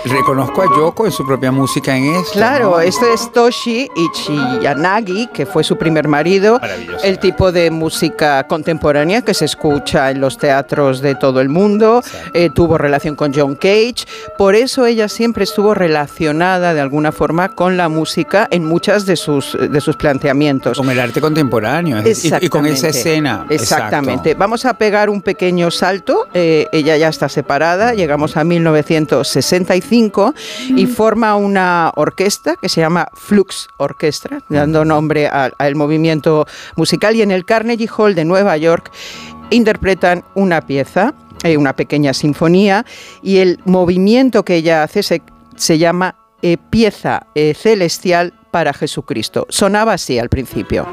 reconozco. A Yoko en su propia música en esto. Claro, ¿no? este es Toshi Ichiyanagi, que fue su primer marido, Maravilloso. el tipo de música contemporánea que se escucha en los teatros de todo el mundo, eh, tuvo relación con John Cage, por eso ella siempre estuvo relacionada de alguna forma con la música en muchas de sus, de sus planteamientos. Con el arte contemporáneo. Y, y con esa escena. Exactamente. Exacto. Vamos a pegar un pequeño salto. eh, ella ya está separada. Llegamos a 1965 y forma una orquesta que se llama Flux Orchestra, dando nombre al, al movimiento musical. Y en el Carnegie Hall de Nueva York interpretan una pieza eh, una pequeña sinfonía, y el movimiento que ella hace se, se llama eh, pieza eh, celestial para Jesucristo. Sonaba así al principio.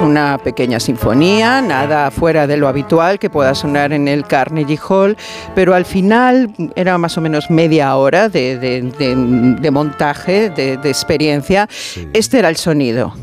Una pequeña sinfonía, nada fuera de lo habitual que pueda sonar en el Carnegie Hall, pero al final era más o menos media hora de, de- de- de montaje, de, de experiencia. Este era el sonido.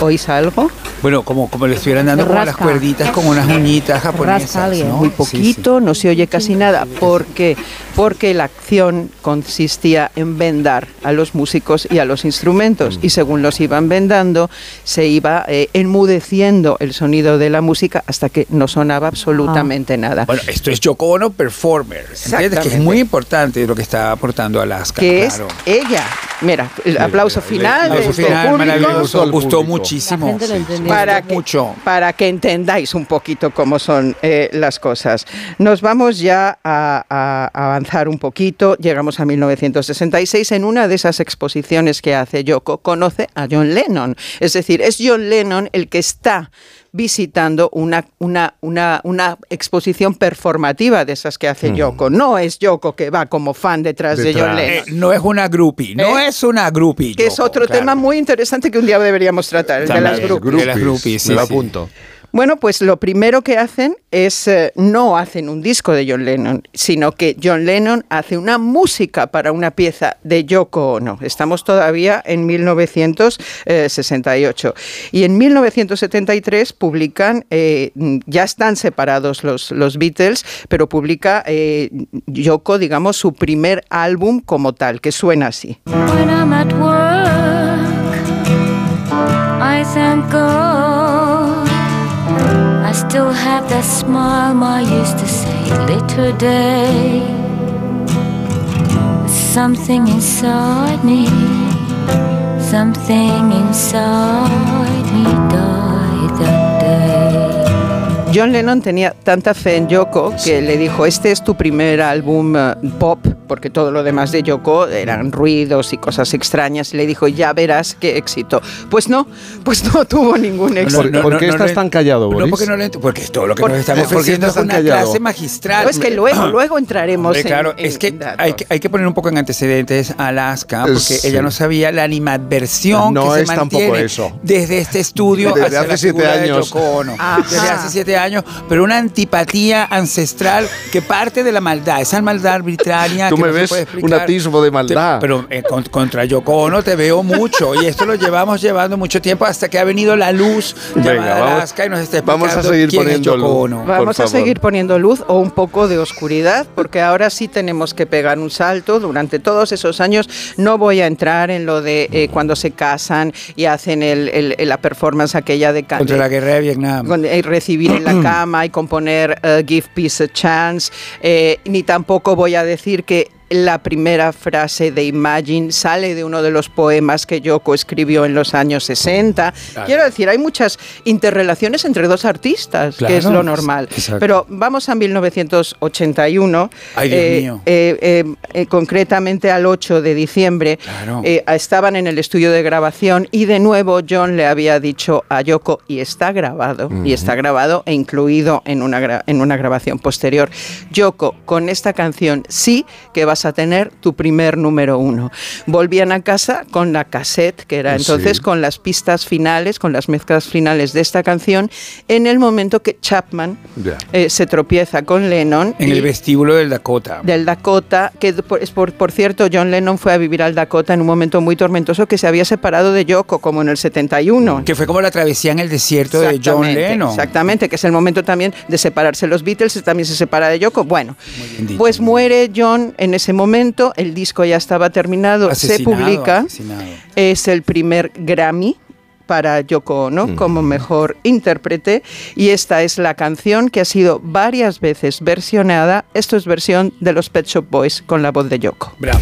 ¿Oís algo? Bueno, como, como le estuvieran dando como las cuerditas con unas uñitas japonesas. ¿no? Muy Sí, sí. poquito, no se oye casi nada. ¿Por qué? Porque la acción consistía en vendar a los músicos y a los instrumentos. Mm. Y según los iban vendando, se iba eh, enmudeciendo el sonido de la música hasta que no sonaba absolutamente nada. Bueno, esto es Yoko Ono Performer. ¿entiendes? Que es muy importante lo que está aportando Alaska. que claro. es ella. Mira, el aplauso final. Aplauso de este final, público. maravilloso. Gustó muchísimo. Sí. Para que, para que entendáis un poquito cómo son eh, las cosas. Nos vamos ya a, a avanzar un poquito. Llegamos a 1966. En una de esas exposiciones que hace Yoko, conoce a John Lennon. Es decir, es John Lennon el que está visitando una, una, una, una exposición performativa de esas que hace Mm. Yoko. No es Yoko que va como fan detrás, de John Lennon. Eh, no es una groupie, no es una groupie. Que es otro tema muy interesante que un día deberíamos tratar, el de las groupies. De las groupies, sí, me lo sí. Bueno, pues lo primero que hacen es, eh, no hacen un disco de John Lennon, sino que John Lennon hace una música para una pieza de Yoko Ono. Estamos todavía en 1968. Y en 1973 publican, eh, ya están separados los, los Beatles, pero publica eh, Yoko, digamos, su primer álbum como tal, que suena así. Still have that smile Ma used to say, little day. Something inside me, something inside me died. John Lennon tenía tanta fe en Yoko que le dijo, este es tu primer álbum eh, pop, porque todo lo demás de Yoko eran ruidos y cosas extrañas, y le dijo, ya verás qué éxito. Pues no, pues no tuvo ningún éxito. ¿Por, por qué estás tan callado, No, Boris? porque no le porque todo lo que Por- nos estamos ¿por qué ofreciendo es una callado? clase magistral. No, es que luego, *clears throat* luego entraremos Hombre, en- claro, en es que datos. hay, que hay que poner un poco en antecedentes a Alaska, porque Sí. ella no sabía la animadversión No que se tampoco mantiene eso. desde este estudio Desde hace la siete figura de años. Yoko Ono. Ajá. Desde hace siete años, pero una antipatía ancestral que parte de la maldad, esa maldad arbitraria Tú que me no se ves un atisbo de maldad. Te- pero eh, con- contra Yoko Ono te veo mucho y esto lo llevamos llevando mucho tiempo hasta que ha venido la luz Venga, llamada vamos- Alaska y nos está vamos a explicando seguir quién es poniendo Yoko luz. Ono. Por Vamos a seguir poniendo luz o un poco de oscuridad, porque ahora sí tenemos que pegar un salto. Durante todos esos años no voy a entrar en lo de eh, cuando se casan y hacen el- el- el- la performance aquella de Contra la guerra de Vietnam. con- eh, recibir la cama y componer eh, Give Peace a Chance, eh, ni tampoco voy a decir que la primera frase de Imagine sale de uno de los poemas que Yoko escribió en los años 60. Claro. Quiero decir, hay muchas interrelaciones entre dos artistas, que es lo normal. exacto. Pero vamos a 1981, Ay, Dios eh, mío. eh, eh, eh, concretamente al 8 de diciembre. Claro. estaban en el estudio de grabación y de nuevo John le había dicho a Yoko, y está grabado, y está grabado e incluido en una, en una grabación posterior. Yoko, con esta canción sí que vas a tener tu primer número uno. Volvían a casa con la cassette, que era entonces Sí. con las pistas finales, con las mezclas finales de esta canción, en el momento que Chapman Ya. eh, se tropieza con Lennon. En y- el vestíbulo del Dakota. del Dakota, que por, es por, por cierto, John Lennon fue a vivir al Dakota en un momento muy tormentoso que se había separado de Yoko, como en el 71. Que fue como la travesía en el desierto de John Lennon. Exactamente, que es el momento también de separarse los Beatles, también se separa de Yoko. Bueno, pues muere John en ese momento, el disco ya estaba terminado, se publica, asesinado. es el primer Grammy para Yoko Ono como mejor intérprete y esta es la canción que ha sido varias veces versionada. Esto es versión de los Pet Shop Boys con la voz de Yoko. Bravo.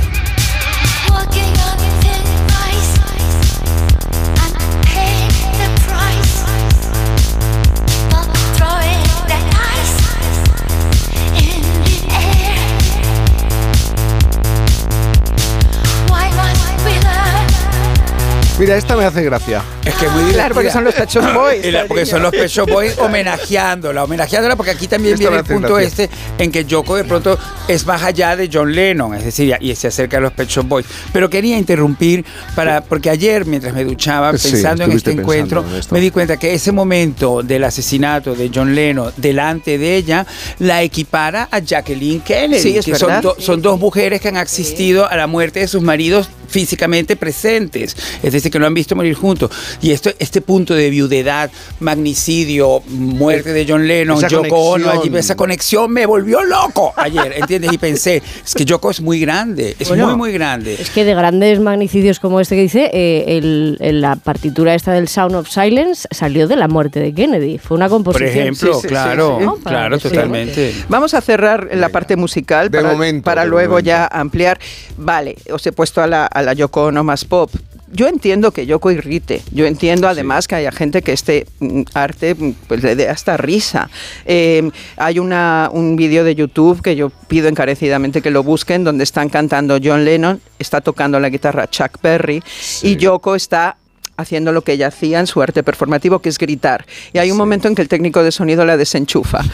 Mira, esta me hace gracia. Es que es muy Claro, porque son los Pet Shop Boys. La- porque son los Pet Shop Boys *laughs* homenajeándola, homenajeándola porque aquí también Esta viene el punto gracia. este en que Yoko de pronto es más allá de John Lennon, es decir, y se acerca a los Pet Shop Boys. Pero quería interrumpir para porque ayer mientras me duchaba Sí, pensando en este encuentro, en me di cuenta que ese momento del asesinato de John Lennon delante de ella la equipara a Jacqueline Kennedy, Sí, es que son, do- son dos mujeres que han asistido a la muerte de sus maridos físicamente presentes, es decir, que no han visto morir juntos. Y esto, este punto de viudedad, magnicidio, muerte de John Lennon, Esa Yoko Ono, allí, esa conexión me volvió loco ayer, ¿entiendes? Y pensé, es que Yoko es muy grande, es Bueno, muy, muy grande. Es que de grandes magnicidios como este que dice, eh, el- el- la partitura esta del Sound of Silence salió de la muerte de Kennedy. Fue una Por composición. ejemplo, sí, sí, claro, sí, sí. ¿no? Para claro, totalmente. Vamos a cerrar la parte musical De para, momento, para de luego momento. ya ampliar. Vale, os he puesto a la, a la Yoko Ono más pop. Yo entiendo que Yoko irrite. Yo entiendo además que haya gente que este arte mm, pues, le dé hasta risa. Eh, hay una, un vídeo de YouTube que yo pido encarecidamente que lo busquen, donde están cantando John Lennon, está tocando la guitarra Chuck Berry y Yoko está haciendo lo que ella hacía en su arte performativo, que es gritar. Y hay un momento en que el técnico de sonido la desenchufa. *laughs*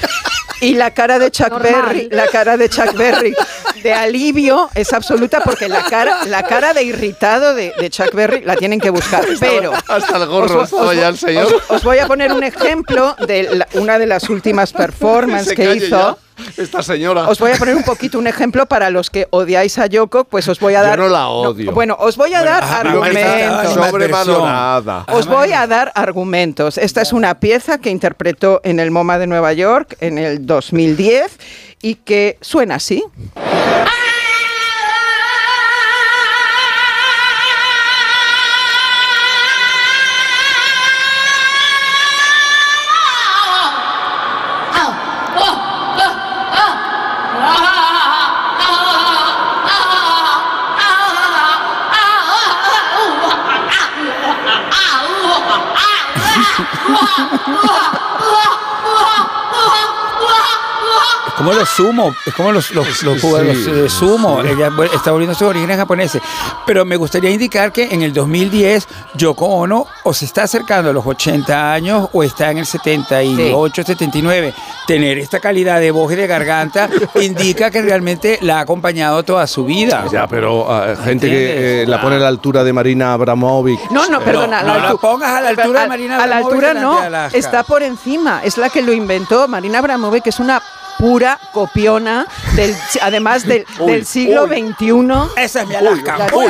Y la cara de Chuck Berry, la cara de Chuck Berry de alivio es absoluta porque la cara, la cara de irritado de, de Chuck Berry la tienen que buscar. Pero Hasta el gorro os, ya el señor. os- os voy a poner un ejemplo de la- una de las últimas *laughs* performances que hizo. ya, Esta señora. Os voy a poner un poquito un ejemplo para los que odiáis a Yoko, pues os voy a Yo dar. no la odio. bueno, os voy a dar ah, argumentos. Sobrevalorada. Os voy a dar argumentos. Esta es una pieza que interpretó en el MoMA de Nueva York en el 2010 y que suena así. Es como los sumo, es como los, los, los Sí, jugadores de sumo. sí. Ella está volviendo a sus orígenes japoneses. Pero me gustaría indicar que en el 2010 Yoko Ono o se está acercando a los 80 años o está en el 78, 79. Tener esta calidad de voz y de garganta *laughs* indica que realmente la ha acompañado toda su vida. Ya, pero ah, gente que eh, la pone a la altura de Marina Abramovic. No, no, perdona. no la altu- pongas a la altura de Marina A la Abramovic altura no, está por encima. Es la que lo inventó. Marina Abramovic que es una pura copiona, del, además del, *laughs* Uy, del siglo uy. XXI. Esa es mi Alaska. La- Uy,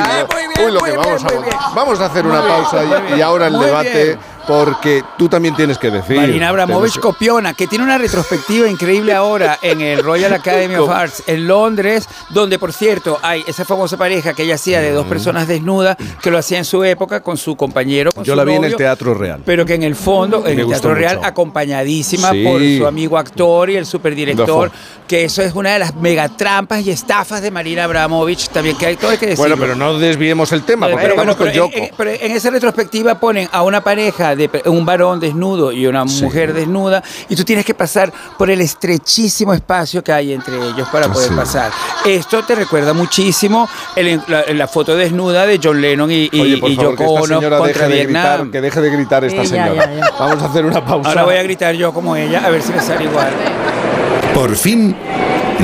uy, lo que vamos a Vamos a hacer una pausa y, y ahora el debate, bien. Porque tú también tienes que decir. Marina Abramovich copiona, que tiene una retrospectiva increíble ahora en el Royal Academy of *laughs* Arts en Londres, donde por cierto hay esa famosa pareja que ella hacía de Mm. dos personas desnudas, que lo hacía en su época con su compañero. con Yo su la vi en el Teatro Real. Pero que en el fondo, en Me el Teatro Real, acompañadísima Sí. por su amigo actor y el superdirector, que eso es una de las megatrampas y estafas de Marina Abramovich, también que hay todo hay que decirlo. Bueno, pero no desviemos el tema, porque Pero, vamos bueno, con pero Yoko. en, en- pero en esa retrospectiva ponen a una pareja de un varón desnudo y una mujer desnuda y tú tienes que pasar por el estrechísimo espacio que hay entre ellos para poder Sí. pasar. Esto te recuerda muchísimo el- la, la foto desnuda de John Lennon y, y, Oye, por y favor, Yoko Ono contra deje de gritar, que deje de gritar esta Sí, ya, señora. ya, ya. Vamos a hacer una pausa. Ahora voy a gritar yo como ella, a ver si me sale igual. Por fin,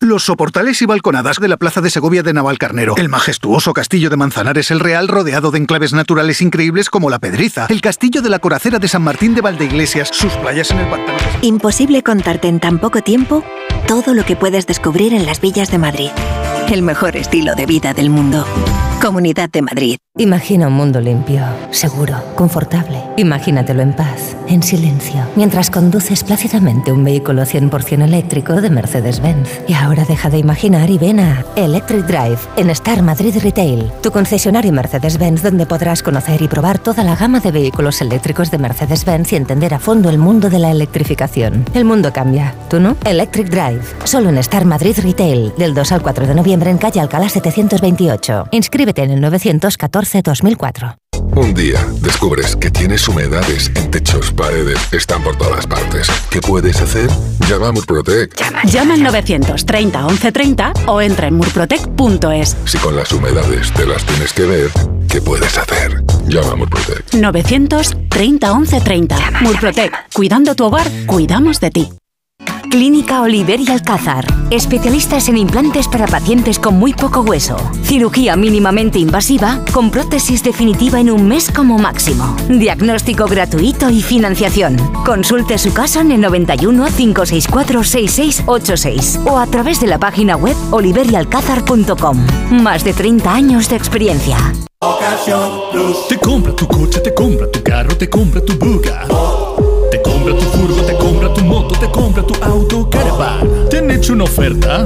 Los soportales y balconadas de la Plaza de Segovia de Navalcarnero. El majestuoso castillo de Manzanares el Real rodeado de enclaves naturales increíbles como la Pedriza. El castillo de la Coracera de San Martín de Valdeiglesias. Sus playas en el pantano. ¿Imposible contarte en tan poco tiempo? todo lo que puedes descubrir en las villas de Madrid. El mejor estilo de vida del mundo. Comunidad de Madrid. Imagina un mundo limpio, seguro, confortable. Imagínatelo en paz, en silencio, mientras conduces plácidamente un vehículo 100% eléctrico de Mercedes-Benz. Y ahora deja de imaginar y ven a Electric Drive en Star Madrid Retail, tu concesionario Mercedes-Benz donde podrás conocer y probar toda la gama de vehículos eléctricos de Mercedes-Benz y entender a fondo el mundo de la electrificación. El mundo cambia, ¿tú no? Electric Drive, solo en Star Madrid Retail, del 2 al 4 de noviembre en calle Alcalá 728. Inscríbete en el 914-2004. Un día descubres que tienes humedades en techos, paredes, están por todas partes. ¿Qué puedes hacer? Llama a Murprotec. Llama al 930 1130 o entra en murprotec.es. Si con las humedades te las tienes que ver, ¿qué puedes hacer? Llama a Murprotec. 930 1130. Murprotec. Cuidando tu hogar, cuidamos de ti. Clínica Oliver y Alcázar. Especialistas en implantes para pacientes con muy poco hueso. Cirugía mínimamente invasiva con prótesis definitiva en un mes como máximo. Diagnóstico gratuito y financiación. Consulte su caso en el 91 564 6686 o a través de la página web oliverialcázar.com. Más de 30 años de experiencia. Te compra tu coche, te compra tu carro, te compra tu buga. Te compra tu auto, caravan. ¿Te han hecho una oferta?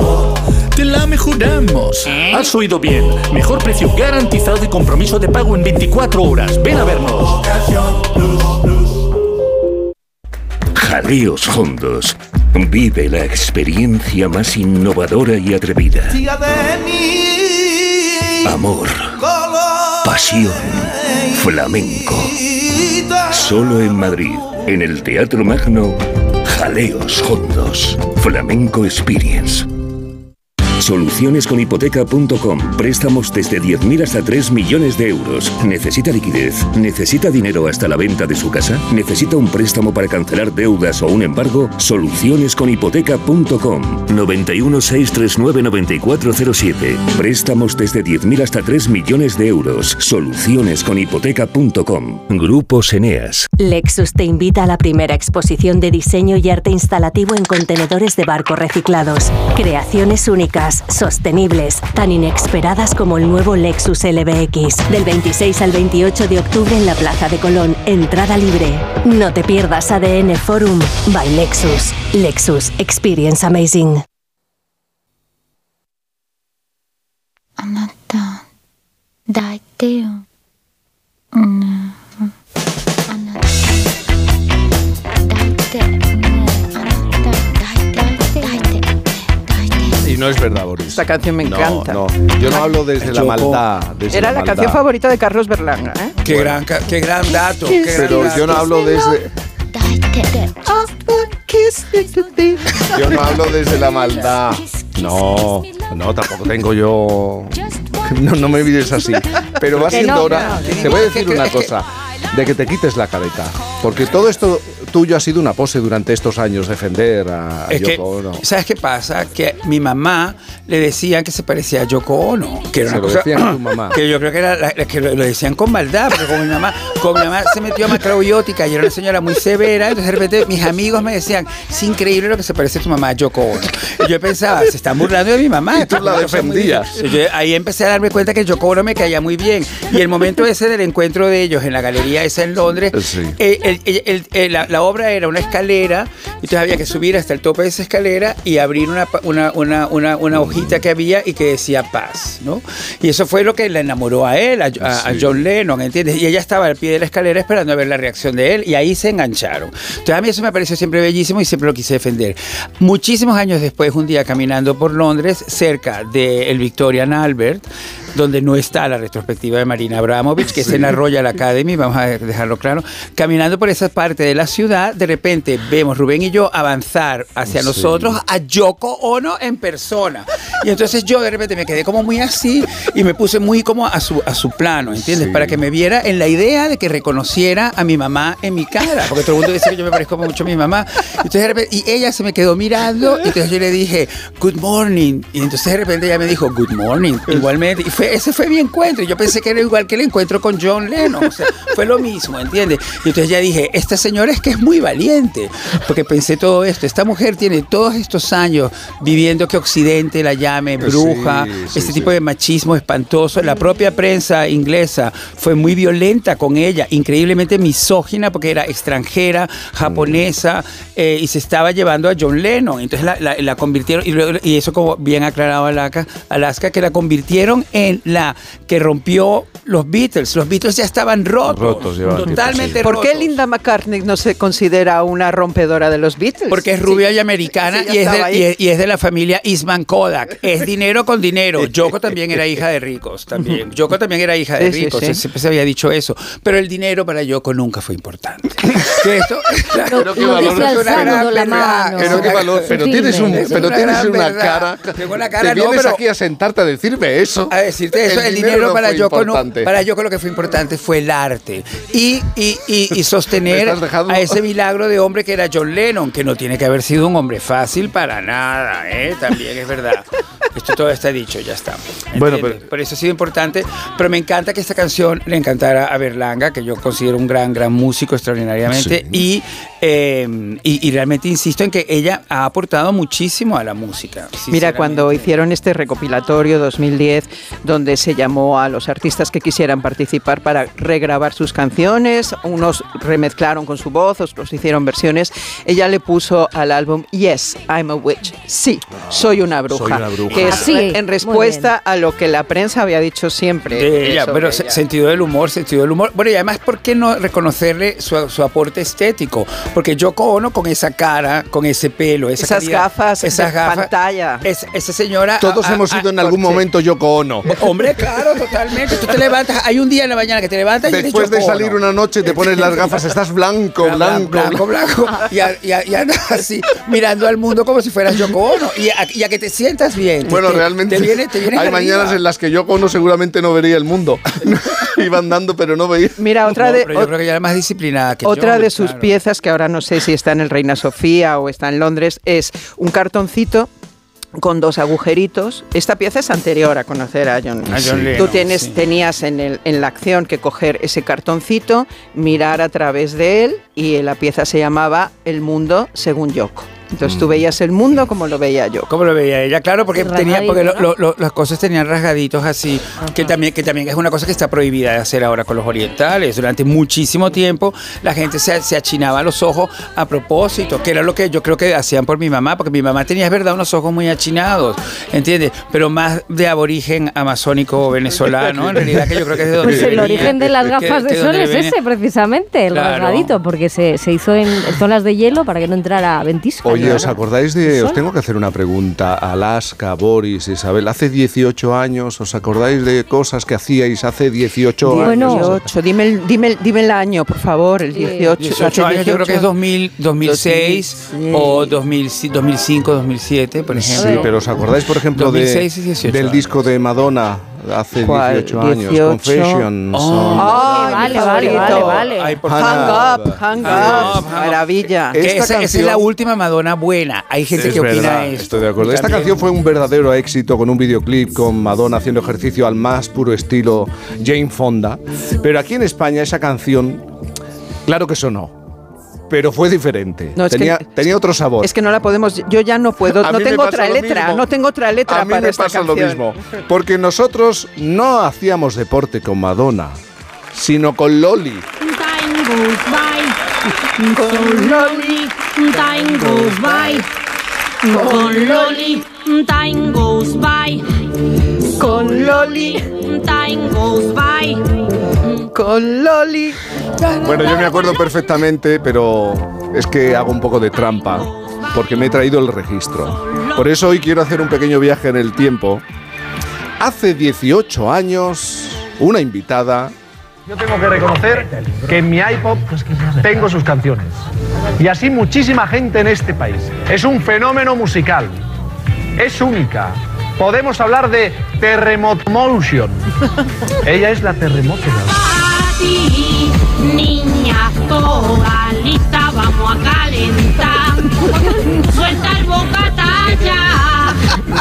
Te la mejoramos. Has oído bien. Mejor precio garantizado y compromiso de pago en 24 horas. Ven a vernos. Jaleos Hondos. Vive la experiencia más innovadora y atrevida. Amor. Pasión. Flamenco. Solo en Madrid, en el Teatro Magno, Jaleos Hondos. Flamenco Experience. Solucionesconhipoteca.com. Préstamos desde 10.000 hasta 3 millones de euros. ¿Necesita liquidez? ¿Necesita dinero hasta la venta de su casa? ¿Necesita un préstamo para cancelar deudas o un embargo? Solucionesconhipoteca.com. 91 639 9407. Préstamos desde 10.000 hasta 3 millones de euros. Solucionesconhipoteca.com. Grupos Eneas. Lexus te invita a la primera exposición de diseño y arte instalativo en contenedores de barco reciclados. Creaciones únicas, sostenibles, tan inesperadas como el nuevo Lexus LBX. Del 26 al 28 de octubre en la Plaza de Colón, entrada libre. No te pierdas ADN Forum by Lexus. Lexus Experience Amazing. Y no es verdad, Boris. Esta canción me encanta. No, no. Yo no hablo desde la maldad. desde Era la maldad. canción favorita de Carlos Berlanga, ¿eh? Qué, gran, qué gran dato. Qué gran Pero dato. yo no hablo desde. Yo no hablo desde la maldad. No, no, tampoco tengo yo. No, no me mires así. Pero va siendo hora. Te voy a decir una cosa. De que te quites la careta. Porque todo esto tuyo ha sido una pose durante estos años defender a Es que, Yoko Ono. ¿sabes qué pasa? Que mi mamá le decían que se parecía a Yoko Ono. Que era Se una lo cosa. decían a tu *coughs* mamá. Que yo creo que, era la- que lo, lo decían con maldad, porque como mi mamá, como mi mamá se metió a macrobiótica y era una señora muy severa, entonces de repente mis amigos me decían, es increíble lo que se parece a tu mamá a Yoko Ono. Y yo pensaba, se están burlando de mi mamá. Y tú la defendías. Yo ahí empecé a darme cuenta que Yoko Ono me caía muy bien. Y el momento ese del encuentro de ellos en la galería esa en Londres, Sí. eh, el- el- el- el- la, la obra era una escalera, y entonces había que subir hasta el tope de esa escalera y abrir una, una, una, una, una hojita que había y que decía paz, ¿no? Y eso fue lo que le enamoró a él, a, a- a John Lennon, ¿entiendes? Y ella estaba al pie de la escalera esperando a ver la reacción de él y ahí se engancharon. Entonces a mí eso me pareció siempre bellísimo y siempre lo quise defender. Muchísimos años después, un día caminando por Londres, cerca del Victorian Albert, donde no está la retrospectiva de Marina Abramovich, que es en la Royal Academy, vamos a dejarlo claro. Caminando por esa parte de la ciudad, de repente vemos Rubén y yo avanzar hacia Sí. nosotros a Yoko Ono en persona. Y entonces yo de repente me quedé como muy así y me puse muy como a su, a su plano, ¿entiendes? Sí. Para que me viera en la idea de que reconociera a mi mamá en mi cara, porque todo el mundo dice que yo me parezco mucho a mi mamá. Entonces de repente, y ella se me quedó mirando, y entonces yo le dije, good morning. Y entonces de repente ella me dijo, good morning, igualmente. Y fue ese fue mi encuentro. Yo pensé que era igual que el encuentro con John Lennon. O sea, fue lo mismo, ¿entiendes? Y entonces ya dije, esta señora es que es muy valiente. Porque pensé todo esto. Esta mujer tiene todos estos años viviendo que Occidente la llame bruja, Sí, sí, este sí. tipo de machismo espantoso. La propia prensa inglesa fue muy violenta con ella, increíblemente misógina porque era extranjera, japonesa, eh, y se estaba llevando a John Lennon. Entonces la, la- la convirtieron, y, luego- y eso como bien aclarado Alaska, Alaska, que la convirtieron en la que rompió los Beatles. Los Beatles ya estaban rotos. Rotos, totalmente tiempo, ¿Por qué rotos. Linda McCartney no se considera una rompedora de los Beatles? Porque es rubia y americana Sí, y, es de, ahí. y es- y es de la familia Eastman Kodak. *laughs* Es dinero con dinero. Yoko también era hija de ricos. También. Yoko también era hija de ricos. sí. Siempre se había dicho eso. Pero el dinero para Yoko nunca fue importante. *laughs* Que esto- Pero qué Es valor. una gran la mano. Valor. Pero tienes, un, pero una tienes una cara. Tengo una cara, Te no, vienes pero- aquí a sentarte a decirme eso. A decirte eso, el, dinero, no para fue Yoko no, importante. para Yoko lo que fue importante fue el arte y, y, y, *laughs* sostener a ese milagro de hombre que era John Lennon, que no tiene que haber sido un hombre fácil para nada, ¿eh? también es verdad. Esto todo está dicho, ya está. Bueno, pero- Por eso ha sido importante, pero me encanta que esta canción le encantara a Berlanga, que yo considero un gran, gran músico extraordinariamente, y, eh, y, y realmente insisto en que ella ha aportado muchísimo a la música. Mira, cuando hicieron este recopilatorio 2010, donde se llamó a los artistas que quisieran participar para regrabar sus canciones, unos remezclaron con su voz, otros hicieron versiones, ella le puso al álbum Yes, I'm a Witch. Sí, soy una bruja. Soy una bruja. Que es Ah, sí, en respuesta a lo que la prensa había dicho siempre. de ella, pero ella. sentido del humor, sentido del humor. Bueno, y además, ¿por qué no reconocerle su, su aporte estético? Porque Yoko Ono con esa cara, con ese pelo, esa Esas calidad, gafas esas de gafas, pantalla. es- esa señora. Todos hemos sido en algún momento Yoko Ono. *laughs* Hombre, claro, totalmente. Tú te levantas, hay un día en la mañana que te levantas y eres Después de salir una noche te pones las gafas, estás blanco, blanco, blanco, blanco, y, a- y a- y andas así mirando al mundo como si fueras Yoko Ono y a, y a que te sientas bien. Bueno, Te- realmente te viene- te vienes hay arriba. mañanas en las que Yoko Ono seguramente no vería el mundo. *laughs* Iba andando, pero no veía. Mira, otra No, de, pero yo creo que ella era más disciplinada que Otra yo, de sus claro. piezas, que ahora no sé si está en el Reina Sofía o está en Londres, es un cartoncito con dos agujeritos. Esta pieza es anterior a conocer a John. A John Tú Lennon, tienes, sí. tenías en, el- en la acción que coger ese cartoncito, mirar a través de él y la pieza se llamaba El mundo según Yoko. Entonces Mm. tú veías el mundo como lo veía yo. ¿Cómo lo veía ella? Claro, porque tenía, porque lo- Rasgadito, lo- lo- las cosas tenían rasgaditos así, que también, que también es una cosa que está prohibida de hacer ahora con los orientales. Durante muchísimo tiempo la gente se, se achinaba los ojos a propósito, que era lo que yo creo que hacían por mi mamá, porque mi mamá tenía, es verdad, unos ojos muy achinados, ¿entiendes? Pero más de aborigen amazónico venezolano, en realidad que yo creo que es de donde Pues el venía, origen de las gafas que de sol es venía. ese, precisamente, el Claro. rasgadito, porque se, se hizo en zonas de hielo para que no entrara ventisca. Oye, Claro. ¿os acordáis de.? ¿El Os tengo que hacer una pregunta. Alaska, Boris, Isabel. Hace 18 años, ¿os acordáis de cosas que hacíais hace 18 Bueno. años? 18, dime el, dime, el- dime el año, por favor, el 18. 18 hace años, yo creo que es 18. 2000, 2006 o 2000, 2005, 2007, por ejemplo. Sí, pero ¿os acordáis, por ejemplo, 2006 y de, 18 del disco de Madonna hace ¿Cuál? 18 años? 18. Confessions. Oh. Ay, Vale, vale, vale, vale. Ay, por Hang. Hang up, hang Hang up. up. Maravilla. Que esa, esa es la última Madonna buena. Hay gente Es que opina verdad, esto. estoy de acuerdo. Esta canción fue un verdadero éxito con un videoclip con Madonna haciendo ejercicio al más puro estilo Jane Fonda. Pero aquí en España esa canción, claro que sonó, pero fue diferente. No, es que- tenía, otro sabor. Es que no la podemos, yo ya no puedo, *laughs* A no tengo otra letra, mismo. no tengo otra letra A mí para me esta pasa canción. lo mismo, porque nosotros no hacíamos deporte con Madonna, sino con Loli. Time goes by. Con Loli, time goes by. Con Loli, time goes by. Con Loli, time goes by. Con Loli. Bueno, yo me acuerdo perfectamente, pero es que hago un poco de trampa, porque me he traído el registro. Por eso hoy quiero hacer un pequeño viaje en el tiempo. Hace 18 años, una invitada Yo tengo que reconocer que en mi iPod tengo sus canciones. Y así muchísima gente en este país. Es un fenómeno musical. Es única. Podemos hablar de Terremoto Motion. *laughs* Ella es la terremoto. Para ti, niña toda lista, vamos a calentar. Suelta el bocata ya.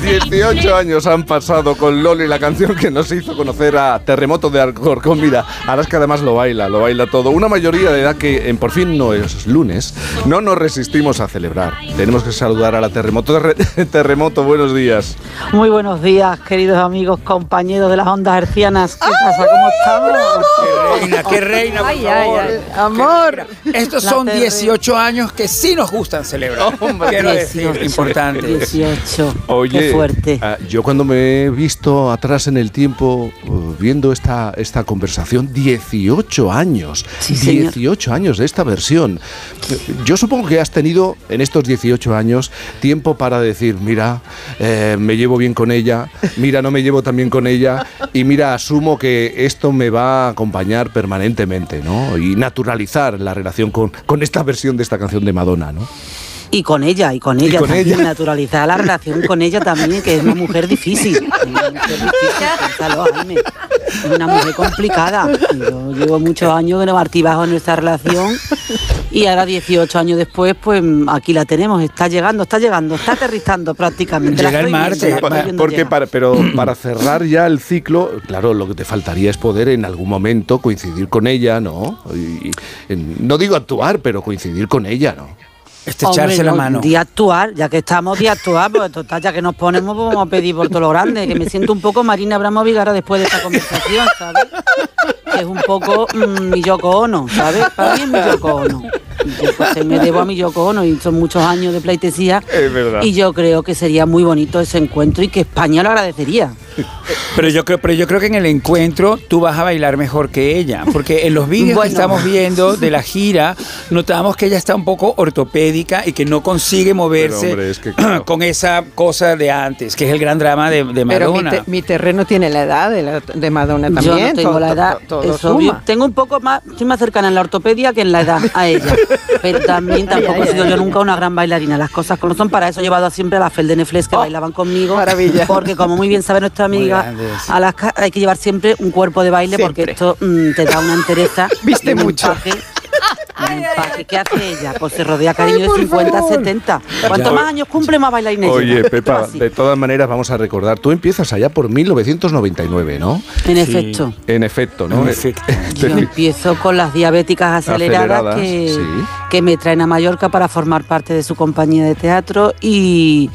18 años han pasado con Loli, la canción que nos hizo conocer a Terremoto de Alcorcón. Mira, Alaska además lo baila, lo baila todo. Una mayoría de edad que en por fin no es lunes, no nos resistimos a celebrar. Tenemos que saludar a la Terremoto. Terre- *laughs* Terremoto, buenos días. Muy buenos días, queridos amigos, compañeros de las ondas hercianas. ¿Qué pasa? ¿Cómo estamos? Qué reina, qué reina, por Ay, ay, favor. ay. Qué Amor. Estos La son terre- 18 años que sí nos gustan celebrar. Quiero decir, 18, importante. 18. *laughs* Oye, Qué fuerte. ah, yo cuando me he visto atrás en el tiempo uh, viendo esta, esta conversación, 18 años, señor. 18 años de esta versión. Yo supongo que has tenido en estos 18 años tiempo para decir, mira, eh, me llevo bien con ella, mira, no me llevo tan bien con ella, y mira, asumo que esto me va a acompañar permanentemente, ¿no? Y naturalizar la relación con, con esta versión de esta canción de Madonna, ¿no? Y con ella, y con Y ella con también, ella. naturalizar la relación con ella también, que es una mujer difícil. Es *laughs* una mujer difícil, Jaime. Es una mujer complicada. Yo llevo muchos años que no bajo en nuestra relación y ahora 18 años después, pues aquí la tenemos, está llegando, está llegando, está aterrizando prácticamente. La estoy viendo Porque para, pero para cerrar ya el ciclo, claro, lo que te faltaría es poder en algún momento coincidir con ella, ¿no? Y- y, en- no digo actuar, pero coincidir con ella, ¿no? Hombre, no, De actuar, ya que estamos de actuar, pues total, ya que nos ponemos, pues vamos a pedir por todo lo grande, que me siento un poco Marina Abramovic ahora después de esta conversación, ¿sabes? Que es un poco mm, mi Yoko Ono, ¿sabes? Para mí es mi Yoko Ono. Yo, pues, me debo a mi Yoko Ono y son muchos años de pleitesía. Es verdad. Y yo creo que sería muy bonito ese encuentro y que España lo agradecería. Pero yo, creo, pero yo creo que en el encuentro tú vas a bailar mejor que ella, porque en los vídeos Bueno. que estamos viendo de la gira notamos que ella está un poco ortopédica y que no consigue moverse hombre, es que, *clears throat* con esa cosa de antes, que es el gran drama de, de Pero mi, Madonna. te- mi terreno tiene la edad de, la- de Madonna también. Yo no tengo todo- la edad, todo- todo es obvio. suma. Tengo un poco más, estoy más cercana en la ortopedia que en la edad a ella. Pero también *laughs* tampoco Ay, ay, he sido ay. yo nunca una gran bailarina. Las cosas como son, para eso he llevado siempre a la Fel de Nefles que bailaban conmigo. maravilla. Porque como muy bien sabe nuestra amiga grandes. Alaska, hay que llevar siempre un cuerpo de baile porque esto mm, te da una entereza. *laughs* Viste y mucho. ¿Qué hace ella? Pues se rodea cariño de 50, 70. Cuanto Ya. más años cumple, más bailarina es Oye. Pepa, de todas maneras vamos a recordar, tú empiezas allá por 1999, ¿no? En efecto. En efecto, ¿no? En efecto. *laughs* Yo empiezo con las diabéticas aceleradas, Aceleradas, que, sí. que me traen a Mallorca para formar parte de su compañía de teatro y,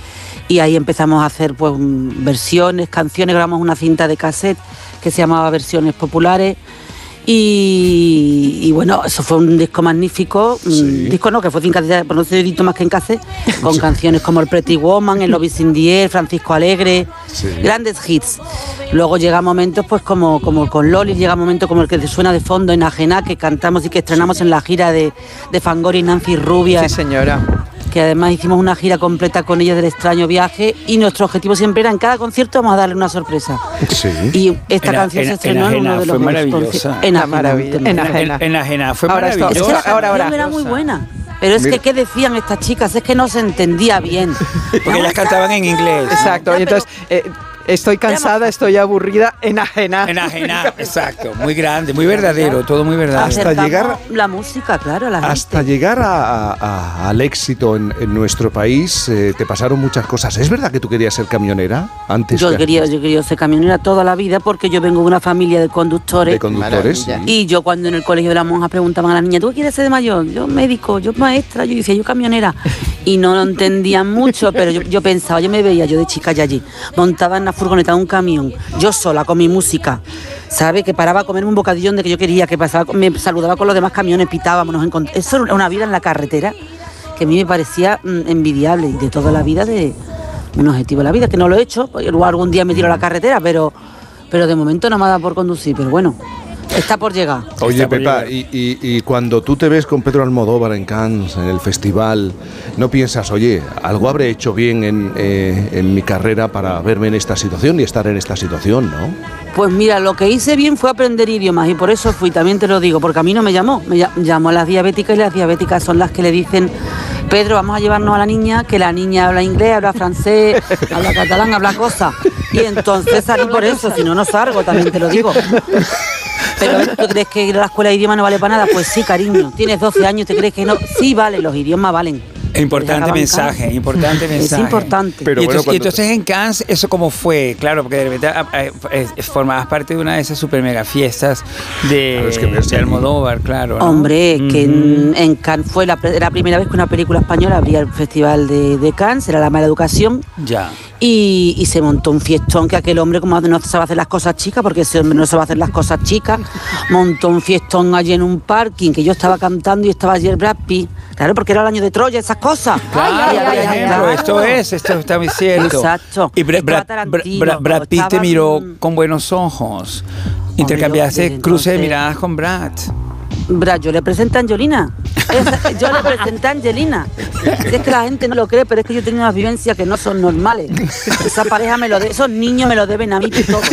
y ahí empezamos a hacer pues versiones, canciones, grabamos una cinta de cassette que se llamaba Versiones Populares. Y, y bueno, eso fue un disco magnífico, un disco no, que fue cassette, pero no se editó más que en cassette, con canciones como El Pretty Woman, El Love is in the Air, Francisco Alegre, grandes hits. Luego llega momentos pues como, como con Loli, llega momentos como el que suena de fondo en Ajena, que cantamos y que estrenamos en la gira de, de Fangori y Nancy Rubia. Sí, señora. Que además hicimos una gira completa con ella del extraño viaje y nuestro objetivo siempre era en cada concierto vamos a darle una sorpresa. Sí. Y esta En- canción en- se estrenó en, en uno de fue los maravillosa. conci- En Ajena. En En Ajena. En Ajena fue Ahora esto- maravillosa. Es que la Ahora, ahora, canción era muy buena. Pero es Mira. que, ¿qué decían estas chicas? Es que no se entendía bien. Porque ellas cantaban en inglés. Exacto, y entonces eh, estoy cansada, estoy aburrida, enajenada. Enajenada, *laughs* exacto. Muy grande, muy verdadero, todo muy verdadero. Hasta Acercamos llegar- la música, claro, gente. Hasta llegar a- a- a- al éxito en, en nuestro país, eh, te pasaron muchas cosas. ¿Es verdad que tú querías ser camionera antes? Yo que- quería, yo quería ser camionera toda la vida porque yo vengo de una familia de conductores. De conductores, Maravilla. Y yo cuando en el colegio de las monjas preguntaban a las niñas, ¿tú qué quieres ser de mayor? Yo médico, yo maestra, yo decía, yo camionera. Y no lo entendían mucho, pero yo, yo pensaba, yo me veía yo de chica ya allí, montaba en la furgoneta un camión, yo sola con mi música. ¿Sabe? Que paraba a comerme un bocadillón de que yo quería, que pasaba, me saludaba con los demás camiones, pitábamos, nos encont- Eso era una vida en la carretera que a mí me parecía mm, envidiable de toda la vida de un objetivo de la vida, que no lo he hecho, pues, luego algún día me tiro a la carretera, pero, pero de momento no me ha dado por conducir, pero bueno, está por llegar. Oye, Pepa, y, y- y cuando tú te ves con Pedro Almodóvar en Cannes, en el festival, no piensas, oye, algo habré hecho bien en, eh, en mi carrera para verme en esta situación y estar en esta situación, ¿no? Pues mira, lo que hice bien fue aprender idiomas y por eso fui, también te lo digo, porque a mí no me llamó, me lla- llamó a las diabéticas y las diabéticas son las que le dicen, Pedro, vamos a llevarnos a la niña, que la niña habla inglés, habla francés, *laughs* habla catalán, habla cosas. Y entonces salí por eso, si no, no salgo, también te lo digo. *laughs* Pero ¿tú crees que ir a la escuela de idiomas no vale para nada? Pues sí, cariño. Tienes 12 años, ¿te crees que no? Sí, vale, los idiomas valen. Importante mensaje, importante Es mensaje. importante. Pero y, bueno, entonces, y cuando- entonces en Cannes, ¿eso cómo fue? Claro, porque de repente ah, eh, formabas parte de una de esas super mega fiestas de, es que verse de allí. Almodóvar, claro. ¿no? Hombre, que en, en Cannes fue la, la primera vez que una película española abría el festival de, de Cannes, era la mala educación, Ya. Y, y se montó un fiestón que aquel hombre, como no sabe hacer las cosas chicas, porque ese hombre no sabe hacer las cosas chicas, montó un fiestón allí en un parking, que yo estaba cantando y estaba allí el Brad Pitt. Claro, porque era el año de Troya, esas cosas. Claro, Ay, ay, claro. esto es, esto está muy cierto. Exacto. Y Bra- Brad, Tarantino, Brad- Pitt te miró con buenos ojos. Intercambiaste cruce de miradas con Brad. Brad, yo le presenté a Angelina. Esa- yo le presenté a Angelina. Si es que la gente no lo cree, pero es que yo tengo unas vivencias que no son normales. Esa pareja me lo debe, esos niños me lo deben a mí todos.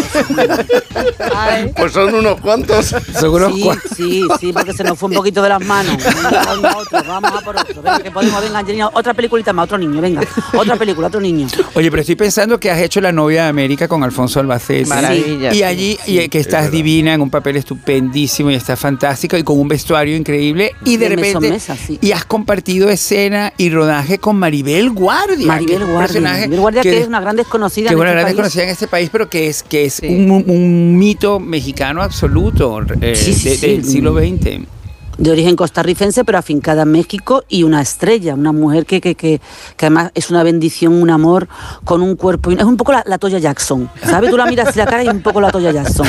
Pues son unos cuantos. Seguro Sí, sí, sí, porque se nos fue un poquito de las manos. Venga, otro, vamos a por otro. Venga, que podemos, venga, Angelina, otra peliculita más, otro niño, venga. Otra película, otro niño. Oye, pero estoy pensando que has hecho La novia de América con Alfonso Albacete. Maravilla, Y sí, allí, y que estás divina, en un papel estupendísimo y estás fantástica y con un vestuario increíble. Y de, repente. mesa, sí. Y has compartido escena y rodaje con Maribel Guardia. Maribel Guardia. personaje Maribel Guardia, que, es una gran desconocida que en es una este gran país. desconocida en este país, pero que es, que es un, un mito mexicano absoluto eh, Sí, sí, de- sí. del siglo XX. De origen costarricense, pero afincada en México y una estrella, una mujer que, que, que, que además es una bendición, un amor, con un cuerpo. Es un poco la, la Toya Jackson, ¿sabes? Tú la miras y la cara y es un poco la Toya Jackson.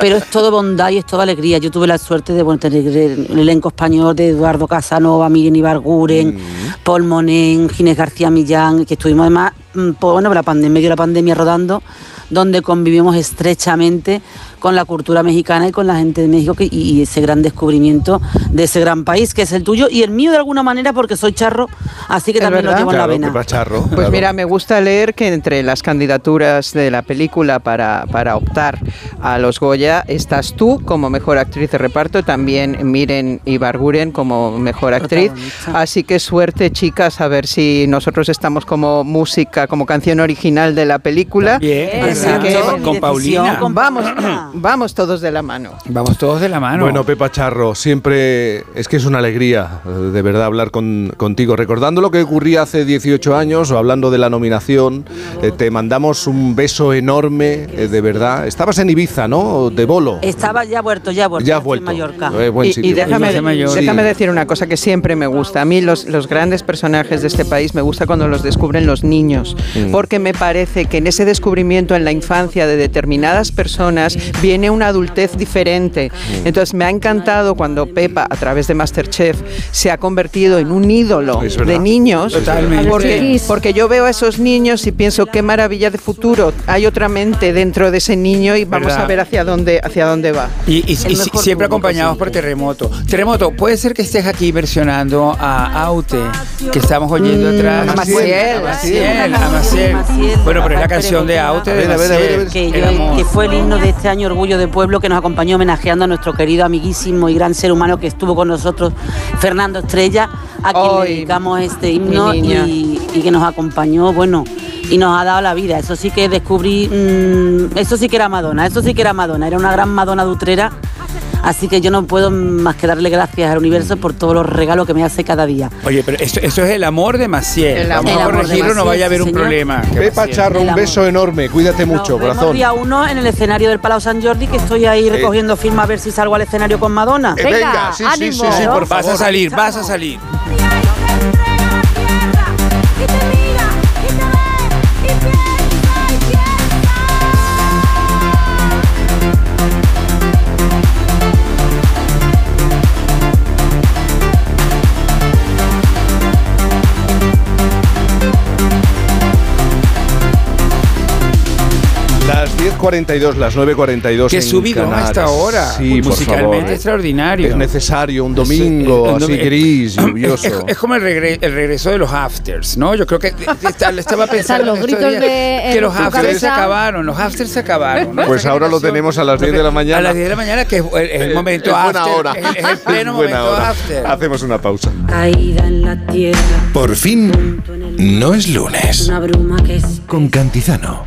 Pero es todo bondad y es toda alegría. Yo tuve la suerte de bueno, tener el elenco español de Eduardo Casanova, Miriam Ibarguren, Paul Monen, Ginés García Millán, que estuvimos además, mm, pues, bueno, la pandemia, en medio de la pandemia rodando, donde convivimos estrechamente con la cultura mexicana y con la gente de México que- y, ese gran descubrimiento de ese gran país que es el tuyo y el mío de alguna manera porque soy charro, así que ¿Es también lo verdad? llevo en la vena. Charro. Pues claro. mira, me gusta leer que entre las candidaturas de la película para, para optar a los Goya estás tú como mejor actriz de reparto, también Miren Ibarguren como mejor actriz. Así que suerte, chicas, a ver si nosotros estamos como música, como canción original de la película. Bien, Así ¿verdad? que Con- con Paulina. Vamos, *clears throat* vamos todos de la mano. Vamos todos de la mano. Bueno, Pepa Charro, siempre es que es una alegría de verdad hablar con- contigo. Recordando lo que ocurría hace 18 años o hablando de la nominación, eh, te mandamos un beso enorme, eh, de verdad. Estabas en Ibiza, ¿no? De bolo. Estaba ya vuelto, ya vuelto. Ya vuelto. En Mallorca. Eh, buen y, sitio. y déjame, déjame Sí. decir una cosa que siempre me gusta. A mí los, los grandes personajes de este país me gusta cuando los descubren los niños, Mm. porque me parece que en ese descubrimiento en la infancia de determinadas personas viene una adultez diferente. Entonces me ha encantado cuando Pepa, a través de Masterchef, se ha convertido en un ídolo de niños, Totalmente. porque, porque yo veo a esos niños y pienso qué maravilla de futuro. Hay otra mente dentro de ese niño y vamos ¿Verdad? a ver hacia dónde, hacia dónde va. Y, y- y siempre acompañados por. Terremoto. Terremoto, puede ser que estés aquí versionando a Aute, que estamos oyendo Mm, atrás. a Maciel, A Maciel, a Maciel. Maciel, Bueno, pero es la canción de. Aute A de ver, a ver, a ver, a ver. Maciel. que, yo- que fue el himno de este año Orgullo de Pueblo que nos acompañó homenajeando a nuestro querido amiguísimo y gran ser humano que estuvo con nosotros, Fernando Estrella, a quien le dedicamos este himno y que nos acompañó, bueno, y nos ha dado la vida. Eso sí que descubrí, mm, eso sí que era Madonna, eso sí que era Madonna, era una gran Madonna dutrera. Así que yo no puedo más que darle gracias al universo por todos los regalos que me hace cada día. Oye, pero esto, esto es el amor de Maciel. El Vamos amor a de corregirlo, no vaya a haber sí, un señor. problema. Pepa. Charro, un beso enorme. Cuídate mucho, vemos corazón. día uno en el escenario del Palau San Jordi, que estoy ahí recogiendo firmas a ver si salgo al escenario con Madonna. Eh, Venga, sí, sí, sí, ánimo. sí, por Vas a favor. salir, vas a salir. 10.42, las 9.42 Que en subido a esta hora. Sí, por musicalmente favor. extraordinario. Es necesario un domingo Es- es- así es- gris, *coughs* es- lluvioso. Es, es como el, regre- el regreso de los afters, ¿no? Yo creo que estaba *laughs* pensando los gritos días de- que los afters se cabeza. acabaron, los afters se acabaron. ¿no? *laughs* Pues ahora lo tenemos a las 10 de la mañana. A las 10 de la mañana, que es el, el Eh, momento es after. buena hora. Es, es el pleno *laughs* Es buena momento hora. after. Hacemos una pausa. Caída en la tierra, Por fin, no es lunes. una bruma que es Con Cantizano.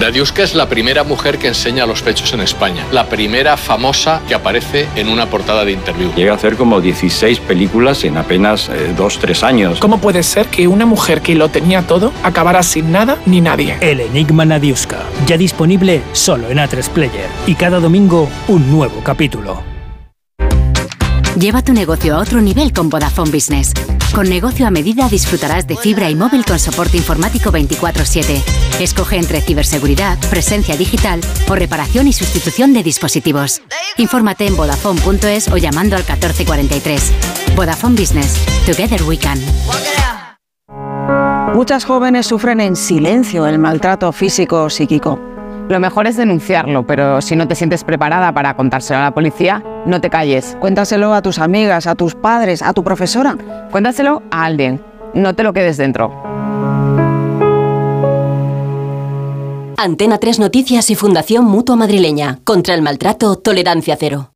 Nadiuska es la primera mujer que enseña los pechos en España, la primera famosa que aparece en una portada de interview. Llega a hacer como 16 películas en apenas 2-3 años. ¿Cómo puede ser que una mujer que lo tenía todo acabara sin nada ni nadie? El Enigma Nadiuska, ya disponible solo en A3 Player. Y cada domingo un nuevo capítulo. Lleva tu negocio a otro nivel con Vodafone Business. Con negocio a medida disfrutarás de fibra y móvil con soporte informático 24/7. Escoge entre ciberseguridad, presencia digital o reparación y sustitución de dispositivos. Infórmate en vodafone.es o llamando al 1443. Vodafone Business. Together we can. Muchas jóvenes sufren en silencio el maltrato físico o psíquico. Lo mejor es denunciarlo, pero si no te sientes preparada para contárselo a la policía, no te calles. Cuéntaselo a tus amigas, a tus padres, a tu profesora. Cuéntaselo a alguien. No te lo quedes dentro. Antena 3 Noticias y Fundación Mutua Madrileña. Contra el maltrato, tolerancia cero.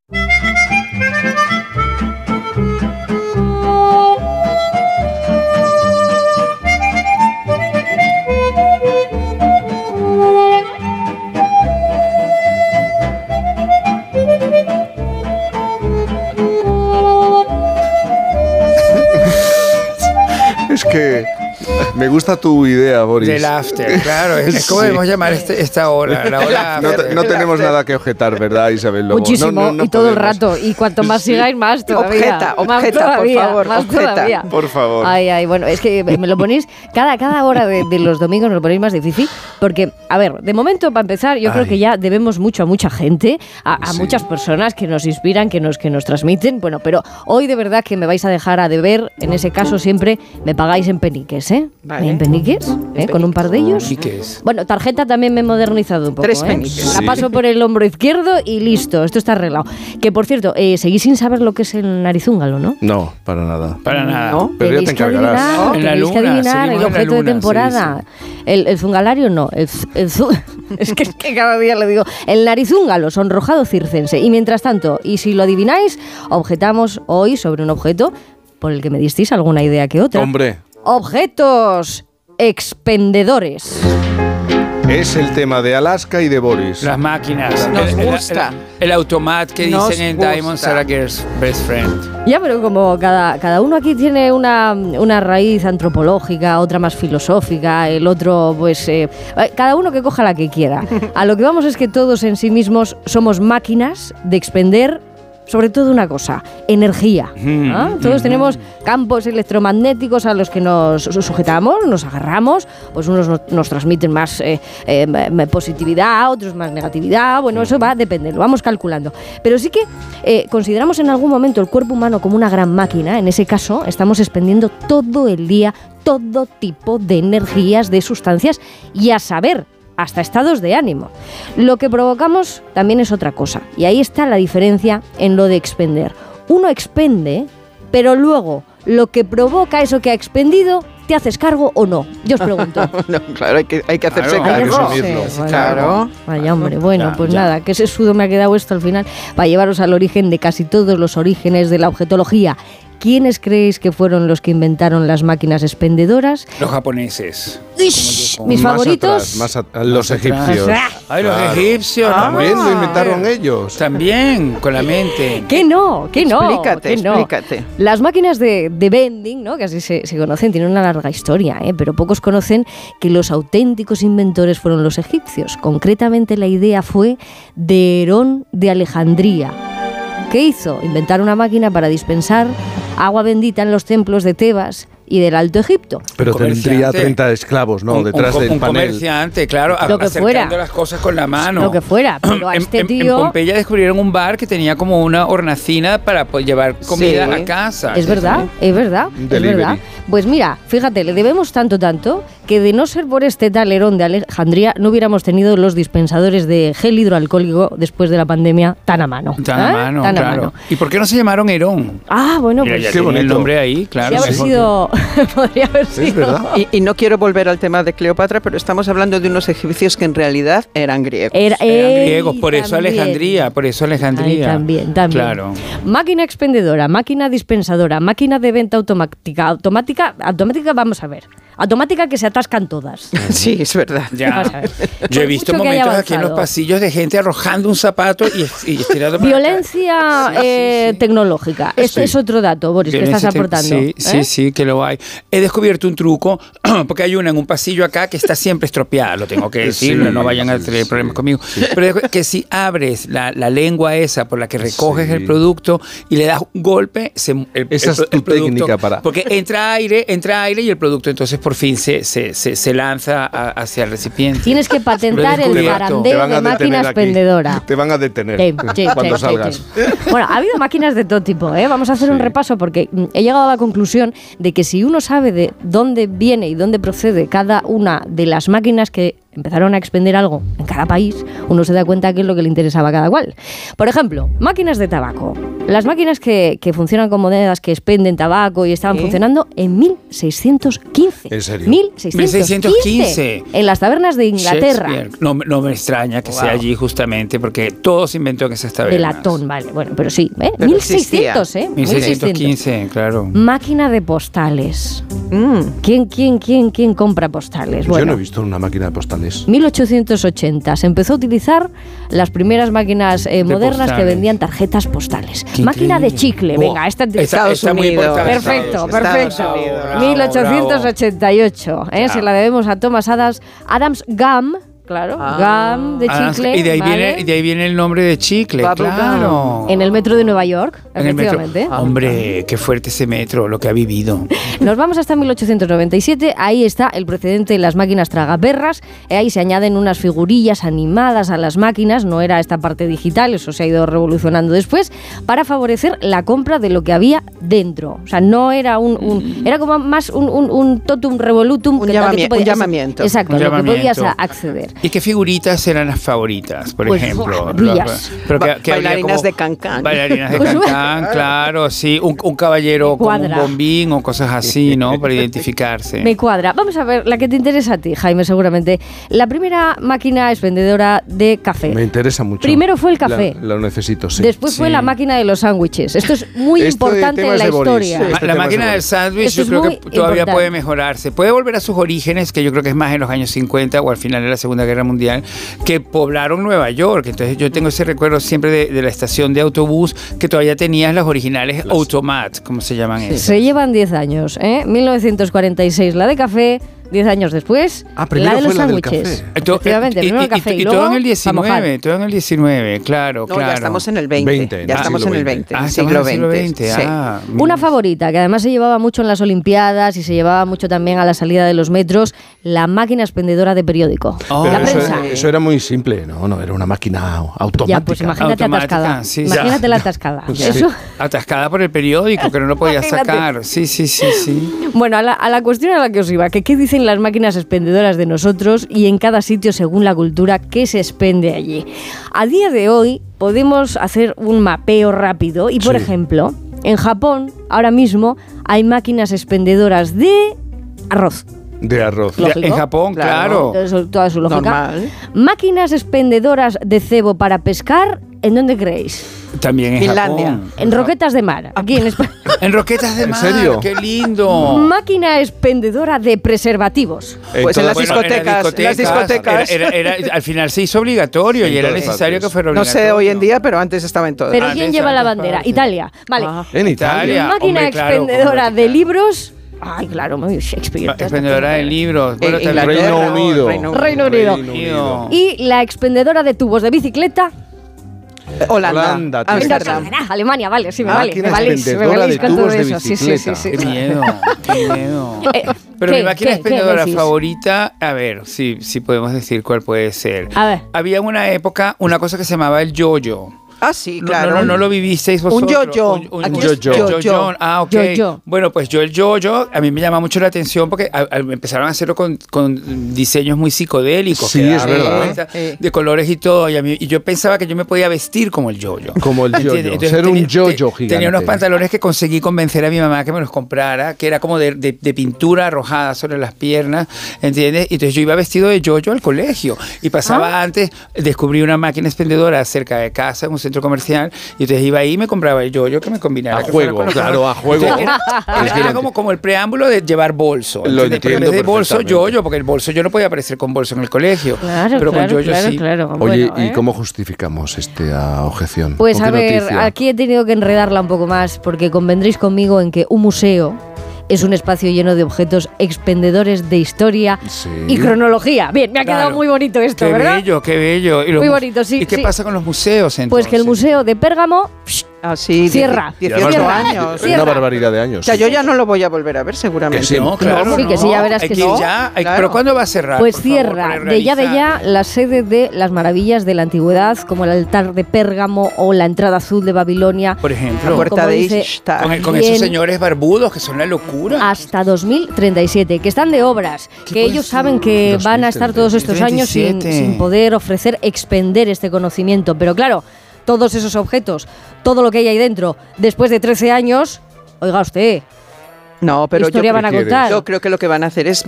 Que me gusta tu idea, Boris. Del after, claro. *laughs* Es, ¿Cómo Sí. debemos llamar este- esta hora? La hora No, after. te- no tenemos nada que objetar, ¿verdad, Isabel Lobo? Muchísimo, No, no, no y todo el rato. Y cuanto más sigáis, más todavía. Objeta, más objeta, por favor, más objeta. todavía. Por favor. Ay, ay, bueno, es que me lo ponéis cada, cada hora de, de los domingos, me lo ponéis más difícil, porque, a ver, de momento, para empezar, yo creo que ya debemos mucho a mucha gente, a, a Sí. muchas personas que nos inspiran, que nos, que nos transmiten, bueno, pero hoy de verdad que me vais a dejar a deber, en ese caso siempre me pagáis en peniques, ¿eh? Vale. En peniques, ¿eh? Con un par de ellos. Peniques. Bueno, tarjeta también me he modernizado un poco. Tres ¿eh? peniques. La Sí. paso por el hombro izquierdo y listo, esto está arreglado. Que por cierto, eh, seguís sin saber lo que es el narizúngalo, ¿no? No, para nada. Para nada. ¿No? Pero ya te Tenéis que encargarás. adivinar, En la tenéis que luna, adivinar el la objeto de luna, sí, temporada. El, el zungalario no, el, el zu- *laughs* es, que, es que cada día le digo, el narizúngalo, sonrojado circense. Y mientras tanto, y si lo adivináis, objetamos hoy sobre un objeto por el que me disteis alguna idea que otra. Hombre, Objetos expendedores. es el tema de Alaska y de Boris. Las máquinas. Nos El- gusta. El, el automat que Nos dicen en gusta. Diamond Sarah's Best Friend. Ya, pero como cada, cada uno aquí tiene una, una raíz antropológica, otra más filosófica, el otro, pues, eh, cada uno que coja la que quiera. A lo que vamos es que todos en sí mismos somos máquinas de expender, sobre todo una cosa, energía. ¿ah? Todos tenemos campos electromagnéticos a los que nos su- sujetamos, nos agarramos, pues unos nos, nos transmiten más eh, eh, positividad, otros más negatividad, bueno, eso va a depender, lo vamos calculando. Pero sí que eh, consideramos en algún momento el cuerpo humano como una gran máquina, en ese caso estamos expendiendo todo el día todo tipo de energías, de sustancias y a saber, hasta estados de ánimo. Lo que provocamos también es otra cosa, y ahí está la diferencia en lo de expender. Uno expende, pero luego lo que provoca eso que ha expendido, ¿te haces cargo o no? Yo os pregunto. *laughs* No, claro, hay que, hay que hacerse Claro, hay que cargo. asumirlo. Sí. Claro. Vaya hombre, bueno, Ya, pues ya. nada, que ese sudo me ha quedado esto al final para llevaros al origen de casi todos los orígenes de la objetología. ¿Quiénes creéis que fueron los que inventaron las máquinas expendedoras? Los japoneses. Mis Más favoritos. atrás, más at- los Más atrás. egipcios. Ay, los Claro. egipcios. También Ah. lo inventaron ellos. También, con la mente. Que no, que no. Explícate, no. explícate. Las máquinas de, de vending, ¿no? que así se, se conocen, tienen una larga historia, ¿eh? pero pocos conocen que los auténticos inventores fueron los egipcios. Concretamente la idea fue de Herón de Alejandría. ¿Qué hizo? Inventar una máquina para dispensar agua bendita en los templos de Tebas y del Alto Egipto. Pero tendría comerciante. 30 esclavos, ¿no? Un- Detrás un, del un panel. comerciante, claro, Lo que fuera. las cosas con la mano. Lo que fuera, *clears throat* pero a En- este en, en tío... Pompeya descubrieron un bar que tenía como una hornacina para pues, llevar comida Sí. a casa. Es verdad, es verdad, es verdad. Pues mira, fíjate, le debemos tanto, tanto, que de no ser por este talerón de Alejandría, no hubiéramos tenido los dispensadores de gel hidroalcohólico después de la pandemia tan a mano. Tan a ¿eh? mano, Tan a claro. mano. ¿Y por qué no se llamaron Herón? Ah, bueno, Mira, pues ya sí. tiene el nombre ahí, claro. Haber sí. sido... *laughs* *laughs* podría haber sido... Y, y no quiero volver al tema de Cleopatra, pero estamos hablando de unos egipcios que en realidad eran griegos. Era- Eran griegos, por eso. Alejandría, por eso Alejandría. Ay, también, también. Claro. Máquina expendedora, máquina dispensadora, máquina de venta automática, automática, automática, vamos a ver. Automática que se atascan todas. *laughs* Sí, es verdad. Ya. Yo he visto que momentos aquí en los pasillos de gente arrojando un zapato y, y estirando para Violencia eh, tecnológica. Este Sí. es otro dato, Boris, que Violencia estás te- aportando. Sí, sí, ¿eh? sí, que lo hay. He descubierto un truco, *clears throat* porque hay una en un pasillo acá que está siempre estropeada, lo tengo que decir, Sí, no vayan a tener sí. problemas conmigo. Pero es que si abres la, la lengua esa por la que recoges el producto y le das un golpe, se, el, Esa el- es tu el producto- técnica para- Porque entra aire, entra aire y el producto entonces por fin se, se, se, se lanza a- hacia el recipiente. Tienes que patentar el van de a detener máquina aquí. expendedora. Te van a detener Sí, sí, cuando sí, sí, salgas. sí. Bueno, ha habido máquinas de todo tipo, ¿eh? Vamos a hacer un repaso porque mm, he llegado a la conclusión de que si uno sabe de dónde viene y dónde procede cada una de las máquinas que empezaron a expender algo en cada país, uno se da cuenta que es lo que le interesaba a cada cual. Por ejemplo, máquinas de tabaco. Las máquinas que, que funcionan con monedas que expenden tabaco y estaban ¿Eh? funcionando en 1615. ¿En serio? 1615. 1615. En las tabernas de Inglaterra. No, me- no me extraña que sea Wow. allí justamente, porque todo se inventó en esas De tabernas. latón, vale. Bueno, pero sí, ¿eh? Pero 1600, ¿eh? 1615, claro. Máquina de postales. ¿Quién, quién, quién, quién compra postales? Yo no Bueno, he visto una máquina de postales. 1880 se empezó a utilizar las primeras máquinas eh, modernas que postales. vendían tarjetas postales. Qué Máquina de increíble. chicle, Buah, venga, esta es de Estados está Unidos. Perfecto, Estados perfecto. Unidos. Bravo, 1888, ¿eh? se la debemos a Thomas Adams, Adams Gum, claro, Gum de Ah, chicle. y, de ahí ¿vale? viene, y de ahí viene el nombre de chicle, claro. En el metro de Nueva York, En el metro. efectivamente. Hombre, qué fuerte ese metro, lo que ha vivido. *laughs* Nos vamos hasta 1897, ahí está el precedente de las máquinas tragaperras, eh, ahí se añaden unas figurillas animadas a las máquinas, no era esta parte digital, eso se ha ido revolucionando después, para favorecer la compra de lo que había dentro. O sea, no era un, un- era como más un, un, un totum revolutum. Un, llamami- un llamamiento. Exacto, Un lo que podías acceder. ¿Y qué figuras eran las favoritas, por Pues, ejemplo? maravillas. Pero que- Ba- que había bailarinas como- de cancán. Bailarinas de *laughs* Pues, cancán, claro, sí. Un, un caballero con un bombín o cosas así, ¿no? *laughs* Para identificarse. Me cuadra. Vamos a ver la que te interesa a ti, Jaime, seguramente. La primera máquina expendedora de café. Me interesa mucho. Primero fue el café. La- lo necesito, sí. Después fue la máquina de los sándwiches. Esto es muy Esto de importante en la historia. Sí, este la máquina es del sándwich yo es creo que todavía importante. puede mejorarse. Puede volver a sus orígenes, que yo creo que es más en los años 50 o al final de la Segunda Guerra Mundial, que poblaron Nueva York. Entonces yo tengo ese recuerdo siempre de, de la estación de autobús que todavía tenías las originales Automat, como se llaman esas. Se llevan 10 años, ¿eh? 1946 la de café, 10 años después Ah, la primero de los fue la del sándwiches. Efectivamente, y- primero el y- café y, y luego todo en el para mojar. 19, todo en el 19, claro, No, claro. ya estamos en el 20. ya ah, estamos en el 20, Ah, siglo 20. XX, sí. ah, Una favorita que además se llevaba mucho en las Olimpiadas y se llevaba mucho también a la salida de los metros, la máquina expendedora de periódico. Pero la eso, prensa. eso era muy simple, no, no, era una máquina automática. Ya, pues imagínate Automática, atascada. sí, imagínate ya. la atascada. *laughs* Sí. Eso. Atascada por el periódico, que no lo podía *laughs* sacar. Sí, sí, sí, sí. Bueno, a la, a la cuestión a la que os iba, que qué dicen las máquinas expendedoras de nosotros y en cada sitio según la cultura que se expende allí. A día de hoy podemos hacer un mapeo rápido y, por Sí. ejemplo, en Japón ahora mismo hay máquinas expendedoras de arroz. De arroz. Lógico. En Japón, claro. Eso- toda su lógica. Normal. Máquinas expendedoras de cebo para pescar, ¿en dónde creéis? También en Finlandia. Japón. En Roquetas de Mar, aquí en España. *laughs* En Roquetas de ¿En Mar. serio? ¡Qué lindo! Máquina expendedora de preservativos. Pues en las Bueno, discotecas, en las discotecas. Era- era- era- al final se hizo obligatorio y En era todas necesario partes. que fuera No obligatorio. sé hoy en día, pero antes estaba en todo. Pero Ah, ¿quién de lleva la bandera? Italia. Vale. En Italia. Máquina hombre, claro, expendedora como de libros. Ay, claro, muy Shakespeare. Expendedora de libros. Bueno, En también- Inglaterra, Reino Unido. Reino Reino Unido. Unido. Y la expendedora de tubos de bicicleta. Holanda. ser. Ah, Alemania, vale, sí, me vale. Me valéis, me de con todo eso. Sí, sí, sí, sí. Qué miedo, qué miedo. Eh, Pero ¿qué, mi máquina expendedora favorita, a ver, sí, sí podemos decir cuál puede ser. A ver. Había en una época una cosa que se llamaba el yo-yo. Ah, sí, claro. No, no, no lo vivisteis Un vosotros. yo-yo. Un, Aquí un es yo-yo. yo-yo. Yo-yo. Ah, ok. Yo-yo. Bueno, pues yo el yo-yo a mí me llama mucho la atención porque a- a- empezaron a hacerlo con, con diseños muy psicodélicos. Sí, es verdad. De colores y todo. Y, a mí- y yo pensaba que yo me podía vestir como el yo-yo. Como el yo-yo. Ser un yo-yo te- gigante. Tenía unos pantalones que conseguí convencer a mi mamá que me los comprara, que era como de, de- de pintura arrojada sobre las piernas, ¿entiendes? Y entonces yo iba vestido de yo-yo al colegio. Y pasaba Ah. antes, descubrí una máquina expendedora cerca de casa, en un centro comercial, y entonces iba ahí y me compraba el yo-yo que me combinara. A juego, claro, a juego. Entonces, *laughs* Era, como, como el preámbulo de llevar bolso. Lo ¿entiendes? Pero en entiendo vez de bolso, yo-yo, porque el bolso yo no podía aparecer con bolso en el colegio. Claro, pero claro, con yo-yo claro, sí. claro. Oye, Bueno, ¿y ¿eh? cómo justificamos esta objeción? Pues ¿Con a ver, noticia? aquí he tenido que enredarla un poco más porque convendréis conmigo en que un museo es un espacio lleno de objetos expendedores de historia Sí. y cronología. Bien, me ha quedado Claro. muy bonito esto, Qué ¿verdad? bello, qué bello. Y los Muy mu- bonito, sí, ¿Y qué pasa con los museos entonces? Pues que el Museo de Pérgamo psh, Así, Cierra. Y 18 Cierra. años. Cierra. Una barbaridad de O años. sea, yo ya no lo voy a volver a ver seguramente. Que sí. No, claro. sí, que sí, ya verás hay que ir sí. ya. hay- Claro. Pero ¿cuándo va a cerrar? Pues por favor, cierra para de ya de ya la sede de las maravillas de la antigüedad, como el altar de Pérgamo o la entrada azul de Babilonia. Por ejemplo. La puerta Como de dice- Ishtar. Con, con Bien. esos señores barbudos que son la locura. hasta 2037, que están de obras, que ellos saben que van a estar todos estos años sin, 2037. sin poder ofrecer, expender este conocimiento. Pero claro, todos esos objetos, todo lo que hay ahí dentro, después de 13 años, oiga usted, No, pero historia yo, van a contar. yo creo que lo que van a hacer es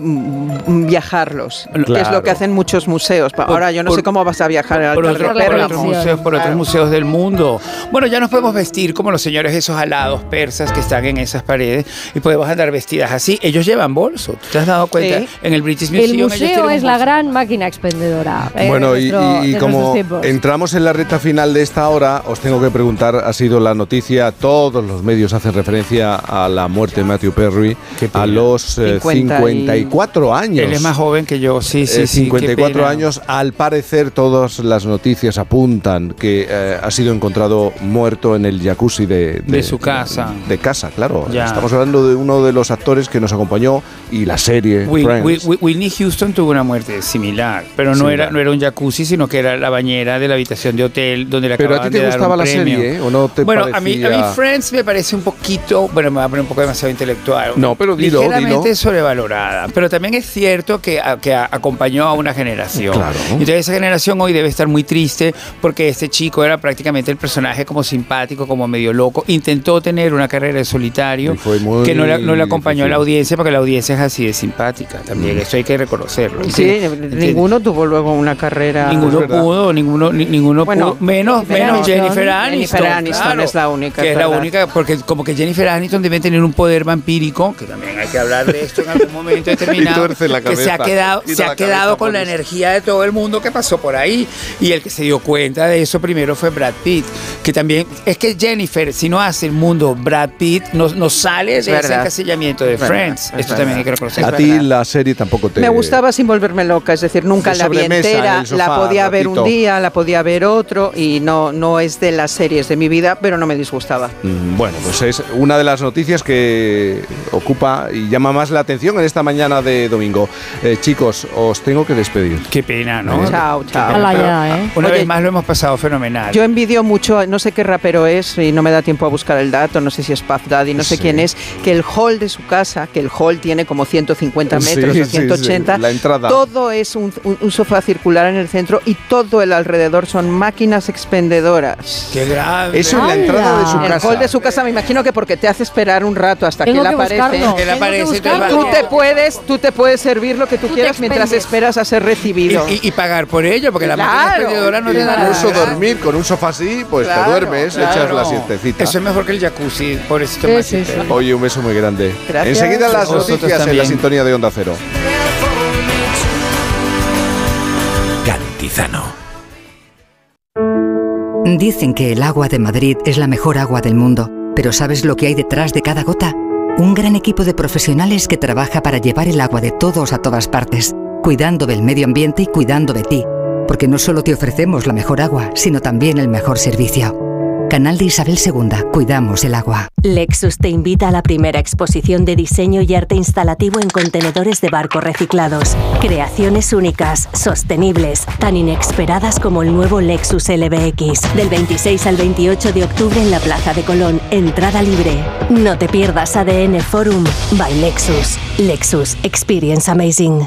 viajarlos, que es Claro. lo que hacen muchos museos. Por- Ahora yo no por- sé cómo vas a viajar al por, otro- de la por otros museos, por otros Claro. museos del mundo. Bueno, ya nos podemos vestir como los señores esos alados persas que están en esas paredes y podemos andar vestidas así. Ellos llevan bolso. ¿Tú ¿Te has dado cuenta? Sí. En el British Museum El museo es la gran máquina expendedora. eh, Bueno, de y, nuestro- y- y de como entramos en la recta final de esta hora, os tengo que preguntar, ha sido la noticia, todos los medios hacen referencia a la muerte de Matthew Perry Pena. a los eh, 50 y- 54 años. Él es más joven que yo, sí, sí, Eh, sí. qué 54 pena. años, al parecer todas las noticias apuntan que eh, ha sido encontrado muerto en el jacuzzi de, De su casa. De, casa, claro. Ya. Estamos hablando de uno de los actores que nos acompañó y la serie Whit- Whitney Houston tuvo una muerte similar, pero no Similar. era, no era un jacuzzi, sino que era la bañera de la habitación de hotel donde le Pero a ti te de dar gustaba la premio. serie, ¿eh? ¿O no te bueno, a mí, a mí parecía- Friends me parece un poquito, bueno, me va a poner un poco demasiado intelectual. No, pero dilo, Ligeramente dilo. sobrevalorada. Pero también es cierto que, a- que a- acompañó a una generación. Claro. Entonces esa generación hoy debe estar muy triste porque este chico era prácticamente el personaje como simpático, como medio loco. Intentó tener una carrera de solitario Y fue muy que no le, no le acompañó a la audiencia porque la audiencia es así de simpática también. Mm. Eso hay que reconocerlo. Sí, ¿entiendes? ¿Entiendes? ninguno tuvo luego una carrera. Ninguno pudo, ninguno, ni- ninguno Bueno, pudo, menos, Jennifer menos Aniston. Jennifer Aniston. Jennifer Aniston claro, es la única, Que es la única, porque como que Jennifer Aniston debe tener un poder vampírico, que también hay que hablar de esto en algún momento determinado, *laughs* que se ha quedado, se ha quedado con la energía de todo el mundo que pasó por ahí. Y el que se dio cuenta de eso primero fue Brad Pitt, que también, es que Jennifer, si no hace el mundo Brad Pitt, no, no sale de ese encasillamiento de Friends. es Esto también hay que reconocer. A ti la serie tampoco te... Me gustaba sin volverme loca, es decir, nunca De la vi en entera, el sofá, la podía ver un día, la podía ver otro y no, no es de las series de mi vida, pero no me disgustaba. Mm, Bueno, pues es una de las noticias que ocupa y llama más la atención en esta mañana de domingo. Eh, chicos, os tengo que despedir. Qué pena, ¿no? Chao, chao. ya, ¿eh? Una Oye, vez más lo hemos pasado fenomenal. Yo envidio mucho, no sé qué rapero es y no me da tiempo a buscar el dato, no sé si es Puff Daddy, no sé Sí. quién es, que el hall de su casa, que el hall tiene como 150 Sí, metros sí, o 180, sí, la entrada. todo es un, un- un sofá circular en el centro y todo el alrededor son máquinas expendedoras. Qué grave. Eso en la entrada de su El casa. hall de su casa me imagino que porque te hace esperar un rato hasta Tengo que que aparece. él. Tú te puedes, tú te puedes servir lo que tú, quieras mientras esperas a ser recibido. y- y pagar por ello, porque la máquina expendedora no te da nada. Incluso dormir con un sofá así, pues Claro, te duermes, echas la siestecita. Eso es mejor que el jacuzzi, pobrecito Sí, Matthew sí, Perry. Oye, un beso muy grande. Gracias. Enseguida las Vosotros noticias en la sintonía de Onda Cero. Cantizano. Dicen que el agua de Madrid es la mejor agua del mundo, pero ¿sabes lo que hay detrás de cada gota? Un gran equipo de profesionales que trabaja para llevar el agua de todos a todas partes, cuidando del medio ambiente y cuidando de ti. porque no solo te ofrecemos la mejor agua, sino también el mejor servicio. Canal de Isabel II. Cuidamos el agua. Lexus te invita a la primera exposición de diseño y arte instalativo en contenedores de barco reciclados. Creaciones únicas, sostenibles, tan inesperadas como el nuevo Lexus LBX. Del 26 al 28 de octubre en la Plaza de Colón. Entrada libre. No te pierdas ADN Forum by Lexus. Lexus Experience Amazing.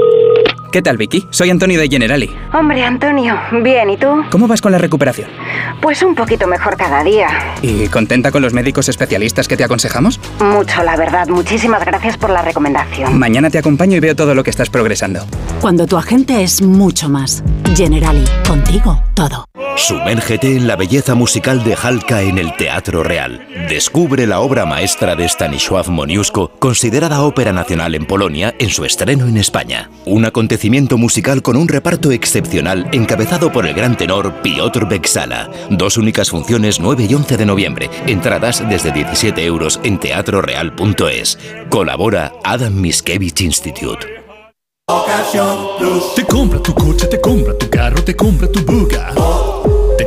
¿Qué tal, Vicky? Soy Antonio de Generali. Hombre, Antonio, bien, ¿y tú? ¿Cómo vas con la recuperación? Pues un poquito mejor cada día. ¿Y contenta con los médicos especialistas que te aconsejamos? Mucho, la verdad. Muchísimas gracias por la recomendación. Mañana te acompaño y veo todo lo que estás progresando. Cuando tu agente es mucho más. Generali, contigo todo. Sumérgete en la belleza musical de Halka en el Teatro Real. Descubre la obra maestra de Stanisław Moniuszko, considerada ópera nacional en Polonia, en su estreno en España. Un acontecimiento musical con un reparto excepcional encabezado por el gran tenor Piotr Beksala. Dos únicas funciones 9 y 11 de noviembre. Entradas desde 17 euros en teatroreal.es. Colabora Adam Miskevich Institute. Te compra tu coche, te compra tu carro, te compra tu buga.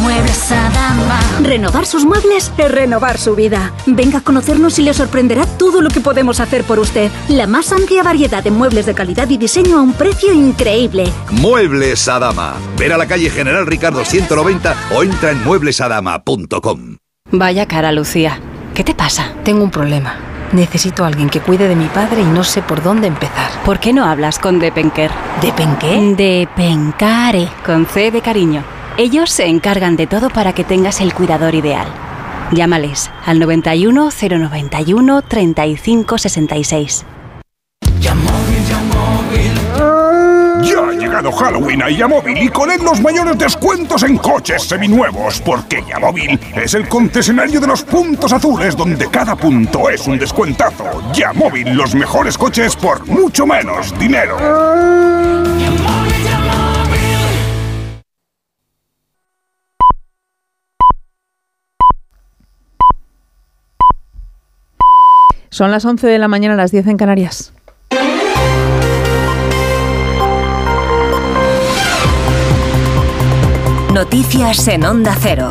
Muebles Adama. Renovar sus muebles es renovar su vida. Venga a conocernos y le sorprenderá todo lo que podemos hacer por usted. La más amplia variedad de muebles de calidad y diseño a un precio increíble. Muebles Adama. Ver a la calle General Ricardo 190 o entra en mueblesadama.com. Vaya cara, Lucía. ¿Qué te pasa? Tengo un problema. Necesito a alguien que cuide de mi padre y no sé por dónde empezar. ¿Por qué no hablas con Depenker? ¿Depenqué? Depencare, con C de cariño. Ellos se encargan de todo para que tengas el cuidador ideal. Llámales al 91 091 35 66. Ya ha llegado Halloween a Yamóvil y con él los mayores descuentos en coches seminuevos, porque Yamóvil es el concesionario de los puntos azules donde cada punto es un descuentazo. Yamóvil, los mejores coches por mucho menos dinero. Son las 11 de la mañana, las 10 en Canarias. Noticias en Onda Cero.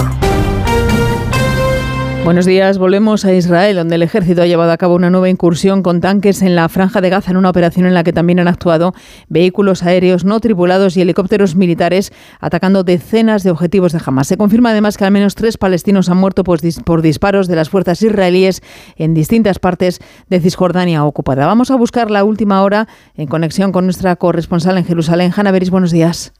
Buenos días, volvemos a Israel, donde el ejército ha llevado a cabo una nueva incursión con tanques en la franja de Gaza, en una operación en la que también han actuado vehículos aéreos no tripulados y helicópteros militares, atacando decenas de objetivos de Hamas. Se confirma además que al menos tres palestinos han muerto por disparos de las fuerzas israelíes en distintas partes de Cisjordania ocupada. Vamos a buscar la última hora en conexión con nuestra corresponsal en Jerusalén. Hanna Beris, buenos días.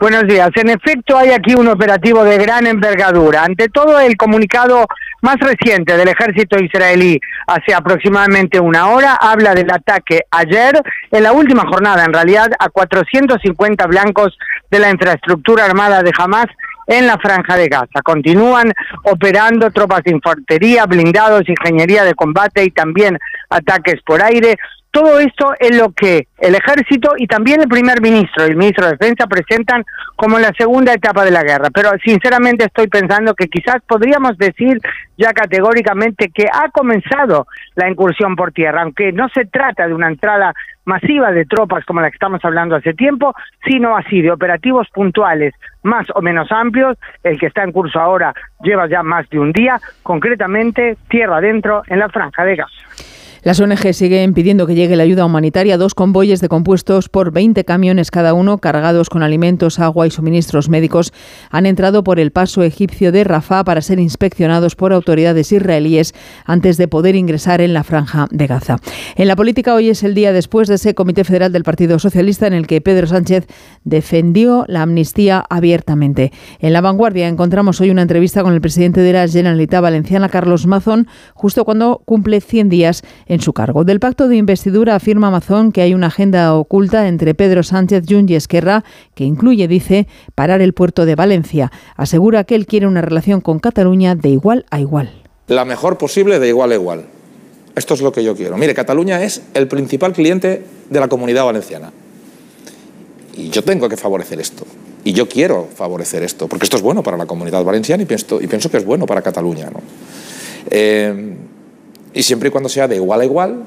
Buenos días. En efecto, hay aquí un operativo de gran envergadura. Ante todo, el comunicado más reciente del ejército israelí hace aproximadamente una hora habla del ataque ayer, en la última jornada en realidad, a 450 blancos de la infraestructura armada de Hamas en la franja de Gaza. Continúan operando tropas de infantería, blindados, ingeniería de combate y también ataques por aire. Todo esto es lo que el ejército y también el primer ministro y el ministro de Defensa presentan como la segunda etapa de la guerra. Pero sinceramente estoy pensando que quizás podríamos decir ya categóricamente que ha comenzado la incursión por tierra, aunque no se trata de una entrada masiva de tropas como la que estamos hablando hace tiempo, sino así de operativos puntuales más o menos amplios. El que está en curso ahora lleva ya más de un día, concretamente tierra adentro en la franja de Gaza. Las ONG siguen pidiendo que llegue la ayuda humanitaria. Dos convoyes de compuestos por 20 camiones cada uno, cargados con alimentos, agua y suministros médicos, han entrado por el paso egipcio de Rafah para ser inspeccionados por autoridades israelíes antes de poder ingresar en la franja de Gaza. En la política hoy es el día después de ese Comité Federal del Partido Socialista en el que Pedro Sánchez defendió la amnistía abiertamente. En la vanguardia encontramos hoy una entrevista con el presidente de la Generalitat Valenciana, Carlos Mazón, justo cuando cumple 100 días en en su cargo. Del pacto de investidura afirma Amazon que hay una agenda oculta entre Pedro Sánchez, Jun y Esquerra que incluye, dice, parar el puerto de Valencia. Asegura que él quiere una relación con Cataluña de igual a igual. La mejor posible de igual a igual. Esto es lo que yo quiero. Mire, Cataluña es el principal cliente de la comunidad valenciana. Y yo tengo que favorecer esto. Y yo quiero favorecer esto, porque esto es bueno para la comunidad valenciana y pienso, y pienso que es bueno para Cataluña. ¿no? Eh, y siempre y cuando sea de igual a igual,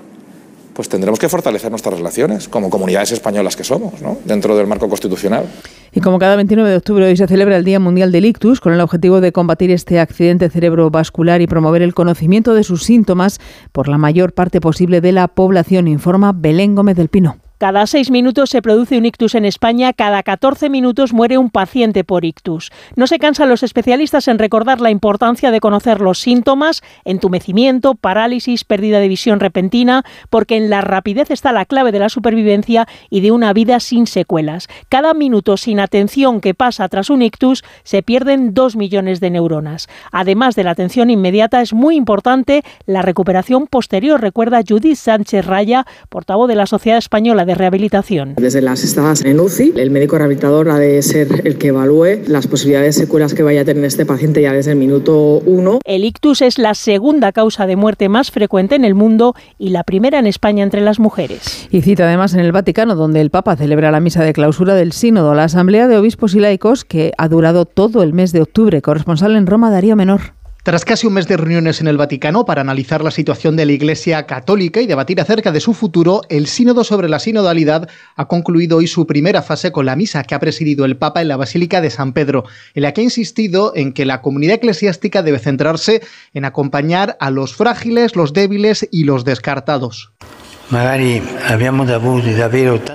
pues tendremos que fortalecer nuestras relaciones como comunidades españolas que somos, ¿no? dentro del marco constitucional. Y como cada 29 de octubre hoy se celebra el Día Mundial del Ictus, con el objetivo de combatir este accidente cerebrovascular y promover el conocimiento de sus síntomas por la mayor parte posible de la población, informa Belén Gómez del Pino. Cada seis minutos se produce un ictus en España, cada 14 minutos muere un paciente por ictus. No se cansan los especialistas en recordar la importancia de conocer los síntomas, entumecimiento, parálisis, pérdida de visión repentina, porque en la rapidez está la clave de la supervivencia y de una vida sin secuelas. Cada minuto sin atención que pasa tras un ictus se pierden dos millones de neuronas. Además de la atención inmediata, es muy importante la recuperación posterior, recuerda Judith Sánchez Raya, portavoz de la Sociedad Española de rehabilitación. Desde las estadas en UCI, el médico rehabilitador ha de ser el que evalúe las posibilidades de secuelas que vaya a tener este paciente ya desde el minuto uno. El ictus es la segunda causa de muerte más frecuente en el mundo y la primera en España entre las mujeres. Y cita además en el Vaticano, donde el Papa celebra la misa de clausura del Sínodo, la Asamblea de Obispos y Laicos, que ha durado todo el mes de octubre. Corresponsal en Roma, Darío Menor. Tras casi un mes de reuniones en el Vaticano para analizar la situación de la Iglesia católica y debatir acerca de su futuro, el Sínodo sobre la Sinodalidad ha concluido hoy su primera fase con la misa que ha presidido el Papa en la Basílica de San Pedro, en la que ha insistido en que la comunidad eclesiástica debe centrarse en acompañar a los frágiles, los débiles y los descartados.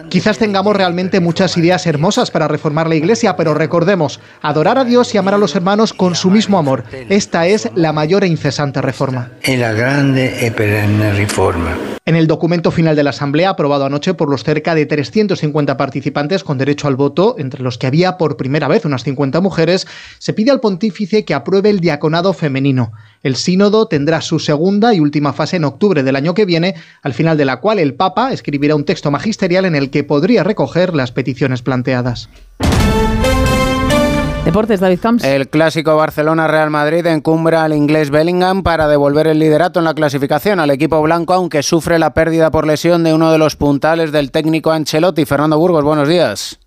Quizás tengamos realmente muchas ideas hermosas para reformar la Iglesia, pero recordemos, adorar a Dios y amar a los hermanos con su mismo amor. Esta es la mayor e incesante reforma. la grande e perenne reforma. En el documento final de la Asamblea, aprobado anoche por los cerca de 350 participantes con derecho al voto, entre los que había por primera vez unas 50 mujeres, se pide al pontífice que apruebe el diaconado femenino. El sínodo tendrá su segunda y última fase en octubre del año que viene, al final de la cual el Papa escribirá un texto magisterial en el que podría recoger las peticiones planteadas. Deportes, David Camps. El clásico Barcelona-Real Madrid encumbra al inglés Bellingham para devolver el liderato en la clasificación al equipo blanco, aunque sufre la pérdida por lesión de uno de los puntales del técnico Ancelotti. Fernando Burgos, buenos días.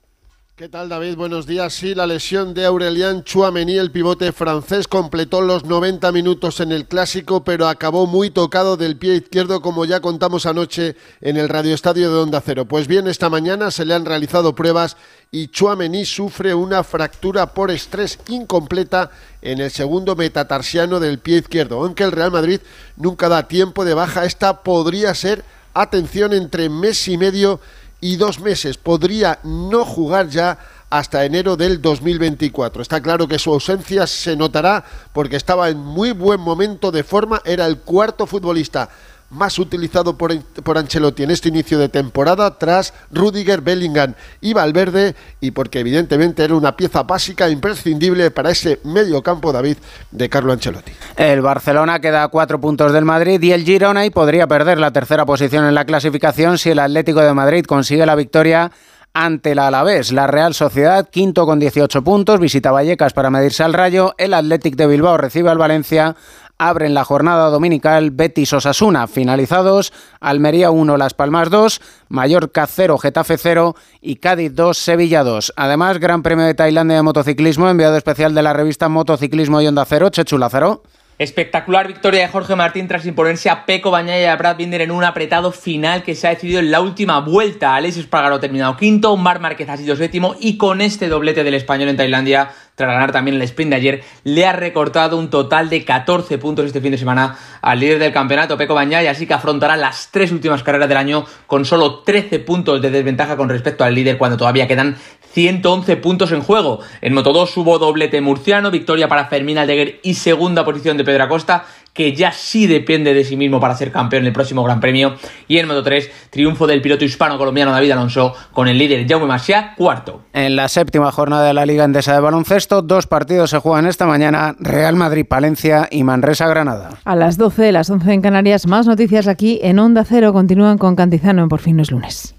¿Qué tal David? Buenos días. Sí, la lesión de Aurelien Chouameni, el pivote francés, completó los 90 minutos en el clásico, pero acabó muy tocado del pie izquierdo, como ya contamos anoche en el radioestadio de Onda Cero. Pues bien, esta mañana se le han realizado pruebas y Chouameni sufre una fractura por estrés incompleta en el segundo metatarsiano del pie izquierdo. Aunque el Real Madrid nunca da tiempo de baja, esta podría ser, atención, entre mes y medio y dos meses. Podría no jugar ya hasta enero del 2024. Está claro que su ausencia se notará porque estaba en muy buen momento de forma, era el cuarto futbolista más utilizado por, por, Ancelotti en este inicio de temporada tras Rudiger, Bellingham y Valverde y porque evidentemente era una pieza básica e imprescindible para ese medio campo David de Carlo Ancelotti. El Barcelona queda a cuatro puntos del Madrid y el Girona y podría perder la tercera posición en la clasificación si el Atlético de Madrid consigue la victoria ante la Alavés. La Real Sociedad, quinto con 18 puntos, visita Vallecas para medirse al Rayo. El Athletic de Bilbao recibe al Valencia abren la jornada dominical Betis Osasuna. Finalizados, Almería 1, Las Palmas 2, Mallorca 0, Getafe 0 y Cádiz 2, Sevilla 2. Además, Gran Premio de Tailandia de Motociclismo, enviado especial de la revista Motociclismo y Onda 0, Chechula 0. Espectacular victoria de Jorge Martín tras imponerse a Peco Bañaya y a Brad Binder en un apretado final que se ha decidido en la última vuelta. Alexis Espargaro terminado quinto, Mar Márquez ha sido séptimo y con este doblete del español en Tailandia, tras ganar también el sprint de ayer, le ha recortado un total de 14 puntos este fin de semana al líder del campeonato, Peco Bañaya, así que afrontará las tres últimas carreras del año con solo 13 puntos de desventaja con respecto al líder cuando todavía quedan 111 puntos en juego. En Moto 2 hubo doblete murciano, victoria para Fermín Aldeguer y segunda posición de Pedro Acosta, que ya sí depende de sí mismo para ser campeón en el próximo Gran Premio. Y en Moto 3, triunfo del piloto hispano-colombiano David Alonso con el líder Jaume Masia, cuarto. En la séptima jornada de la Liga Endesa de Baloncesto, dos partidos se juegan esta mañana, Real Madrid-Palencia y Manresa-Granada. A las 12, las 11 en Canarias, más noticias aquí en Onda Cero. Continúan con Cantizano en Por fin no es lunes.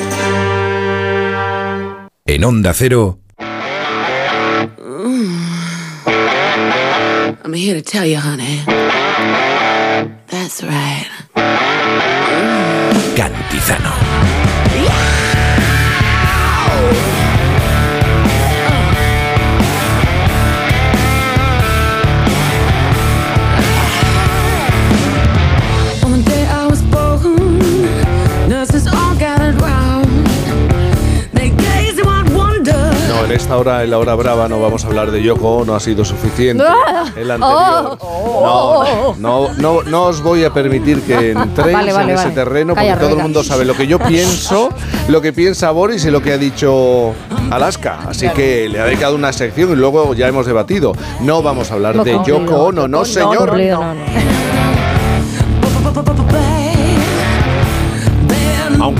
En Onda Cero, I'm here to tell you, honey. That's right. Cantizano. En esta hora, en la hora brava, no vamos a hablar de Yoko, no ha sido suficiente. *laughs* El anterior. No, no, no, no os voy a permitir que *laughs* entréis Vale, vale, en ese vale. terreno porque Calla, todo el mundo sabe lo que yo pienso, lo que piensa Boris y lo que ha dicho Alaska. Así que le ha dedicado una sección y luego ya hemos debatido. No vamos a hablar No, de Yoko no, Ono, no, no, señor. no,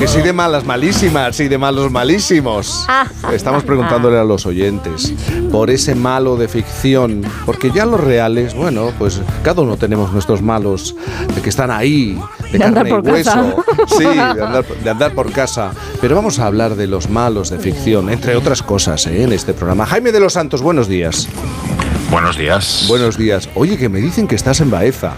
sí de malas malísimas y de malos malísimos. *laughs* Estamos preguntándole a los oyentes por ese malo de ficción, porque ya los reales, bueno, pues cada uno tenemos nuestros malos de que están ahí, de, carne y hueso. casa. Sí, de andar, *laughs* de andar por casa. Pero vamos a hablar de los malos de ficción, entre otras cosas, ¿eh? en este programa. Jaime de los Santos, buenos días. Buenos días. Buenos días. Oye, que me dicen que estás en Baeza.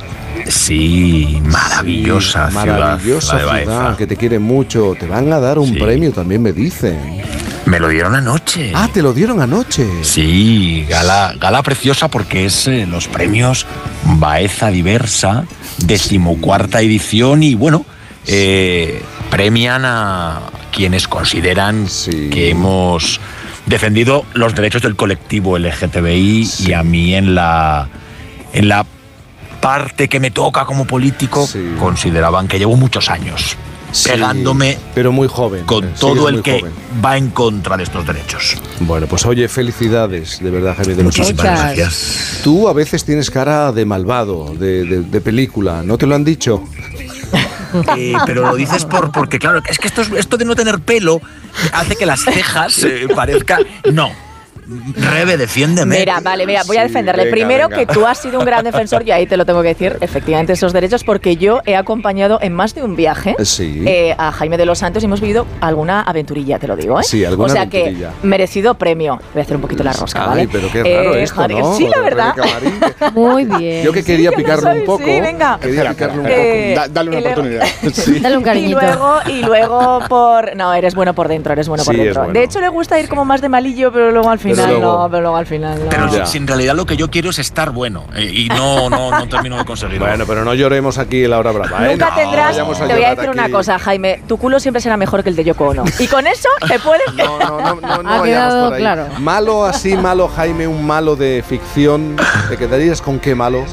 Sí, maravillosa Sí, ciudad. Maravillosa la de Baeza. ciudad, que te quiere mucho. Te van a dar un Sí. premio, también me dicen. Me lo dieron anoche. Ah, te lo dieron anoche. Sí, gala, gala preciosa porque es eh, los premios Baeza Diversa, decimocuarta edición y bueno, eh, premian a quienes consideran que hemos defendido los derechos del colectivo LGTBI y a mí en la, en la parte que me toca como político consideraban que llevo muchos años pegándome pero muy joven con eh, todo el que joven. va en contra de estos derechos. Bueno, pues oye, felicidades, de verdad, Jaime de Muchísimas gracias. Tú a veces tienes cara de malvado, de, de- de película, ¿no te lo han dicho? Eh, pero lo dices por, porque, claro, es que esto, es- esto de no tener pelo hace que las cejas eh, parezcan. No. Rebe, defiéndeme. Mira, vale, mira, voy a defenderle. venga, Primero venga. que tú has sido un gran defensor, y ahí te lo tengo que decir, efectivamente, esos derechos, porque yo he acompañado en más de un viaje Sí. eh, a Jaime de los Santos y hemos vivido alguna aventurilla, te lo digo, ¿eh? Sí, alguna O sea aventurilla. que merecido premio. Voy a hacer un poquito la rosca, Ay, ¿vale? pero qué raro Eh, esto, joder, ¿no? Sí, la verdad. *laughs* Muy bien. Yo que quería que no picarlo un poco. sí, venga. Quería Espera, picarlo un poco. eh, Da- dale una y *laughs* Sí. Dale un Y cariñito. luego, y luego por. No, eres bueno por dentro, eres bueno por Sí, dentro. bueno. De hecho, le gusta ir como más de malillo, pero luego al final luego- no, pero luego al final no. Pero si- si en realidad lo que yo quiero es estar bueno eh, y no, no, no *laughs* termino de conseguirlo. Bueno, pero no lloremos aquí en la hora brava, ¿eh? Nunca No, tendrás. Te voy a decir una cosa, Jaime. Tu culo siempre será mejor que el de Yoko Ono. Y con eso te puedes. No, no, no, no, no *laughs* Ha vayamos quedado por ahí. claro. Malo así, malo Jaime, un malo de ficción. ¿Te quedarías con qué malo?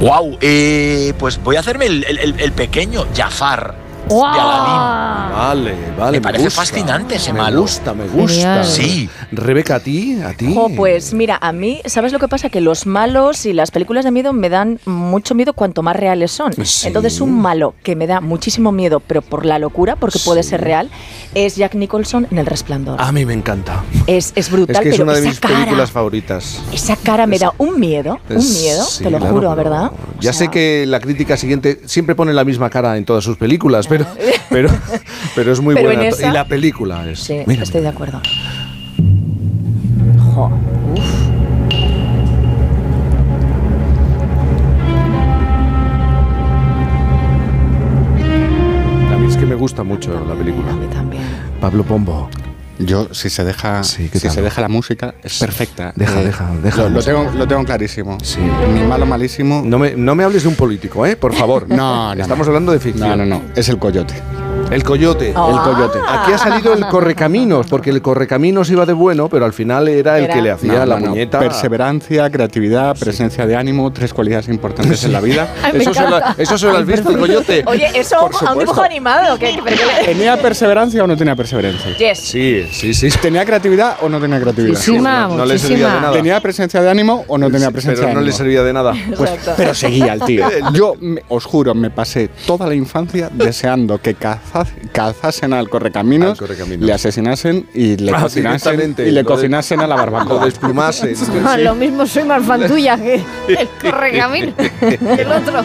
Wow, eh, pues voy a hacerme el, el- el- el pequeño Jafar. De Aladín. Vale, vale. Me parece gusta. fascinante ese me malo. gusta, me gusta. Genial. Sí. Rebeca, ¿a ti? ¿A ti? Jo, pues mira, a mí, ¿sabes lo que pasa? Que los malos y las películas de miedo me dan mucho miedo cuanto más reales son. Sí. Entonces, un malo que me da muchísimo miedo, pero por la locura, porque puede ser real, es Jack Nicholson en El Resplandor. A mí me encanta. Es, es brutal, es que es pero una de mis cara, películas favoritas. esa cara me da un miedo, un miedo, Sí, te lo claro, juro, ¿verdad? Ya sé que la crítica siguiente siempre pone la misma cara en todas sus películas, pero, *laughs* pero, pero es muy Pero en buena. esa- Y la película es. Sí, Mira, estoy de acuerdo. Jo, uf. a mí es que me gusta mucho la película. A mí también. Pablo Pombo. Yo, si se deja, si se deja la música, es perfecta. Deja, Eh, deja, deja Lo, tengo, lo tengo clarísimo. Mi malo malísimo. No me, no me hables de un político, ¿eh? Por favor. *laughs* No, no. Estamos no. hablando de ficción. No, no, no. Es el coyote. El coyote. El coyote. Aquí ha salido el correcaminos, porque el correcaminos iba de bueno, pero al final era el Era- que le hacía No, la no, no. Perseverancia, creatividad, presencia de ánimo, tres cualidades importantes en la vida. *laughs* Ay, Eso se lo- encanta. eso se lo has visto, el coyote. Oye, ¿eso Por a un dibujo animado? ¿Qué, pero qué le- *laughs* ¿Tenía perseverancia o no tenía perseverancia? Yes. Sí, sí, sí. ¿Tenía creatividad o no tenía creatividad? Muchísima, No le servía de nada. ¿Tenía presencia de ánimo o no tenía presencia Pero de no ánimo? le servía de nada. Pues, pero seguía el tío. *laughs* Yo me- os juro, me pasé toda la infancia deseando que caza- cazasen al correcaminos, Al correcaminos. le asesinasen y le Ah, cocinasen y le de- cocinasen a la barbacoa. *laughs* Lo desplumasen. *laughs* Ah, Lo mismo soy más fan tuya que el correcamino que *laughs* el otro.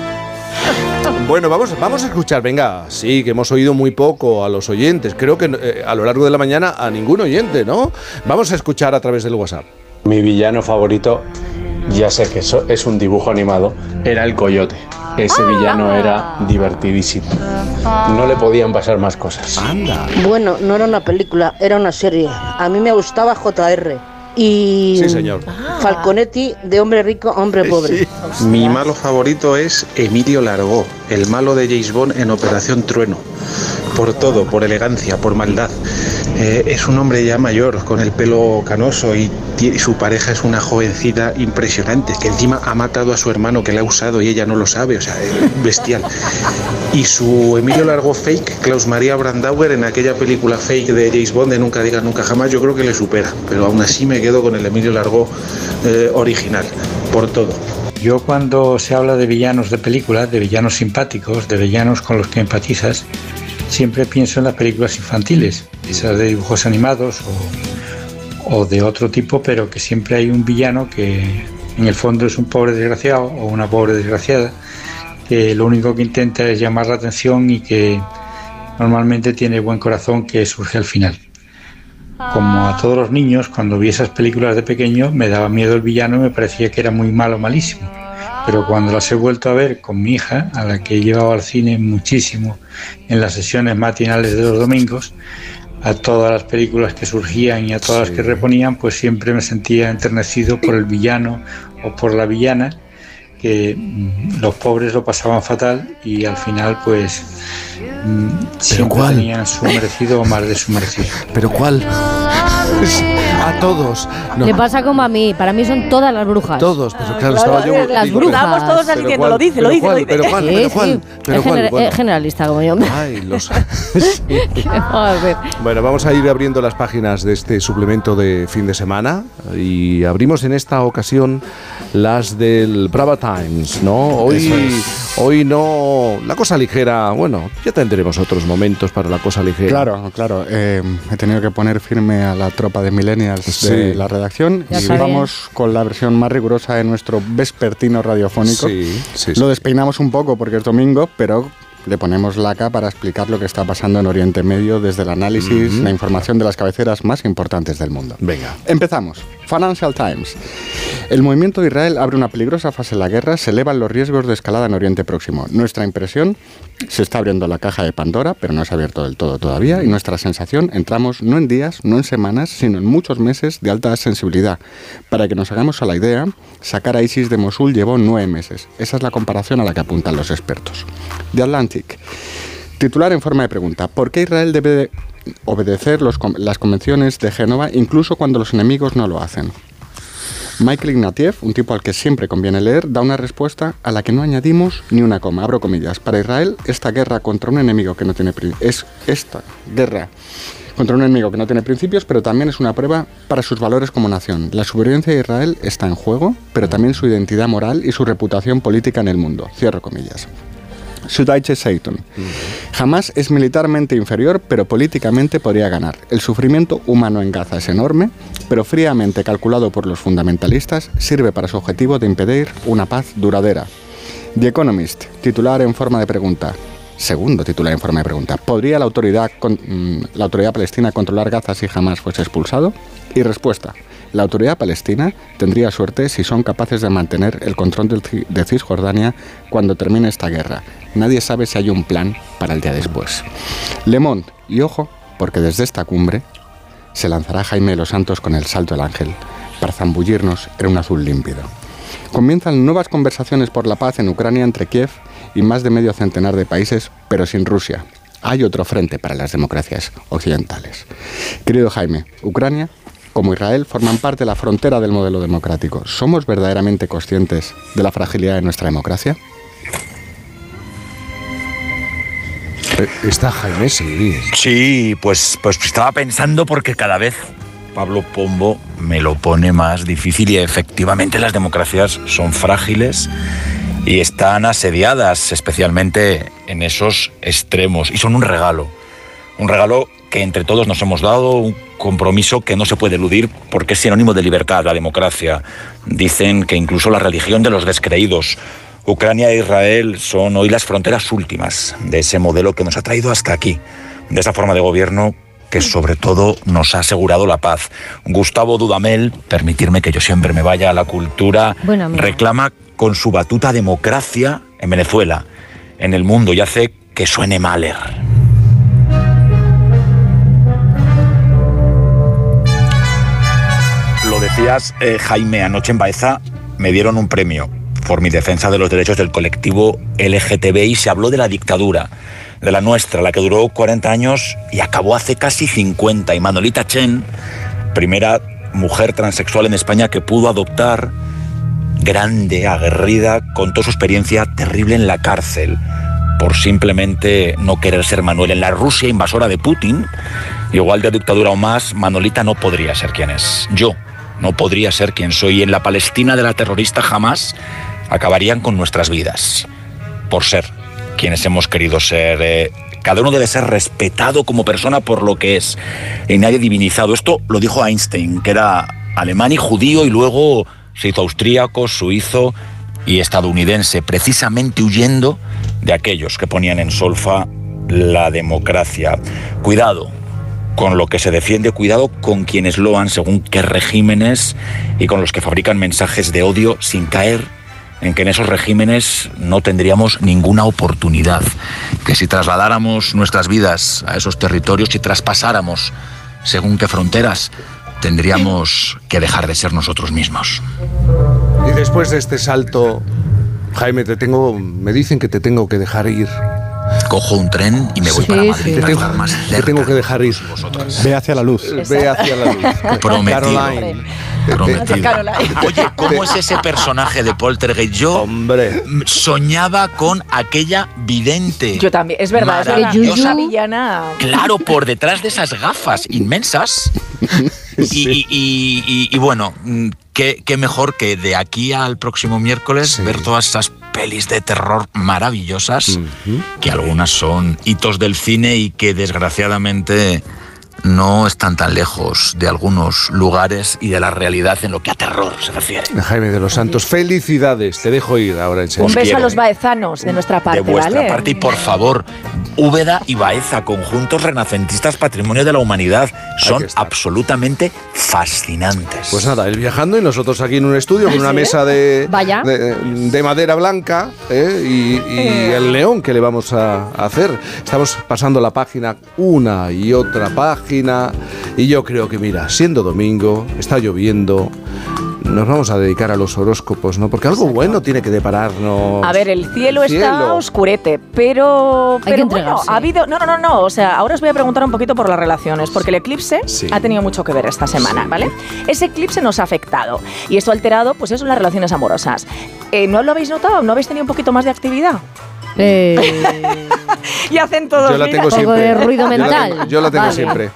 Bueno, vamos, vamos a escuchar, venga, sí, que hemos oído muy poco a los oyentes. Creo que eh, a lo largo de la mañana a ningún oyente, ¿no? Vamos a escuchar a través del WhatsApp. Mi villano favorito, ya sé que eso es un dibujo animado, era el coyote. Ese villano era divertidísimo. No le podían pasar más cosas. Anda. Bueno, no era una película, era una serie. A mí me gustaba JR. Y Sí, señor. Falconetti de hombre rico, hombre pobre. Mi malo favorito es Emilio Largó, el malo de James Bond en Operación Trueno. Por todo, por elegancia, por maldad. Eh, es un hombre ya mayor, con el pelo canoso y, su pareja es una jovencita impresionante, que encima ha matado a su hermano que la ha usado y ella no lo sabe, o sea, es bestial. Y su Emilio Largó fake, Klaus María Brandauer, en aquella película fake de James Bond de Nunca digas nunca jamás, yo creo que le supera, pero aún así me quedo con el Emilio Largó eh, original, por todo. Yo cuando se habla de villanos de películas, de villanos simpáticos, de villanos con los que empatizas, siempre pienso en las películas infantiles, esas de dibujos animados o, o de otro tipo, pero que siempre hay un villano que en el fondo es un pobre desgraciado o una pobre desgraciada, que lo único que intenta es llamar la atención y que normalmente tiene buen corazón que surge al final. Como a todos los niños, cuando vi esas películas de pequeño me daba miedo el villano y me parecía que era muy malo, malísimo. Pero cuando las he vuelto a ver con mi hija, a la que he llevado al cine muchísimo en las sesiones matinales de los domingos, a todas las películas que surgían y a todas las que reponían, pues siempre me sentía enternecido por el villano o por la villana, que mm, los pobres lo pasaban fatal y al final pues mm, siempre cuál? tenían su merecido o más de su merecido. *laughs* ¿Pero cuál? A todos. No. Le pasa como a mí. Para mí son todas las brujas. Todos, pero claro, estaba yo. Las digo, brujas. pero- Estamos todos así pero diciendo, cuál, lo dice, pero lo dice, cuál, lo dice. Pero cuál, Sí, pero sí. cuál, pero es cuál, gener- bueno. es generalista como yo. *laughs* Ay, los. ¿Qué vamos a hacer? Bueno, vamos a ir abriendo las páginas de este suplemento de fin de semana y abrimos en esta ocasión las del Brava Times, ¿no? Hoy, es. hoy no. La cosa ligera, bueno, ya tendremos otros momentos para la cosa ligera. Claro, claro. eh, he tenido que poner firme a la tropa de millennials Sí. de la redacción Ya y vamos con la versión más rigurosa de nuestro vespertino radiofónico. Sí, sí, sí. Lo despeinamos un poco porque es domingo, pero le ponemos laca para explicar lo que está pasando en Oriente Medio desde el análisis, la información de las cabeceras más importantes del mundo. Venga. Empezamos. Financial Times. El movimiento de Israel abre una peligrosa fase en la guerra, se elevan los riesgos de escalada en Oriente Próximo. Nuestra impresión, se está abriendo la caja de Pandora, pero no se ha abierto del todo todavía, y nuestra sensación, entramos no en días, no en semanas, sino en muchos meses de alta sensibilidad. Para que nos hagamos a la idea, sacar a ISIS de Mosul llevó nueve meses. Esa es la comparación a la que apuntan los expertos. The Atlantic. Titular en forma de pregunta. ¿Por qué Israel debe de obedecer las convenciones de Génova incluso cuando los enemigos no lo hacen? Michael Ignatieff, un tipo al que siempre conviene leer, da una respuesta a la que no añadimos ni una coma. Abro comillas. Para Israel, esta guerra contra un enemigo que no tiene es esta guerra contra un enemigo que no tiene principios, pero también es una prueba para sus valores como nación. La supervivencia de Israel está en juego, pero también su identidad moral y su reputación política en el mundo. Cierro comillas. Süddeutsche Zeitung. Jamás es militarmente inferior, pero políticamente podría ganar. El sufrimiento humano en Gaza es enorme, pero fríamente calculado por los fundamentalistas, sirve para su objetivo de impedir una paz duradera. The Economist, titular en forma de pregunta. Segundo titular en forma de pregunta. ¿Podría la autoridad, con- mm, la autoridad palestina controlar Gaza si jamás fuese expulsado? Y respuesta. La autoridad palestina tendría suerte si son capaces de mantener el control de Cisjordania cuando termine esta guerra. Nadie sabe si hay un plan para el día después. Le Monde, y ojo, porque desde esta cumbre se lanzará Jaime de los Santos con el salto del ángel, para zambullirnos en un azul límpido. Comienzan nuevas conversaciones por la paz en Ucrania entre Kiev y más de medio centenar de países, pero sin Rusia. Hay otro frente para las democracias occidentales. Querido Jaime, Ucrania como Israel forman parte de la frontera del modelo democrático. ¿Somos verdaderamente conscientes de la fragilidad de nuestra democracia? Está Jaime, sí. Sí, pues, pues estaba pensando porque cada vez Pablo Pombo me lo pone más difícil y efectivamente las democracias son frágiles y están asediadas, especialmente en esos extremos. Y son un regalo, un regalo que entre todos nos hemos dado, un compromiso que no se puede eludir porque es sinónimo de libertad, la democracia. Dicen que incluso la religión de los descreídos. Ucrania e Israel son hoy las fronteras últimas de ese modelo que nos ha traído hasta aquí, de esa forma de gobierno que sobre todo nos ha asegurado la paz. Gustavo Dudamel, permitirme que yo siempre me vaya a la cultura, Bueno, reclama con su batuta democracia en Venezuela, en el mundo, y hace que suene Mahler. Lo decías, eh, Jaime, anoche en Baeza me dieron un premio por mi defensa de los derechos del colectivo LGTB y se habló de la dictadura, de la nuestra, la que duró 40 años y acabó hace casi 50. Y Manolita Chen, primera mujer transexual en España que pudo adoptar, grande, aguerrida, contó su experiencia terrible en la cárcel por simplemente no querer ser Manuel. En la Rusia invasora de Putin, igual de dictadura o más, Manolita no podría ser quien es. Yo no podría ser quien soy. En la Palestina de la terrorista jamás acabarían con nuestras vidas. Por ser quienes hemos querido ser. Eh, cada uno debe ser respetado como persona por lo que es y nadie divinizado. Esto lo dijo Einstein, que era alemán y judío y luego se hizo austríaco, suizo y estadounidense, precisamente huyendo de aquellos que ponían en solfa la democracia. Cuidado con lo que se defiende, cuidado con quienes loan según qué regímenes y con los que fabrican mensajes de odio sin caer en que en esos regímenes no tendríamos ninguna oportunidad, que si trasladáramos nuestras vidas a esos territorios, si traspasáramos según qué fronteras, tendríamos que dejar de ser nosotros mismos. Y después de este salto, Jaime, te tengo, me dicen que te tengo que dejar ir. Cojo un tren y me voy Sí, para Madrid. sí. para Te tengo- estar más te cerca tengo que de dejar ir. todos vosotros. Ve hacia la luz. Ve hacia la luz. *laughs* Prometido. Caroline. Prometido. Oye, ¿cómo es ese personaje de Poltergeist? Yo mm, soñaba con aquella vidente. Yo también, es verdad, es. Maravillosa. Esa villana. Claro, por detrás de esas gafas inmensas. *laughs* Y, y- y- y- y bueno, mm, qué, qué mejor que de aquí al próximo miércoles ver todas esas pelis de terror maravillosas, que algunas son hitos del cine y que desgraciadamente no están tan lejos de algunos lugares y de la realidad en lo que a terror se refiere. Jaime de los Santos, felicidades. Te dejo ir ahora en serio. Un beso a los baezanos de nuestra parte, de vuestra ¿vale? parte y por favor, Úbeda y Baeza, conjuntos renacentistas patrimonio de la humanidad, son absolutamente fascinantes. Pues nada, él viajando y nosotros aquí en un estudio con una ¿Sí? mesa de, Vaya. de, de madera blanca ¿eh? y, y Eh. el león que le vamos a hacer. Estamos pasando la página una y otra página y yo creo que mira, siendo domingo, está lloviendo, nos vamos a dedicar a los horóscopos, ¿no? Porque algo bueno tiene que depararnos. A ver, el cielo El está cielo. oscurete, pero, que pero bueno, ha habido... No, no, no, no, o sea, ahora os voy a preguntar un poquito por las relaciones, porque el eclipse Sí. ha tenido mucho que ver esta semana, ¿vale? Ese eclipse nos ha afectado y esto ha alterado, pues eso, las relaciones amorosas. Eh, ¿No lo habéis notado? ¿No habéis tenido un poquito más de actividad? *laughs* y hacen todos Yo la mira. tengo siempre. Yo la mental. tengo- Yo la tengo Vale. siempre.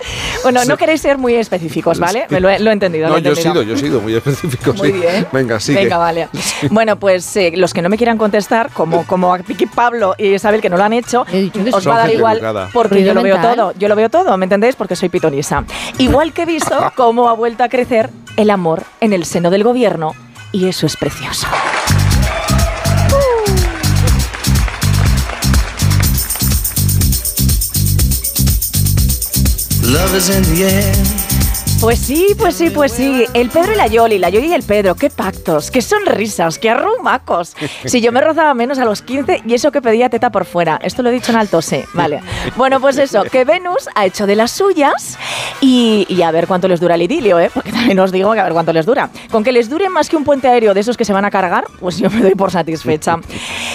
Bueno, no queréis ser muy específicos, ¿vale? Me lo he, lo he entendido. lo No, he yo he sido, yo he sido muy específico. Muy sí. bien. Venga, sigue. Venga, vale. *laughs* Bueno, pues eh, los que no me quieran contestar, como, como a Piqui Pablo y Isabel que no lo han hecho, os va a dar igual educada. porque Ruido yo lo veo todo. Yo lo veo todo, ¿me entendéis? Porque soy pitonisa. Igual que he visto *laughs* cómo ha vuelto a crecer el amor en el seno del gobierno y eso es precioso. Love is in the air. Pues sí, pues sí, pues sí. El Pedro y la Yoli, la Yoli y el Pedro. Qué pactos, qué sonrisas, qué arrumacos. Si yo me rozaba menos a los 15 y eso que pedía teta por fuera. Esto lo he dicho en alto, sí. Vale. Bueno, pues eso, que Venus ha hecho de las suyas y, y a ver cuánto les dura el idilio, ¿eh? Porque también os digo que a ver cuánto les dura. Con que les dure más que un puente aéreo de esos que se van a cargar, pues yo me doy por satisfecha.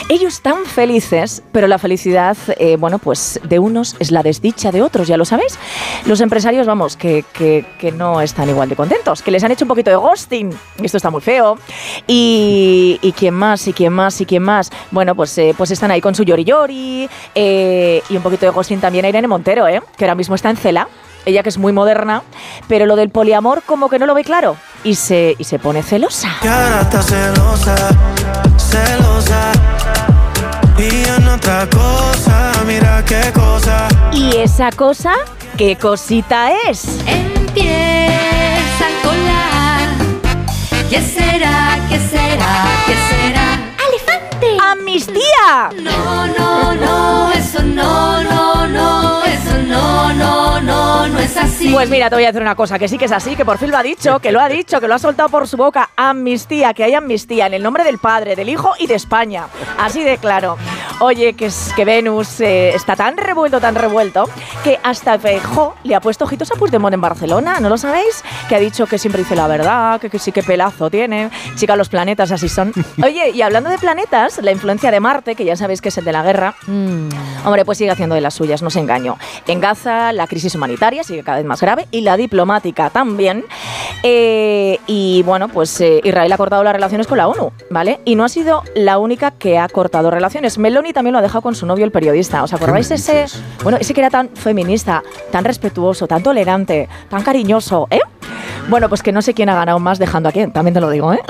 Ellos tan felices, pero la felicidad, eh, bueno, pues de unos es la desdicha de otros, ya lo sabéis. Los empresarios, vamos, que, que- que no están igual de contentos, que les han hecho un poquito de ghosting, y esto está muy feo. Y, y quién más, y quién más, y quién más. Bueno, pues, eh, pues están ahí con su yori yori, eh, y un poquito de ghosting también a Irene Montero, ¿eh? que ahora mismo está en cela. Ella que es muy moderna, pero lo del poliamor como que no lo ve claro y se, y se pone celosa. Que ahora está celosa, celosa. Y en otra cosa, mira qué cosa. ¿Y esa cosa? ¿Qué cosita es? Empieza a colar. ¿Qué será? ¿Qué será? ¿Qué será? ¡Elefante! ¡Amnistía! No, no, no, eso no, no, no, Pues mira, te voy a decir una cosa, que sí que es así, que por fin lo ha dicho, que lo ha dicho, que lo ha soltado por su boca. Amnistía, que hay amnistía en el nombre del Padre, del Hijo y de España. Así de claro. Oye, que, es, que Venus eh, está tan revuelto, tan revuelto, que hasta Feijó le ha puesto ojitos a Puigdemont en Barcelona, ¿no lo sabéis? Que ha dicho que siempre dice la verdad, que, que sí que pelazo tiene. Chica, los planetas así son. *laughs* Oye, y hablando de planetas, la influencia de Marte, que ya sabéis que es el de la guerra, Hombre, pues sigue haciendo de las suyas, no se engaño. En Gaza la crisis humanitaria sigue cada vez más grave y la diplomática también. Eh, y bueno, pues eh, Israel ha cortado las relaciones con la ONU, ¿vale? Y no ha sido la única que ha cortado relaciones. Meloni también lo ha dejado con su novio, el periodista. ¿Os acordáis de ese? Bueno, ese que era tan feminista, tan respetuoso, tan tolerante, tan cariñoso, ¿eh? Bueno, pues que no sé quién ha ganado más dejando a quién, también te lo digo, ¿eh?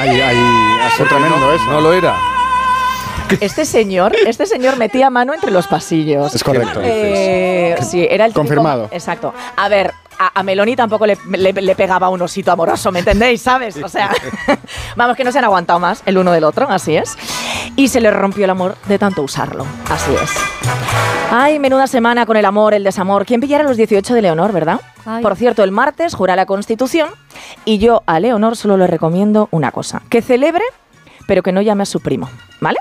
Ahí, ahí, *laughs* ha sido tremendo eso. No lo era. *laughs* Este señor, este señor metía mano entre los pasillos. Es correcto. Eh, sí, era el típico- Confirmado. exacto. A ver, a, a Meloni tampoco le, le- le pegaba un osito amoroso, ¿me entendéis? ¿Sabes? O sea, *laughs* vamos, que no se han aguantado más el uno del otro, así es. Y se le rompió el amor de tanto usarlo, así es. Ay, menuda semana con el amor, el desamor. ¿Quién pillara los 18 de Leonor, verdad? Por cierto, el martes jura la Constitución y yo a Leonor solo le recomiendo una cosa, que celebre pero que no llame a su primo, ¿vale?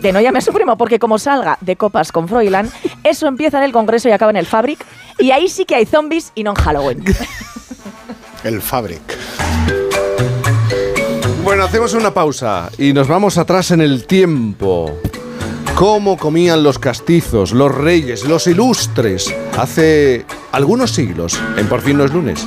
Que no llame a su primo, porque como salga de copas con Froilán, eso empieza en el Congreso y acaba en el Fabric, y ahí sí que hay zombies y no en Halloween. El Fabric. Bueno, hacemos una pausa y nos vamos atrás en el tiempo. ¿Cómo comían los castizos, los reyes, los ilustres hace algunos siglos? En Por fin no es lunes.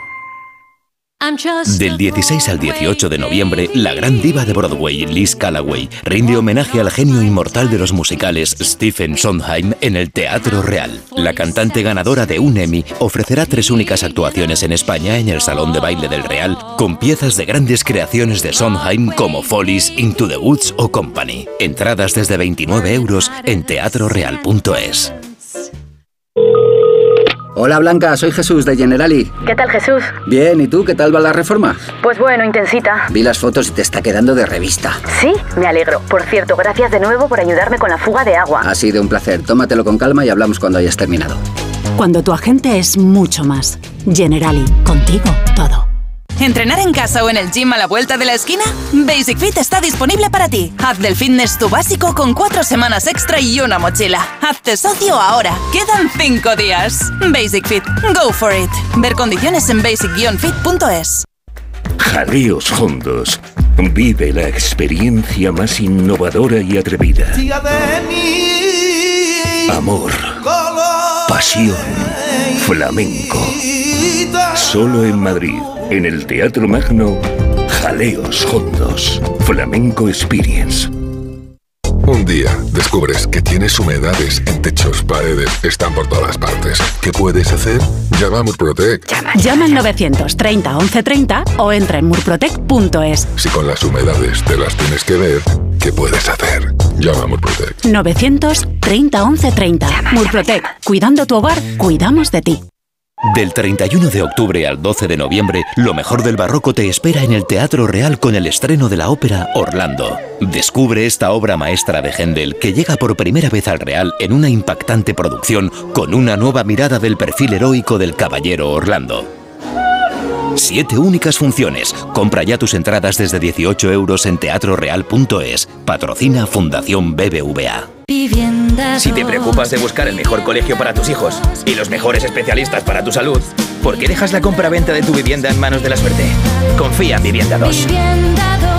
Del 16 al 18 de noviembre, la gran diva de Broadway, Liz Callaway, rinde homenaje al genio inmortal de los musicales Stephen Sondheim en el Teatro Real. La cantante ganadora de un Emmy ofrecerá tres únicas actuaciones en España en el Salón de Baile del Real, con piezas de grandes creaciones de Sondheim como Follies, Into the Woods o Company. Entradas desde 29 euros en teatroreal.es. Hola Blanca, soy Jesús de Generali. ¿Qué tal, Jesús? Bien, ¿y tú qué tal va la reforma? Pues bueno, intensita. Vi las fotos y te está quedando de revista. Sí, me alegro. Por cierto, gracias de nuevo por ayudarme con la fuga de agua. Ha sido un placer. Tómatelo con calma y hablamos cuando hayas terminado. Cuando tu agente es mucho más. Generali, contigo todo. ¿Entrenar en casa o en el gym a la vuelta de la esquina? Basic Fit está disponible para ti. Haz del fitness tu básico con cuatro semanas extra y una mochila. Hazte socio ahora. Quedan cinco días. Basic Fit. Go for it. Ver condiciones en basic-fit.es. Jaleos Hondos. Vive la experiencia más innovadora y atrevida. Amor. Pasión. Flamenco. Solo en Madrid, en el Teatro Magno, Jaleos Hondos. Flamenco Experience. Un día descubres que tienes humedades en techos, paredes, están por todas partes. ¿Qué puedes hacer? Llama a Murprotec. Llama al 930 1130 o entra en murprotec.es. Si con las humedades te las tienes que ver, ¿qué puedes hacer? Llama a Murprotec. 930 1130. Murprotec. Cuidando tu hogar, cuidamos de ti. Del 31 de octubre al 12 de noviembre, lo mejor del barroco te espera en el Teatro Real con el estreno de la ópera Orlando. Descubre esta obra maestra de Händel que llega por primera vez al Real en una impactante producción con una nueva mirada del perfil heroico del caballero Orlando. Siete únicas funciones. Compra ya tus entradas desde 18 euros en teatroreal.es. Patrocina Fundación BBVA. Si te preocupas de buscar el mejor colegio para tus hijos y los mejores especialistas para tu salud, ¿por qué dejas la compra-venta de tu vivienda en manos de la suerte? Confía en Vivienda 2.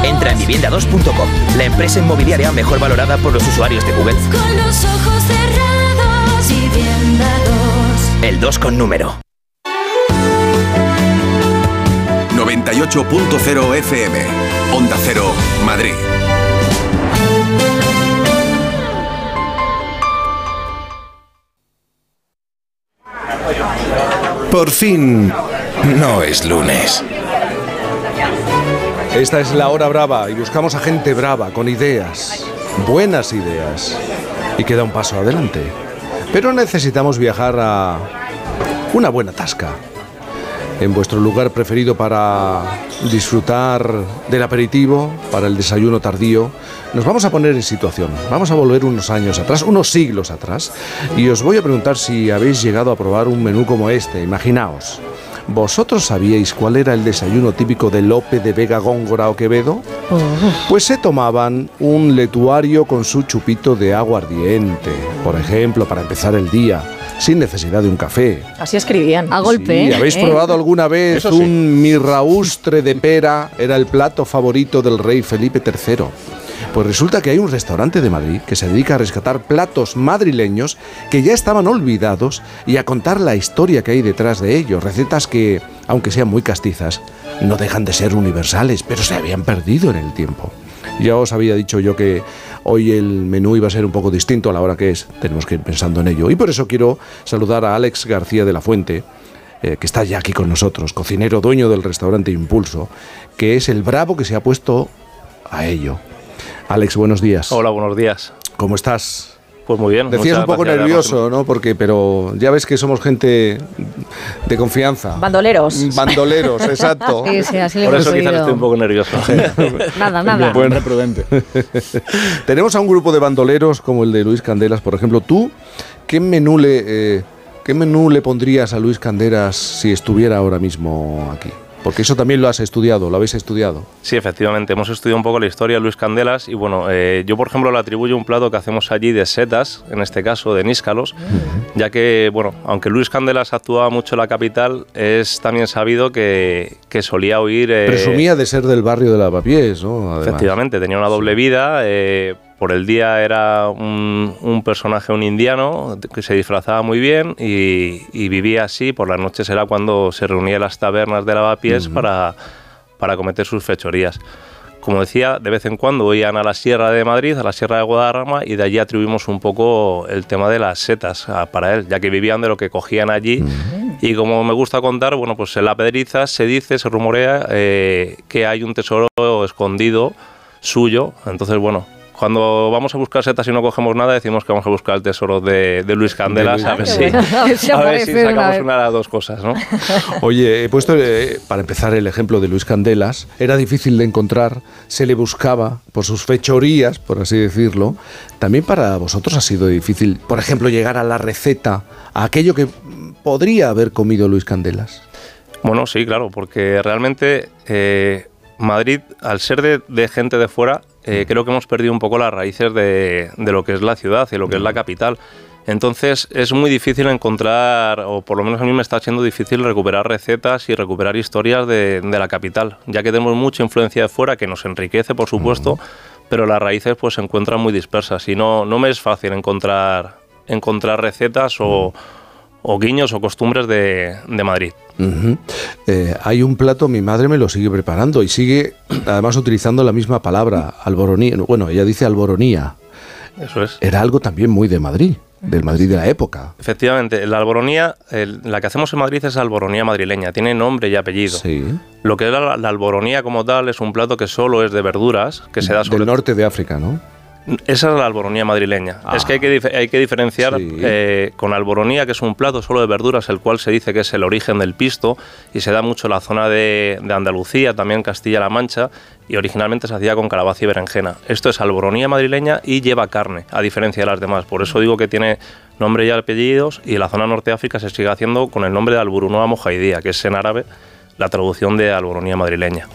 Entra en vivienda2.com, la empresa inmobiliaria mejor valorada por los usuarios de Google. Con los ojos cerrados, vivienda 2. El 2 con número. 98.0 FM. Onda Cero, Madrid. Por fin, No es lunes. esta es la hora brava y buscamos a gente brava, con ideas, buenas ideas, y que da un paso adelante. Pero necesitamos viajar a una buena tasca. En vuestro lugar preferido para disfrutar del aperitivo, para el desayuno tardío, nos vamos a poner en situación. Vamos a volver unos años atrás, unos siglos atrás, y os voy a preguntar si habéis llegado a probar un menú como este. Imaginaos. ¿Vosotros sabíais cuál era el desayuno típico de Lope de Vega Góngora o Quevedo? Pues se tomaban un letuario con su chupito de agua ardiente, por ejemplo, para empezar el día, sin necesidad de un café. Así escribían. A golpe. Sí, ¿Habéis ¿eh? probado alguna vez Eso sí. un mirraustre de pera? Era el plato favorito del rey Felipe III. Pues resulta que hay un restaurante de Madrid que se dedica a rescatar platos madrileños que ya estaban olvidados y a contar la historia que hay detrás de ellos. Recetas que, aunque sean muy castizas, no dejan de ser universales, pero se habían perdido en el tiempo. Ya os había dicho yo que hoy el menú iba a ser un poco distinto a la hora que es. Tenemos que ir pensando en ello. Y por eso quiero saludar a Alex García de la Fuente, eh, que está ya aquí con nosotros, cocinero dueño del restaurante Impulso, que es el bravo que se ha puesto a ello. Alex, buenos días. Hola, buenos días. ¿Cómo estás? Pues muy bien. Decías un poco nervioso, ¿no? Porque, pero ya ves que somos gente de confianza. Bandoleros. Bandoleros, *laughs* exacto. Sí, sí, así le Por eso quizás estoy un poco nervioso. *laughs* Nada, nada. Bueno. *laughs* Tenemos a un grupo de bandoleros como el de Luis Candelas, por ejemplo. ¿Tú qué menú le, eh, qué menú le pondrías a Luis Candelas si estuviera ahora mismo aquí? Porque eso también lo has estudiado, lo habéis estudiado. Sí, efectivamente, hemos estudiado un poco la historia de Luis Candelas y bueno, eh, yo por ejemplo le atribuyo un plato que hacemos allí de setas, en este caso de níscalos, ya que, bueno, aunque Luis Candelas actuaba mucho en la capital, es también sabido que, que solía oír... eh, Presumía de ser del barrio de Lavapiés, ¿no? Además. Efectivamente, tenía una doble vida. eh, por el día era un, un personaje, un indiano, que se disfrazaba muy bien y, y vivía así. Por las noches era cuando se reunía en las tabernas de lavapiés para, para cometer sus fechorías. Como decía, de vez en cuando iban a la Sierra de Madrid, a la Sierra de Guadarrama, y de allí atribuimos un poco el tema de las setas a- para él, ya que vivían de lo que cogían allí. Y como me gusta contar, bueno, pues en la Pedriza se dice, se rumorea eh, que hay un tesoro escondido suyo. Entonces, bueno, cuando vamos a buscar setas y no cogemos nada, decimos que vamos a buscar el tesoro de, de Luis Candelas, a ver si, *laughs* bueno. A ver si sacamos una de las dos cosas, ¿no? *laughs* Oye, he puesto, eh, para empezar, el ejemplo de Luis Candelas. Era difícil de encontrar, se le buscaba por sus fechorías, por así decirlo. También para vosotros ha sido difícil, por ejemplo, llegar a la receta, a aquello que podría haber comido Luis Candelas. Bueno, sí, claro, porque realmente eh, Madrid, al ser de, de gente de fuera, eh, creo que hemos perdido un poco las raíces de, de lo que es la ciudad y lo que es la capital. Entonces es muy difícil encontrar, o por lo menos a mí me está siendo difícil recuperar recetas y recuperar historias de, de la capital, ya que tenemos mucha influencia de fuera que nos enriquece, por supuesto, pero las raíces pues se encuentran muy dispersas y no, no me es fácil encontrar, encontrar recetas o, o guiños o costumbres de, de Madrid. Eh, hay un plato, mi madre me lo sigue preparando y sigue además utilizando la misma palabra, alboronía. Bueno, ella dice alboronía. Eso es. Era algo también muy de Madrid, del Madrid de la época. Efectivamente, la alboronía, el- la que hacemos en Madrid es alboronía madrileña, tiene nombre y apellido. Lo que es la, la alboronía como tal es un plato que solo es de verduras, que se da sobre Del norte de África, ¿no? Esa es la alboronía madrileña. Ah. es que hay que, dif- hay que diferenciar eh, con alboronía, que es un plato solo de verduras, el cual se dice que es el origen del pisto y se da mucho en la zona de, de Andalucía, también Castilla-La Mancha, y originalmente se hacía con calabaza y berenjena. Esto es alboronía madrileña y lleva carne, a diferencia de las demás. Por eso digo que tiene nombre y apellidos, y en la zona norte de África se sigue haciendo con el nombre de alburunoa mojaidía, que es en árabe la traducción de alboronía madrileña.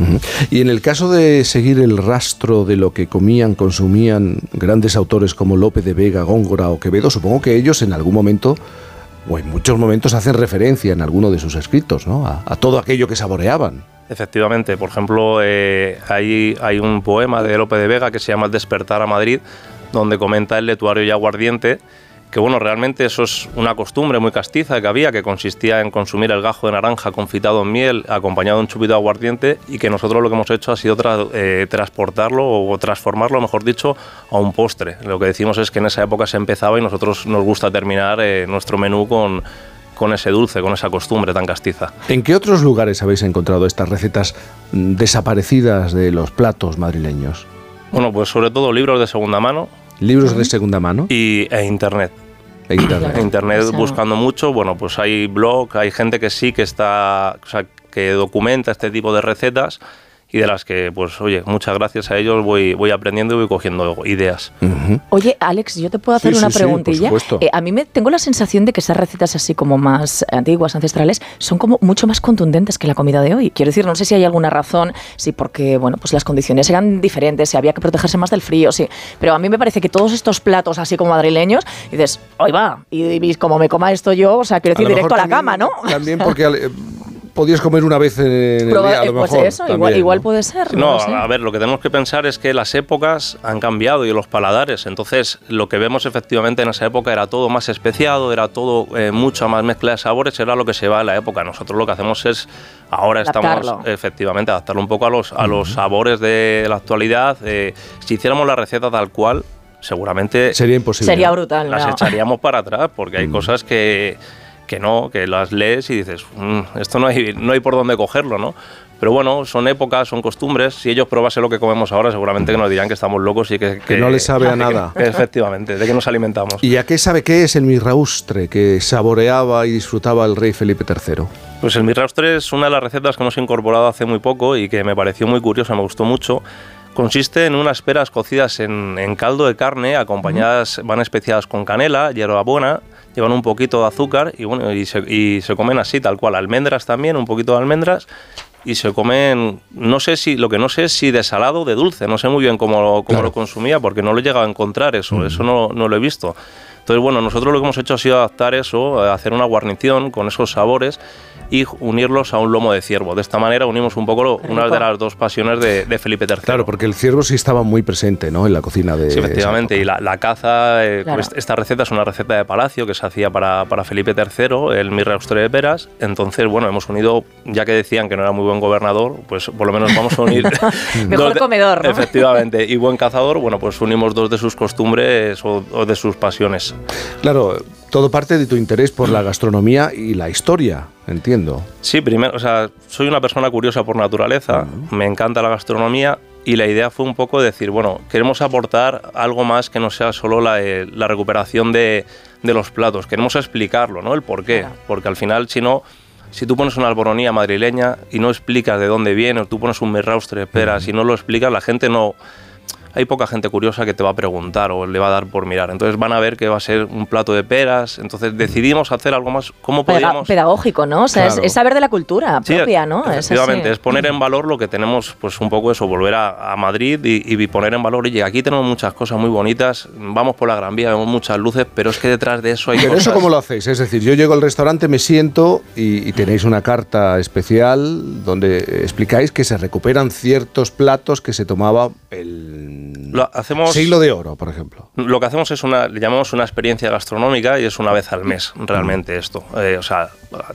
Y en el caso de seguir el rastro de lo que comían, consumían grandes autores como Lope de Vega, Góngora o Quevedo, supongo que ellos en algún momento, o en muchos momentos, hacen referencia en alguno de sus escritos, ¿no? A, a todo aquello que saboreaban. Efectivamente, por ejemplo, eh, hay, hay un poema de Lope de Vega que se llama El despertar a Madrid, donde comenta el letuario y aguardiente, que bueno, realmente eso es una costumbre muy castiza que había, que consistía en consumir el gajo de naranja confitado en miel, acompañado de un chupito de aguardiente, y que nosotros lo que hemos hecho ha sido tra- eh, transportarlo o transformarlo, mejor dicho, a un postre. Lo que decimos es que en esa época se empezaba y nosotros nos gusta terminar eh, nuestro menú con, con ese dulce, con esa costumbre tan castiza. ¿En qué otros lugares habéis encontrado estas recetas mm, desaparecidas de los platos madrileños? Bueno, pues sobre todo libros de segunda mano. ¿Libros de segunda mano? Y, e internet. E internet. E internet buscando mucho, bueno, pues hay blog, hay gente que sí que está, o sea, que documenta este tipo de recetas y de las que, pues, oye, muchas gracias a ellos voy, voy aprendiendo y voy cogiendo ideas. Oye, Alex, yo te puedo hacer Sí, una sí, sí, por preguntilla. supuesto. Eh, a mí me tengo la sensación de que esas recetas así como más antiguas, ancestrales, son como mucho más contundentes que la comida de hoy. Quiero decir, no sé si hay alguna razón, si porque, bueno, pues las condiciones eran diferentes, si había que protegerse más del frío, sí. Pero a mí me parece que todos estos platos así como madrileños, dices, hoy va, y, y como me coma esto yo, o sea, quiero decir, directo a la cama, ¿no? También porque eh, podías comer una vez en el Proba- día, a lo eh, pues mejor. eso, igual, también, igual ¿no? puede ser. No, sé. a ver, lo que tenemos que pensar es que las épocas han cambiado y los paladares. Entonces, lo que vemos efectivamente en esa época era todo más especiado, era todo eh, mucha más mezcla de sabores, era lo que se va en la época. Nosotros lo que hacemos es, ahora Adaptarlo. estamos efectivamente adaptarlo un poco a los, a los sabores de la actualidad. Eh, si hiciéramos la receta tal cual, seguramente Sería imposible. Sería brutal, Las ¿no? echaríamos para atrás porque hay cosas que, que no, que las lees y dices, "Mm, esto no hay, no hay por dónde cogerlo, ¿no? Pero bueno, son épocas, son costumbres. Si ellos probasen lo que comemos ahora, seguramente que nos dirán que estamos locos y que... Que no les sabe a que- nada. *laughs* efectivamente, de que nos alimentamos. ¿Y a qué sabe qué es el mirraustre que saboreaba y disfrutaba el rey Felipe III? Pues el mirraustre es una de las recetas que hemos incorporado hace muy poco y que me pareció muy curiosa, me gustó mucho. Consiste en unas peras cocidas en, en caldo de carne, acompañadas, van especiadas con canela, hierbabuena, llevan un poquito de azúcar y, bueno, y, se, y se comen así, tal cual. Almendras también, un poquito de almendras y se comen, no sé si, lo que no sé es si de salado o de dulce, no sé muy bien cómo, lo- cómo lo consumía porque no lo he llegado a encontrar eso, eso no, no lo he visto. Entonces, bueno, nosotros lo que hemos hecho ha sido adaptar eso, eh, hacer una guarnición con esos sabores y unirlos a un lomo de ciervo. De esta manera unimos un poco lo- una de las dos pasiones de, de Felipe III. Claro, porque el ciervo sí estaba muy presente ¿no? en la cocina de... Sí, efectivamente. Y la, la caza, eh, Claro. pues, esta receta es una receta de palacio que se hacía para, para Felipe III, el mirraustre de peras. Entonces, bueno, hemos unido, ya que decían que no era muy buen gobernador, pues por lo menos vamos a unir. *laughs* Mejor de- comedor, ¿no? Efectivamente. Y buen cazador, bueno, pues unimos dos de sus costumbres o, o de sus pasiones. Claro, todo parte de tu interés por la gastronomía y la historia, entiendo. Sí, primero, o sea, soy una persona curiosa por naturaleza, me encanta la gastronomía y la idea fue un poco decir, bueno, queremos aportar algo más que no sea solo la, eh, la recuperación de, de los platos, queremos explicarlo, ¿no? El por qué, porque al final, si no, si tú pones una alboronía madrileña y no explicas de dónde viene, o tú pones un mirraustre de peras y no lo explicas, la gente no... Hay poca gente curiosa que te va a preguntar o le va a dar por mirar. Entonces van a ver que va a ser un plato de peras. Entonces decidimos hacer algo más. ¿Cómo podríamos pedagógico, ¿no? O sea, es- Claro. es, saber de la cultura Sí, propia, ¿no? Es así. Efectivamente, es, poner en valor lo que tenemos, pues un poco eso, volver a, a Madrid y, y poner en valor, oye, aquí tenemos muchas cosas muy bonitas, vamos por la Gran Vía, vemos muchas luces, pero es que detrás de eso hay Pero cosas... eso cómo lo hacéis? Es decir, yo llego al restaurante, me siento y, y tenéis una carta especial donde explicáis que se recuperan ciertos platos que se tomaba el Lo hacemos, Siglo de oro, por ejemplo. Lo que hacemos es una, le llamamos una experiencia gastronómica y es una vez al mes, realmente esto. Eh, o sea,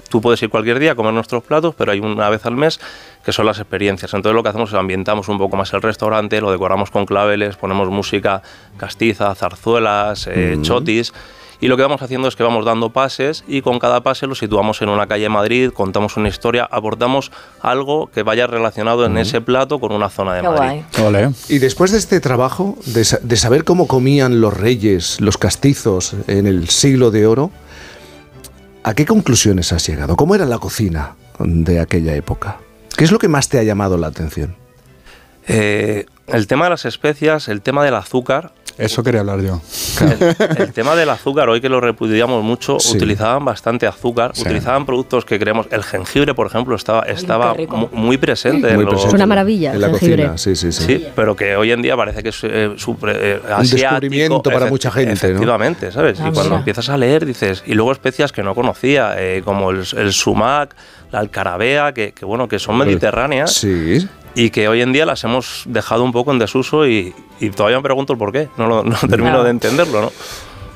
tú puedes ir cualquier día a comer nuestros platos, pero hay una vez al mes que son las experiencias. Entonces lo que hacemos es ambientamos un poco más el restaurante, lo decoramos con claveles, ponemos música castiza, zarzuelas, eh, Mm. chotis. Y lo que vamos haciendo es que vamos dando pases y con cada pase lo situamos en una calle de Madrid, contamos una historia, aportamos algo que vaya relacionado en ese plato con una zona de Qué Madrid. guay. Y después de este trabajo, de, de saber cómo comían los reyes, los castizos en el siglo de oro, ¿a qué conclusiones has llegado? ¿Cómo era la cocina de aquella época? ¿Qué es lo que más te ha llamado la atención? Eh, el tema de las especias, el tema del azúcar. Eso quería hablar yo. El, el tema del azúcar, hoy que lo repudiamos mucho, Sí. utilizaban bastante azúcar, Sí. utilizaban productos que creemos. El jengibre, por ejemplo, estaba, estaba muy presente. Muy en los- presente Es una maravilla, En la jengibre. cocina, sí, sí, sí. Sí, pero que hoy en día parece que es eh, eh, Un descubrimiento para mucha gente, ¿no? Efectivamente, ¿sabes? Ah, y cuando mira. empiezas a leer dices, y luego especias que no conocía, eh, como el, el sumac, la alcarabea, que, que, bueno, que son mediterráneas Sí. Y que hoy en día las hemos dejado un poco en desuso y, y todavía me pregunto el por qué. No, lo- no termino de entenderlo, ¿no?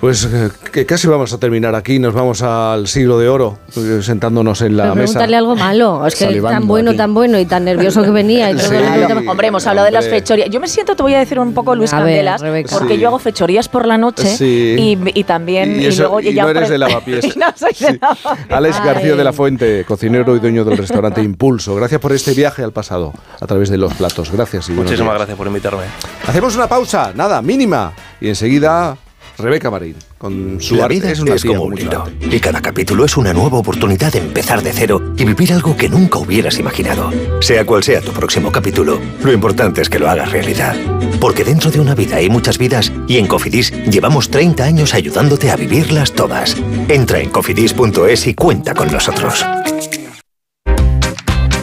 Pues eh, que casi vamos a terminar aquí, nos vamos al siglo de oro, eh, sentándonos en la Pero mesa. pregúntale algo malo. Es que tan bueno, aquí. tan bueno y tan nervioso que venía. Y *laughs* todo Sí. el mundo- Claro. Hombre, hemos hablado de las fechorías. Yo me siento, te voy a decir un poco Luis A Candelas, porque Sí. yo hago fechorías por la noche Sí. y, y también. Y eso- luego y ya no eres de *laughs* lavapiés. Y no soy de lavapiés. Alex García Ay. de la Fuente, cocinero y dueño del restaurante Impulso. Gracias por este viaje al pasado a través de los platos. Gracias y Muchísimas días. gracias por invitarme. Hacemos una pausa, nada, mínima. Y enseguida Rebeca Marín, con su La vida es es, una tía como un libro y cada capítulo es una nueva oportunidad de empezar de cero y vivir algo que nunca hubieras imaginado. Sea cual sea tu próximo capítulo, lo importante es que lo hagas realidad. Porque dentro de una vida hay muchas vidas y en Cofidis llevamos 30 años ayudándote a vivirlas todas. Entra en cofidis.es y cuenta con nosotros.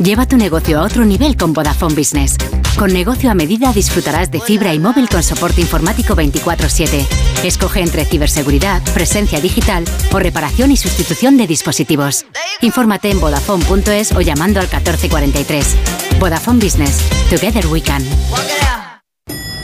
Lleva tu negocio a otro nivel con Vodafone Business. Con negocio a medida disfrutarás de fibra y móvil con soporte informático 24/7. Escoge entre ciberseguridad, presencia digital o reparación y sustitución de dispositivos. Infórmate en vodafone.es o llamando al 1443. Vodafone Business. Together we can.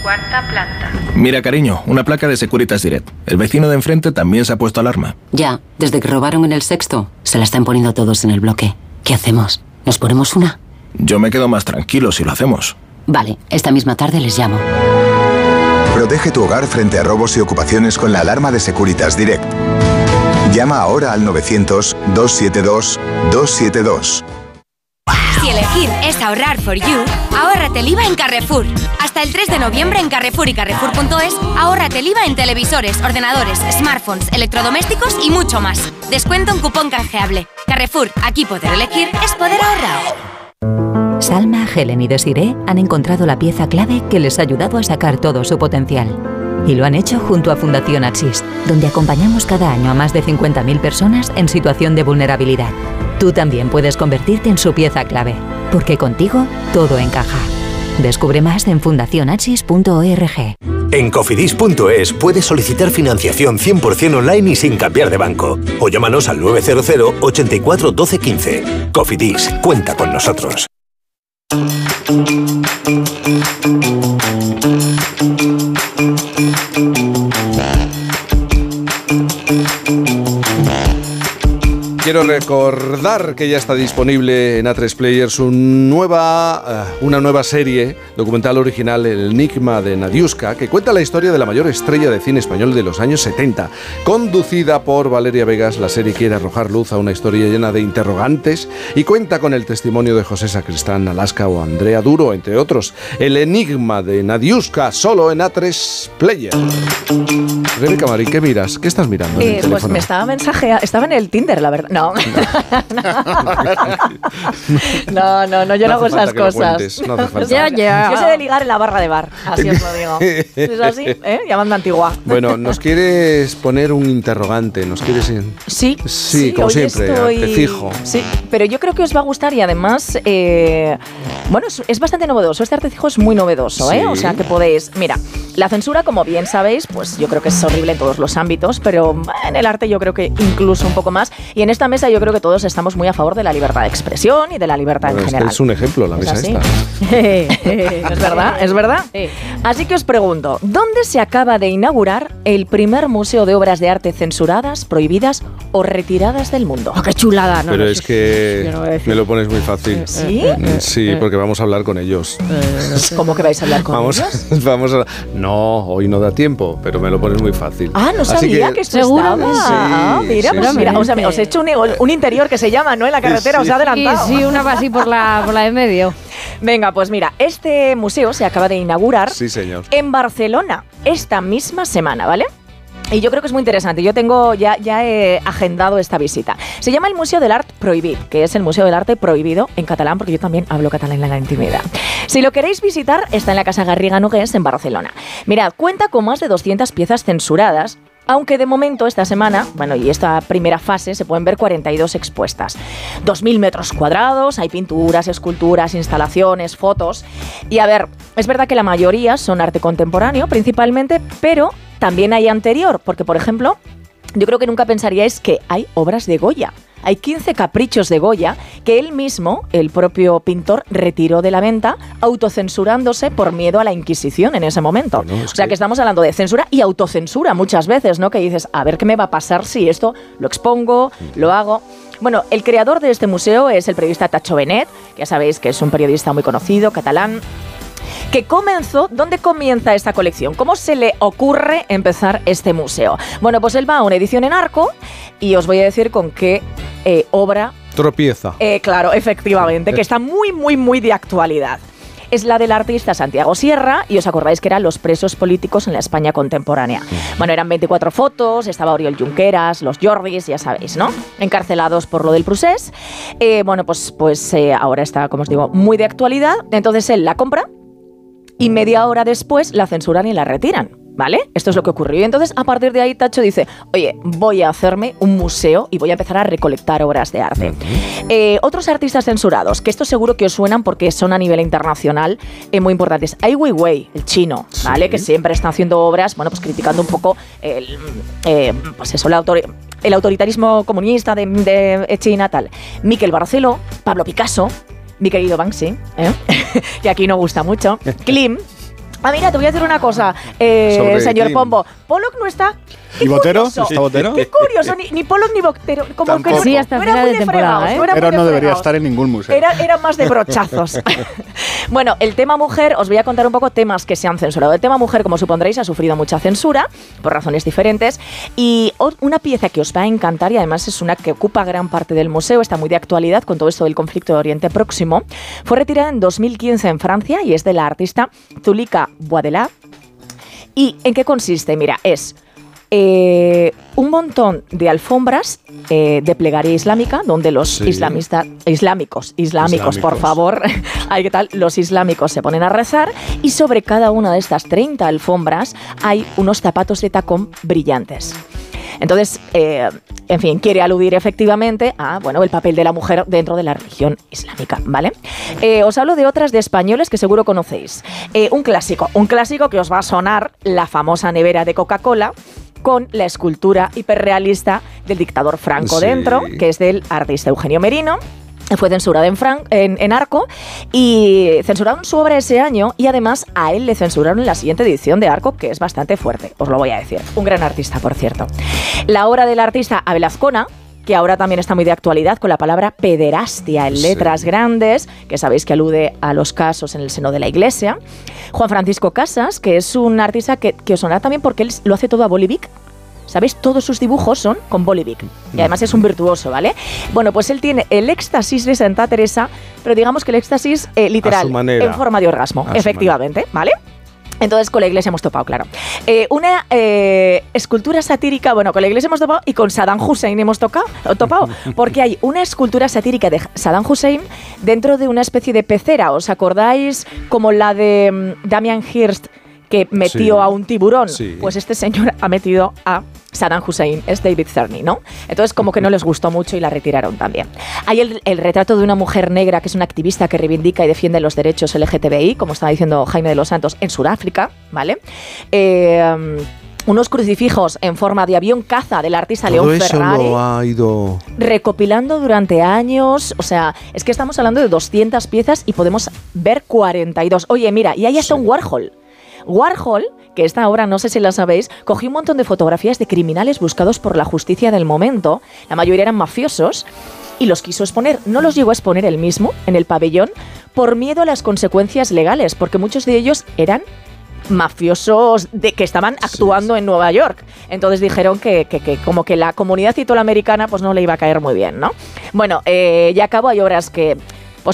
Cuarta planta. Mira, cariño, una placa de Securitas Direct. El vecino de enfrente también se ha puesto alarma. Ya, desde que robaron en el sexto, se la están poniendo todos en el bloque. ¿Qué hacemos? ¿Nos ponemos una? Yo me quedo más tranquilo si lo hacemos. Vale, esta misma tarde les llamo. Protege tu hogar frente a robos y ocupaciones con la alarma de Securitas Direct. Llama ahora al 900-272-272. Si elegir es ahorrar for you, ahórrate el IVA en Carrefour. Hasta el 3 de noviembre en Carrefour y Carrefour.es, ahórrate el IVA en televisores, ordenadores, smartphones, electrodomésticos y mucho más. Descuento en cupón canjeable. Carrefour, aquí poder elegir es poder ahorrar. Salma, Helen y Desiree han encontrado la pieza clave que les ha ayudado a sacar todo su potencial. Y lo han hecho junto a Fundación Axis, donde acompañamos cada año a más de 50.000 personas en situación de vulnerabilidad. Tú también puedes convertirte en su pieza clave, porque contigo todo encaja. Descubre más en fundacionaxis.org. En cofidis.es puedes solicitar financiación 100% online y sin cambiar de banco. O llámanos al 900 84 12 15. Cofidis, cuenta con nosotros. Thank you. Quiero recordar que ya está disponible en A3 Players un nueva, eh, una nueva serie documental original, El Enigma de Nadiuska, que cuenta la historia de la mayor estrella de cine español de los años 70. Conducida por Valeria Vegas, la serie quiere arrojar luz a una historia llena de interrogantes y cuenta con el testimonio de José Sacristán, Alaska o Andrea Duro, entre otros. El Enigma de Nadiuska, solo en A3 Player. Rebeca Marín, ¿qué miras? ¿Qué estás mirando? en el Eh, pues teléfono? me estaba mensajeando, estaba en el Tinder, la verdad. No. *laughs* no, no, no, yo no, No hago esas cosas. Yo sé de ligar en la barra de bar, así os lo digo. *laughs* ¿Es así? ¿Eh? Llamando antigua. Bueno, ¿nos quieres poner un interrogante? ¿Nos quieres...? en- Sí, Sí, como hoy siempre, estoy- te fijo. Sí, pero yo creo que os va a gustar y además, eh, bueno, es, es bastante novedoso. Este artecijo es muy novedoso, ¿eh? Sí. O sea que podéis, mira, la censura, como bien sabéis, pues yo creo que es horrible en todos los ámbitos, pero en el arte yo creo que incluso un poco más. Y en este esta mesa yo creo que todos estamos muy a favor de la libertad de expresión y de la libertad Bueno, en es que general. es un ejemplo la ¿Es mesa así? esta. *laughs* es verdad, es verdad. Así que os pregunto, ¿dónde se acaba de inaugurar el primer museo de obras de arte censuradas, prohibidas o retiradas del mundo? ¡Qué chulada! No, Pero no, es que no me lo pones muy fácil. ¿Sí? Mm, Sí, porque vamos a hablar con ellos. *laughs* ¿Cómo que vais a hablar con Vamos, ellos? *laughs* vamos a... No, hoy no da tiempo, pero me lo pones muy fácil. Ah, no Así sabía que, esto estaba. Ah, mira, sí, pues sí. mira, o sea, os he hecho un, un interior que se llama, ¿no? En la carretera, os ha adelantado. Sí, sí, una va así por la, por la de medio. *laughs* Venga, pues mira, este museo se acaba de inaugurar Sí, señor. en Barcelona esta misma semana, ¿vale? Y yo creo que es muy interesante. Yo tengo ya, ya he agendado esta visita. Se llama el Museo del Art Prohibit, que es el Museo del Arte Prohibido en catalán, porque yo también hablo catalán en la intimidad. Si lo queréis visitar, está en la Casa Garriga Nogués, en Barcelona. Mirad, cuenta con más de 200 piezas censuradas. Aunque de momento esta semana, bueno, y esta primera fase, se pueden ver 42 expuestas. 2.000 metros cuadrados, hay pinturas, esculturas, instalaciones, fotos. Y a ver, es verdad que la mayoría son arte contemporáneo principalmente, pero también hay anterior, porque por ejemplo, yo creo que nunca pensaríais que hay obras de Goya. Hay 15 caprichos de Goya que él mismo, el propio pintor, retiró de la venta, autocensurándose por miedo a la Inquisición en ese momento. o sea que estamos hablando de censura y autocensura muchas veces, ¿no? Que dices, a ver qué me va a pasar si esto lo expongo, lo hago. Bueno, el creador de este museo es el periodista Tacho Benet, que ya sabéis que es un periodista muy conocido, catalán, que comenzó, ¿dónde comienza esta colección? ¿Cómo se le ocurre empezar este museo? Bueno, pues él va a una edición en arco y os voy a decir con qué eh, obra, Tropieza. eh, claro, efectivamente, que está muy, muy, muy de actualidad. Es la del artista Santiago Sierra y os acordáis que eran los presos políticos en la España contemporánea. Bueno, eran 24 fotos, estaba Oriol Junqueras, los Jordis, ya sabéis, ¿no? Encarcelados por lo del procés. Eh, bueno, pues, pues eh, ahora está, como os digo, muy de actualidad. Entonces él la compra y media hora después la censuran y la retiran. ¿Vale? Esto es lo que ocurrió. Y entonces, a partir de ahí, Tacho dice, oye, voy a hacerme un museo y voy a empezar a recolectar obras de arte. Eh, otros artistas censurados, que esto seguro que os suenan porque son a nivel internacional eh, muy importantes. Ai Weiwei, el chino, ¿vale? Que siempre está haciendo obras, bueno, pues criticando un poco el, eh, pues eso, el, autor- el autoritarismo comunista de, de China, tal. Miquel Barceló, Pablo Picasso, mi querido Banksy, ¿eh? *laughs* que aquí no gusta mucho. *laughs* Klim. Ah, mira, te voy a decir una cosa, eh, señor Klim. Pombo. Pollock no está. ¿Y Botero? ¿Está Botero? Qué curioso, ni, ni Pollock ni Botero. Como que Tampoco. Sí, hasta no era final muy de temporada, fregados, ¿eh? no era muy Pero no debería fregados. estar en ningún museo. Era, era más de brochazos. *laughs* bueno, el tema mujer, os voy a contar un poco temas que se han censurado. El tema mujer, como supondréis, ha sufrido mucha censura por razones diferentes. Y una pieza que os va a encantar y además es una que ocupa gran parte del museo, está muy de actualidad con todo esto del conflicto de Oriente Próximo, fue retirada en 2015 en Francia y es de la artista Zulika Boidelard. ¿Y en qué consiste? Mira, es eh, un montón de alfombras eh, de plegaria islámica, donde los Sí. islamistas, islámicos, islámicos, por favor, *laughs* hay que tal, los islámicos se ponen a rezar y sobre cada una de estas 30 alfombras hay unos zapatos de tacón brillantes. Entonces, eh, en fin, quiere aludir efectivamente a bueno, el papel de la mujer dentro de la religión islámica, ¿vale? Eh, os hablo de otras de españoles que seguro conocéis. Eh, un clásico, un clásico que os va a sonar, la famosa nevera de Coca-Cola con la escultura hiperrealista del dictador Franco Sí. dentro, que es del artista Eugenio Merino. Fue censurada en, Fran- en, en Arco y censuraron su obra ese año y además a él le censuraron en la siguiente edición de Arco, que es bastante fuerte, os lo voy a decir. Un gran artista, por cierto. La obra del artista Abel Azcona, que ahora también está muy de actualidad con la palabra pederastia en letras grandes, que sabéis que alude a los casos en el seno de la iglesia. Juan Francisco Casas, que es un artista que, que os sonará también porque él lo hace todo a Bolivic. ¿Sabéis? Todos sus dibujos son con Bolivic. Y además es un virtuoso, ¿vale? Bueno, pues él tiene el éxtasis de Santa Teresa, pero digamos que el éxtasis eh, literal, manera. en forma de orgasmo, efectivamente, ¿vale? Entonces con la iglesia hemos topado, claro. Eh, una eh, escultura satírica, bueno, con la iglesia hemos topado y con Saddam Hussein hemos tocado, topado, *laughs* porque hay una escultura satírica de Saddam Hussein dentro de una especie de pecera. ¿Os acordáis como la de mm, Damian Hirst que metió Sí. a un tiburón? Sí. Pues este señor ha metido a Saddam Hussein, es David Cerny, ¿no? Entonces como que no les gustó mucho y la retiraron también. Hay el, el retrato de una mujer negra que es una activista que reivindica y defiende los derechos LGTBI, como estaba diciendo Jaime de los Santos, en Sudáfrica, ¿vale? Eh, unos crucifijos en forma de avión caza del artista Todo León eso Ferrari. lo ha ido... recopilando durante años, o sea, es que estamos hablando de 200 piezas y podemos ver 42. Oye, mira, y ahí está un Warhol. Warhol, que esta obra, no sé si la sabéis, cogió un montón de fotografías de criminales buscados por la justicia del momento, la mayoría eran mafiosos, y los quiso exponer. No los llegó a exponer él mismo en el pabellón por miedo a las consecuencias legales, porque muchos de ellos eran mafiosos de que estaban actuando en Nueva York. Entonces dijeron que, que- que como que la comunidad italoamericana pues no le iba a caer muy bien, ¿no? Bueno, eh, ya acabo, hay obras que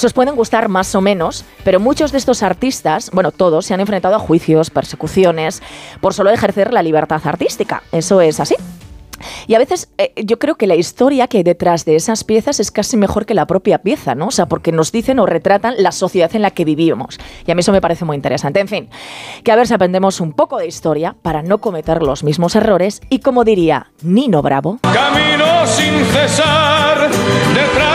os pueden gustar más o menos, pero muchos de estos artistas, bueno, todos se han enfrentado a juicios, persecuciones, por solo ejercer la libertad artística. Eso es así. Y a veces eh, yo creo que la historia que hay detrás de esas piezas es casi mejor que la propia pieza, ¿no? O sea, porque nos dicen o retratan la sociedad en la que vivimos. Y a mí eso me parece muy interesante. En fin, que a ver si aprendemos un poco de historia para no cometer los mismos errores y como diría Nino Bravo, Camino sin cesar detrás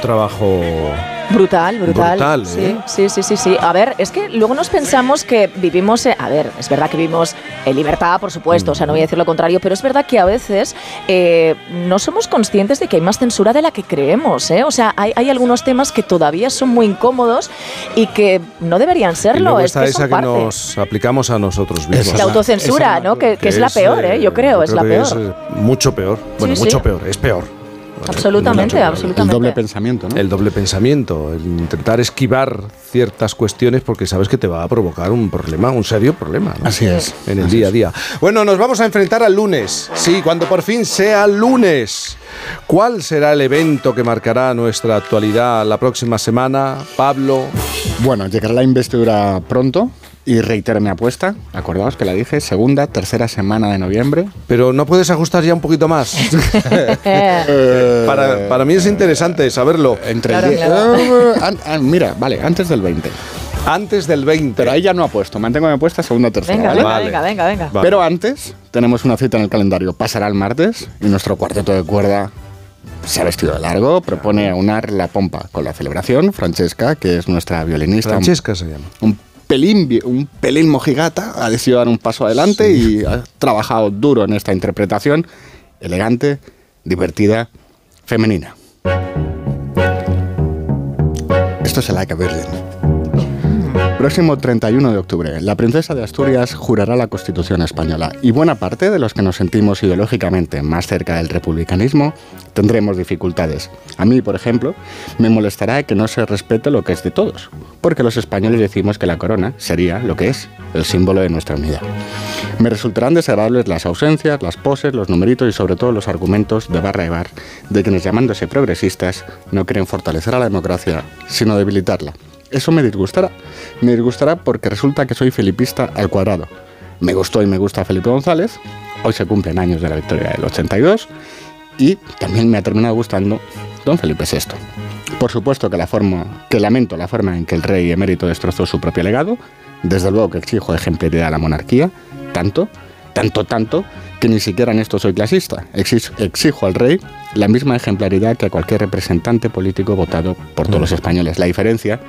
un trabajo... Brutal, brutal. Brutal, sí, ¿eh? sí, sí, sí, sí. A ver, es que luego nos pensamos que vivimos, eh, a ver, es verdad que vivimos en libertad, por supuesto, o sea, no voy a decir lo contrario, pero es verdad que a veces eh, no somos conscientes de que hay más censura de la que creemos, ¿eh? O sea, hay, hay algunos temas que todavía son muy incómodos y que no Y deben serlo. es está que esa son que parte. nos aplicamos a nosotros mismos. La autocensura, ¿no? Que, que es la peor, ¿eh? Yo creo, es la peor. es, mucho peor. Bueno, Sí, mucho sí. peor, es peor. Absolutamente, absolutamente. El doble pensamiento, ¿no? El doble pensamiento, el intentar esquivar ciertas cuestiones porque sabes que te va a provocar un problema, un serio problema. ¿no? Así es. En el Así día a día. Bueno, nos vamos a enfrentar al lunes. Sí, cuando por fin sea lunes. ¿Cuál será el evento que marcará nuestra actualidad la próxima semana? Pablo. Bueno, llegará la investidura pronto y reitero mi apuesta. Acordaos que la dije, segunda, tercera semana de noviembre. Pero no puedes ajustar ya un poquito más. *laughs* para, para mí es interesante saberlo. Entre Claro, claro. Eh, an- an- mira, vale, antes del 20. Antes del 20. Pero ahí ya no apuesto, mantengo mi apuesta segunda, tercera. Venga, ¿vale? venga, Vale. venga, venga, venga. Vale. Pero antes tenemos una cita en el calendario. Pasará el martes y nuestro cuarteto de cuerda se ha vestido de largo, propone aunar la pompa con la celebración. Francesca, que es nuestra violinista, Francesca se llama. un pelín, un pelín mojigata, ha decidido dar un paso adelante y ha trabajado duro en esta interpretación elegante, divertida, femenina. Esto es el Like a Virgin. Próximo 31 de octubre, la princesa de Asturias jurará la Constitución española y buena parte de los que nos sentimos ideológicamente más cerca del republicanismo tendremos dificultades. A mí, por ejemplo, me molestará que no se respete lo que es de todos, porque los españoles decimos que la corona sería lo que es, el símbolo de nuestra unidad. Me resultarán desagradables las ausencias, las poses, los numeritos y sobre todo los argumentos de barra y bar de quienes llamándose progresistas no quieren fortalecer a la democracia, sino debilitarla. Eso me disgustará. Me disgustará porque resulta que soy felipista al cuadrado. Me gustó y me gusta Felipe González. Hoy se cumplen años de la victoria del 82 y también me ha terminado gustando don Felipe VI. Por supuesto que, la forma, que lamento la forma en que el rey emérito destrozó su propio legado. Desde luego que exijo ejemplaridad a la monarquía, tanto, tanto, tanto, que ni siquiera en esto soy clasista. Exijo al rey la misma ejemplaridad que a cualquier representante político votado por todos los españoles. La diferencia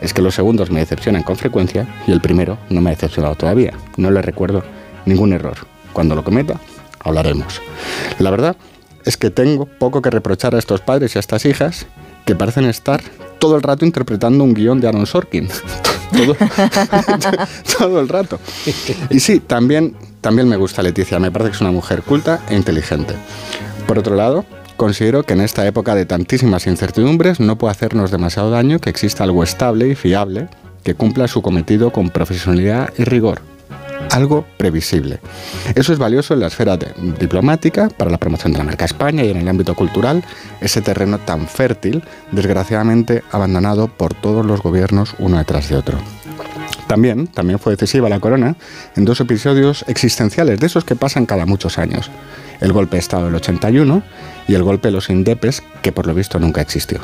es que los segundos me decepcionan con frecuencia y el primero no me ha decepcionado todavía. No le recuerdo ningún error. Cuando lo cometa, hablaremos. La verdad es que tengo poco que reprochar a estos padres y a estas hijas que parecen estar todo el rato interpretando un guion de Aaron Sorkin. *laughs* *laughs* todo, el rato. Y sí, también, también me gusta Leticia, me parece que es una mujer culta e inteligente. Por otro lado, considero que en esta época de tantísimas incertidumbres no puede hacernos demasiado daño que exista algo estable y fiable que cumpla su cometido con profesionalidad y rigor. Algo previsible. Eso es valioso en la esfera diplomática, para la promoción de la marca España y en el ámbito cultural, ese terreno tan fértil, desgraciadamente abandonado por todos los gobiernos uno detrás de otro. También, también fue decisiva la corona en dos episodios existenciales, de esos que pasan cada muchos años. el golpe de Estado del 81 y el golpe de los indepes, que por lo visto nunca existió.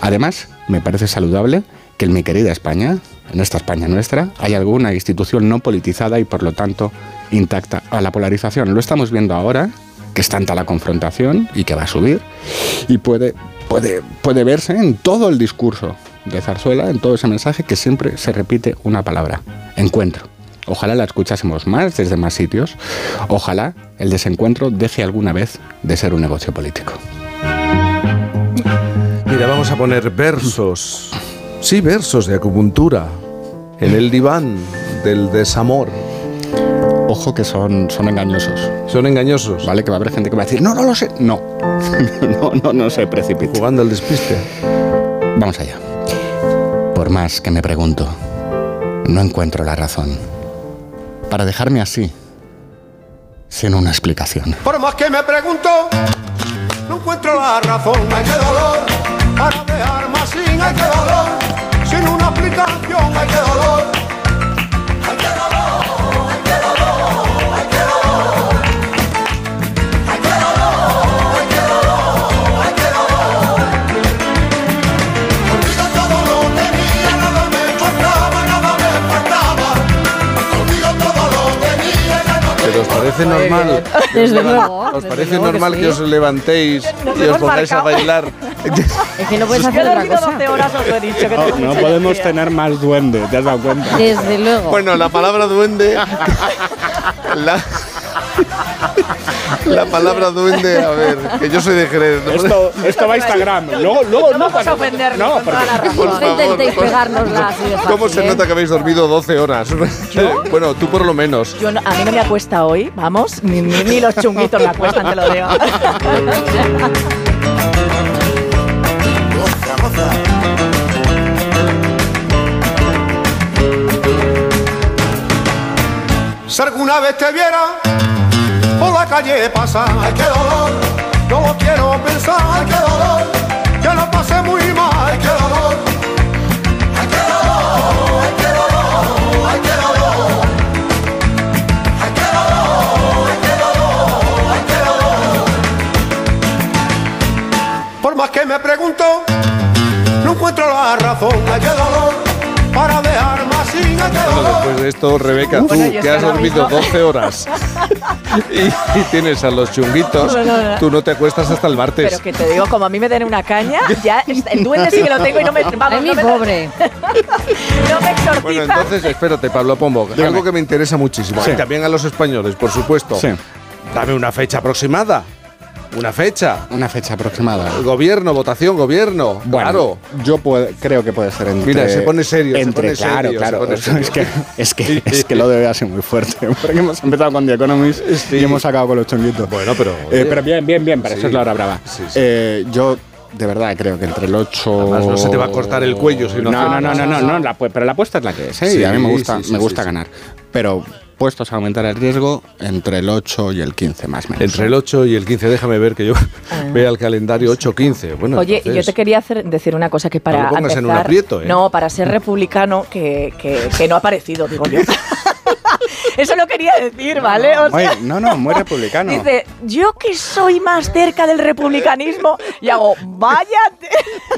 Además, me parece saludable que en mi querida España, en esta España nuestra, hay alguna institución no politizada y por lo tanto intacta a la polarización. Lo estamos viendo ahora, que es tanta la confrontación y que va a subir, y puede, puede, puede verse en todo el discurso de Zarzuela, en todo ese mensaje que siempre se repite una palabra, encuentro. Ojalá la escuchásemos más desde más sitios. Ojalá el desencuentro deje alguna vez de ser un negocio político. Mira, vamos a poner versos. Sí, versos de acupuntura. En el diván del desamor. Ojo que son, son engañosos. Son engañosos. Vale, que va a haber gente que va a decir, no, no lo sé. No, *laughs* no, no, no se precipite. Jugando al despiste. Vamos allá. Por más que me pregunto, no encuentro la razón para dejarme así, sin una explicación. Por más que me pregunto, no encuentro la razón. Ay, qué dolor, para dejarme así. Ay, qué dolor, sin una explicación. Ay, qué dolor. Ay, qué dolor, ay, qué dolor, ay, qué dolor. Ay, qué dolor, ay, qué dolor, ay, qué dolor. Contigo todo lo tenía, nada me faltaba, nada me faltaba. Contigo todo lo tenía, ya no ¿Pero os parece normal? Desde luego. ¿Os parece normal sí. que os levantéis y os pongáis a bailar? Es que no puedes Yo hacer he otra dormido cosa. 12 horas, os lo he dicho. Que No, no podemos energía. tener más duende, ¿te has dado cuenta? Desde luego. Bueno, la palabra duende. *laughs* La, la palabra duende, a ver, que yo soy de Jerez. ¿no? Esto, esto va a Instagram. Luego, luego, No vamos a ofendernos, No, con toda porque- la razón. Por No favor, intentéis pegárnosla así de ¿Cómo se ¿eh? nota que habéis dormido 12 horas? Bueno, tú por lo menos. Yo no- a mí no me acuesta hoy, vamos, ni, ni- ni los chunguitos me acuestan, te lo digo. *laughs* Si alguna vez te viera por la calle pasar, ay qué dolor, no lo quiero pensar, ay qué dolor, que lo pasé muy mal, ay qué dolor, ay qué dolor, ay qué dolor, ay qué dolor, ay qué dolor, ay qué dolor, ay qué dolor. Por más que me pregunto, encuentro la razón, ay qué dolor, para dejarme así, dolor. después de esto, Rebeca, tú Bueno, que has que dormido mismo- 12 horas y, y tienes a los chunguitos, No, no, no. tú no te acuestas hasta el martes. Pero que te digo, como a mí me den una caña, ya el duende sí que lo tengo y no me. Vamos, Ay, mi no me, pobre. *laughs* no me exorciza. Bueno, entonces, espérate, Pablo Pombo, algo que me interesa muchísimo, Sí. y también a los españoles, por supuesto. Sí. Dame una fecha aproximada. Una fecha. Una fecha aproximada. Gobierno, votación, gobierno. Bueno, claro. yo puedo- creo que puede ser entre. Mira, se pone serio, se Entre, pone claro, serio, se claro. pone Es serio. que, es, que, es que lo debe hacer muy fuerte. *laughs* Porque hemos empezado con The Economist Sí. y hemos acabado con los chonguitos. Bueno, pero. Eh, pero bien, bien, bien, para Sí. eso es la hora brava. Sí. Eh, yo de verdad creo que entre el 8. Además, no se te va a cortar el cuello si no No, no, no, no, no, eso. no, la pero la apuesta es la que es. ¿eh? Sí, y a mí me gusta, sí, sí, me gusta ganar. Pero puestos a aumentar el riesgo entre el 8 y el 15 más o menos. Entre el 8 y el 15, déjame ver que yo *laughs* vea el calendario 8-15. Bueno, Oye, y yo entonces- te quería hacer, decir una cosa que para No pongas en un empezar- aprieto, ¿eh? No, para ser republicano que, que, que no ha aparecido, digo yo. *laughs* Eso lo quería decir, ¿vale? O Muy- sea, no, no, muy republicano. dice, yo que soy más cerca del republicanismo, y hago, váyate.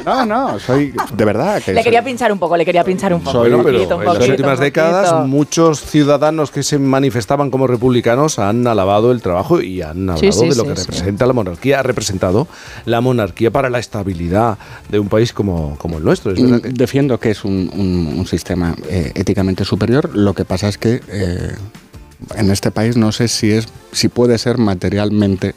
No, no, soy de verdad que Le soy- quería pinchar un poco, le quería pinchar un poco. Bueno, un pero poquito, en las últimas décadas muchos ciudadanos que se manifestaban como republicanos han alabado el trabajo y han hablado Sí, sí, de lo sí, que sí. representa la monarquía, ha representado la monarquía para la estabilidad de un país como, como el nuestro. Es verdad Mm, Defiendo que es un, un- un sistema eh, éticamente superior. Lo que pasa es que eh, en este país no sé si es si puede ser materialmente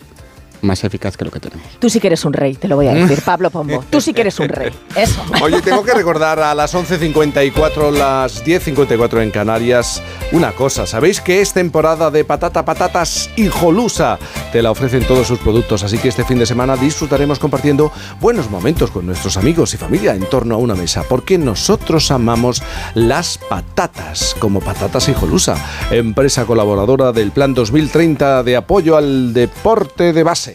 más eficaz que lo que tenemos. Tú sí que eres un rey, te lo voy a *laughs* decir, Pablo Pombo. Tú sí que eres un rey. Eso. Oye, tengo que recordar a las 11.54, las 10.54 en Canarias, una cosa. ¿Sabéis que es temporada de patata, patatas y jolusa? Te la ofrecen todos sus productos, así que este fin de semana disfrutaremos compartiendo buenos momentos con nuestros amigos y familia en torno a una mesa, porque nosotros amamos las patatas, como patatas y jolusa, empresa colaboradora del Plan 2030 de apoyo al deporte de base.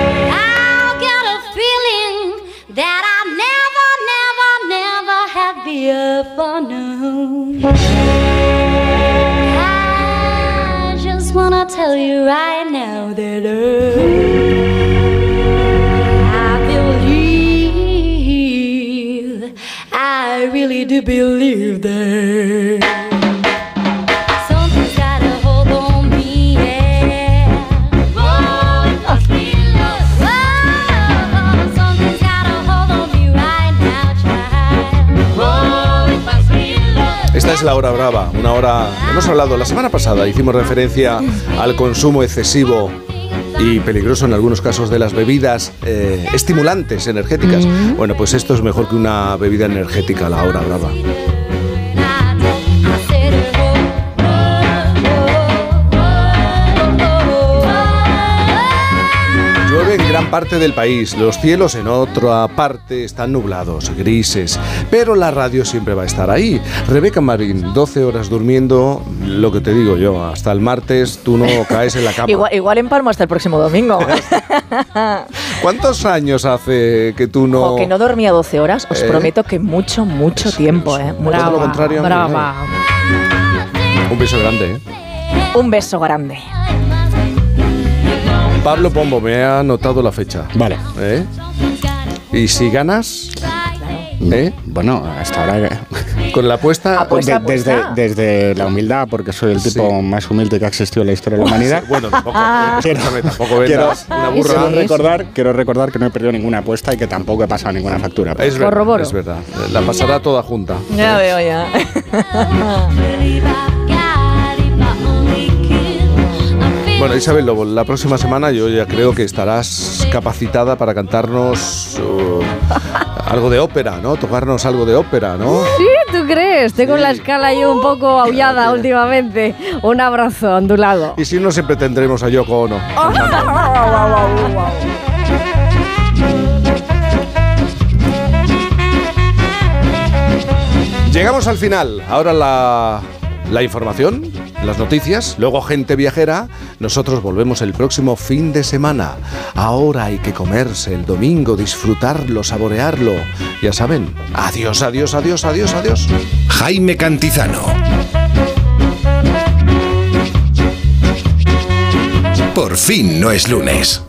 Before known. I just wanna tell you right now that uh, I believe, I really do believe that. Esta es la hora brava, una hora... Hemos hablado la semana pasada, hicimos referencia al consumo excesivo y peligroso en algunos casos de las bebidas eh, estimulantes energéticas. Bueno, pues esto es mejor que una bebida energética, la hora brava. Parte del país, los cielos en otra parte están nublados, grises, pero la radio siempre va a estar ahí. Rebeca Marín, 12 horas durmiendo, lo que te digo yo, hasta el martes tú no *laughs* caes en la cama. Igual, igual en Palma hasta el próximo domingo. *laughs* ¿Cuántos años hace que tú no... O que no dormía 12 horas, os ¿Eh? prometo que mucho, mucho tiempo, ¿eh? Todo lo contrario brava. Un beso grande, ¿eh? Un beso grande. Pablo Pombo, me ha anotado la fecha. Vale. ¿Eh? ¿Y si ganas? ¿Eh? Bueno, hasta ahora... Con la apuesta... De- desde, desde la humildad, porque soy el tipo más humilde que ha existido en la historia de la humanidad. Bueno, tampoco, *laughs* Ah. Quiero, una burra. quiero recordar, quiero recordar que no he perdido ninguna apuesta y que tampoco he pasado ninguna factura. Es verdad, es verdad. La pasará toda junta. Ya veo, ya. *laughs* Bueno, Isabel Lobo, la próxima semana yo ya creo que estarás capacitada para cantarnos uh, algo de ópera, ¿no? Tocarnos algo de ópera, ¿no? Sí, ¿tú crees? Tengo la escala yo un poco aullada últimamente. Un abrazo ondulado. Y si no, siempre tendremos a Yoko Ono. Llegamos al final. Ahora la, la información, las noticias, luego gente viajera. Nosotros volvemos el próximo fin de semana. Ahora hay que comerse el domingo, disfrutarlo, saborearlo. Ya saben, adiós, adiós, adiós, adiós, adiós. Jaime Cantizano. Por fin no es lunes.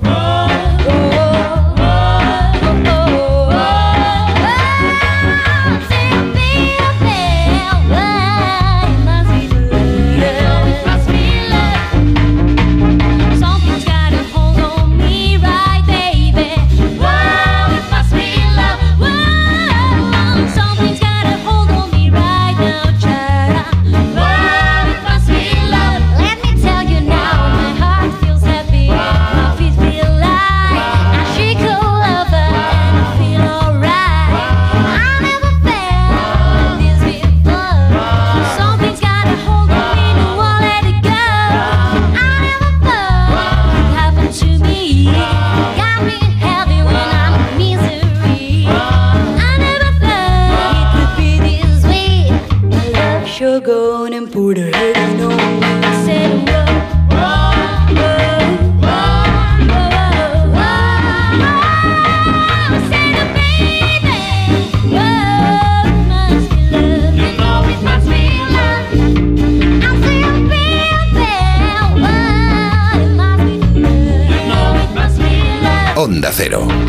Cero.